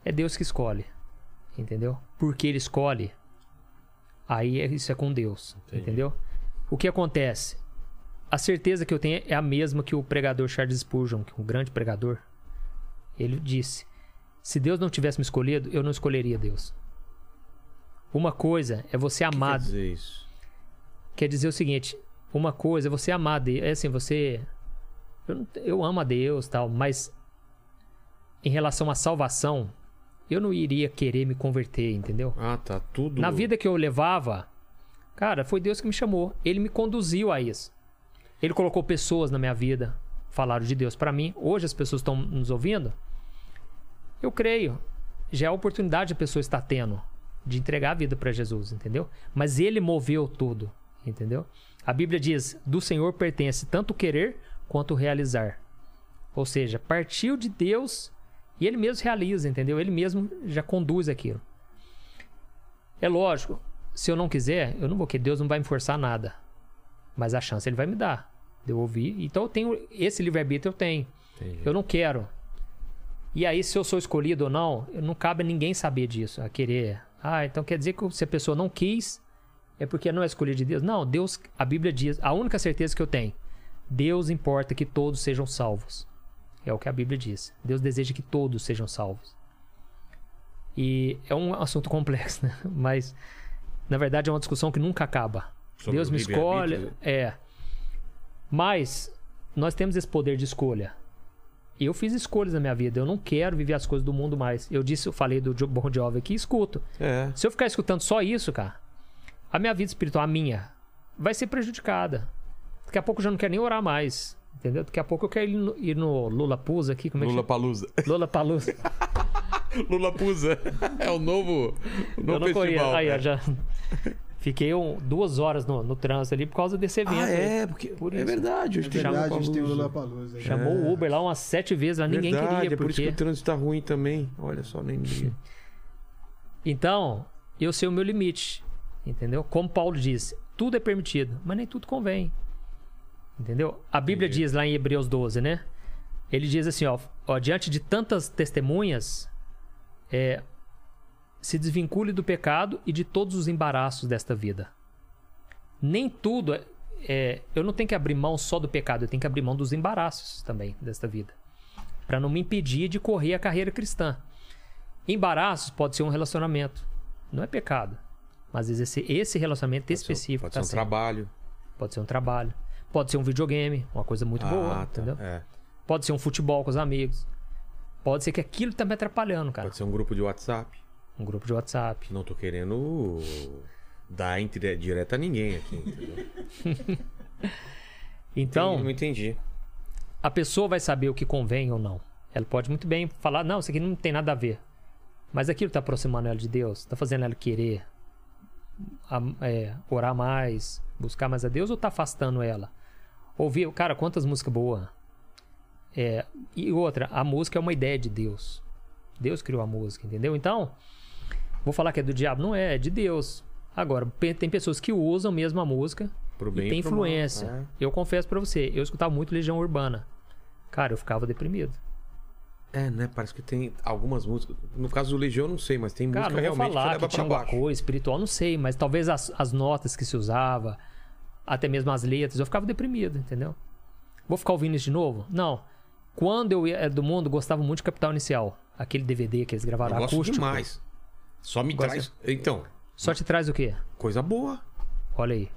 Speaker 3: é Deus que escolhe, entendeu? Porque ele escolhe, aí é- isso é com Deus, entendeu? O que acontece? A certeza que eu tenho é a mesma que o pregador Charles Spurgeon, que é um grande pregador, ele disse: se Deus não tivesse me escolhido, eu não escolheria Deus. Uma coisa é você
Speaker 1: O que quer dizer isso?
Speaker 3: quer dizer o seguinte: uma coisa é você amar Deus, é assim, você. Eu, eu amo a Deus tal, mas em relação à salvação, eu não iria querer me converter, entendeu?
Speaker 1: Ah, tá. Tudo.
Speaker 3: Na vida que eu levava, cara, foi Deus que me chamou. Ele me conduziu a isso. Ele colocou pessoas na minha vida, falaram de Deus pra mim. Hoje as pessoas estão nos ouvindo. Eu creio. Já é a oportunidade a pessoa está tendo de entregar a vida pra Jesus, entendeu? Mas ele moveu tudo, entendeu? A Bíblia diz: do Senhor pertence tanto o querer quanto realizar. Ou seja, partiu de Deus e ele mesmo realiza, entendeu? Ele mesmo já conduz aquilo. É lógico, se eu não quiser, eu não vou querer, Deus não vai me forçar nada. Mas a chance ele vai me dar de eu ouvir. Então eu tenho esse livre-arbítrio, eu tenho.
Speaker 1: Entendi.
Speaker 3: Eu não quero. E aí, se eu sou escolhido ou não, não cabe a ninguém saber disso, a querer. Ah, então quer dizer que se a pessoa não quis, é porque não é escolhido de Deus. Não, Deus, a Bíblia diz, a única certeza que eu tenho, Deus importa que todos sejam salvos. É o que a Bíblia diz. Deus deseja que todos sejam salvos. E é um assunto complexo, né? Mas, na verdade, é uma discussão que nunca acaba.
Speaker 1: Sobre
Speaker 3: Deus me escolhe.
Speaker 1: livre-arbítrio?
Speaker 3: É. Mas, nós temos esse poder de escolha. Eu fiz escolhas na minha vida. Eu não quero viver as coisas do mundo mais. Eu disse, eu falei do Bon Jovi aqui, escuto.
Speaker 1: É.
Speaker 3: Se eu ficar escutando só isso, cara, a minha vida espiritual, a minha, vai ser prejudicada. Daqui a pouco eu já não quero nem orar mais. Entendeu? Daqui a pouco eu quero ir no, ir no Lula Pusa aqui. Como é que
Speaker 1: Lula? Palusa.
Speaker 3: Lula Palusa.
Speaker 1: Lula Pusa. É o novo, o
Speaker 3: Eu
Speaker 1: novo festival.
Speaker 3: Aí, ó,
Speaker 1: é.
Speaker 3: já. Fiquei um- duas horas no, no trânsito ali por causa desse evento.
Speaker 1: Ah,
Speaker 3: aí.
Speaker 1: é, porque
Speaker 3: Por
Speaker 1: é
Speaker 3: isso.
Speaker 1: verdade.
Speaker 2: É
Speaker 1: Hoje tem
Speaker 2: verdade, a gente tem o. Lula Palusa.
Speaker 3: Chamou o Uber lá umas sete vezes, lá ninguém
Speaker 1: verdade,
Speaker 3: queria.
Speaker 1: é por isso que
Speaker 3: porque...
Speaker 1: o trânsito tá ruim também. Olha só, nem liga.
Speaker 3: Então, eu sei o meu limite. Entendeu? Como Paulo disse, tudo é permitido, mas nem tudo convém. Entendeu? A Bíblia
Speaker 1: Entendi.
Speaker 3: diz lá em Hebreus 12, né? Ele diz assim, ó, ó diante de tantas testemunhas, é, se desvincule do pecado e de todos os embaraços desta vida. Nem tudo é, é, eu não tenho que abrir mão só do pecado, eu tenho que abrir mão dos embaraços também desta vida, Pra não me impedir de correr a carreira cristã. Embaraços pode ser um relacionamento, não é pecado, mas esse, esse relacionamento
Speaker 1: Pode ser-
Speaker 3: específico
Speaker 1: Pode
Speaker 3: tá
Speaker 1: ser um
Speaker 3: certo.
Speaker 1: trabalho.
Speaker 3: Pode ser um trabalho. Pode ser um videogame, uma coisa muito boa,
Speaker 1: Ah, tá.
Speaker 3: entendeu?
Speaker 1: É.
Speaker 3: Pode ser um futebol com os amigos. Pode ser que aquilo tá me atrapalhando, cara.
Speaker 1: Pode ser um grupo de WhatsApp.
Speaker 3: Um grupo de WhatsApp.
Speaker 1: Não tô querendo dar entre- direto a ninguém aqui, entendeu?
Speaker 3: Então,
Speaker 1: não entendi.
Speaker 3: a pessoa vai saber o que convém ou não. Ela pode muito bem falar, não, isso aqui não tem nada a ver. Mas aquilo tá aproximando ela de Deus, tá fazendo ela querer am- é, orar mais, buscar mais a Deus ou tá afastando ela? Ouvir, cara, quantas músicas boas. É, e outra, a música é uma ideia de Deus. Deus criou a música, entendeu? Então, vou falar que é do diabo? Não é, é de Deus. Agora, tem pessoas que usam mesmo a música
Speaker 1: Pro bem
Speaker 3: e tem
Speaker 1: e pro mal.
Speaker 3: influência.
Speaker 1: É.
Speaker 3: Eu confesso pra você, eu escutava muito Legião Urbana. Cara, eu ficava deprimido.
Speaker 1: É, né? Parece que tem algumas músicas. No caso do Legião, eu não sei, mas tem
Speaker 3: Cara,
Speaker 1: música realmente que
Speaker 3: falar
Speaker 1: leva
Speaker 3: que tinha
Speaker 1: pra
Speaker 3: uma
Speaker 1: baixo.
Speaker 3: coisa espiritual, não sei, mas talvez as, as notas que se usava, até mesmo as letras, eu ficava deprimido, entendeu? Vou ficar ouvindo isso de novo? Não. Quando eu era do mundo, gostava muito de Capital Inicial. Aquele DVD que eles gravaram
Speaker 1: Eu gosto
Speaker 3: acústico.
Speaker 1: demais. Só me traz. Então,
Speaker 3: Só te traz o quê?
Speaker 1: coisa boa.
Speaker 3: Olha aí.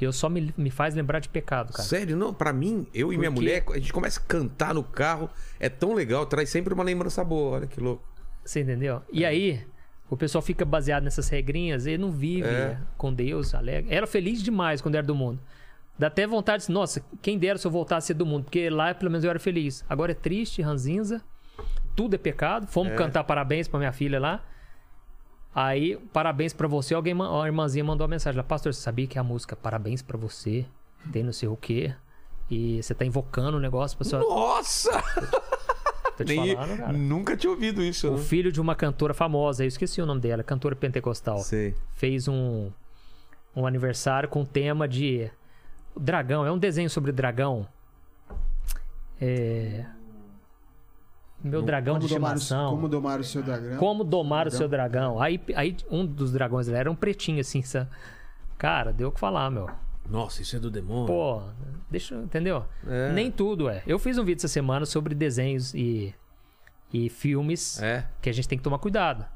Speaker 3: Eu só me, me faz lembrar de pecado, cara.
Speaker 1: Sério, não, pra mim, eu e minha mulher, a gente começa a cantar no carro, é tão legal, traz sempre uma lembrança boa, olha que louco.
Speaker 3: Você entendeu? E aí, o pessoal fica baseado nessas regrinhas e não vive
Speaker 1: É.
Speaker 3: com Deus, alegre. Era feliz demais quando era do mundo. Dá até vontade de, nossa, quem dera se eu voltasse a ser do mundo, porque lá pelo menos eu era feliz. Agora é triste, ranzinza, tudo é pecado. Fomos cantar parabéns pra minha filha lá. Aí, parabéns pra você. Alguém, uma irmãzinha mandou uma mensagem lá, pastor, você sabia que a música parabéns pra você tem não sei o quê? E você tá invocando o negócio pra sua.
Speaker 1: Nossa! Nem-
Speaker 3: falando, cara.
Speaker 1: nunca tinha ouvido isso.
Speaker 3: O
Speaker 1: né?
Speaker 3: filho de uma cantora famosa, eu esqueci o nome dela, cantora pentecostal,
Speaker 1: Sei.
Speaker 3: fez um, um aniversário com o tema de dragão. É um desenho sobre dragão. É. Meu dragão de
Speaker 2: o-
Speaker 3: estimação.
Speaker 2: como domar o seu dragão.
Speaker 3: Como domar o seu dragão. Aí, aí um dos dragões era um pretinho assim. Cara, deu o que falar, meu.
Speaker 1: Nossa, isso é do demônio.
Speaker 3: Pô, deixa, entendeu?
Speaker 1: É.
Speaker 3: Nem tudo é. Eu fiz um vídeo essa semana sobre desenhos e, e filmes
Speaker 1: É.
Speaker 3: que a gente tem que tomar cuidado.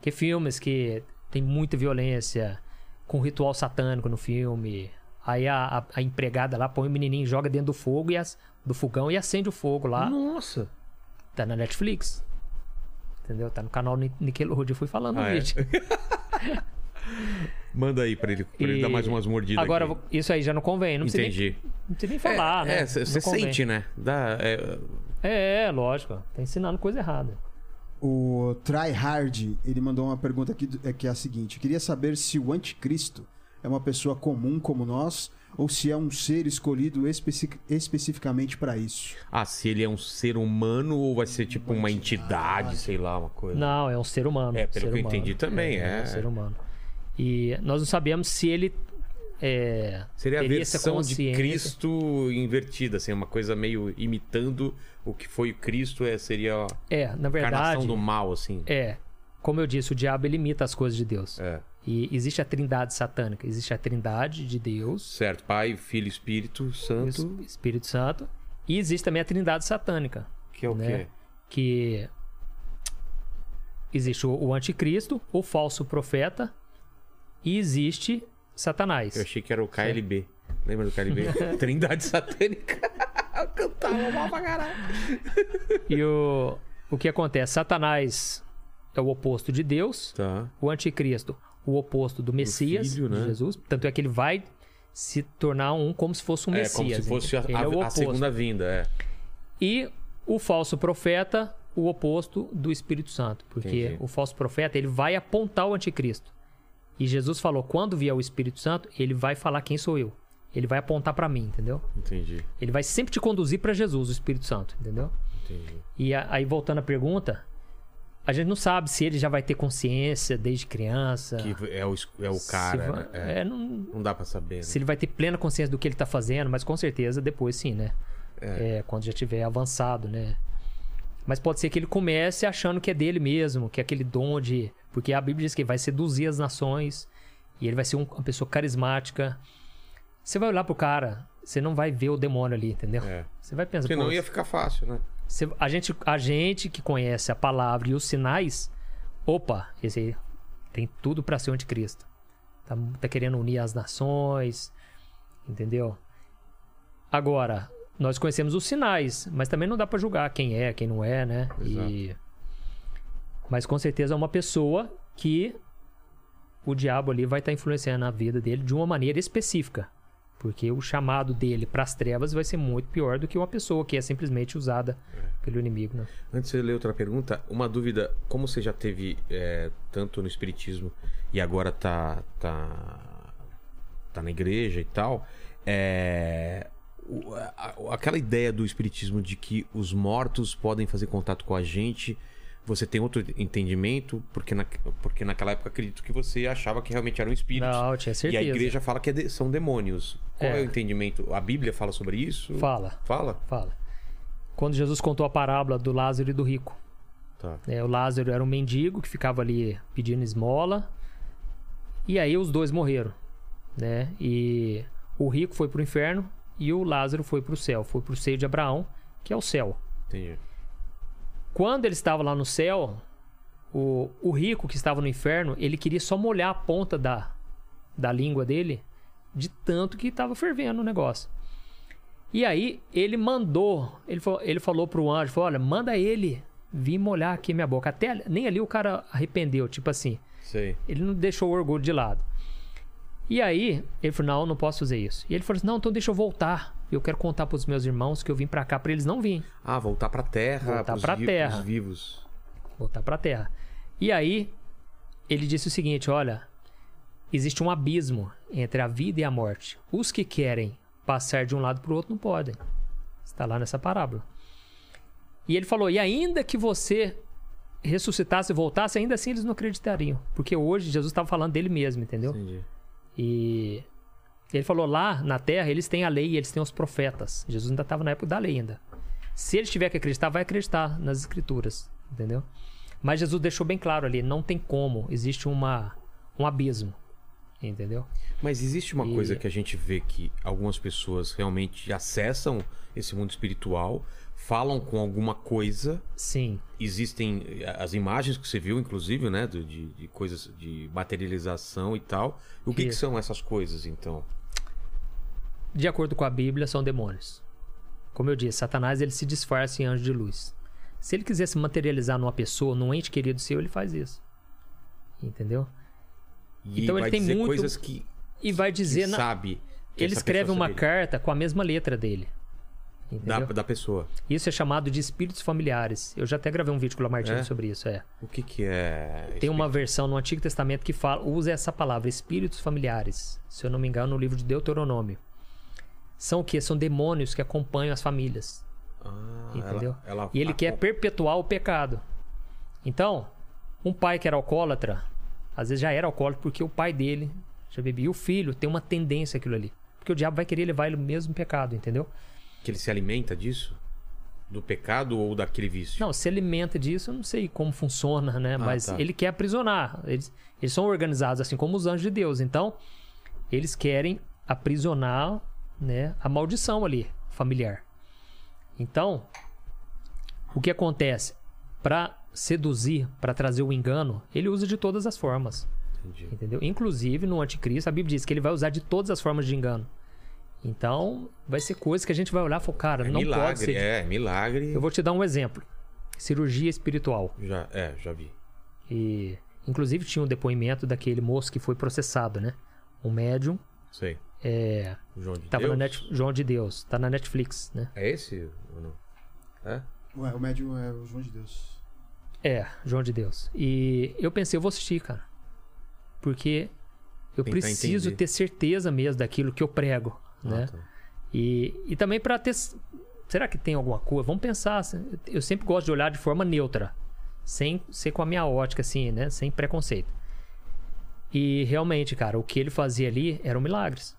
Speaker 3: Que filmes que tem muita violência, com ritual satânico no filme. Aí a, a- a empregada lá põe o menininho, joga dentro do fogo e as- do fogão e acende o fogo lá.
Speaker 1: Nossa.
Speaker 3: Tá na Netflix. Entendeu? Tá no canal Ni- Nickelodeon. Eu fui falando no
Speaker 1: Ah, é? Manda aí pra ele, pra ele
Speaker 3: E-
Speaker 1: dar mais umas mordidas.
Speaker 3: Agora,
Speaker 1: aqui.
Speaker 3: isso aí já não convém. Não precisa, nem,
Speaker 1: Entendi.
Speaker 3: não precisa nem falar, né?
Speaker 1: É, você sente, né? Dá, é,
Speaker 3: É, é, lógico. Tá ensinando coisa errada.
Speaker 2: O Try Hard, ele mandou uma pergunta aqui é, que é a seguinte: eu queria saber se o anticristo é uma pessoa comum como nós ou se é um ser escolhido especi- especificamente para isso.
Speaker 1: Ah, se ele é um ser humano ou vai ser tipo uma entidade, sei lá, uma coisa.
Speaker 3: Não, é um ser humano.
Speaker 1: É, pelo
Speaker 3: ser
Speaker 1: que eu
Speaker 3: humano.
Speaker 1: entendi também, é.
Speaker 3: um ser humano. E nós não sabemos se ele é,
Speaker 1: Seria a versão de. Cristo invertida, assim, uma coisa meio imitando o que foi o Cristo, é, seria a
Speaker 3: É, na
Speaker 1: encarnação
Speaker 3: verdade,
Speaker 1: do mal, assim.
Speaker 3: é. Como eu disse, o diabo ele imita as coisas de Deus.
Speaker 1: É.
Speaker 3: E existe a trindade satânica. Existe a trindade de Deus,
Speaker 1: Certo, Pai, Filho Espírito Santo,
Speaker 3: Es- Espírito Santo. E existe também a trindade satânica.
Speaker 1: que é o
Speaker 3: né?
Speaker 1: quê?
Speaker 3: que existe o, o anticristo, o falso profeta e existe Satanás.
Speaker 1: Eu achei que era o KLB. Lembra do KLB? Trindade Satânica. Eu cantava mal pra caralho.
Speaker 3: E o, o que acontece? Satanás é o oposto de Deus,
Speaker 1: Tá.
Speaker 3: o anticristo, o oposto do Messias,
Speaker 1: filho, né?
Speaker 3: de Jesus. Tanto é que ele vai se tornar um como se fosse um
Speaker 1: É
Speaker 3: Messias.
Speaker 1: como se fosse a,
Speaker 3: Ele
Speaker 1: a-
Speaker 3: é
Speaker 1: a segunda vinda, é.
Speaker 3: E o falso profeta, o oposto do Espírito Santo. Porque
Speaker 1: Entendi.
Speaker 3: o falso profeta, ele vai apontar o anticristo. E Jesus falou, quando vier o Espírito Santo, ele vai falar quem sou eu. Ele vai apontar pra mim, entendeu?
Speaker 1: Entendi,
Speaker 3: Ele vai sempre te conduzir pra Jesus, o Espírito Santo, entendeu?
Speaker 1: entendi.
Speaker 3: E a- aí voltando à pergunta, a gente não sabe se ele já vai ter consciência desde criança.
Speaker 1: Que é o, é o cara,
Speaker 3: vai-
Speaker 1: né? É.
Speaker 3: é, não,
Speaker 1: Não dá pra saber, né?
Speaker 3: se ele vai ter plena consciência do que ele tá fazendo, mas com certeza depois sim, né? É, quando já tiver avançado, né? Mas pode ser que ele comece achando que é dele mesmo, que é aquele dom de. Porque a Bíblia diz que ele vai seduzir as nações e ele vai ser um- uma pessoa carismática. Você vai olhar pro cara, você não vai ver o demônio ali, entendeu?
Speaker 1: É.
Speaker 3: Você vai pensar,
Speaker 1: Senão
Speaker 3: pô,
Speaker 1: ia ficar fácil, né?
Speaker 3: você- a, gente, a gente que conhece a palavra e os sinais, opa, esse aí tem tudo pra ser o anticristo. Tá, tá querendo unir as nações, entendeu? Agora, nós conhecemos os sinais, mas também não dá pra julgar quem é, quem não é, né? E... Mas com certeza é uma pessoa que o diabo ali vai estar influenciando a vida dele de uma maneira específica. Porque o chamado dele para as trevas vai ser muito pior do que uma pessoa que é simplesmente usada pelo inimigo, né?
Speaker 1: Antes de ler outra pergunta, uma dúvida. Como você já teve é, tanto no Espiritismo e agora tá, tá, tá na igreja e tal, é, aquela ideia do Espiritismo de que os mortos podem fazer contato com a gente, você tem outro entendimento? Porque, na, porque naquela época acredito que você achava que realmente eram espíritos.
Speaker 3: Não, eu tinha
Speaker 1: e
Speaker 3: certeza.
Speaker 1: a igreja fala que é de- são demônios. Qual é.
Speaker 3: É.
Speaker 1: o entendimento? A Bíblia fala sobre isso?
Speaker 3: Fala,
Speaker 1: Fala?
Speaker 3: fala. Quando Jesus contou a parábola do Lázaro e do rico.
Speaker 1: Tá.
Speaker 3: né? o Lázaro era um mendigo que ficava ali pedindo esmola. E aí os dois morreram, né? E o rico foi pro inferno e o Lázaro foi para o céu, foi para o seio de Abraão, que é o céu.
Speaker 1: Entendi.
Speaker 3: Quando ele estava lá no céu, o, o rico que estava no inferno, ele queria só molhar a ponta da, da língua dele, de tanto que estava fervendo o negócio. E aí ele mandou, ele, falou- ele falou pro anjo, falou, olha, manda ele vir molhar aqui minha boca. Até nem ali o cara arrependeu, tipo assim,
Speaker 1: Sei.
Speaker 3: ele não deixou o orgulho de lado. E aí, ele falou: Não, não posso fazer isso. E ele falou assim: Não, então deixa eu voltar. Eu quero contar pros meus irmãos que eu vim pra cá pra eles não virem.
Speaker 1: Ah, voltar pra terra.
Speaker 3: Voltar pra
Speaker 1: vi-
Speaker 3: terra.
Speaker 1: vivos.
Speaker 3: Voltar pra terra. E aí, ele disse o seguinte: Olha, existe um abismo entre a vida e a morte. Os que querem passar de um lado pro outro não podem. Está lá nessa parábola. E ele falou: E ainda que você ressuscitasse e voltasse, ainda assim eles não acreditariam. Porque hoje Jesus estava falando dele mesmo, entendeu?
Speaker 1: Entendi.
Speaker 3: E ele falou lá na terra, eles têm a lei e eles têm os profetas. Jesus ainda estava na época da lei ainda. Se eles tiver que acreditar, vai acreditar nas escrituras, entendeu? Mas Jesus deixou bem claro ali, não tem como, existe uma um abismo, entendeu?
Speaker 1: Mas existe uma
Speaker 3: E-
Speaker 1: coisa que a gente vê que algumas pessoas realmente acessam esse mundo espiritual, falam com alguma coisa.
Speaker 3: Sim.
Speaker 1: Existem eh, as imagens que você viu, inclusive, né? De, de coisas de materialização e tal. O que, que são essas coisas, então?
Speaker 3: De acordo com a Bíblia, são demônios. Como eu disse, Satanás ele se disfarça em anjo de luz. Se ele quiser se materializar numa pessoa, num ente querido seu, ele faz isso. Entendeu?
Speaker 1: E
Speaker 3: Então ele tem muito-
Speaker 1: coisas que,
Speaker 3: E vai
Speaker 1: que
Speaker 3: dizer na,
Speaker 1: sabe. que
Speaker 3: ele escreve uma carta com a mesma letra dele.
Speaker 1: Da, da pessoa.
Speaker 3: Isso é chamado de espíritos familiares. Eu já até gravei um vídeo com o Lamartine
Speaker 1: É?
Speaker 3: sobre isso, é.
Speaker 1: O que, que é.
Speaker 3: Tem uma versão no Antigo Testamento que fala, usa essa palavra, espíritos familiares. Se eu não me engano, no livro de Deuteronômio. São o quê? São demônios que acompanham as famílias.
Speaker 1: Ah,
Speaker 3: Entendeu?
Speaker 1: ela- ela-
Speaker 3: e ele
Speaker 1: a-
Speaker 3: quer perpetuar o pecado. Então, um pai que era alcoólatra, às vezes já era alcoólatra porque o pai dele já bebia. E o filho tem uma tendência àquilo ali. Porque o diabo vai querer levar ele no mesmo pecado, entendeu?
Speaker 1: Que ele se alimenta disso? Do pecado ou daquele vício?
Speaker 3: Não, se alimenta disso, eu não sei como funciona, né? Mas
Speaker 1: tá.
Speaker 3: ele quer aprisionar. Eles, eles são organizados assim como os anjos de Deus. Então, eles querem aprisionar né, a maldição ali, familiar. Então, o que acontece? Para seduzir, para trazer o engano, ele usa de todas as formas.
Speaker 1: Entendi.
Speaker 3: Entendeu? Inclusive, no anticristo, a Bíblia diz que ele vai usar de todas as formas de engano. Então, vai ser coisa que a gente vai olhar e falar, cara,
Speaker 1: É
Speaker 3: não
Speaker 1: milagre,
Speaker 3: pode ser.
Speaker 1: é, milagre.
Speaker 3: Eu vou te dar um exemplo. Cirurgia espiritual.
Speaker 1: Já, é, já vi.
Speaker 3: E inclusive tinha um depoimento daquele moço que foi processado, né? Um médium,
Speaker 1: Sei.
Speaker 3: é,
Speaker 1: O João de
Speaker 3: tava
Speaker 1: Deus.
Speaker 3: na Net, João de Deus, tá na Netflix, né?
Speaker 1: É esse ou não? É?
Speaker 2: Ué, o médium é o João de Deus.
Speaker 3: É, João de Deus. E eu pensei, eu vou assistir, cara. Porque eu
Speaker 1: Tentar
Speaker 3: preciso
Speaker 1: entender.
Speaker 3: ter certeza mesmo daquilo que eu prego, né?
Speaker 1: Ah, tá.
Speaker 3: E, e também pra ter. Será que tem alguma coisa? Vamos pensar. assim, Eu sempre gosto de olhar de forma neutra. Sem ser com a minha ótica, assim, né? Sem preconceito. E realmente, cara, o que ele fazia ali eram milagres.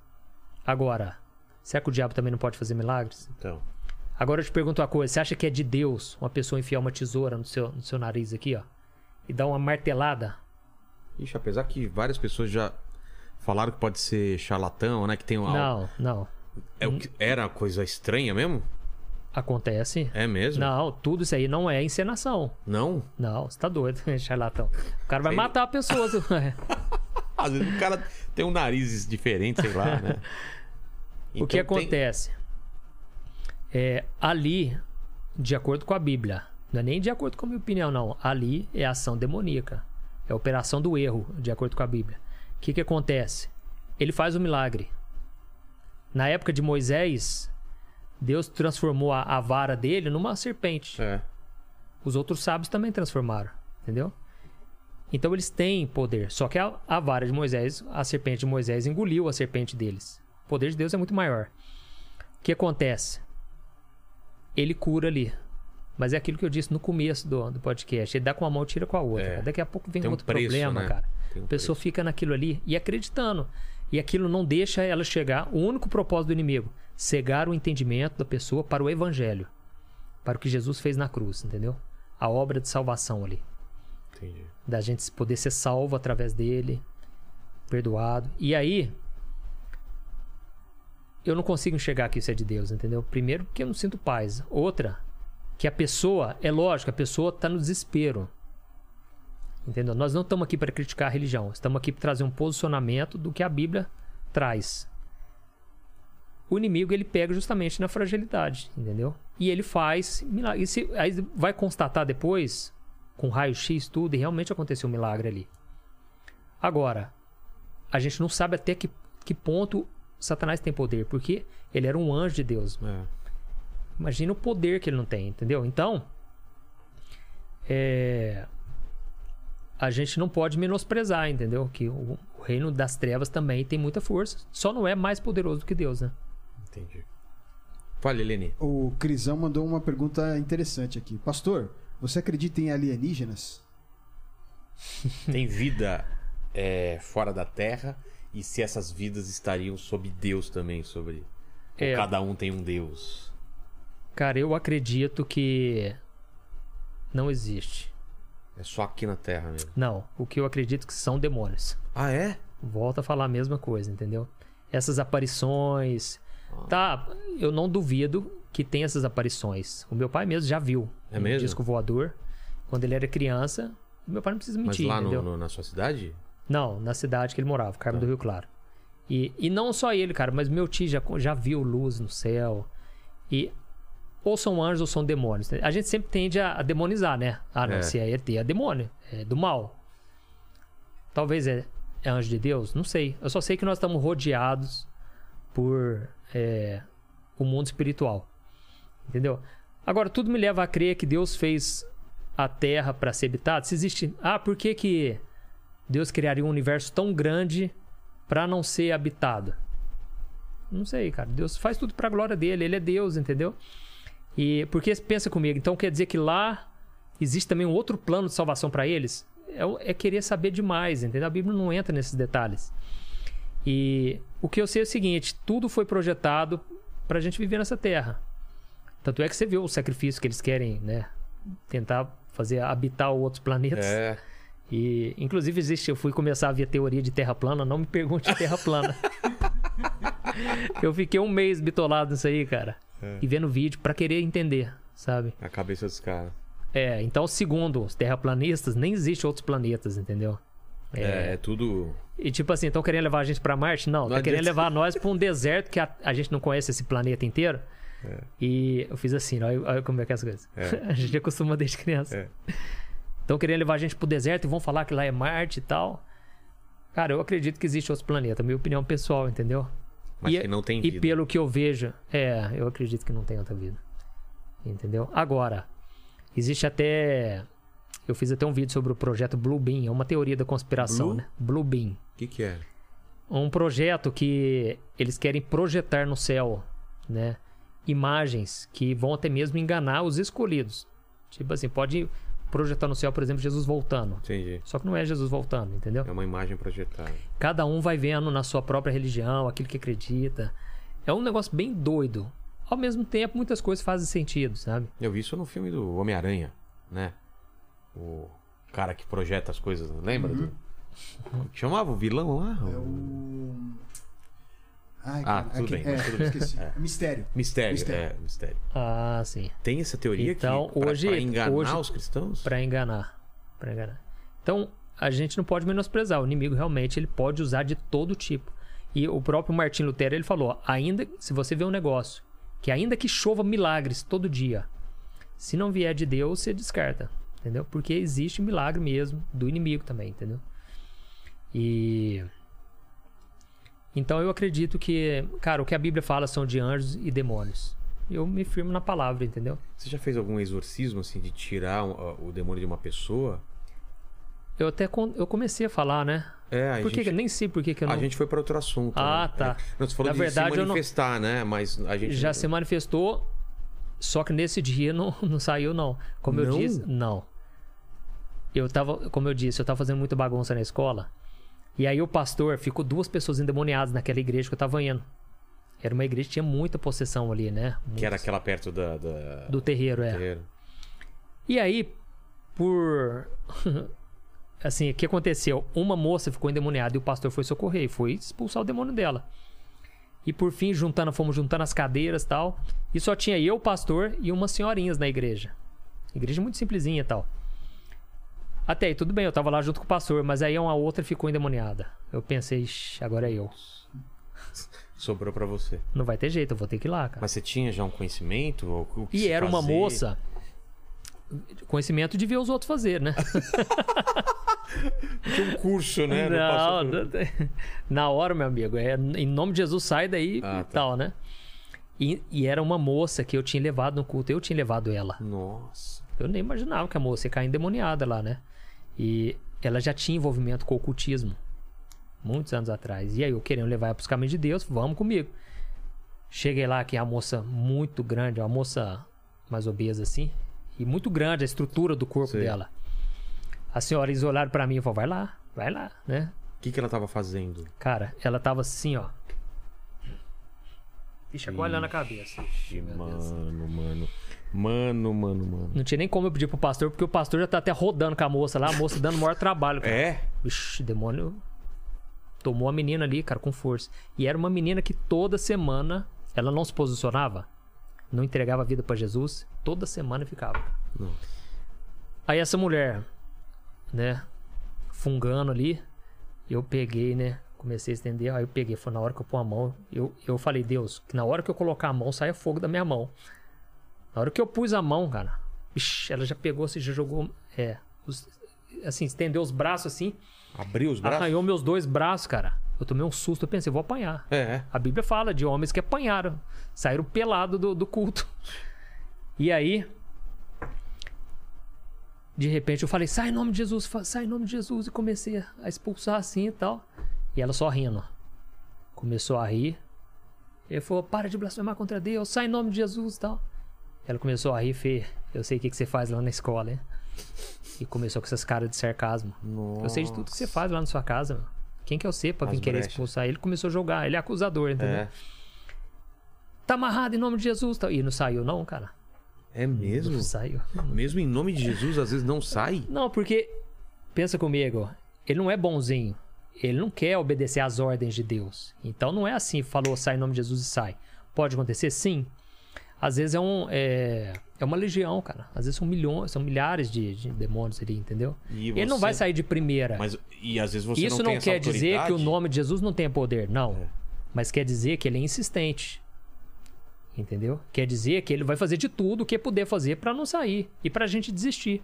Speaker 3: Agora, será que o diabo também não pode fazer milagres?
Speaker 1: Então.
Speaker 3: Agora eu te pergunto uma coisa: você acha que é de Deus uma pessoa enfiar uma tesoura no seu, no seu nariz aqui, ó? E dar uma martelada?
Speaker 1: Ixi, apesar que várias pessoas já falaram que pode ser charlatão, né? Que tem um.
Speaker 3: Não, não.
Speaker 1: É o que, era coisa estranha mesmo?
Speaker 3: Acontece.
Speaker 1: É mesmo?
Speaker 3: Não, tudo isso aí não é encenação.
Speaker 1: Não?
Speaker 3: Não, você tá doido, charlatão. O cara vai
Speaker 1: Sei-
Speaker 3: matar a pessoa.
Speaker 1: Às vezes o cara tem um nariz diferente, sei lá, né?
Speaker 3: o que
Speaker 1: Então tem-
Speaker 3: acontece? É, ali, de acordo com a Bíblia, não é nem de acordo com a minha opinião, não. Ali é ação demoníaca. É operação do erro, de acordo com a Bíblia. O que, que acontece? Ele faz o milagre. Na época de Moisés, Deus transformou a, a vara dele numa serpente.
Speaker 1: É.
Speaker 3: Os outros sábios também transformaram, entendeu? Então eles têm poder. Só que a, a vara de Moisés, a serpente de Moisés engoliu a serpente deles. O poder de Deus é muito maior. O que acontece? Ele cura ali. Mas é aquilo que eu disse no começo do, do podcast. Ele dá com uma mão e tira com a outra.
Speaker 1: É.
Speaker 3: Daqui a pouco vem
Speaker 1: um
Speaker 3: outro
Speaker 1: preço,
Speaker 3: problema,
Speaker 1: né?
Speaker 3: cara.
Speaker 1: Tem um
Speaker 3: A pessoa fica naquilo ali e acreditando. E aquilo não deixa ela chegar. O único propósito do inimigo: cegar o entendimento da pessoa para o evangelho. Para o que Jesus fez na cruz, entendeu? A obra de salvação ali.
Speaker 1: Entendi.
Speaker 3: Da gente poder ser salvo através dele, perdoado. E aí, eu não consigo enxergar que isso é de Deus, entendeu? Primeiro, porque eu não sinto paz. Outra, que a pessoa, é lógico, a pessoa tá no desespero. Entendeu? Nós não estamos aqui para criticar a religião, estamos aqui para trazer um posicionamento do que a Bíblia traz. O inimigo ele pega justamente na fragilidade, entendeu? E ele faz milagre. E se, aí vai constatar depois, com raio-x, tudo, e realmente aconteceu um milagre ali. Agora, a gente não sabe até que, que ponto Satanás tem poder, porque ele era um anjo de Deus.
Speaker 1: É.
Speaker 3: Imagina o poder que ele não tem, entendeu? Então, é, a gente não pode menosprezar, entendeu? Que o, o reino das trevas também tem muita força. Só não é mais poderoso do que Deus, né?
Speaker 1: Entendi. Fale, Helene.
Speaker 2: O Crisão mandou uma pergunta interessante aqui. Pastor, você acredita em alienígenas?
Speaker 1: Tem vida é, fora da Terra e se essas vidas estariam sob Deus também, sobre.
Speaker 3: É.
Speaker 1: Cada um tem um Deus.
Speaker 3: Cara, eu acredito que não existe.
Speaker 1: É só aqui na Terra mesmo.
Speaker 3: Não, o que eu acredito que são demônios.
Speaker 1: Ah, é?
Speaker 3: Volta a falar a mesma coisa, entendeu? Essas aparições. Tá, eu não duvido que tem essas aparições. O meu pai mesmo já viu.
Speaker 1: É
Speaker 3: um
Speaker 1: mesmo?
Speaker 3: disco voador. Quando ele era criança. Meu pai não precisa
Speaker 1: Mas
Speaker 3: mentir,
Speaker 1: lá no- no- na sua cidade?
Speaker 3: Não, na cidade que ele morava, Carmo
Speaker 1: Tá.
Speaker 3: do Rio Claro. E, e não só ele, cara, mas meu tio já, já viu luz no céu. E ou são anjos ou são demônios. A gente sempre tende a, a demonizar, né? Ah, não,
Speaker 1: É.
Speaker 3: se é ET, é demônio, é do mal. Talvez é, é anjo de Deus, não sei. Eu só sei que nós estamos rodeados por é, o mundo espiritual. Entendeu? Agora, tudo me leva a crer que Deus fez a Terra para ser habitada. Se existe. Ah, por que, que Deus criaria um universo tão grande para não ser habitado? Não sei, cara. Deus faz tudo para a glória dele. Ele é Deus, entendeu? E porque pensa comigo, então quer dizer que lá existe também um outro plano de salvação para eles? É, é querer saber demais, entendeu? A Bíblia não entra nesses detalhes. E o que eu sei é o seguinte: tudo foi projetado para a gente viver nessa terra. Tanto é que você vê o sacrifício que eles querem, né? Tentar fazer habitar outros planetas.
Speaker 1: É.
Speaker 3: E, inclusive, existe. Eu fui começar a ver teoria de terra plana. Não me pergunte terra plana. eu fiquei um mês bitolado nisso aí, cara. E vendo vídeo pra querer entender, sabe?
Speaker 1: A cabeça dos caras.
Speaker 3: É, então, segundo os terraplanistas, nem existe outros planetas, entendeu?
Speaker 1: É, é tudo.
Speaker 3: E tipo assim, estão querendo levar a gente pra Marte? Não,
Speaker 1: Não
Speaker 3: tá querendo levar nós pra um deserto que a, a gente não conhece esse planeta inteiro. E eu fiz assim, olha, olha como é que é as coisas.
Speaker 1: É.
Speaker 3: a gente acostuma desde criança.
Speaker 1: É.
Speaker 3: Estão querendo levar a gente pro deserto e vão falar que lá é Marte e tal. Cara, eu acredito que existe outros planetas, minha opinião pessoal, entendeu?
Speaker 1: Mas
Speaker 3: e,
Speaker 1: que não tem
Speaker 3: e
Speaker 1: vida.
Speaker 3: pelo que eu vejo, é, eu acredito que não tem outra vida. Entendeu? Agora, existe até. Eu fiz até um vídeo sobre o projeto Blue Beam, é uma teoria da conspiração,
Speaker 1: Blue?
Speaker 3: né? Blue Beam
Speaker 1: O que, que é?
Speaker 3: um projeto que eles querem projetar no céu, né? Imagens que vão até mesmo enganar os escolhidos. Tipo assim, pode projetar no céu, por exemplo, Jesus voltando.
Speaker 1: Entendi.
Speaker 3: Só que não é Jesus voltando, entendeu?
Speaker 1: É uma imagem projetada.
Speaker 3: Cada um vai vendo na sua própria religião, aquilo que acredita. É um negócio bem doido. Ao mesmo tempo, muitas coisas fazem sentido, sabe?
Speaker 1: Eu vi isso no filme do Homem-Aranha, né? O cara que projeta as coisas, lembra? Do... Como que chamava o vilão lá?
Speaker 2: É o. Ai,
Speaker 1: Ah,
Speaker 2: cara,
Speaker 1: tudo bem,
Speaker 2: É,
Speaker 1: tudo bem.
Speaker 2: esqueci. Mistério.
Speaker 1: Mistério,
Speaker 2: Mistério.
Speaker 1: é, mistério.
Speaker 3: Ah, sim.
Speaker 1: Tem essa teoria
Speaker 3: Então,
Speaker 1: que pra,
Speaker 3: hoje-
Speaker 1: pra enganar
Speaker 3: hoje-
Speaker 1: os cristãos?
Speaker 3: Pra enganar. Pra enganar. Então, a gente não pode menosprezar. O inimigo realmente ele pode usar de todo tipo. E o próprio Martin Lutero ele falou: ainda se você vê um negócio que ainda que chova milagres todo dia, se não vier de Deus, você descarta, entendeu? Porque existe milagre mesmo do inimigo também, entendeu? E então eu acredito que, cara, o que a Bíblia fala são de anjos e demônios. Eu me firmo na palavra, entendeu?
Speaker 1: Você já fez algum exorcismo, assim, de tirar o, o demônio de uma pessoa?
Speaker 3: Eu até eu comecei a falar, né?
Speaker 1: É, a
Speaker 3: Por
Speaker 1: gente...
Speaker 3: que- nem sei por que, que eu
Speaker 1: A
Speaker 3: não.
Speaker 1: gente foi para outro assunto.
Speaker 3: Ah,
Speaker 1: né?
Speaker 3: tá.
Speaker 1: É. Não, você falou
Speaker 3: Na
Speaker 1: de
Speaker 3: verdade,
Speaker 1: se
Speaker 3: eu não-
Speaker 1: manifestar, né? Mas a gente...
Speaker 3: Já se manifestou, só que nesse dia não, não saiu, não. Como eu
Speaker 1: Não?
Speaker 3: disse, não. Eu tava, como eu disse, eu tava fazendo muita bagunça na escola. E aí o pastor ficou duas pessoas endemoniadas naquela igreja que eu tava indo. Era uma igreja que tinha muita possessão ali, né?
Speaker 1: Que era
Speaker 3: Muitos-
Speaker 1: aquela perto da... da...
Speaker 3: Do terreiro, é.
Speaker 1: terreiro.
Speaker 3: E aí, por. assim, o que aconteceu? Uma moça ficou endemoniada e o pastor foi socorrer e foi expulsar o demônio dela. E por fim, juntando, fomos juntando as cadeiras e tal. E só tinha eu, o pastor, e umas senhorinhas na igreja. Igreja muito simplesinha e tal. Até aí, tudo bem, eu tava lá junto com o pastor, mas aí uma outra ficou endemoniada. Eu pensei, "Ixi, agora é eu.
Speaker 1: Sobrou pra você.
Speaker 3: Não vai ter jeito, eu vou ter que ir lá, cara.
Speaker 1: Mas você tinha já um conhecimento? O
Speaker 3: E era uma
Speaker 1: fazer?
Speaker 3: moça. Conhecimento de ver os outros fazer, né?
Speaker 1: Tinha um curso, né?
Speaker 3: Não, não- na hora, meu amigo. É, em nome de Jesus, sai daí
Speaker 1: Ah,
Speaker 3: e
Speaker 1: tá.
Speaker 3: tal, né? E, e era uma moça que eu tinha levado no culto. Eu tinha levado ela.
Speaker 1: Nossa.
Speaker 3: Eu nem imaginava que a moça ia cair endemoniada lá, né? E ela já tinha envolvimento com o ocultismo. Muitos anos atrás. E aí eu querendo levar ela pros caminhos de Deus, vamos comigo. Cheguei lá, que é a moça muito grande, uma moça mais obesa assim. E muito grande a estrutura do corpo
Speaker 1: Sei.
Speaker 3: dela. As senhoras olharam pra mim e falaram, vai lá, vai lá, né?
Speaker 1: O que, que ela tava fazendo?
Speaker 3: Cara, ela tava assim, ó. E chacoalhando a cabeça.
Speaker 1: Ixi, mano, mano. Mano, mano, mano.
Speaker 3: Não tinha nem como eu pedir pro pastor, porque o pastor já tá até rodando com a moça lá, a moça dando o maior trabalho. Cara.
Speaker 1: É?
Speaker 3: Vixe, demônio tomou a menina ali, cara, com força. E era uma menina que toda semana ela não se posicionava, não entregava a vida pra Jesus, toda semana ficava.
Speaker 1: Não.
Speaker 3: Aí essa mulher, né, fungando ali, eu peguei, né, comecei a estender, aí eu peguei, foi na hora que eu pôr a mão, eu, eu falei, Deus, que na hora que eu colocar a mão, saia fogo da minha mão. Na hora que eu pus a mão, cara, vixe, ela já pegou, assim, já jogou, é, os- assim, estendeu os braços assim,
Speaker 1: Abriu os braços?
Speaker 3: Arranhou meus dois braços, cara. Eu tomei um susto, eu pensei, vou apanhar.
Speaker 1: É.
Speaker 3: A Bíblia fala de homens que apanharam, saíram pelado do, do culto. E aí, de repente eu falei, sai em nome de Jesus, sai em nome de Jesus. E comecei a expulsar assim e tal. E ela só rindo. Começou a rir. Ele falou, para de blasfemar contra Deus, sai em nome de Jesus e tal. Ela começou a rir, Fê, eu sei o que, que você faz lá na escola, hein? E começou com essas caras de sarcasmo.
Speaker 1: Nossa.
Speaker 3: Eu sei de tudo que você faz lá na sua casa. meu. Quem que é você pra vir
Speaker 1: As
Speaker 3: querer
Speaker 1: brechas.
Speaker 3: expulsar ele? Começou a jogar. Ele é acusador, entendeu?
Speaker 1: É.
Speaker 3: Tá amarrado em nome de Jesus. Tá... E não saiu, não, cara.
Speaker 1: É mesmo?
Speaker 3: Não saiu.
Speaker 1: Mesmo em nome de Jesus, às vezes não sai?
Speaker 3: Não, porque. Pensa comigo. Ele não é bonzinho. Ele não quer obedecer às ordens de Deus. Então não é assim, falou, sai em nome de Jesus e sai. Pode acontecer? Sim. Às vezes é um. É, é uma legião, cara. Às vezes são milhões, são milhares de, de demônios ali, entendeu?
Speaker 1: E
Speaker 3: Ele não
Speaker 1: você-
Speaker 3: vai sair de primeira.
Speaker 1: Mas, e às vezes você
Speaker 3: Isso
Speaker 1: não
Speaker 3: não,
Speaker 1: tem
Speaker 3: quer dizer que o nome de Jesus não tenha poder, não.
Speaker 1: É.
Speaker 3: Mas quer dizer que ele é insistente. Entendeu? Quer dizer que ele vai fazer de tudo o que puder fazer pra não sair e pra gente desistir.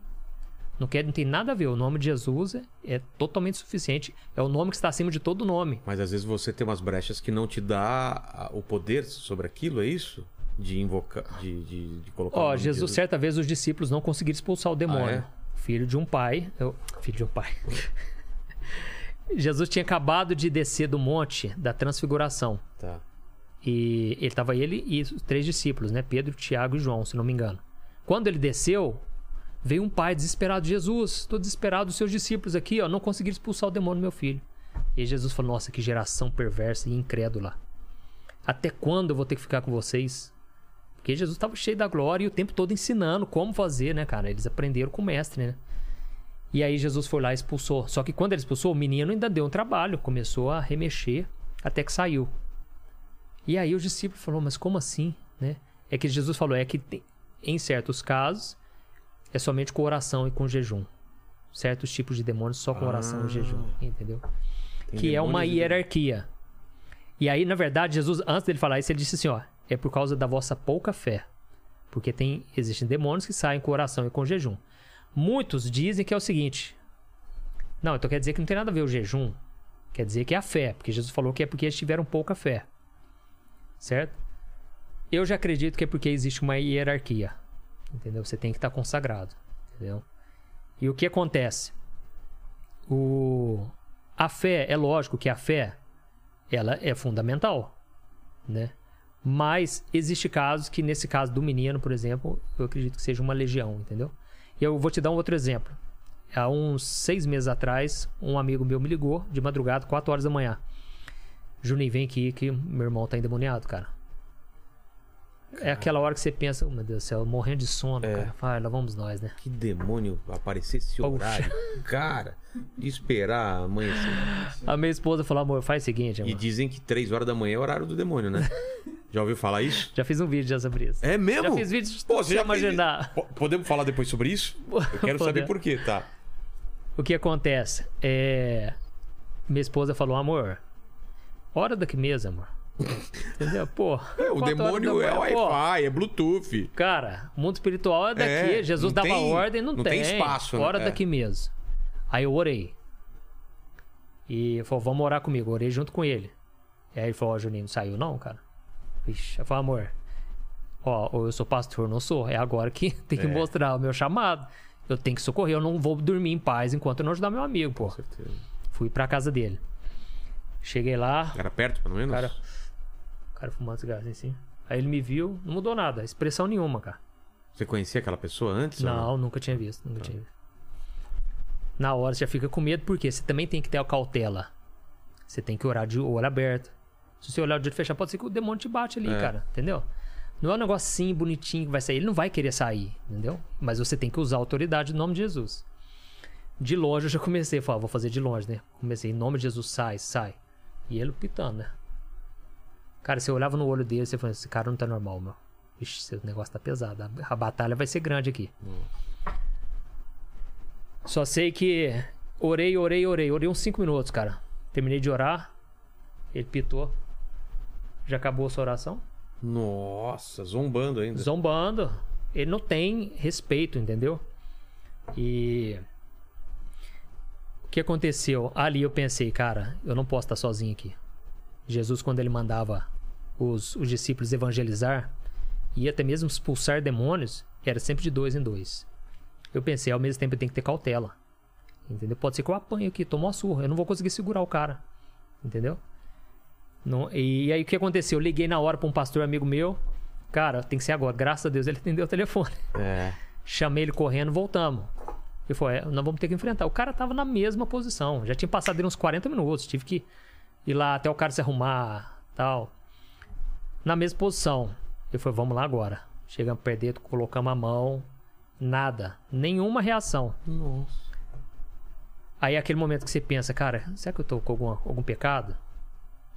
Speaker 3: Não, quer, não tem nada a ver. O nome de Jesus é, é totalmente suficiente. É o nome que está acima de todo nome.
Speaker 1: Mas às vezes você tem umas brechas que não te dá o poder sobre aquilo, é isso? De invocar, de, de, de colocar o
Speaker 3: Ó,
Speaker 1: nome de
Speaker 3: Jesus, certa vez os discípulos não conseguiram expulsar o demônio.
Speaker 1: Ah,
Speaker 3: Filho de um pai. eu- filho de um pai. Jesus tinha acabado de descer do monte da transfiguração.
Speaker 1: Tá.
Speaker 3: E ele tava ele e os três discípulos, né? Pedro, Tiago e João, se não me engano. Quando ele desceu, veio um pai desesperado: Jesus, estou desesperado, os seus discípulos aqui, ó, não conseguiram expulsar o demônio do meu filho. E Jesus falou: Nossa, que geração perversa e incrédula. Até quando eu vou ter que ficar com vocês? Porque Jesus estava cheio da glória e o tempo todo ensinando como fazer, né, cara? Eles aprenderam com o mestre, né? E aí Jesus foi lá e expulsou. Só que quando ele expulsou, o menino ainda deu um trabalho, começou a remexer até que saiu. E aí os discípulos falaram, mas como assim, né? É que Jesus falou, é que em certos casos é somente com oração e com jejum. Certos tipos de demônios só com oração e jejum, entendeu? Que é uma hierarquia. E aí, na verdade, Jesus, antes dele falar isso, ele disse assim, ó, é por causa da vossa pouca fé. Porque tem existem demônios que saem com oração e com jejum. Muitos dizem que é o seguinte: Não, então quer dizer que não tem nada a ver o jejum. Quer dizer que é a fé, porque Jesus falou que é porque eles tiveram pouca fé. Certo? Eu já acredito que é porque existe uma hierarquia. Entendeu? Você tem que estar consagrado. Entendeu? E o que acontece? O... A fé, é lógico que a fé ela é fundamental, né? Mas existe casos que, nesse caso do menino, por exemplo, eu acredito que seja uma legião, entendeu? E eu vou te dar um outro exemplo. Há uns seis meses atrás, um amigo meu me ligou de madrugada, 4 horas da manhã. Juninho, vem aqui que meu irmão tá endemoniado, cara. É aquela hora que você pensa, oh, meu Deus do céu, morrendo de sono,
Speaker 1: É.
Speaker 3: cara. Vai, lá vamos nós, né?
Speaker 1: Que demônio aparecer esse
Speaker 3: Poxa.
Speaker 1: horário. Cara, de esperar amanhecer.
Speaker 3: A minha esposa falou, amor, faz o seguinte, amor.
Speaker 1: E dizem que 3 horas da manhã é o horário do demônio, né? Já ouviu falar isso?
Speaker 3: Já fiz um vídeo já sobre isso.
Speaker 1: É mesmo?
Speaker 3: Já fiz vídeo de
Speaker 1: Pô, você já fez-
Speaker 3: imaginar.
Speaker 1: Po- Podemos falar depois sobre isso? Eu quero saber por quê, tá?
Speaker 3: O que acontece? É... Minha esposa falou, amor, hora daqui mesmo, amor. Entendeu? Pô.
Speaker 1: É, o demônio é. Wi-Fi, é Bluetooth.
Speaker 3: Cara, o mundo espiritual é daqui.
Speaker 1: É,
Speaker 3: Jesus dava
Speaker 1: tem-
Speaker 3: ordem, não,
Speaker 1: não tem espaço, né?
Speaker 3: Hora
Speaker 1: É.
Speaker 3: daqui mesmo. Aí eu orei. E falou, vamos orar comigo. Orei junto com ele. E aí ele falou, ó, Juninho, não saiu não, cara? Vixe, eu falei, amor, ó, ou eu sou pastor, não sou. É agora que tem que
Speaker 1: É.
Speaker 3: mostrar o meu chamado. Eu tenho que socorrer, eu não vou dormir em paz enquanto eu não ajudar meu amigo, pô.
Speaker 1: certeza.
Speaker 3: Fui pra casa dele. Cheguei lá,
Speaker 1: Era perto, pelo menos?
Speaker 3: cara, cara fumando cigarro assim, assim. Aí ele me viu, não mudou nada, expressão nenhuma, cara.
Speaker 1: Você conhecia aquela pessoa antes? ou
Speaker 3: Não, nunca tinha visto, nunca tinha visto. Na hora você já fica com medo, porque você também tem que ter a cautela. Você tem que orar de olho aberto. Se você olhar de olho fechado, pode ser que o demônio te bate ali,
Speaker 1: É.
Speaker 3: cara. Entendeu? Não é um negocinho bonitinho que vai sair. Ele não vai querer sair, entendeu? Mas você tem que usar a autoridade no nome de Jesus. De longe eu já comecei a falar, vou fazer de longe, né? Comecei, em nome de Jesus, sai, sai. E ele pitando, né? Cara, você olhava no olho dele e você falava, esse cara não tá normal, meu. Ixi, esse negócio tá pesado. A, a batalha vai ser grande aqui. Só sei que orei, orei, orei. Orei uns 5 minutos, cara. Terminei de orar. Ele pitou. Já acabou a sua oração?
Speaker 1: Nossa, zombando ainda.
Speaker 3: Zombando. Ele não tem respeito, entendeu? E. O que aconteceu? Ali eu pensei, cara, eu não posso estar sozinho aqui. Jesus, quando ele mandava os, os discípulos evangelizar e até mesmo expulsar demônios, era sempre de dois em dois. Eu pensei, ao mesmo tempo eu tenho que ter cautela. Entendeu? Pode ser que eu apanhe aqui, tomo uma surra. Eu não vou conseguir segurar o cara. Entendeu? Não, e aí o que aconteceu? Eu liguei na hora pra um pastor amigo meu. Cara, tem que ser agora. Graças a Deus ele atendeu o telefone.
Speaker 1: É.
Speaker 3: Chamei ele correndo, voltamos. Ele falou: é, nós vamos ter que enfrentar. O cara tava na mesma posição. Já tinha passado uns 40 minutos. Tive que ir lá até o cara se arrumar tal. Na mesma posição. Ele falou: vamos lá agora. Chegamos perto dele, colocamos a mão. Nada. Nenhuma reação.
Speaker 1: Nossa.
Speaker 3: Aí é aquele momento que você pensa, cara, será que eu tô com alguma, algum pecado?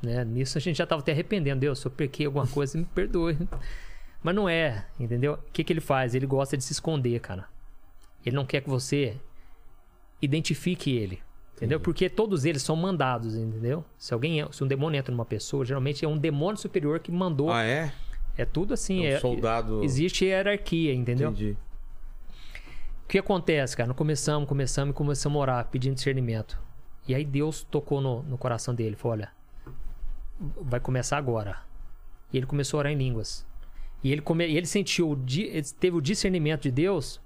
Speaker 3: Né? Nisso a gente já tava até arrependendo. Deus, se eu pequei alguma coisa, me perdoe. Mas não é, entendeu? O que, que ele faz? Ele gosta de se esconder, cara. Ele não quer que você identifique ele. Entendeu? Porque todos eles são mandados, entendeu? Se alguém, se um demônio entra numa pessoa, geralmente é um demônio superior que mandou.
Speaker 1: Ah, é?
Speaker 3: É tudo assim.
Speaker 1: É um
Speaker 3: é-
Speaker 1: soldado.
Speaker 3: Existe hierarquia, entendeu?
Speaker 1: Entendi.
Speaker 3: O que acontece, cara? Nós começamos, começamos e começamos a orar, pedindo discernimento. E aí Deus tocou no, no coração dele. Falou: olha, vai começar agora. E ele começou a orar em línguas. E ele, come... e ele sentiu, ele teve o discernimento de Deus.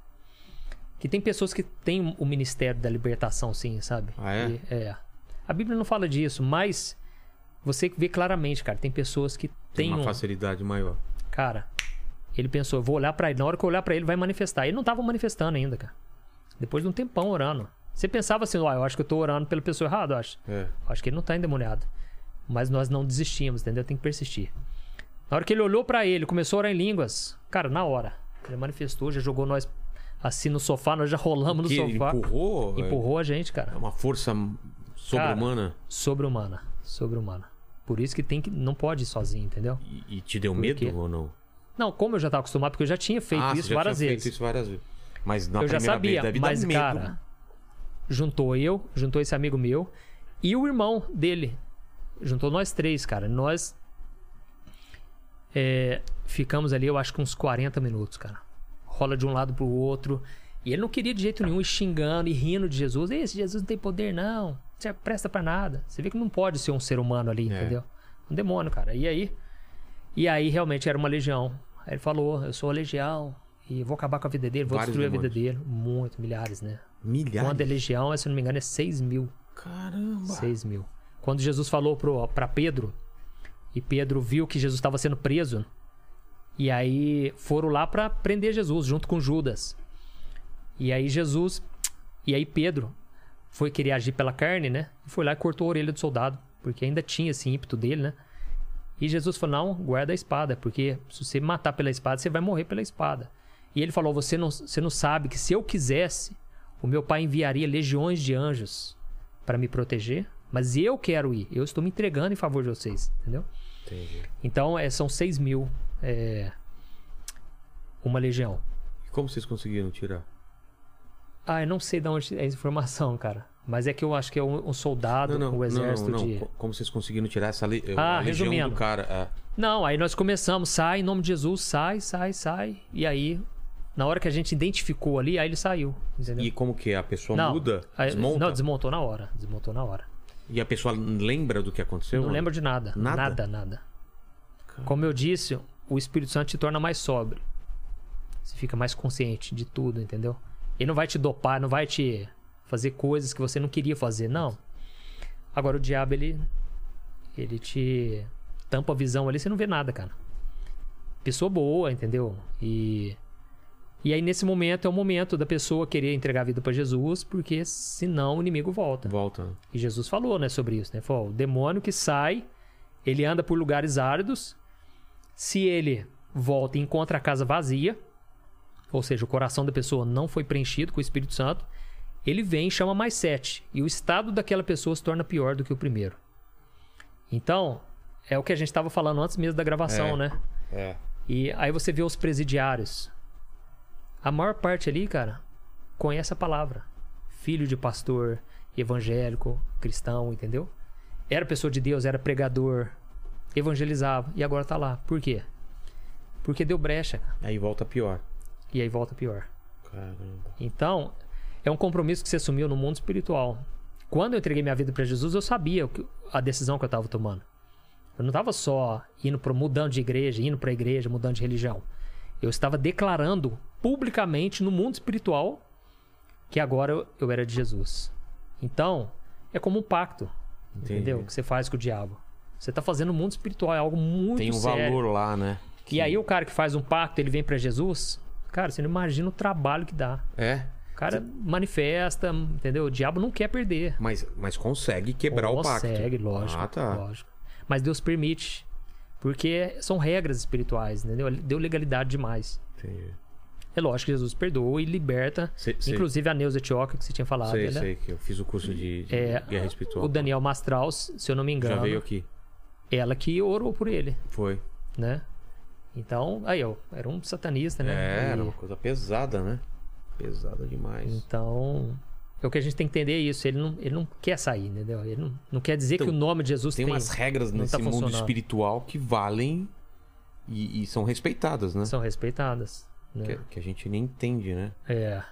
Speaker 3: Que tem pessoas que têm o ministério da libertação, sim, sabe?
Speaker 1: Ah, é?
Speaker 3: E- é. A Bíblia não fala disso, mas você vê claramente, cara. Tem pessoas que
Speaker 1: Tem
Speaker 3: têm
Speaker 1: uma
Speaker 3: um,
Speaker 1: facilidade maior.
Speaker 3: Cara, ele pensou, eu vou olhar pra ele. Na hora que eu olhar pra ele, vai manifestar. Ele não tava manifestando ainda, cara. Depois de um tempão orando. Você pensava assim, ó, eu acho que eu tô orando pela pessoa errada, eu acho.
Speaker 1: É.
Speaker 3: Eu Acho que ele não tá endemoniado. Mas nós não desistimos, entendeu? Tem que persistir. Na hora que ele olhou pra ele, começou a orar em línguas. Cara, na hora. Ele manifestou, já jogou nós assim no sofá, nós já rolamos
Speaker 1: Que
Speaker 3: no sofá.
Speaker 1: empurrou?
Speaker 3: Empurrou a gente,
Speaker 1: É
Speaker 3: cara.
Speaker 1: uma força sobre-humana.
Speaker 3: Sobre-humana. Sobre-humana. Por isso que tem que. Não pode ir sozinho, entendeu?
Speaker 1: E, e te deu
Speaker 3: Por
Speaker 1: medo
Speaker 3: quê?
Speaker 1: ou não?
Speaker 3: Não, como eu já tava acostumado, porque eu já tinha feito
Speaker 1: ah,
Speaker 3: isso
Speaker 1: já
Speaker 3: várias
Speaker 1: tinha
Speaker 3: vezes.
Speaker 1: feito isso várias vezes. Mas na
Speaker 3: eu já sabia,
Speaker 1: vez
Speaker 3: mas
Speaker 1: medo.
Speaker 3: cara, juntou eu, juntou esse amigo meu e o irmão dele. Juntou nós três, cara. Nós é, ficamos ali, eu acho que uns 40 minutos, cara. Rola de um lado pro outro. E ele não queria de jeito nenhum ir xingando e rindo de Jesus. Esse Jesus não tem poder, não. Você presta pra nada. Você vê que não pode ser um ser humano ali,
Speaker 1: É.
Speaker 3: entendeu? Um demônio, cara. E aí? E aí realmente era uma legião. Aí ele falou: Eu sou a legião e vou acabar com a vida dele, vou
Speaker 1: Vários
Speaker 3: destruir a vida
Speaker 1: demônios.
Speaker 3: dele. Muito, milhares, né?
Speaker 1: Milhares?
Speaker 3: Quando é legião, se não me engano, é 6 mil.
Speaker 1: Caramba.
Speaker 3: 6 mil. Quando Jesus falou pro, pra Pedro, e Pedro viu que Jesus estava sendo preso, e aí foram lá pra prender Jesus, junto com Judas. E aí Jesus, e aí Pedro foi querer agir pela carne, né? E foi lá e cortou a orelha do soldado, porque ainda tinha esse ímpeto dele, né? E Jesus falou: não, guarda a espada, porque se você matar pela espada, você vai morrer pela espada. E ele falou: você não, você não sabe que se eu quisesse, o meu pai enviaria legiões de anjos para me proteger, mas eu quero ir, eu estou me entregando em favor de vocês, entendeu?
Speaker 1: Entendi.
Speaker 3: Então é, são 6 mil é, uma legião.
Speaker 1: E como vocês conseguiram tirar?
Speaker 3: Ah, eu não sei de onde é a informação, cara. Mas é que eu acho que é um, um soldado,
Speaker 1: Não, não,
Speaker 3: o exército
Speaker 1: não, não,
Speaker 3: de.
Speaker 1: Co- Como vocês conseguiram tirar essa le...
Speaker 3: Ah,
Speaker 1: a legião
Speaker 3: resumindo.
Speaker 1: do cara? É.
Speaker 3: Não, aí nós começamos, sai em nome de Jesus, sai, sai, sai. E aí, na hora que a gente identificou ali, aí ele saiu. Entendeu?
Speaker 1: E como que é? A pessoa
Speaker 3: não,
Speaker 1: muda?
Speaker 3: aí-
Speaker 1: desmonta?
Speaker 3: Não, desmontou na hora. Desmontou na hora.
Speaker 1: E a pessoa lembra do que aconteceu?
Speaker 3: não lembro de nada.
Speaker 1: Nada?
Speaker 3: Nada, nada. Como eu disse, o Espírito Santo te torna mais sóbrio. Você fica mais consciente de tudo, entendeu? Ele não vai te dopar, não vai te fazer coisas que você não queria fazer, não. Agora o diabo, ele. Ele te tampa a visão ali, você não vê nada, cara. Pessoa boa, entendeu? E. E aí, nesse momento, é o momento da pessoa querer entregar a vida pra Jesus, porque senão o inimigo volta.
Speaker 1: Volta.
Speaker 3: E Jesus falou, né, sobre isso, né? Falou, o demônio que sai, ele anda por lugares áridos. Se ele volta e encontra a casa vazia, ou seja, o coração da pessoa não foi preenchido com o Espírito Santo, ele vem e chama mais sete. E o estado daquela pessoa se torna pior do que o primeiro. Então, é o que a gente estava falando antes mesmo da gravação,
Speaker 1: É.
Speaker 3: né?
Speaker 1: É.
Speaker 3: E aí você vê os presidiários. A maior parte ali, cara, conhece a palavra. Filho de pastor, evangélico, cristão, entendeu? Era pessoa de Deus, era pregador, evangelizava e agora tá lá. Por quê? Porque deu brecha.
Speaker 1: Aí volta pior.
Speaker 3: e aí volta pior.
Speaker 1: Caramba.
Speaker 3: Então, é um compromisso que você assumiu no mundo espiritual. Quando eu entreguei minha vida para Jesus, eu sabia a decisão que eu estava tomando. Eu não estava só indo pro, mudando de igreja, indo para a igreja, mudando de religião. Eu estava declarando publicamente no mundo espiritual que agora eu, eu era de Jesus. Então, é como um pacto,
Speaker 1: Entendi.
Speaker 3: entendeu? Que você faz com o diabo. Você está fazendo no mundo espiritual, é algo muito
Speaker 1: Tem um
Speaker 3: sério.
Speaker 1: valor lá, né?
Speaker 3: E aí o cara que faz um pacto, ele vem para Jesus, cara, você não imagina o trabalho que dá.
Speaker 1: É.
Speaker 3: O cara manifesta, entendeu? O diabo não quer perder.
Speaker 1: Mas, mas consegue quebrar o pacto.
Speaker 3: Consegue, lógico,
Speaker 1: Ah, tá.
Speaker 3: lógico. Mas Deus permite. Porque são regras espirituais, entendeu? Deu legalidade demais.
Speaker 1: Entendi.
Speaker 3: É lógico que Jesus perdoa e liberta.
Speaker 1: Cê-
Speaker 3: Inclusive a Neuza Etioca, que você tinha falado.
Speaker 1: Sei,
Speaker 3: ela-
Speaker 1: sei que eu fiz o curso de, de
Speaker 3: É,
Speaker 1: guerra espiritual.
Speaker 3: O Daniel Mastral, se eu não me engano,
Speaker 1: Já veio aqui.
Speaker 3: Ela que orou por ele,
Speaker 1: Foi.
Speaker 3: né? Então, aí, ó, era um satanista, né?
Speaker 1: É,
Speaker 3: E-
Speaker 1: era uma coisa pesada, né? Pesada demais.
Speaker 3: Então, é o que a gente tem que entender é isso. Ele não, ele não quer sair, entendeu? Ele não, não quer dizer
Speaker 1: Então,
Speaker 3: que o nome de Jesus
Speaker 1: Tem
Speaker 3: tem,
Speaker 1: umas regras nesse
Speaker 3: tá
Speaker 1: mundo espiritual que valem e, e são respeitadas, né?
Speaker 3: são respeitadas. Né?
Speaker 1: Que, que a gente nem entende, né?
Speaker 3: É.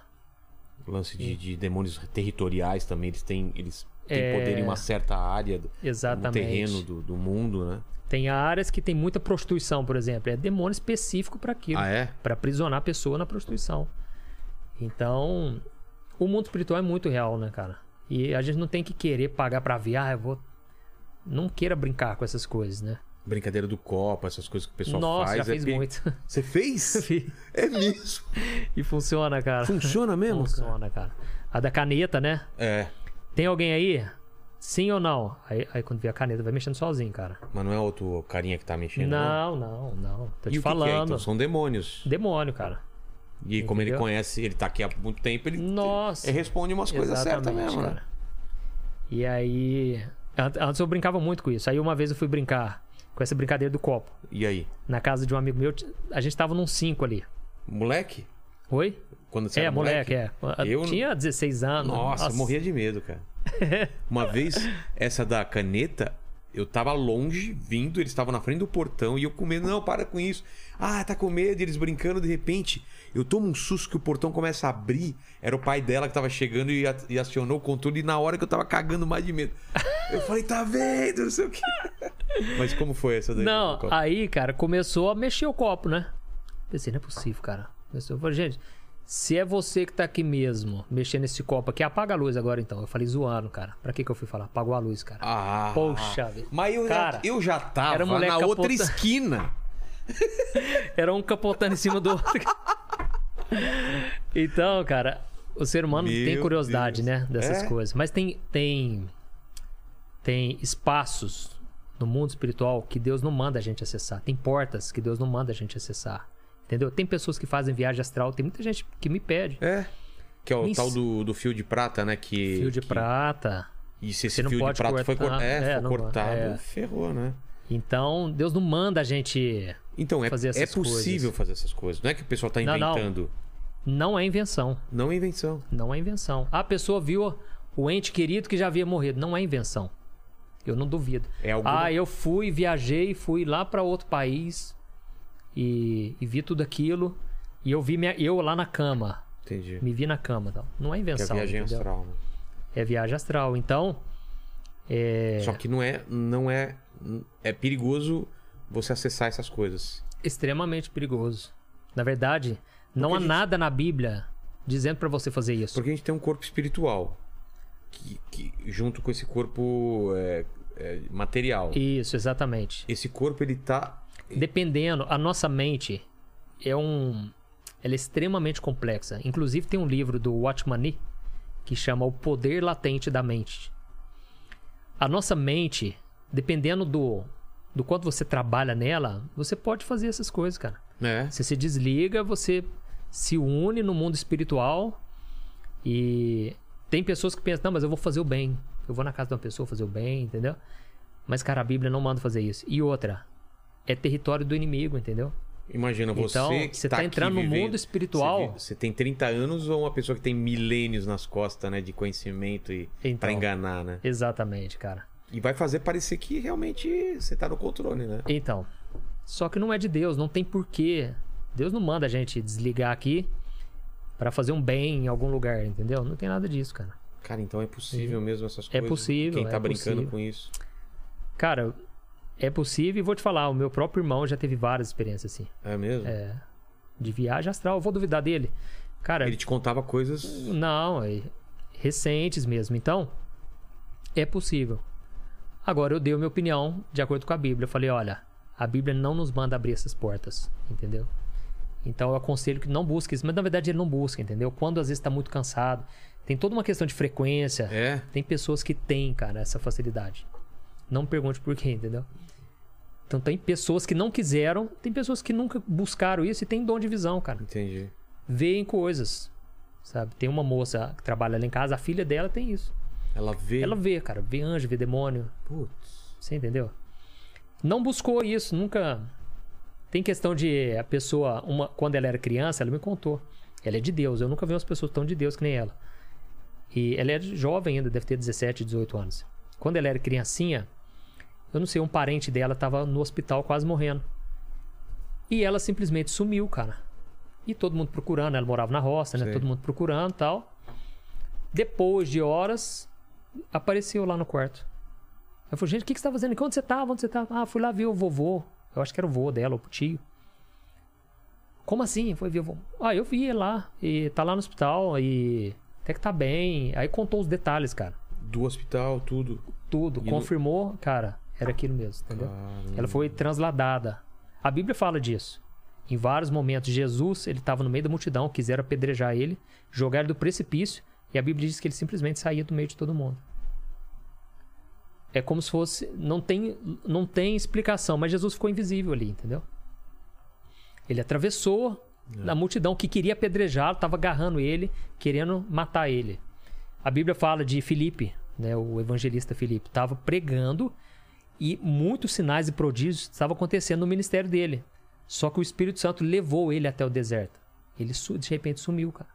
Speaker 1: O lance de, de demônios territoriais também, eles têm, eles têm
Speaker 3: É.
Speaker 1: poder em uma certa área, do- terreno do, do mundo, né?
Speaker 3: Tem áreas que tem muita prostituição, por exemplo. É demônio específico para aquilo.
Speaker 1: Ah, é?
Speaker 3: Para aprisionar a pessoa na prostituição. Então, o mundo espiritual é muito real, né, cara? E a gente não tem que querer pagar pra ver, ah, eu vou. Não queira brincar com essas coisas, né?
Speaker 1: Brincadeira do copo, essas coisas que o pessoal
Speaker 3: Nossa,
Speaker 1: faz.
Speaker 3: já
Speaker 1: é
Speaker 3: fiz
Speaker 1: pe-
Speaker 3: muito.
Speaker 1: Você fez? É mesmo?
Speaker 3: e funciona, cara.
Speaker 1: Funciona mesmo?
Speaker 3: Funciona, cara. A da caneta, né?
Speaker 1: É.
Speaker 3: Tem alguém aí? Sim ou não? Aí, aí quando vê a caneta, vai mexendo sozinho, cara.
Speaker 1: Mas não é outro carinha que tá mexendo, não?
Speaker 3: Não, não, não. Tô
Speaker 1: E
Speaker 3: te
Speaker 1: o que que é?
Speaker 3: falando.
Speaker 1: Então, são demônios.
Speaker 3: Demônio, cara.
Speaker 1: E como ele
Speaker 3: Entendeu?
Speaker 1: conhece, ele tá aqui há muito tempo, ele,
Speaker 3: Nossa.
Speaker 1: ele responde umas coisas certas mesmo, né?
Speaker 3: cara. E aí. an- Antes eu brincava muito com isso. Aí uma vez eu fui brincar com essa brincadeira do copo.
Speaker 1: E aí?
Speaker 3: Na casa de um amigo meu, a gente tava num 5 ali.
Speaker 1: Moleque?
Speaker 3: Oi?
Speaker 1: Quando você
Speaker 3: é,
Speaker 1: era
Speaker 3: moleque, é.
Speaker 1: Eu-
Speaker 3: Tinha 16 anos.
Speaker 1: Nossa, eu morria de medo, cara. Uma vez, essa da caneta, eu tava longe, vindo, eles estavam na frente do portão e eu com medo, não, para com isso. Ah, tá com medo, e eles brincando, de repente, eu tomo um susto que o portão começa a abrir. Era o pai dela que tava chegando e, e acionou o controle e na hora que eu tava cagando mais de medo. Eu falei, tá vendo, não sei o quê. Mas como foi essa daí?
Speaker 3: Não, aí, cara, começou a mexer o copo, né? Pensei, não é possível, cara. Eu falei, gente, se é você que tá aqui mesmo, mexendo nesse copo aqui, apaga a luz agora então. Eu falei zoando, cara. Pra que que eu fui falar? Apagou a luz, cara.
Speaker 1: Ah,
Speaker 3: Poxa vida.
Speaker 1: Mas eu,
Speaker 3: Cara,
Speaker 1: já, eu já tava
Speaker 3: era um
Speaker 1: na outra
Speaker 3: capota-
Speaker 1: esquina.
Speaker 3: Era um capotando em cima do outro. então, cara, o ser humano
Speaker 1: Meu
Speaker 3: tem curiosidade,
Speaker 1: Deus.
Speaker 3: né? Dessas
Speaker 1: É?
Speaker 3: coisas. Mas tem, tem, tem espaços no mundo espiritual que Deus não manda a gente acessar. Tem portas que Deus não manda a gente acessar. Entendeu? Tem pessoas que fazem viagem astral, tem muita gente que me pede.
Speaker 1: É. Que é o
Speaker 3: Isso.
Speaker 1: tal do, do fio de prata, né? Que,
Speaker 3: Fio de
Speaker 1: que-
Speaker 3: prata.
Speaker 1: E se esse
Speaker 3: Você não
Speaker 1: fio de prata foi, cor...
Speaker 3: cortar.
Speaker 1: é,
Speaker 3: É,
Speaker 1: foi
Speaker 3: não-
Speaker 1: cortado,
Speaker 3: é.
Speaker 1: ferrou, né?
Speaker 3: Então, Deus não manda a gente.
Speaker 1: Então, é,
Speaker 3: Fazer
Speaker 1: é
Speaker 3: essas
Speaker 1: possível
Speaker 3: coisas.
Speaker 1: fazer essas coisas. Não é que o pessoal tá
Speaker 3: Não, não.
Speaker 1: inventando.
Speaker 3: Não é invenção.
Speaker 1: Não, é invenção.
Speaker 3: Não é invenção. A pessoa viu o ente querido que já havia morrido. Não é invenção. Eu não duvido.
Speaker 1: É alguma...
Speaker 3: Ah, eu fui, viajei, fui lá para outro país e, e vi tudo aquilo. E eu vi minha, eu lá na cama.
Speaker 1: Entendi.
Speaker 3: Me vi na cama. Não, não é
Speaker 1: é
Speaker 3: invenção.
Speaker 1: viagem
Speaker 3: entendeu?
Speaker 1: astral, né?
Speaker 3: É viagem astral. Então, é
Speaker 1: Só que não é, não é, é perigoso você acessar essas coisas.
Speaker 3: extremamente perigoso. Na verdade, não
Speaker 1: Porque
Speaker 3: há
Speaker 1: a gente-
Speaker 3: nada na Bíblia dizendo para você fazer isso.
Speaker 1: Porque a gente tem um corpo espiritual que, que- junto com esse corpo é, é, material.
Speaker 3: Isso, exatamente.
Speaker 1: Esse corpo ele tá
Speaker 3: Dependendo, a nossa mente é um. Ela é extremamente complexa. Inclusive, tem um livro do Watchman Nee que chama O Poder Latente da Mente. A nossa mente, dependendo do, do quanto você trabalha nela, você pode fazer essas coisas, cara.
Speaker 1: né?
Speaker 3: Você se desliga, você se une no mundo espiritual e tem pessoas que pensam, não, mas eu vou fazer o bem. Eu vou na casa de uma pessoa fazer o bem, entendeu? Mas, cara, a Bíblia não manda fazer isso. E outra, é território do inimigo, entendeu?
Speaker 1: Imagina você
Speaker 3: Então, você
Speaker 1: tá
Speaker 3: tá entrando no mundo espiritual.
Speaker 1: Você, tem 30 anos ou uma pessoa que tem milênios nas costas, né, de conhecimento e
Speaker 3: Então.
Speaker 1: para enganar, né?
Speaker 3: Exatamente, cara.
Speaker 1: E vai fazer parecer que realmente você tá no controle, né?
Speaker 3: Então, só que não é de Deus, não tem porquê. Deus não manda a gente desligar aqui pra fazer um bem em algum lugar, entendeu? Não tem nada disso, cara.
Speaker 1: Cara, então é possível mesmo essas
Speaker 3: É
Speaker 1: coisas.
Speaker 3: possível,
Speaker 1: Quem tá
Speaker 3: é
Speaker 1: brincando
Speaker 3: possível.
Speaker 1: com isso.
Speaker 3: Cara, é possível e vou te falar, o meu próprio irmão já teve várias experiências assim.
Speaker 1: É mesmo?
Speaker 3: É, de viagem astral. Eu vou duvidar dele. Cara,
Speaker 1: Ele te contava coisas.
Speaker 3: não, é recentes mesmo. Então, é possível. Agora, eu dei a minha opinião de acordo com a Bíblia. Eu falei, olha, a Bíblia não nos manda abrir essas portas, entendeu? Então, eu aconselho que não busque isso. Mas, na verdade, ele não busca, entendeu? Quando, às vezes, está muito cansado. Tem toda uma questão de frequência.
Speaker 1: É?
Speaker 3: Tem pessoas que têm, cara, essa facilidade. Não pergunte por quê, entendeu? Então tem pessoas que não quiseram, tem pessoas que nunca buscaram isso e tem dom de visão, cara.
Speaker 1: Entendi.
Speaker 3: Veem coisas, sabe? Tem uma moça que trabalha lá em casa, a filha dela tem isso.
Speaker 1: Ela vê.
Speaker 3: Ela vê, cara, vê anjo, vê demônio,
Speaker 1: Putz.
Speaker 3: você entendeu? Não buscou isso, nunca. Tem questão de a pessoa, uma, quando ela era criança, ela me contou. Ela é de Deus, eu nunca vi umas pessoas tão de Deus que nem ela. E ela é jovem ainda, deve ter 17, 18 anos. Quando ela era criancinha, eu não sei, um parente dela tava no hospital quase morrendo. E ela simplesmente sumiu, cara. E todo mundo procurando, ela morava na roça, né?
Speaker 1: Sei.
Speaker 3: Todo mundo procurando e tal. Depois de horas, apareceu lá no quarto. Eu falei, gente, o que, que você tá fazendo? Onde você tava? Onde você tava? Ah, fui lá ver o vovô. Eu acho que era o vô dela, o tio. Como assim? Foi ver o vô. Ah, eu vi ele lá. E tá lá no hospital e até que tá bem. Aí contou os detalhes, cara.
Speaker 1: Do hospital, tudo.
Speaker 3: Tudo.
Speaker 1: E no-
Speaker 3: confirmou, cara, era aquilo mesmo, entendeu?
Speaker 1: Caramba.
Speaker 3: Ela foi transladada. A Bíblia fala disso. Em vários momentos, Jesus, ele estava no meio da multidão, quiseram apedrejar ele, jogar ele do precipício, e a Bíblia diz que ele simplesmente saía do meio de todo mundo. É como se fosse. Não tem, não tem explicação, mas Jesus ficou invisível ali, entendeu? Ele atravessou a multidão que queria apedrejá-lo, estava agarrando ele, querendo matar ele. A Bíblia fala de Filipe, né, o evangelista Filipe, estava pregando e muitos sinais e prodígios estavam acontecendo no ministério dele. Só que o Espírito Santo levou ele até o deserto. Ele de repente sumiu, cara.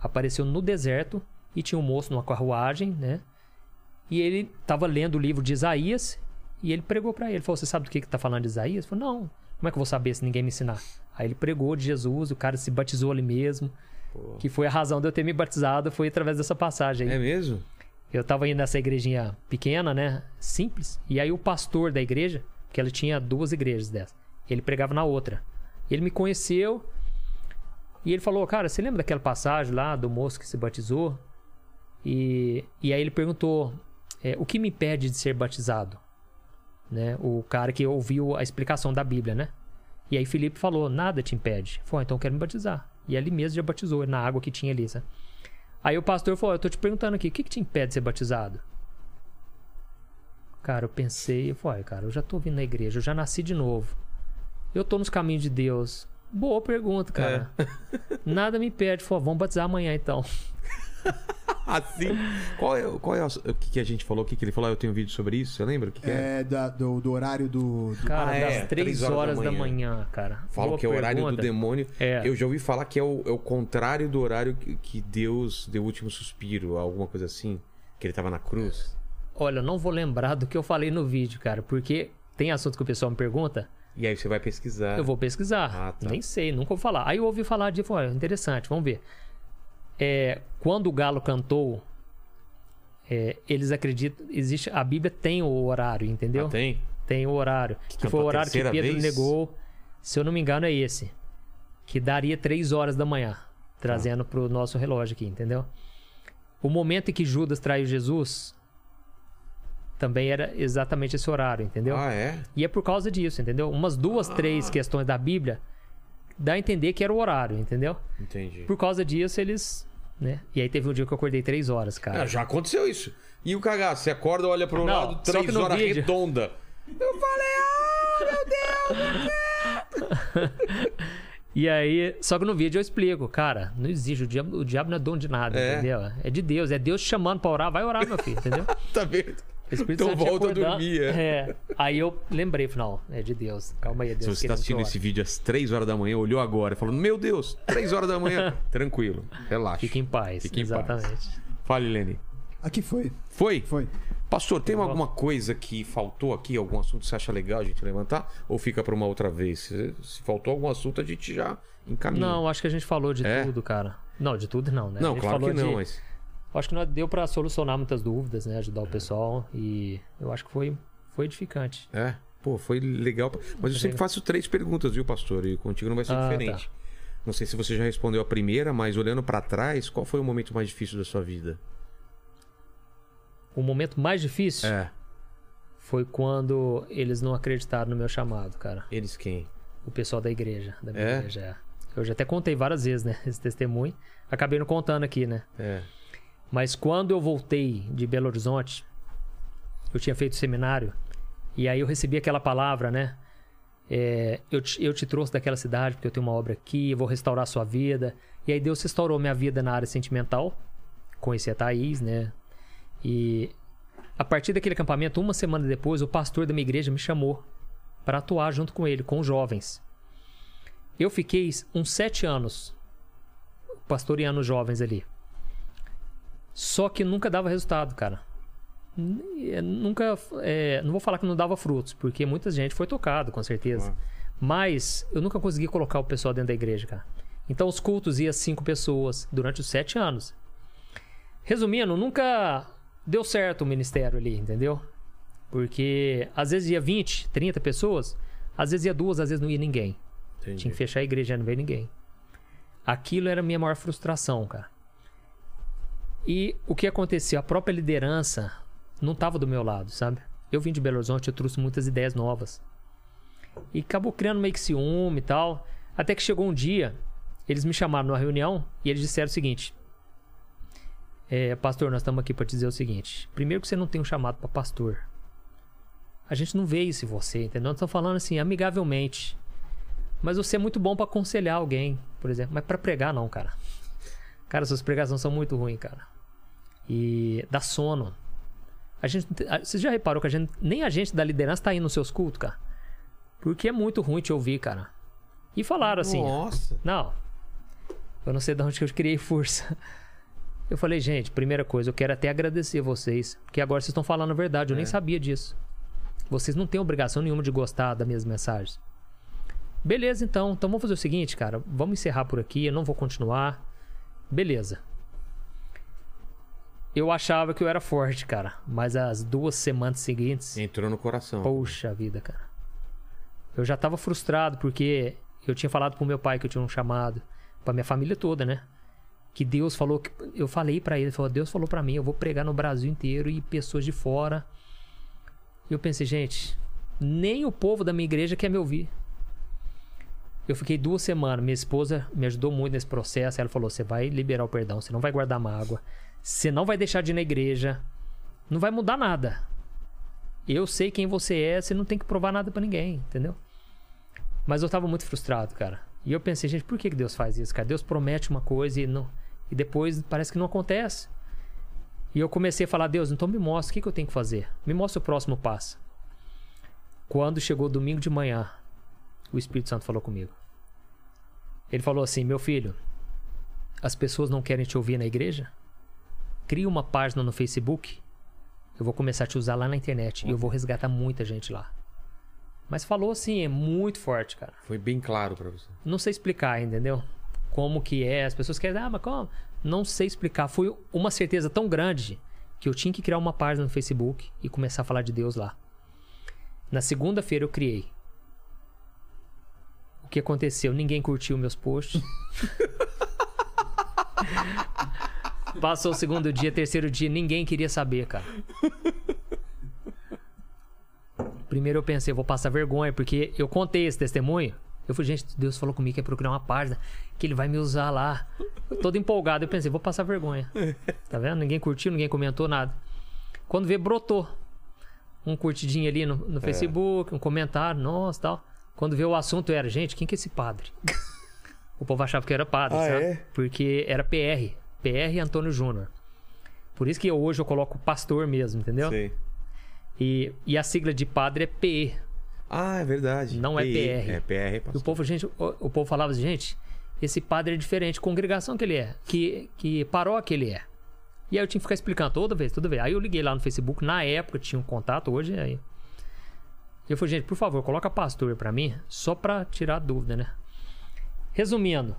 Speaker 3: Apareceu no deserto e tinha um moço numa carruagem, né? E ele estava lendo o livro de Isaías e ele pregou para ele. Falou: Você sabe do que está falando de Isaías? Ele falou: Não. Como é que eu vou saber se ninguém me ensinar? Aí ele pregou de Jesus, o cara se batizou ali mesmo.
Speaker 1: Pô.
Speaker 3: Que foi a razão de eu ter me batizado, foi através dessa passagem aí.
Speaker 1: É mesmo?
Speaker 3: Eu tava indo nessa igrejinha pequena, né? Simples. E aí o pastor da igreja, que ela tinha duas igrejas dessa, ele pregava na outra. Ele me conheceu e ele falou: Cara, você lembra daquela passagem lá do moço que se batizou? E, e aí ele perguntou: é, O que me impede de ser batizado? Né? O cara que ouviu a explicação da Bíblia, né? E aí Felipe falou: Nada te impede. Ele Falou: "Ah, Então quero me batizar. E ali mesmo já batizou, na água que tinha ali, sabe? Aí o pastor falou: Eu tô te perguntando aqui, o que, que te impede de ser batizado? Cara, eu pensei, eu falei, "Uai, cara, eu já tô vindo na igreja, eu já nasci de novo. Eu tô nos caminhos de Deus. Boa pergunta, cara. Nada me pede. Falei, vamos batizar amanhã então.
Speaker 1: Assim. Qual é, qual é o, o que, que a gente falou? O que, que ele falou? Ah, Eu tenho um vídeo sobre isso. Você lembra? O que, que é?
Speaker 2: É, da- do, do horário do. do-
Speaker 3: Cara,
Speaker 1: Ah, é,
Speaker 3: das
Speaker 1: três
Speaker 3: 3
Speaker 1: horas
Speaker 3: horas,
Speaker 1: da
Speaker 3: da,
Speaker 1: manhã.
Speaker 3: manhã. cara.
Speaker 1: Falam
Speaker 3: Boa
Speaker 1: que é o horário do demônio.
Speaker 3: É.
Speaker 1: Eu já ouvi falar que é o, é o contrário do horário que, Deus deu o último suspiro, alguma coisa assim. Que ele tava na cruz.
Speaker 3: Olha, eu não vou lembrar do que eu falei no vídeo, cara, porque tem assunto que o pessoal me pergunta,
Speaker 1: E aí você vai pesquisar.
Speaker 3: eu vou pesquisar.
Speaker 1: Ah, tá.
Speaker 3: Nem sei, nunca vou falar. Aí eu ouvi falar de, "Olha, interessante, vamos ver. É, quando o galo cantou, é, eles acreditam, existe, a Bíblia tem o horário, entendeu?
Speaker 1: Ah, tem?
Speaker 3: Tem o horário. Que,
Speaker 1: cantou
Speaker 3: foi o horário que Pedro
Speaker 1: vez?
Speaker 3: negou. Se eu não me engano, é esse. Que daria 3 horas da manhã. Trazendo pro nosso relógio aqui, entendeu? O momento em que Judas traiu Jesus também era exatamente esse horário, entendeu?
Speaker 1: Ah, é?
Speaker 3: E é por causa disso, entendeu? Umas duas, três questões da Bíblia dá a entender que era o horário, entendeu?
Speaker 1: Entendi.
Speaker 3: Por causa disso, eles. Né? E aí teve um dia que eu acordei três horas, cara.
Speaker 1: Ah, já aconteceu isso. E o cagaço? Você acorda, olha pro
Speaker 3: Não,
Speaker 1: lado, três horas
Speaker 3: vídeo-
Speaker 1: redonda. Eu falei, ah, meu Deus!
Speaker 3: E aí, só que no vídeo eu explico, cara, não existe, o diabo, o diabo não é dono de nada,
Speaker 1: É.
Speaker 3: entendeu? É de Deus, é Deus te chamando pra orar, vai orar, meu filho, entendeu?
Speaker 1: Tá vendo?
Speaker 3: O Espírito
Speaker 1: Então
Speaker 3: Santo
Speaker 1: volta a dormir, é.
Speaker 3: É. Aí eu lembrei, falei, não, é de Deus, calma aí, é
Speaker 1: Se
Speaker 3: Deus.
Speaker 1: você tá
Speaker 3: querendo que
Speaker 1: assistindo
Speaker 3: eu
Speaker 1: esse vídeo às 3 horas da manhã, olhou agora, falando, meu Deus, 3 horas da manhã. Tranquilo, relaxa.
Speaker 3: Fique em paz,
Speaker 1: Fique em paz.
Speaker 3: exatamente.
Speaker 1: Fale, Lene.
Speaker 2: Aqui foi.
Speaker 1: Foi?
Speaker 2: Foi.
Speaker 1: Pastor, tem alguma coisa que faltou aqui? Algum assunto que você acha legal a gente levantar? Ou fica pra uma outra vez? Se, se faltou algum assunto, a gente já encaminha.
Speaker 3: Não, acho que a gente falou de
Speaker 1: É?
Speaker 3: tudo, cara. Não, de tudo não, né? a
Speaker 1: Não,
Speaker 3: gente
Speaker 1: claro que
Speaker 3: falou
Speaker 1: não,
Speaker 3: de-
Speaker 1: mas.
Speaker 3: Acho que deu pra solucionar muitas dúvidas, né? Ajudar o pessoal e eu acho que foi, foi edificante.
Speaker 1: É, pô, foi legal. Mas eu sempre faço três perguntas, viu, pastor? E contigo não vai ser
Speaker 3: Ah,
Speaker 1: diferente. Não sei se você já respondeu a primeira, mas olhando pra trás, qual foi o momento mais difícil da sua vida?
Speaker 3: O momento mais difícil
Speaker 1: É.
Speaker 3: foi quando eles não acreditaram no meu chamado, cara.
Speaker 1: Eles quem?
Speaker 3: O pessoal da igreja, da minha
Speaker 1: É?
Speaker 3: igreja. é. Eu já até contei várias vezes, né? Esse testemunho. Acabei não contando aqui, né?
Speaker 1: É.
Speaker 3: Mas quando eu voltei de Belo Horizonte, eu tinha feito seminário, e aí eu recebi aquela palavra, né? É, eu, te, eu te trouxe daquela cidade porque eu tenho uma obra aqui, eu vou restaurar a sua vida. E aí Deus restaurou minha vida na área sentimental. Conheci a Thaís, né? E a partir daquele acampamento, uma semana depois, o pastor da minha igreja me chamou para atuar junto com ele, com os jovens. Eu fiquei uns sete anos pastoreando os jovens ali. Só que nunca dava resultado, cara. É, Nunca. é, não vou falar que não dava frutos, porque muita gente foi tocado, com certeza.
Speaker 1: Claro.
Speaker 3: Mas eu nunca consegui colocar o pessoal dentro da igreja, cara. Então os cultos iam cinco pessoas durante os sete anos. Resumindo, nunca deu certo o ministério ali, entendeu? Porque às vezes ia 20, 30 pessoas, às vezes ia duas, às vezes não ia ninguém.
Speaker 1: Entendi.
Speaker 3: Tinha que fechar a igreja, não veio ninguém. Aquilo era a minha maior frustração, cara. E o que aconteceu? A própria liderança não estava do meu lado, sabe? Eu vim de Belo Horizonte, eu trouxe muitas ideias novas. E acabou criando meio que ciúme e tal. Até que chegou um dia, eles me chamaram numa reunião e eles disseram o seguinte: é, Pastor, nós estamos aqui para dizer o seguinte. Primeiro, que você não tem um chamado para pastor. A gente não vê isso em você, entendeu? Nós estamos falando assim, amigavelmente. Mas você é muito bom pra aconselhar alguém, por exemplo. Mas pra pregar, não, cara. Cara, suas pregações são muito ruins, cara. E dá sono. A gente, você já reparou que a gente, nem a gente da liderança tá indo nos seus cultos, cara? Porque é muito ruim te ouvir, cara. E falaram assim.
Speaker 1: Nossa.
Speaker 3: Não. Eu não sei de onde que eu criei força. Eu falei, gente, primeira coisa, eu quero até agradecer vocês. Porque agora vocês estão falando a verdade, eu nem sabia disso. Vocês não têm obrigação nenhuma de gostar das minhas mensagens. Beleza, então. Então vamos fazer o seguinte, cara. Vamos encerrar por aqui. Eu não vou continuar. Beleza. Eu achava que eu era forte, cara. Mas as duas semanas seguintes.
Speaker 1: Entrou no coração.
Speaker 3: Poxa vida, cara. Eu já tava frustrado porque eu tinha falado pro meu pai que eu tinha um chamado, pra minha família toda, né? Que Deus falou que eu falei pra ele, falou, Deus falou pra mim, eu vou pregar no Brasil inteiro e pessoas de fora. E eu pensei, gente, nem o povo da minha igreja quer me ouvir. Eu fiquei duas semanas, minha esposa me ajudou muito nesse processo. Ela falou: você vai liberar o perdão, você não vai guardar mágoa, você não vai deixar de ir na igreja, não vai mudar nada. Eu sei quem você é, você não tem que provar nada pra ninguém, entendeu? Mas eu tava muito frustrado, cara. E eu pensei, gente, por que que Deus faz isso, cara? Deus promete uma coisa e, não, e depois parece que não acontece. E eu comecei a falar, Deus, então me mostra o que, que eu tenho que fazer. Me mostra o próximo passo. Quando chegou domingo de manhã, o Espírito Santo falou comigo. Ele falou assim: Meu filho, as pessoas não querem te ouvir na igreja? Cria uma página no Facebook. Eu vou começar a te usar lá na internet. E eu vou resgatar muita gente lá. Mas falou assim, é muito forte, cara.
Speaker 1: Foi bem claro pra você.
Speaker 3: Não sei explicar, entendeu? Como que é. As pessoas querem, ah, mas como? Não sei explicar. Foi uma certeza tão grande que eu tinha que criar uma página no Facebook e começar a falar de Deus lá. Na segunda-feira eu criei. O que aconteceu? Ninguém curtiu meus posts. Passou o segundo dia, terceiro dia, ninguém queria saber, cara. Primeiro eu pensei, vou passar vergonha, porque eu contei esse testemunho. Eu falei, gente, Deus falou comigo que ia procurar uma página, que ele vai me usar lá. Eu todo empolgado, eu pensei, vou passar vergonha. Tá vendo? Ninguém curtiu, ninguém comentou nada. Quando vê, brotou. Um curtidinho ali no, no Facebook, um comentário, nossa, tal. Quando vê o assunto era, gente, quem que é esse padre? o povo achava que era padre,
Speaker 1: Ah,
Speaker 3: sabe?
Speaker 1: é?
Speaker 3: Porque era PR. PR Antônio Júnior. Por isso que eu- hoje eu coloco pastor mesmo, entendeu?
Speaker 1: Sei.
Speaker 3: E, e a sigla de padre é PE.
Speaker 1: Ah, é verdade.
Speaker 3: Não é
Speaker 1: PE.
Speaker 3: PR.
Speaker 1: É PR,
Speaker 3: E o
Speaker 1: pastor.
Speaker 3: povo, gente, o, o povo falava assim, gente, esse padre é diferente, congregação que ele é, que, que paróquia ele é. E aí eu tinha que ficar explicando toda vez, toda vez. Aí eu liguei lá no Facebook, na época tinha um contato, hoje aí. Eu falei, gente, por favor, coloca pastor pra mim, só pra tirar a dúvida, né? Resumindo,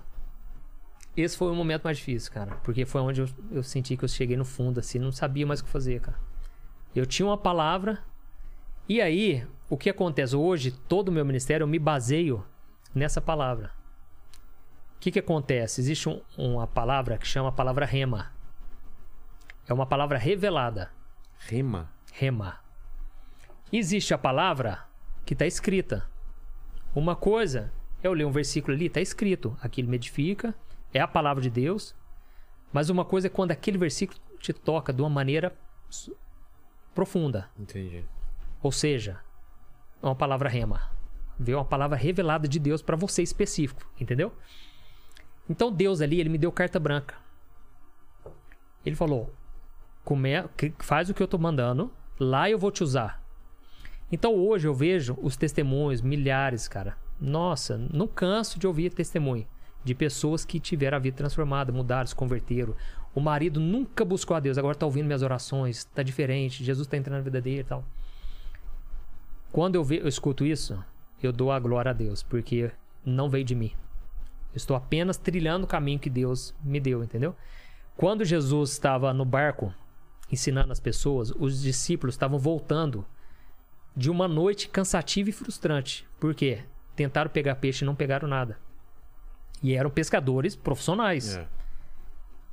Speaker 3: esse foi o momento mais difícil, cara. Porque foi onde eu, eu senti que eu cheguei no fundo, assim, não sabia mais o que fazer, cara. Eu tinha uma palavra, e aí, o que acontece hoje, todo o meu ministério, eu me baseio nessa palavra. O que, que acontece? Existe um- uma palavra que chama a palavra rema. É uma palavra revelada.
Speaker 1: Rema.
Speaker 3: Rema. Existe a palavra que está escrita. Uma coisa, eu leio um versículo ali, está escrito. Aquilo me edifica, é a palavra de Deus. Mas uma coisa é quando aquele versículo te toca de uma maneira profunda.
Speaker 1: Entendi.
Speaker 3: Ou seja, é uma palavra rema. Veio uma palavra revelada de Deus para você específico, entendeu? Então Deus ali, ele me deu carta branca. Ele falou: "Come- faz o que eu tô mandando, lá eu vou te usar. Então hoje eu vejo os testemunhos, milhares, cara. Nossa, não canso de ouvir testemunho de pessoas que tiveram a vida transformada, mudaram, se converteram. O marido nunca buscou a Deus, agora tá ouvindo minhas orações, tá diferente, Jesus tá entrando na vida dele e tal. Quando eu, ve- eu escuto isso, eu dou a glória a Deus, porque não veio de mim. Eu estou apenas trilhando o caminho que Deus me deu, entendeu? Quando Jesus estava no barco ensinando as pessoas, os discípulos estavam voltando de uma noite cansativa e frustrante. Por quê? Tentaram pegar peixe e não pegaram nada. E eram pescadores profissionais.
Speaker 1: É.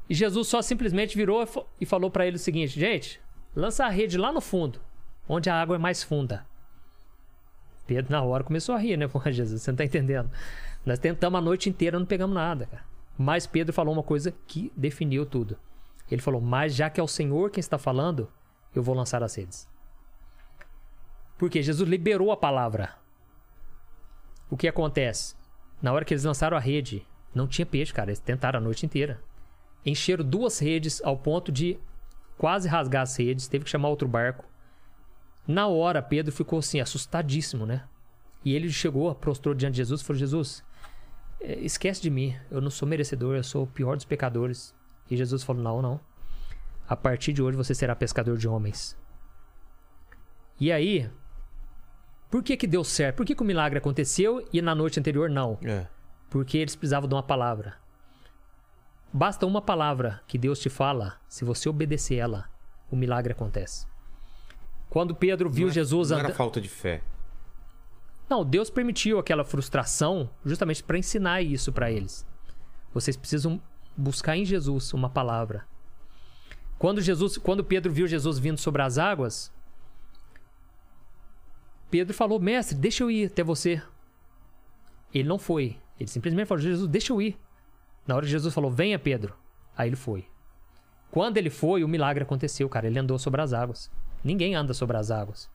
Speaker 3: E Jesus só simplesmente virou e fa- falou para ele o seguinte: gente, lança a rede lá no fundo, onde a água é mais funda. Pedro, na hora, começou a rir, né? Pô, Jesus, você não tá entendendo. Nós tentamos a noite inteira, não pegamos nada, cara. Mas Pedro falou uma coisa que definiu tudo. Ele falou: Mas já que é o Senhor quem está falando, eu vou lançar as redes. Porque Jesus liberou a palavra. O que acontece? Na hora que eles lançaram a rede, não tinha peixe, cara. Eles tentaram a noite inteira. Encheram duas redes ao ponto de quase rasgar as redes. Teve que chamar outro barco. Na hora, Pedro ficou assim, assustadíssimo, né? E ele chegou, prostrou diante de Jesus e falou: Jesus, eh, esquece de mim. Eu não sou merecedor, eu sou o pior dos pecadores. E Jesus falou: Não, não. A partir de hoje você será pescador de homens. E aí, por que que deu certo? Por que, que o milagre aconteceu e na noite anterior não?
Speaker 1: É.
Speaker 3: Porque eles precisavam de uma palavra. Basta uma palavra que Deus te fala, se você obedecer ela, o milagre acontece. Quando Pedro viu
Speaker 1: Não é-
Speaker 3: Jesus
Speaker 1: Não era
Speaker 3: andando.
Speaker 1: falta de fé.
Speaker 3: Não, Deus permitiu aquela frustração justamente para ensinar isso para eles. Vocês precisam buscar em Jesus uma palavra. Quando Jesus, quando Pedro viu Jesus vindo sobre as águas, Pedro falou: "Mestre, deixa eu ir até você". Ele não foi. Ele simplesmente falou: "Jesus, deixa eu ir". Na hora que Jesus falou: "Venha, Pedro". Aí ele foi. Quando ele foi, o milagre aconteceu, cara. Ele andou sobre as águas. Ninguém anda sobre as águas.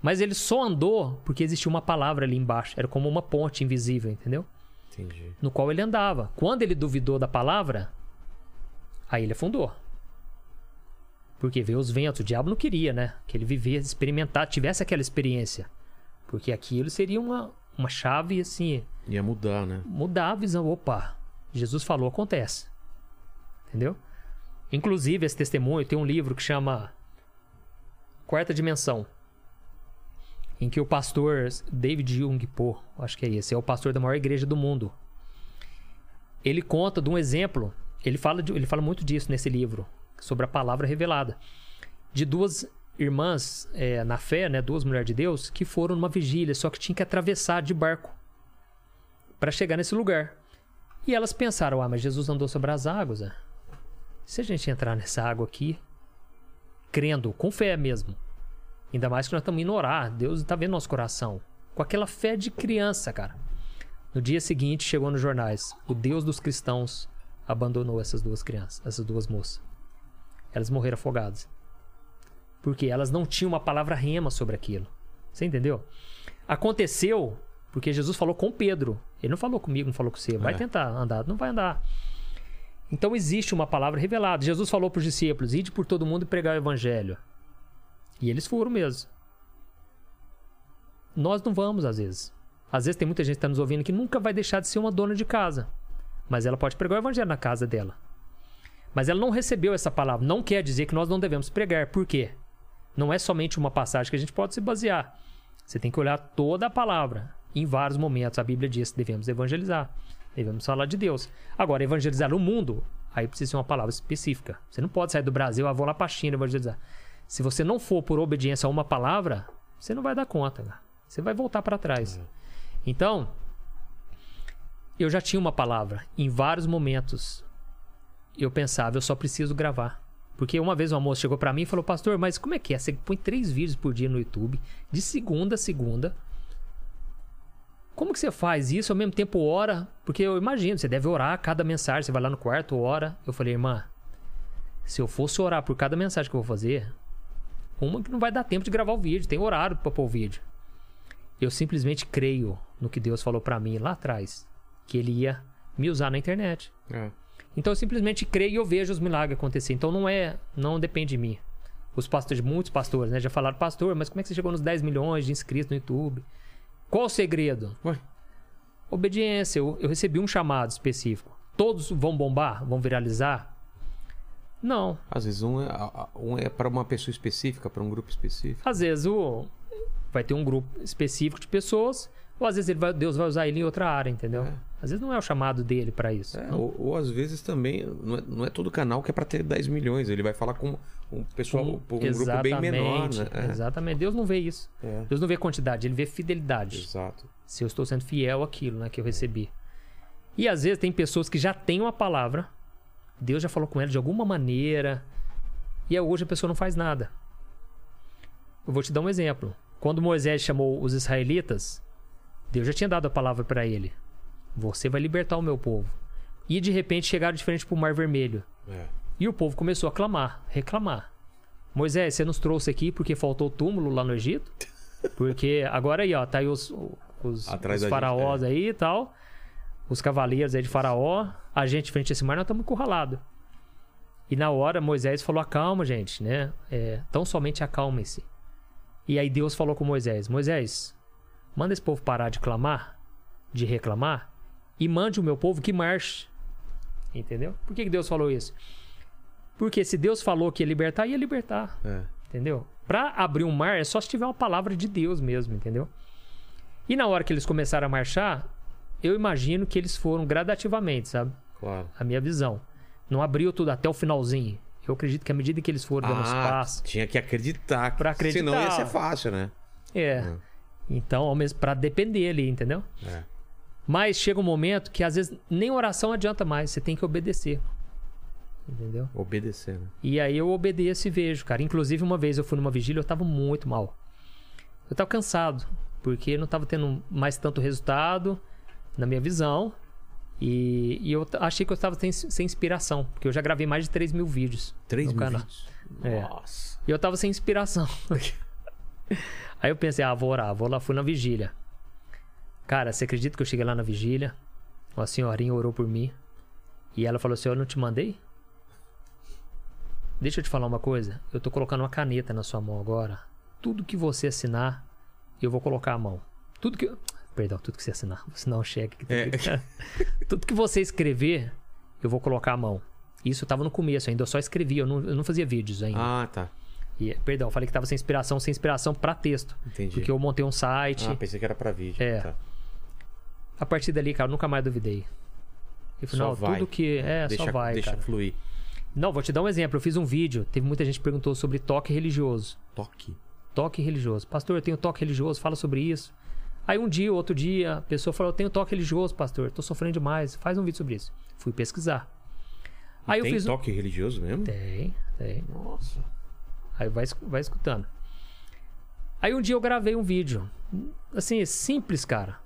Speaker 3: Mas ele só andou porque existia uma palavra ali embaixo. Era como uma ponte invisível, entendeu?
Speaker 1: Entendi.
Speaker 3: No qual ele andava. Quando ele duvidou da palavra, aí ele afundou. Porque veio os ventos. O diabo não queria, né? Que ele vivesse, experimentasse, tivesse aquela experiência. Porque aquilo seria uma, uma chave, assim,
Speaker 1: Ia mudar, né?
Speaker 3: mudar a visão. Opa, Jesus falou, acontece. Entendeu? Inclusive, esse testemunho tem um livro que chama Quarta Dimensão. Em que o pastor David Jung Po, acho que é esse, é o pastor da maior igreja do mundo. Ele conta de um exemplo, ele fala, de- ele fala muito disso nesse livro, sobre a palavra revelada. De duas irmãs é, na fé, né, duas mulheres de Deus, que foram numa vigília, só que tinha que atravessar de barco para chegar nesse lugar. E elas pensaram: ah, mas Jesus andou sobre as águas. né? Se a gente entrar nessa água aqui, crendo, com fé mesmo, ainda mais que nós estamos indo orar, Deus está vendo nosso coração, com aquela fé de criança, cara. No dia seguinte, chegou nos jornais: o Deus dos cristãos abandonou essas duas crianças, essas duas moças. Elas morreram afogadas. Porque elas não tinham uma palavra rema sobre aquilo. Você entendeu? Aconteceu porque Jesus falou com Pedro. Ele não falou comigo, não falou com você. Vai
Speaker 1: É.
Speaker 3: tentar andar, não vai andar. Então existe uma palavra revelada. Jesus falou para os discípulos: ide por todo mundo e pregar o evangelho. E eles foram mesmo. Nós não vamos, às vezes. Às vezes tem muita gente que está nos ouvindo que nunca vai deixar de ser uma dona de casa. Mas ela pode pregar o evangelho na casa dela. Mas ela não recebeu essa palavra. Não quer dizer que nós não devemos pregar. Por quê? Não é somente uma passagem que a gente pode se basear. Você tem que olhar toda a palavra. Em vários momentos a Bíblia diz que devemos evangelizar. Devemos falar de Deus. Agora, evangelizar o mundo, aí precisa ser uma palavra específica. Você não pode sair do Brasil, ah, vou lá para a China evangelizar. Se você não for por obediência a uma palavra, você não vai dar conta. cara. Você vai voltar para trás. Então, eu já tinha uma palavra. Em vários momentos, eu pensava, eu só preciso gravar. Porque uma vez uma moça chegou pra mim e falou, pastor, mas como é que é? Você põe três vídeos por dia no YouTube, de segunda a segunda. Como que você faz isso ao mesmo tempo ora? Porque eu imagino, você deve orar cada mensagem, você vai lá no quarto, ora. Eu falei, irmã, se eu fosse orar por cada mensagem que eu vou fazer, uma que não vai dar tempo de gravar o vídeo, tem horário pra pôr o vídeo. Eu simplesmente creio no que Deus falou pra mim lá atrás, que ele ia me usar na internet.
Speaker 1: É.
Speaker 3: Então eu simplesmente creio e eu vejo os milagres acontecer. Então não é, não depende de mim. Os pastores, muitos pastores, né, já falaram, pastor, mas como é que você chegou nos 10 milhões de inscritos no YouTube? Qual o segredo?
Speaker 1: Ué.
Speaker 3: Obediência. Eu, eu recebi um chamado específico. Todos vão bombar? Vão viralizar? Não.
Speaker 1: Às vezes um é, um é para uma pessoa específica, para um grupo específico.
Speaker 3: Às vezes o vai ter um grupo específico de pessoas, ou às vezes vai- Deus vai usar ele em outra área, entendeu?
Speaker 1: É.
Speaker 3: Às vezes não é o chamado dele pra isso.
Speaker 1: É, ou, ou às vezes também, não é, não é todo canal que é para ter 10 milhões. Ele vai falar com um pessoal, um, um grupo bem menor, né? É.
Speaker 3: Exatamente. Deus não vê isso.
Speaker 1: É.
Speaker 3: Deus não vê quantidade, ele vê fidelidade.
Speaker 1: Exato.
Speaker 3: Se eu estou sendo fiel àquilo né, que eu recebi. E às vezes tem pessoas que já têm uma palavra, Deus já falou com ela de alguma maneira, e hoje a pessoa não faz nada. Eu vou te dar um exemplo. Quando Moisés chamou os israelitas, Deus já tinha dado a palavra para ele: Você vai libertar o meu povo. E de repente chegaram de frente para o Mar Vermelho.
Speaker 1: É.
Speaker 3: E o povo começou a clamar, reclamar. Moisés, você nos trouxe aqui porque faltou túmulo lá no Egito? Porque agora aí, ó, tá aí os, os,
Speaker 1: Atrás
Speaker 3: os
Speaker 1: da gente,
Speaker 3: faraós aí e tal. Os cavaleiros aí de faraó. A gente frente a esse mar, nós estamos encurralados. E na hora, Moisés falou, acalma, gente, né? É, tão somente acalmem-se. E aí Deus falou com Moisés, Moisés, manda esse povo parar de clamar, de reclamar, e mande o meu povo que marche. Entendeu? Por que que Deus falou isso? Porque se Deus falou que ia libertar, ia libertar.
Speaker 1: É.
Speaker 3: Entendeu? Pra abrir um mar é só se tiver uma palavra de Deus mesmo, entendeu? E na hora que eles começaram a marchar, eu imagino que eles foram gradativamente, sabe?
Speaker 1: Claro.
Speaker 3: A minha visão. Não abriu tudo até o finalzinho. Eu acredito que à medida que eles foram dando
Speaker 1: Ah,
Speaker 3: passos.
Speaker 1: tinha que acreditar.
Speaker 3: Pra acreditar.
Speaker 1: Senão ia ser fácil, né?
Speaker 3: É. Então, ao mesmo para depender ali, entendeu?
Speaker 1: É.
Speaker 3: Mas chega um momento que às vezes nem oração adianta mais, você tem que obedecer. Entendeu?
Speaker 1: Obedecer, né?
Speaker 3: E aí eu obedeço e vejo, cara. Inclusive, uma vez eu fui numa vigília, eu tava muito mal. Eu tava cansado, porque não tava tendo mais tanto resultado na minha visão. E, e eu achei que eu tava sem, sem inspiração, porque eu já gravei mais de 3 mil vídeos
Speaker 1: 3
Speaker 3: no
Speaker 1: mil
Speaker 3: canal.
Speaker 1: vídeos.
Speaker 3: É.
Speaker 1: Nossa.
Speaker 3: E eu tava sem inspiração. Aí eu pensei, ah, vou orar, vou lá, fui na vigília. Cara, você acredita que eu cheguei lá na vigília? Uma senhorinha orou por mim. E ela falou assim: Eu não te mandei? Deixa eu te falar uma coisa. Eu tô colocando uma caneta na sua mão agora. Tudo que você assinar, eu vou colocar a mão. Tudo que. Perdão, tudo que você assinar. Vou assinar um cheque. que
Speaker 1: É.
Speaker 3: tem- tudo que você escrever, eu vou colocar a mão. Isso tava no começo ainda, eu só escrevia, eu não, eu não fazia vídeos ainda.
Speaker 1: Ah, tá.
Speaker 3: E, perdão, eu falei que tava sem inspiração, sem inspiração pra texto.
Speaker 1: Entendi.
Speaker 3: Porque eu montei um site.
Speaker 1: Ah, pensei que era pra vídeo.
Speaker 3: É.
Speaker 1: Tá.
Speaker 3: A partir dali, cara, eu nunca mais duvidei. Eu não,
Speaker 1: vai.
Speaker 3: tudo que. É,
Speaker 1: deixa
Speaker 3: só vai,
Speaker 1: deixa
Speaker 3: cara.
Speaker 1: fluir.
Speaker 3: Não, vou te dar um exemplo. Eu fiz um vídeo, teve muita gente que perguntou sobre toque religioso.
Speaker 1: Toque.
Speaker 3: Toque religioso. Pastor, eu tenho toque religioso, fala sobre isso. Aí um dia, outro dia, a pessoa falou: Eu tenho toque religioso, pastor, tô sofrendo demais, faz um vídeo sobre isso. Fui pesquisar. Aí eu
Speaker 1: Tem
Speaker 3: fiz. um-
Speaker 1: toque religioso mesmo?
Speaker 3: Tem, tem.
Speaker 1: Nossa.
Speaker 3: Aí vai, vai escutando. Aí um dia eu gravei um vídeo. Assim, simples, cara.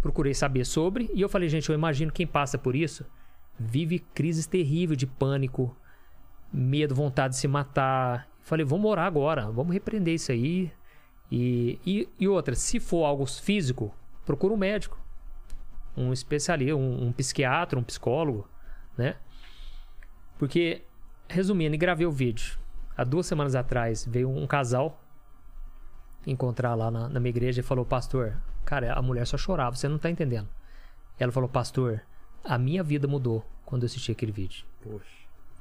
Speaker 3: Procurei saber sobre e eu falei, gente, eu imagino quem passa por isso vive crises terríveis de pânico, medo, vontade de se matar. Falei, vamos orar agora, vamos repreender isso aí. E, e, e outra, se for algo físico, procura um médico, um especialista, um, um psiquiatra, um psicólogo, né? Porque, resumindo, e gravei o vídeo. Há duas semanas atrás veio um casal encontrar lá na, na minha igreja e falou: Pastor, cara, a mulher só chorava, você não tá entendendo. Ela falou: Pastor, a minha vida mudou quando eu assisti aquele vídeo.
Speaker 1: Poxa.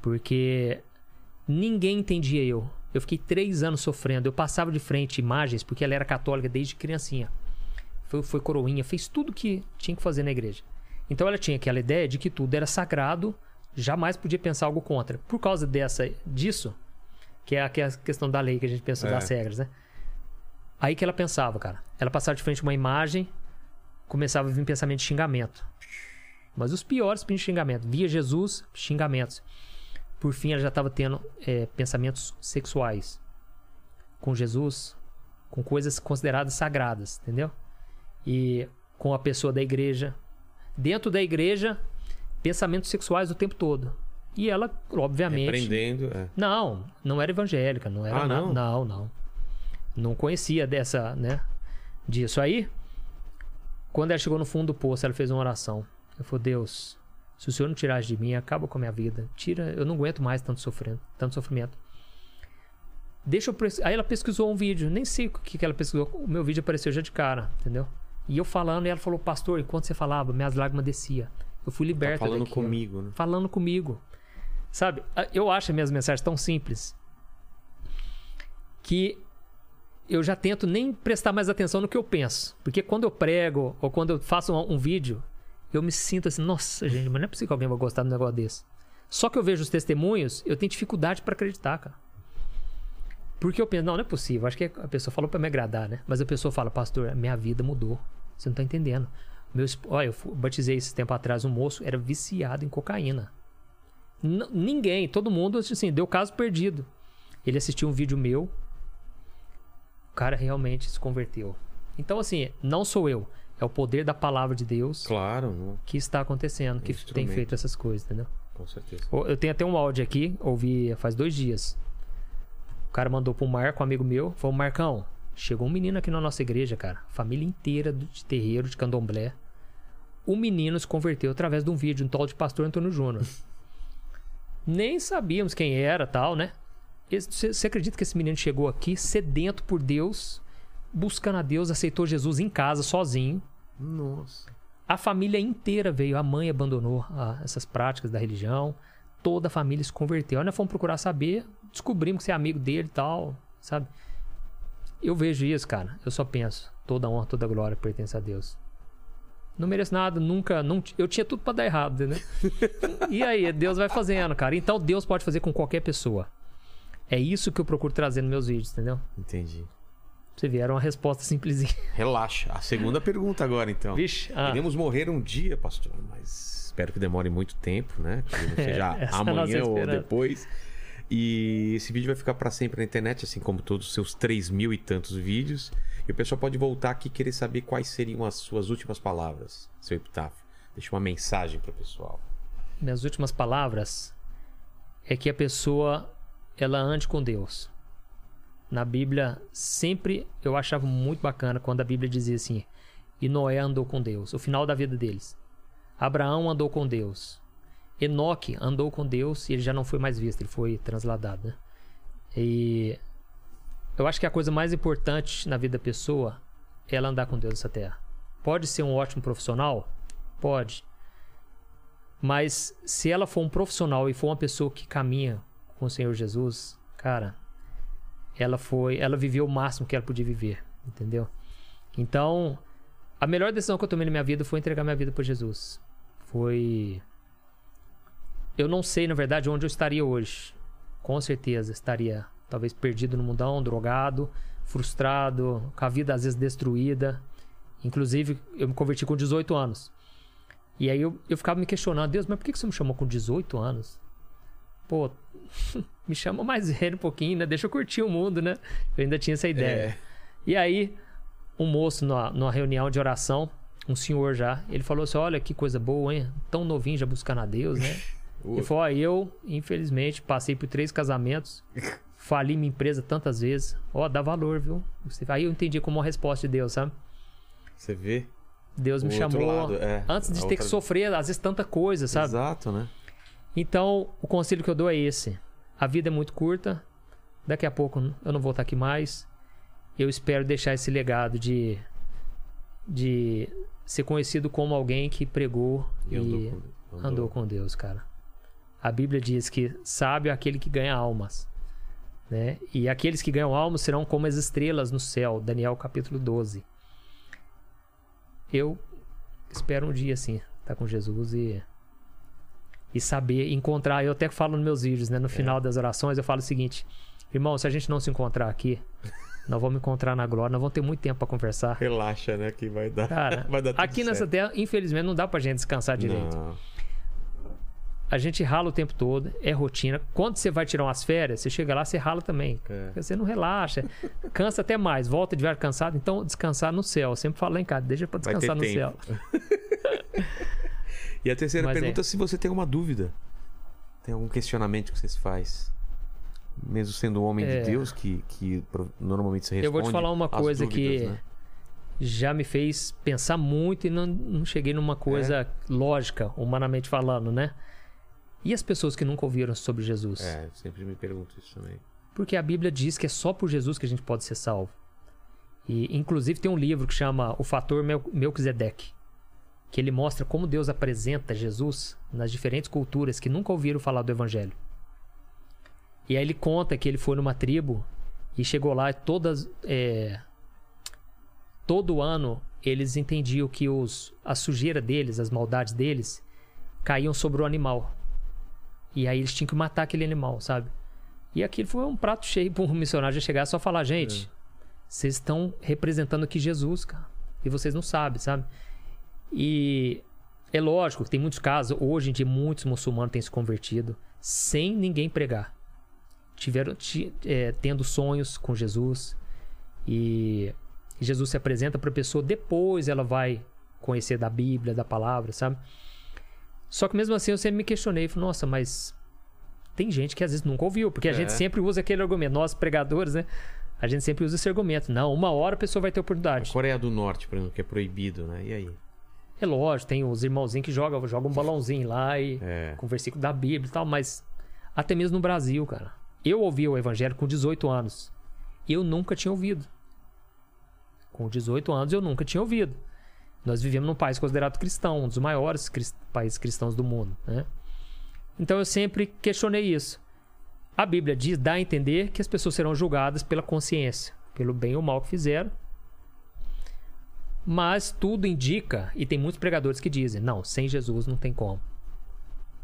Speaker 3: Porque ninguém entendia eu. Eu fiquei três anos sofrendo. Eu passava de frente imagens, porque ela era católica desde criancinha. Foi, foi coroinha, fez tudo que tinha que fazer na igreja. Então ela tinha aquela ideia de que tudo era sagrado, jamais podia pensar algo contra. Por causa dessa, disso, que é a, é questão da lei que a gente pensa
Speaker 1: É.
Speaker 3: das regras, né? Aí que ela pensava, cara. Ela passava de frente a uma imagem, começava a vir pensamento de xingamento. Mas os piores de xingamento. Via Jesus, xingamentos. Por fim, ela já estava tendo é, pensamentos sexuais com Jesus, com coisas consideradas sagradas, entendeu? E com a pessoa da igreja. Dentro da igreja, pensamentos sexuais o tempo todo. E ela, obviamente.
Speaker 1: Repreendendo. É.
Speaker 3: Não, não era evangélica, não era
Speaker 1: Ah,
Speaker 3: na-
Speaker 1: não?
Speaker 3: não, não. Não conhecia dessa, né? Disso aí. Quando ela chegou no fundo do poço, ela fez uma oração. Eu falei, Deus, se o Senhor não tirar de mim, acaba com a minha vida. Tira, eu não aguento mais tanto sofrendo, tanto sofrimento. Deixa eu pres- Aí ela pesquisou um vídeo, nem sei o que, que ela pesquisou. O meu vídeo apareceu já de cara, entendeu? E eu falando, e ela falou, pastor, enquanto você falava, minhas lágrimas desciam. Eu fui
Speaker 1: Tá
Speaker 3: liberta
Speaker 1: falando
Speaker 3: daqui, ó
Speaker 1: comigo, né?
Speaker 3: falando comigo. Sabe? Eu acho as minhas mensagens tão simples que eu já tento nem prestar mais atenção no que eu penso. Porque quando eu prego ou quando eu faço um, um vídeo, eu me sinto assim, nossa, gente, mas não é possível que alguém vai gostar de um negócio desse. Só que eu vejo os testemunhos, eu tenho dificuldade para acreditar, cara. Porque eu penso, não, não é possível. Acho que a pessoa falou para me agradar, né? Mas a pessoa fala, pastor, minha vida mudou. Você não tá entendendo. Meu, olha, eu batizei esse tempo atrás um moço, era viciado em cocaína. N- ninguém, todo mundo, assim, deu caso perdido. Ele assistiu um vídeo meu, cara realmente se converteu. Então, assim, não sou eu, é o poder da palavra de Deus
Speaker 1: Claro, não,
Speaker 3: que está acontecendo, que tem feito essas coisas, entendeu?
Speaker 1: com certeza.
Speaker 3: Eu tenho até um áudio aqui, ouvi faz dois dias. O cara mandou pro Marco, um amigo meu, falou: Marcão, chegou um menino aqui na nossa igreja, cara. Família inteira de terreiro, de candomblé. O menino se converteu através de um vídeo, um tal de pastor Antônio Júnior. Nem sabíamos quem era tal, né? Você acredita que esse menino chegou aqui sedento por Deus, buscando a Deus, aceitou Jesus em casa, sozinho?
Speaker 1: Nossa.
Speaker 3: A família inteira veio, a mãe abandonou ah, essas práticas da religião, toda a família se converteu. Aí nós fomos procurar saber, descobrimos que você é amigo dele e tal, sabe? Eu vejo isso, cara. Eu só penso, toda honra, toda glória pertence a Deus. Não mereço nada, nunca, não, eu tinha tudo pra dar errado, né? e aí, Deus vai fazendo, cara. Então Deus pode fazer com qualquer pessoa. É isso que eu procuro trazer nos meus vídeos, entendeu?
Speaker 1: Entendi.
Speaker 3: Você vier uma resposta simplesinha.
Speaker 1: Relaxa. A segunda pergunta agora, então.
Speaker 3: Vixe, ah,
Speaker 1: morrer um dia, pastor, mas espero que demore muito tempo, né? Que não seja
Speaker 3: é nossa
Speaker 1: amanhã ou depois. E esse vídeo vai ficar para sempre na internet, assim como todos os seus 3 mil e tantos vídeos. E o pessoal pode voltar aqui e querer saber quais seriam as suas últimas palavras, seu epitáfio. Deixa uma mensagem pro pessoal.
Speaker 3: minhas últimas palavras é que a pessoa ela ande com Deus. Na Bíblia, sempre eu achava muito bacana quando a Bíblia dizia assim: E Noé andou com Deus, o final da vida deles. Abraão andou com Deus. Enoque andou com Deus e ele já não foi mais visto, ele foi transladado. Né? E eu acho que a coisa mais importante na vida da pessoa é ela andar com Deus nessa terra. Pode ser um ótimo profissional? Pode. Mas se ela for um profissional e for uma pessoa que caminha com o Senhor Jesus, cara, ela foi, ela viveu o máximo que ela podia viver, entendeu? Então, a melhor decisão que eu tomei na minha vida foi entregar minha vida para Jesus. Foi eu não sei, na verdade, onde eu estaria hoje. Com certeza estaria talvez perdido no mundão, drogado, frustrado, com a vida às vezes destruída. Inclusive, eu me converti com 18 anos. E aí eu, eu ficava me questionando, Deus, mas por que você me chamou com 18 anos? Pô, me chama mais velho um pouquinho, né? Deixa eu curtir o mundo, né? Eu ainda tinha essa ideia.
Speaker 1: É.
Speaker 3: E aí, um moço numa, numa reunião de oração, um senhor já, ele falou assim: Olha que coisa boa, hein? Tão novinho já buscando a Deus, né? Ele falou: ó, eu, infelizmente, passei por três casamentos, fali minha empresa tantas vezes. Ó, dá valor, viu? Aí eu entendi como uma resposta de Deus, sabe?
Speaker 1: Você vê?
Speaker 3: Deus me chamou
Speaker 1: lado, é.
Speaker 3: antes de ter que
Speaker 1: outra-
Speaker 3: sofrer, às vezes, tanta coisa, sabe?
Speaker 1: Exato, né?
Speaker 3: Então, o conselho que eu dou é esse: a vida é muito curta, daqui a pouco eu não vou estar aqui mais. Eu espero deixar esse legado de, de ser conhecido como alguém que pregou
Speaker 1: E
Speaker 3: e,
Speaker 1: andou com-
Speaker 3: andou com Deus, cara. A Bíblia diz que sábio é aquele que ganha almas. Né? E aqueles que ganham almas serão como as estrelas no céu. Daniel capítulo 12. Eu espero um dia assim, estar com Jesus e e saber encontrar. Eu até falo nos meus vídeos, né? No final das orações, eu falo o seguinte: irmão, se a gente não se encontrar aqui, nós vamos encontrar na glória, nós vamos ter muito tempo para conversar.
Speaker 1: Relaxa, né? Que vai dar.
Speaker 3: Cara,
Speaker 1: vai dar tudo
Speaker 3: aqui nessa
Speaker 1: certo.
Speaker 3: terra, infelizmente, não dá pra gente descansar direito.
Speaker 1: Não.
Speaker 3: A gente rala o tempo todo, é rotina. Quando você vai tirar umas férias, você chega lá, você rala também.
Speaker 1: É.
Speaker 3: Você não relaxa. Cansa até mais, volta de viagem cansado. Então, descansar no céu. Eu sempre falo lá em casa, deixa pra descansar no
Speaker 1: tempo.
Speaker 3: céu.
Speaker 1: E a terceira
Speaker 3: Mas
Speaker 1: pergunta
Speaker 3: é.
Speaker 1: é se você tem alguma dúvida. Tem algum questionamento que você se faz? Mesmo sendo um homem
Speaker 3: É.
Speaker 1: de Deus, que, que normalmente se responde
Speaker 3: Eu vou te falar uma coisa
Speaker 1: dúvidas,
Speaker 3: que
Speaker 1: né?
Speaker 3: já me fez pensar muito e não, não cheguei numa coisa
Speaker 1: É.
Speaker 3: lógica, humanamente falando, né? E as pessoas que nunca ouviram sobre Jesus?
Speaker 1: É, eu sempre me pergunto isso também.
Speaker 3: Porque a Bíblia diz que é só por Jesus que a gente pode ser salvo. E, inclusive, tem um livro que chama O Fator Mel Melquisedeque, que ele mostra como Deus apresenta Jesus nas diferentes culturas que nunca ouviram falar do Evangelho. E aí ele conta que ele foi numa tribo e chegou lá e todas. é, todo ano eles entendiam que os, a sujeira deles, as maldades deles, caíam sobre o animal. E aí eles tinham que matar aquele animal, sabe? E aquilo foi um prato cheio para um missionário chegar só falar, gente, vocês estão representando aqui Jesus, cara. E vocês não sabem, sabe? E é lógico que tem muitos casos, hoje em dia muitos muçulmanos têm se convertido sem ninguém pregar. Tiveram ti- é, tendo sonhos com Jesus e Jesus se apresenta para a pessoa, depois ela vai conhecer da Bíblia, da palavra, sabe? Só que mesmo assim eu sempre me questionei, falei, nossa, mas tem gente que às vezes nunca ouviu, porque a
Speaker 1: É.
Speaker 3: gente sempre usa aquele argumento, nós pregadores, né? A gente sempre usa esse argumento. Não, uma hora a pessoa vai ter oportunidade.
Speaker 1: Coreia do Norte, por exemplo, que é proibido, né? E aí?
Speaker 3: É lógico, tem os irmãozinhos que jogam, jogam um balãozinho lá e
Speaker 1: É.
Speaker 3: com versículo da Bíblia e tal, mas até mesmo no Brasil, cara. Eu ouvi o evangelho com 18 anos. Eu nunca tinha ouvido. Com 18 anos eu nunca tinha ouvido. Nós vivemos num país considerado cristão, um dos maiores cris- países cristãos do mundo, né? Então eu sempre questionei isso. A Bíblia diz, dá a entender que as pessoas serão julgadas pela consciência, pelo bem ou mal que fizeram. Mas tudo indica, e tem muitos pregadores que dizem: não, sem Jesus não tem como.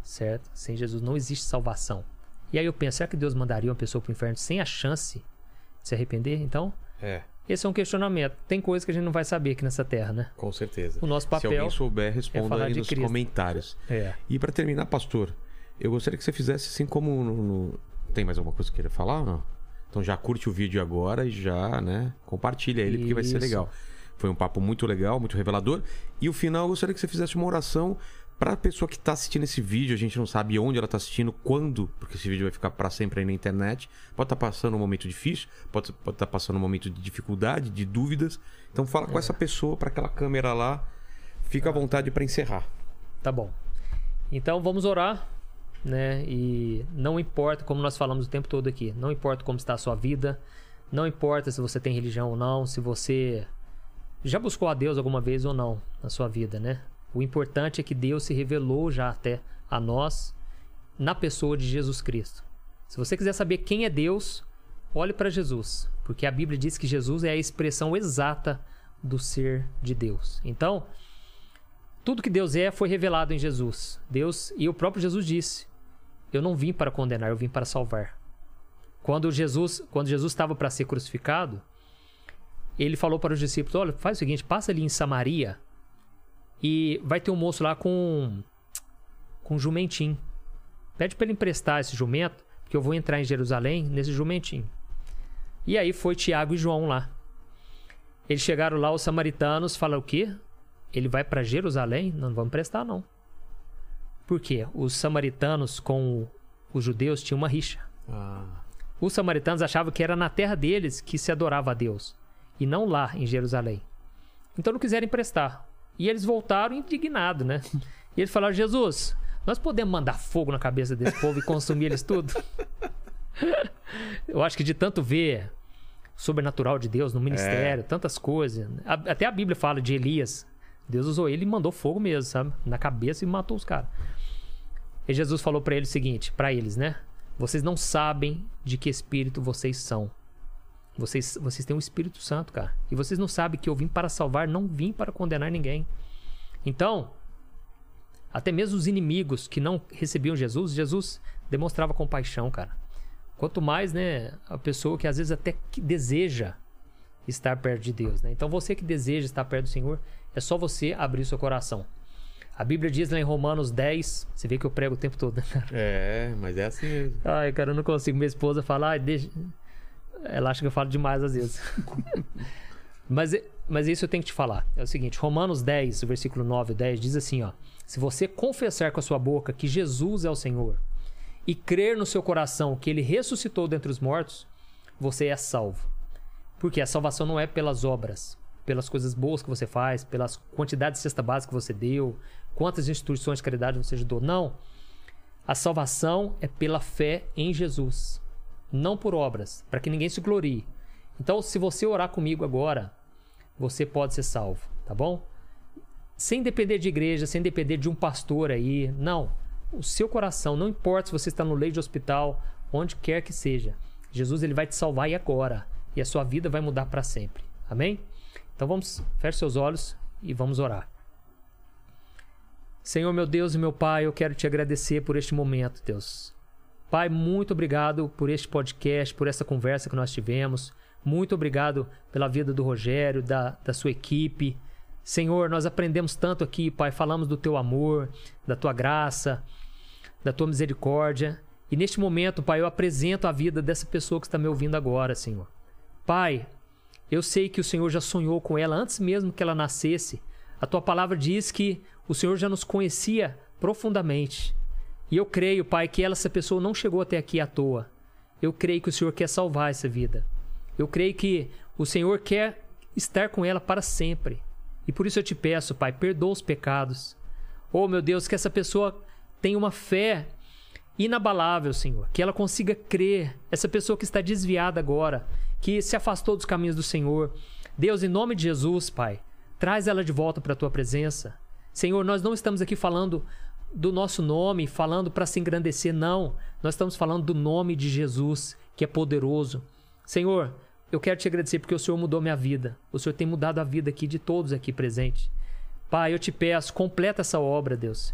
Speaker 3: Certo? Sem Jesus não existe salvação. E aí eu penso: será que Deus mandaria uma pessoa para o inferno sem a chance de se arrepender? Então,
Speaker 1: É,
Speaker 3: esse é um questionamento. Tem coisa que a gente não vai saber aqui nessa terra, né?
Speaker 1: com certeza.
Speaker 3: O nosso
Speaker 1: Se
Speaker 3: papel
Speaker 1: alguém souber, responda
Speaker 3: falar
Speaker 1: aí nos
Speaker 3: Cristo.
Speaker 1: comentários.
Speaker 3: é.
Speaker 1: E pra terminar, pastor, eu gostaria que você fizesse assim como no, no- Tem mais alguma coisa que queira falar ou não? Então já curte o vídeo agora e já, né, compartilha ele porque vai ser
Speaker 3: Isso.
Speaker 1: legal. Foi um papo muito legal, muito revelador. E o final, eu gostaria que você fizesse uma oração Pra pessoa que tá assistindo esse vídeo, a gente não sabe onde ela tá assistindo, quando, porque esse vídeo vai ficar pra sempre aí na internet. Pode estar passando um momento difícil, pode estar tá passando um momento de dificuldade, de dúvidas. Então fala com essa pessoa para aquela câmera lá. Fica à vontade pra encerrar.
Speaker 3: Tá bom. Então vamos orar, né? E não importa, como nós falamos o tempo todo aqui, não importa como está a sua vida, não importa se você tem religião ou não, se você já buscou a Deus alguma vez ou não na sua vida, né? O importante é que Deus se revelou já até a nós na pessoa de Jesus Cristo. Se você quiser saber quem é Deus, olhe para Jesus, porque a Bíblia diz que Jesus é a expressão exata do ser de Deus. Então, tudo que Deus é foi revelado em Jesus. Deus e o próprio Jesus disse: Eu não vim para condenar, eu vim para salvar. Quando Jesus, quando Jesus estava para ser crucificado, ele falou para os discípulos: Olha, faz o seguinte, passa ali em Samaria e vai ter um moço lá com com um jumentinho. Pede para ele emprestar esse jumento, porque eu vou entrar em Jerusalém nesse jumentinho. E aí foi Tiago e João lá. Eles chegaram lá, os samaritanos falam o quê? Ele vai para Jerusalém? Não, não vamos emprestar não. Por quê? Os samaritanos com os judeus tinham uma rixa.
Speaker 1: Ah,
Speaker 3: Os samaritanos achavam que era na terra deles que se adorava a Deus e não lá em Jerusalém. Então não quiseram emprestar. E eles voltaram indignados, né? E eles falaram: Jesus, nós podemos mandar fogo na cabeça desse povo e consumir eles tudo? Eu acho que de tanto ver sobrenatural de Deus no ministério, tantas coisas. Até a Bíblia fala de Elias. Deus usou ele e mandou fogo mesmo, sabe? Na cabeça e matou os caras. E Jesus falou pra eles o seguinte, pra eles, né? Vocês não sabem de que espírito vocês são. Vocês, vocês têm o Espírito Santo, cara. E vocês não sabem que eu vim para salvar, não vim para condenar ninguém. Então, até mesmo os inimigos que não recebiam Jesus, Jesus demonstrava compaixão, cara. Quanto mais, né, a pessoa que às vezes até deseja estar perto de Deus, né? Então você que deseja estar perto do Senhor, é só você abrir seu coração. A Bíblia diz lá em Romanos 10, você vê que eu prego o tempo todo, né, cara?
Speaker 1: é, mas é assim mesmo.
Speaker 3: Ai, cara, eu não consigo. Minha esposa fala, deixa. Ela acha que eu falo demais às vezes. mas, mas isso eu tenho que te falar. É o seguinte: Romanos 10, versículo 9 e 10 diz assim: ó. Se você confessar com a sua boca que Jesus é o Senhor e crer no seu coração que ele ressuscitou dentre os mortos, você é salvo. Porque a salvação não é pelas obras, pelas coisas boas que você faz, pelas quantidades de cesta básica que você deu, quantas instituições de caridade você ajudou. Não. A salvação é pela fé em Jesus, não por obras, para que ninguém se glorie. Então, se você orar comigo agora, você pode ser salvo, tá bom? Sem depender de igreja, sem depender de um pastor aí, não. O seu coração, não importa se você está no leito de hospital, onde quer que seja, Jesus ele vai te salvar e agora, e a sua vida vai mudar para sempre. Amém? Então vamos, feche seus olhos e vamos orar. Senhor, meu Deus e meu Pai, eu quero te agradecer por este momento, Deus. Pai, muito obrigado por este podcast, por essa conversa que nós tivemos. Muito obrigado pela vida do Rogério, da, da sua equipe. Senhor, nós aprendemos tanto aqui, Pai. Falamos do teu amor, da tua graça, da tua misericórdia. E neste momento, Pai, eu apresento a vida dessa pessoa que está me ouvindo agora, Senhor. Pai, eu sei que o Senhor já sonhou com ela antes mesmo que ela nascesse. A tua palavra diz que o Senhor já nos conhecia profundamente. E eu creio, Pai, que ela, essa pessoa não chegou até aqui à toa. Eu creio que o Senhor quer salvar essa vida. Eu creio que o Senhor quer estar com ela para sempre. E por isso eu te peço, Pai, perdoa os pecados. Oh, meu Deus, que essa pessoa tenha uma fé inabalável, Senhor. Que ela consiga crer. Essa pessoa que está desviada agora, que se afastou dos caminhos do Senhor. Deus, em nome de Jesus, Pai, traz ela de volta para a tua presença. Senhor, nós não estamos aqui falando do nosso nome, falando para se engrandecer, não. Nós estamos falando do nome de Jesus, que é poderoso. Senhor, eu quero te agradecer porque o Senhor mudou minha vida. O Senhor tem mudado a vida aqui de todos aqui presentes. Pai, eu te peço, completa essa obra, Deus.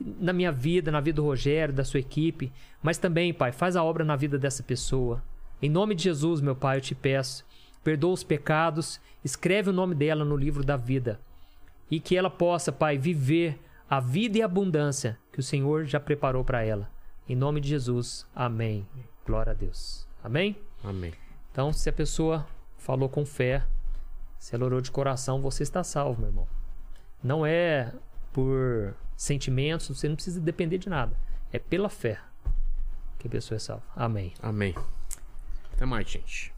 Speaker 3: Na minha vida, na vida do Rogério, da sua equipe, mas também, Pai, faz a obra na vida dessa pessoa. Em nome de Jesus, meu Pai, eu te peço, perdoa os pecados, escreve o nome dela no livro da vida e que ela possa, Pai, viver a vida e a abundância que o Senhor já preparou para ela. Em nome de Jesus, amém. Glória a Deus. Amém?
Speaker 1: Amém.
Speaker 3: Então, se a pessoa falou com fé, se ela orou de coração, você está salvo, meu irmão. Não é por sentimentos, você não precisa depender de nada. É pela fé que a pessoa é salva. Amém.
Speaker 1: Amém. Até mais, gente.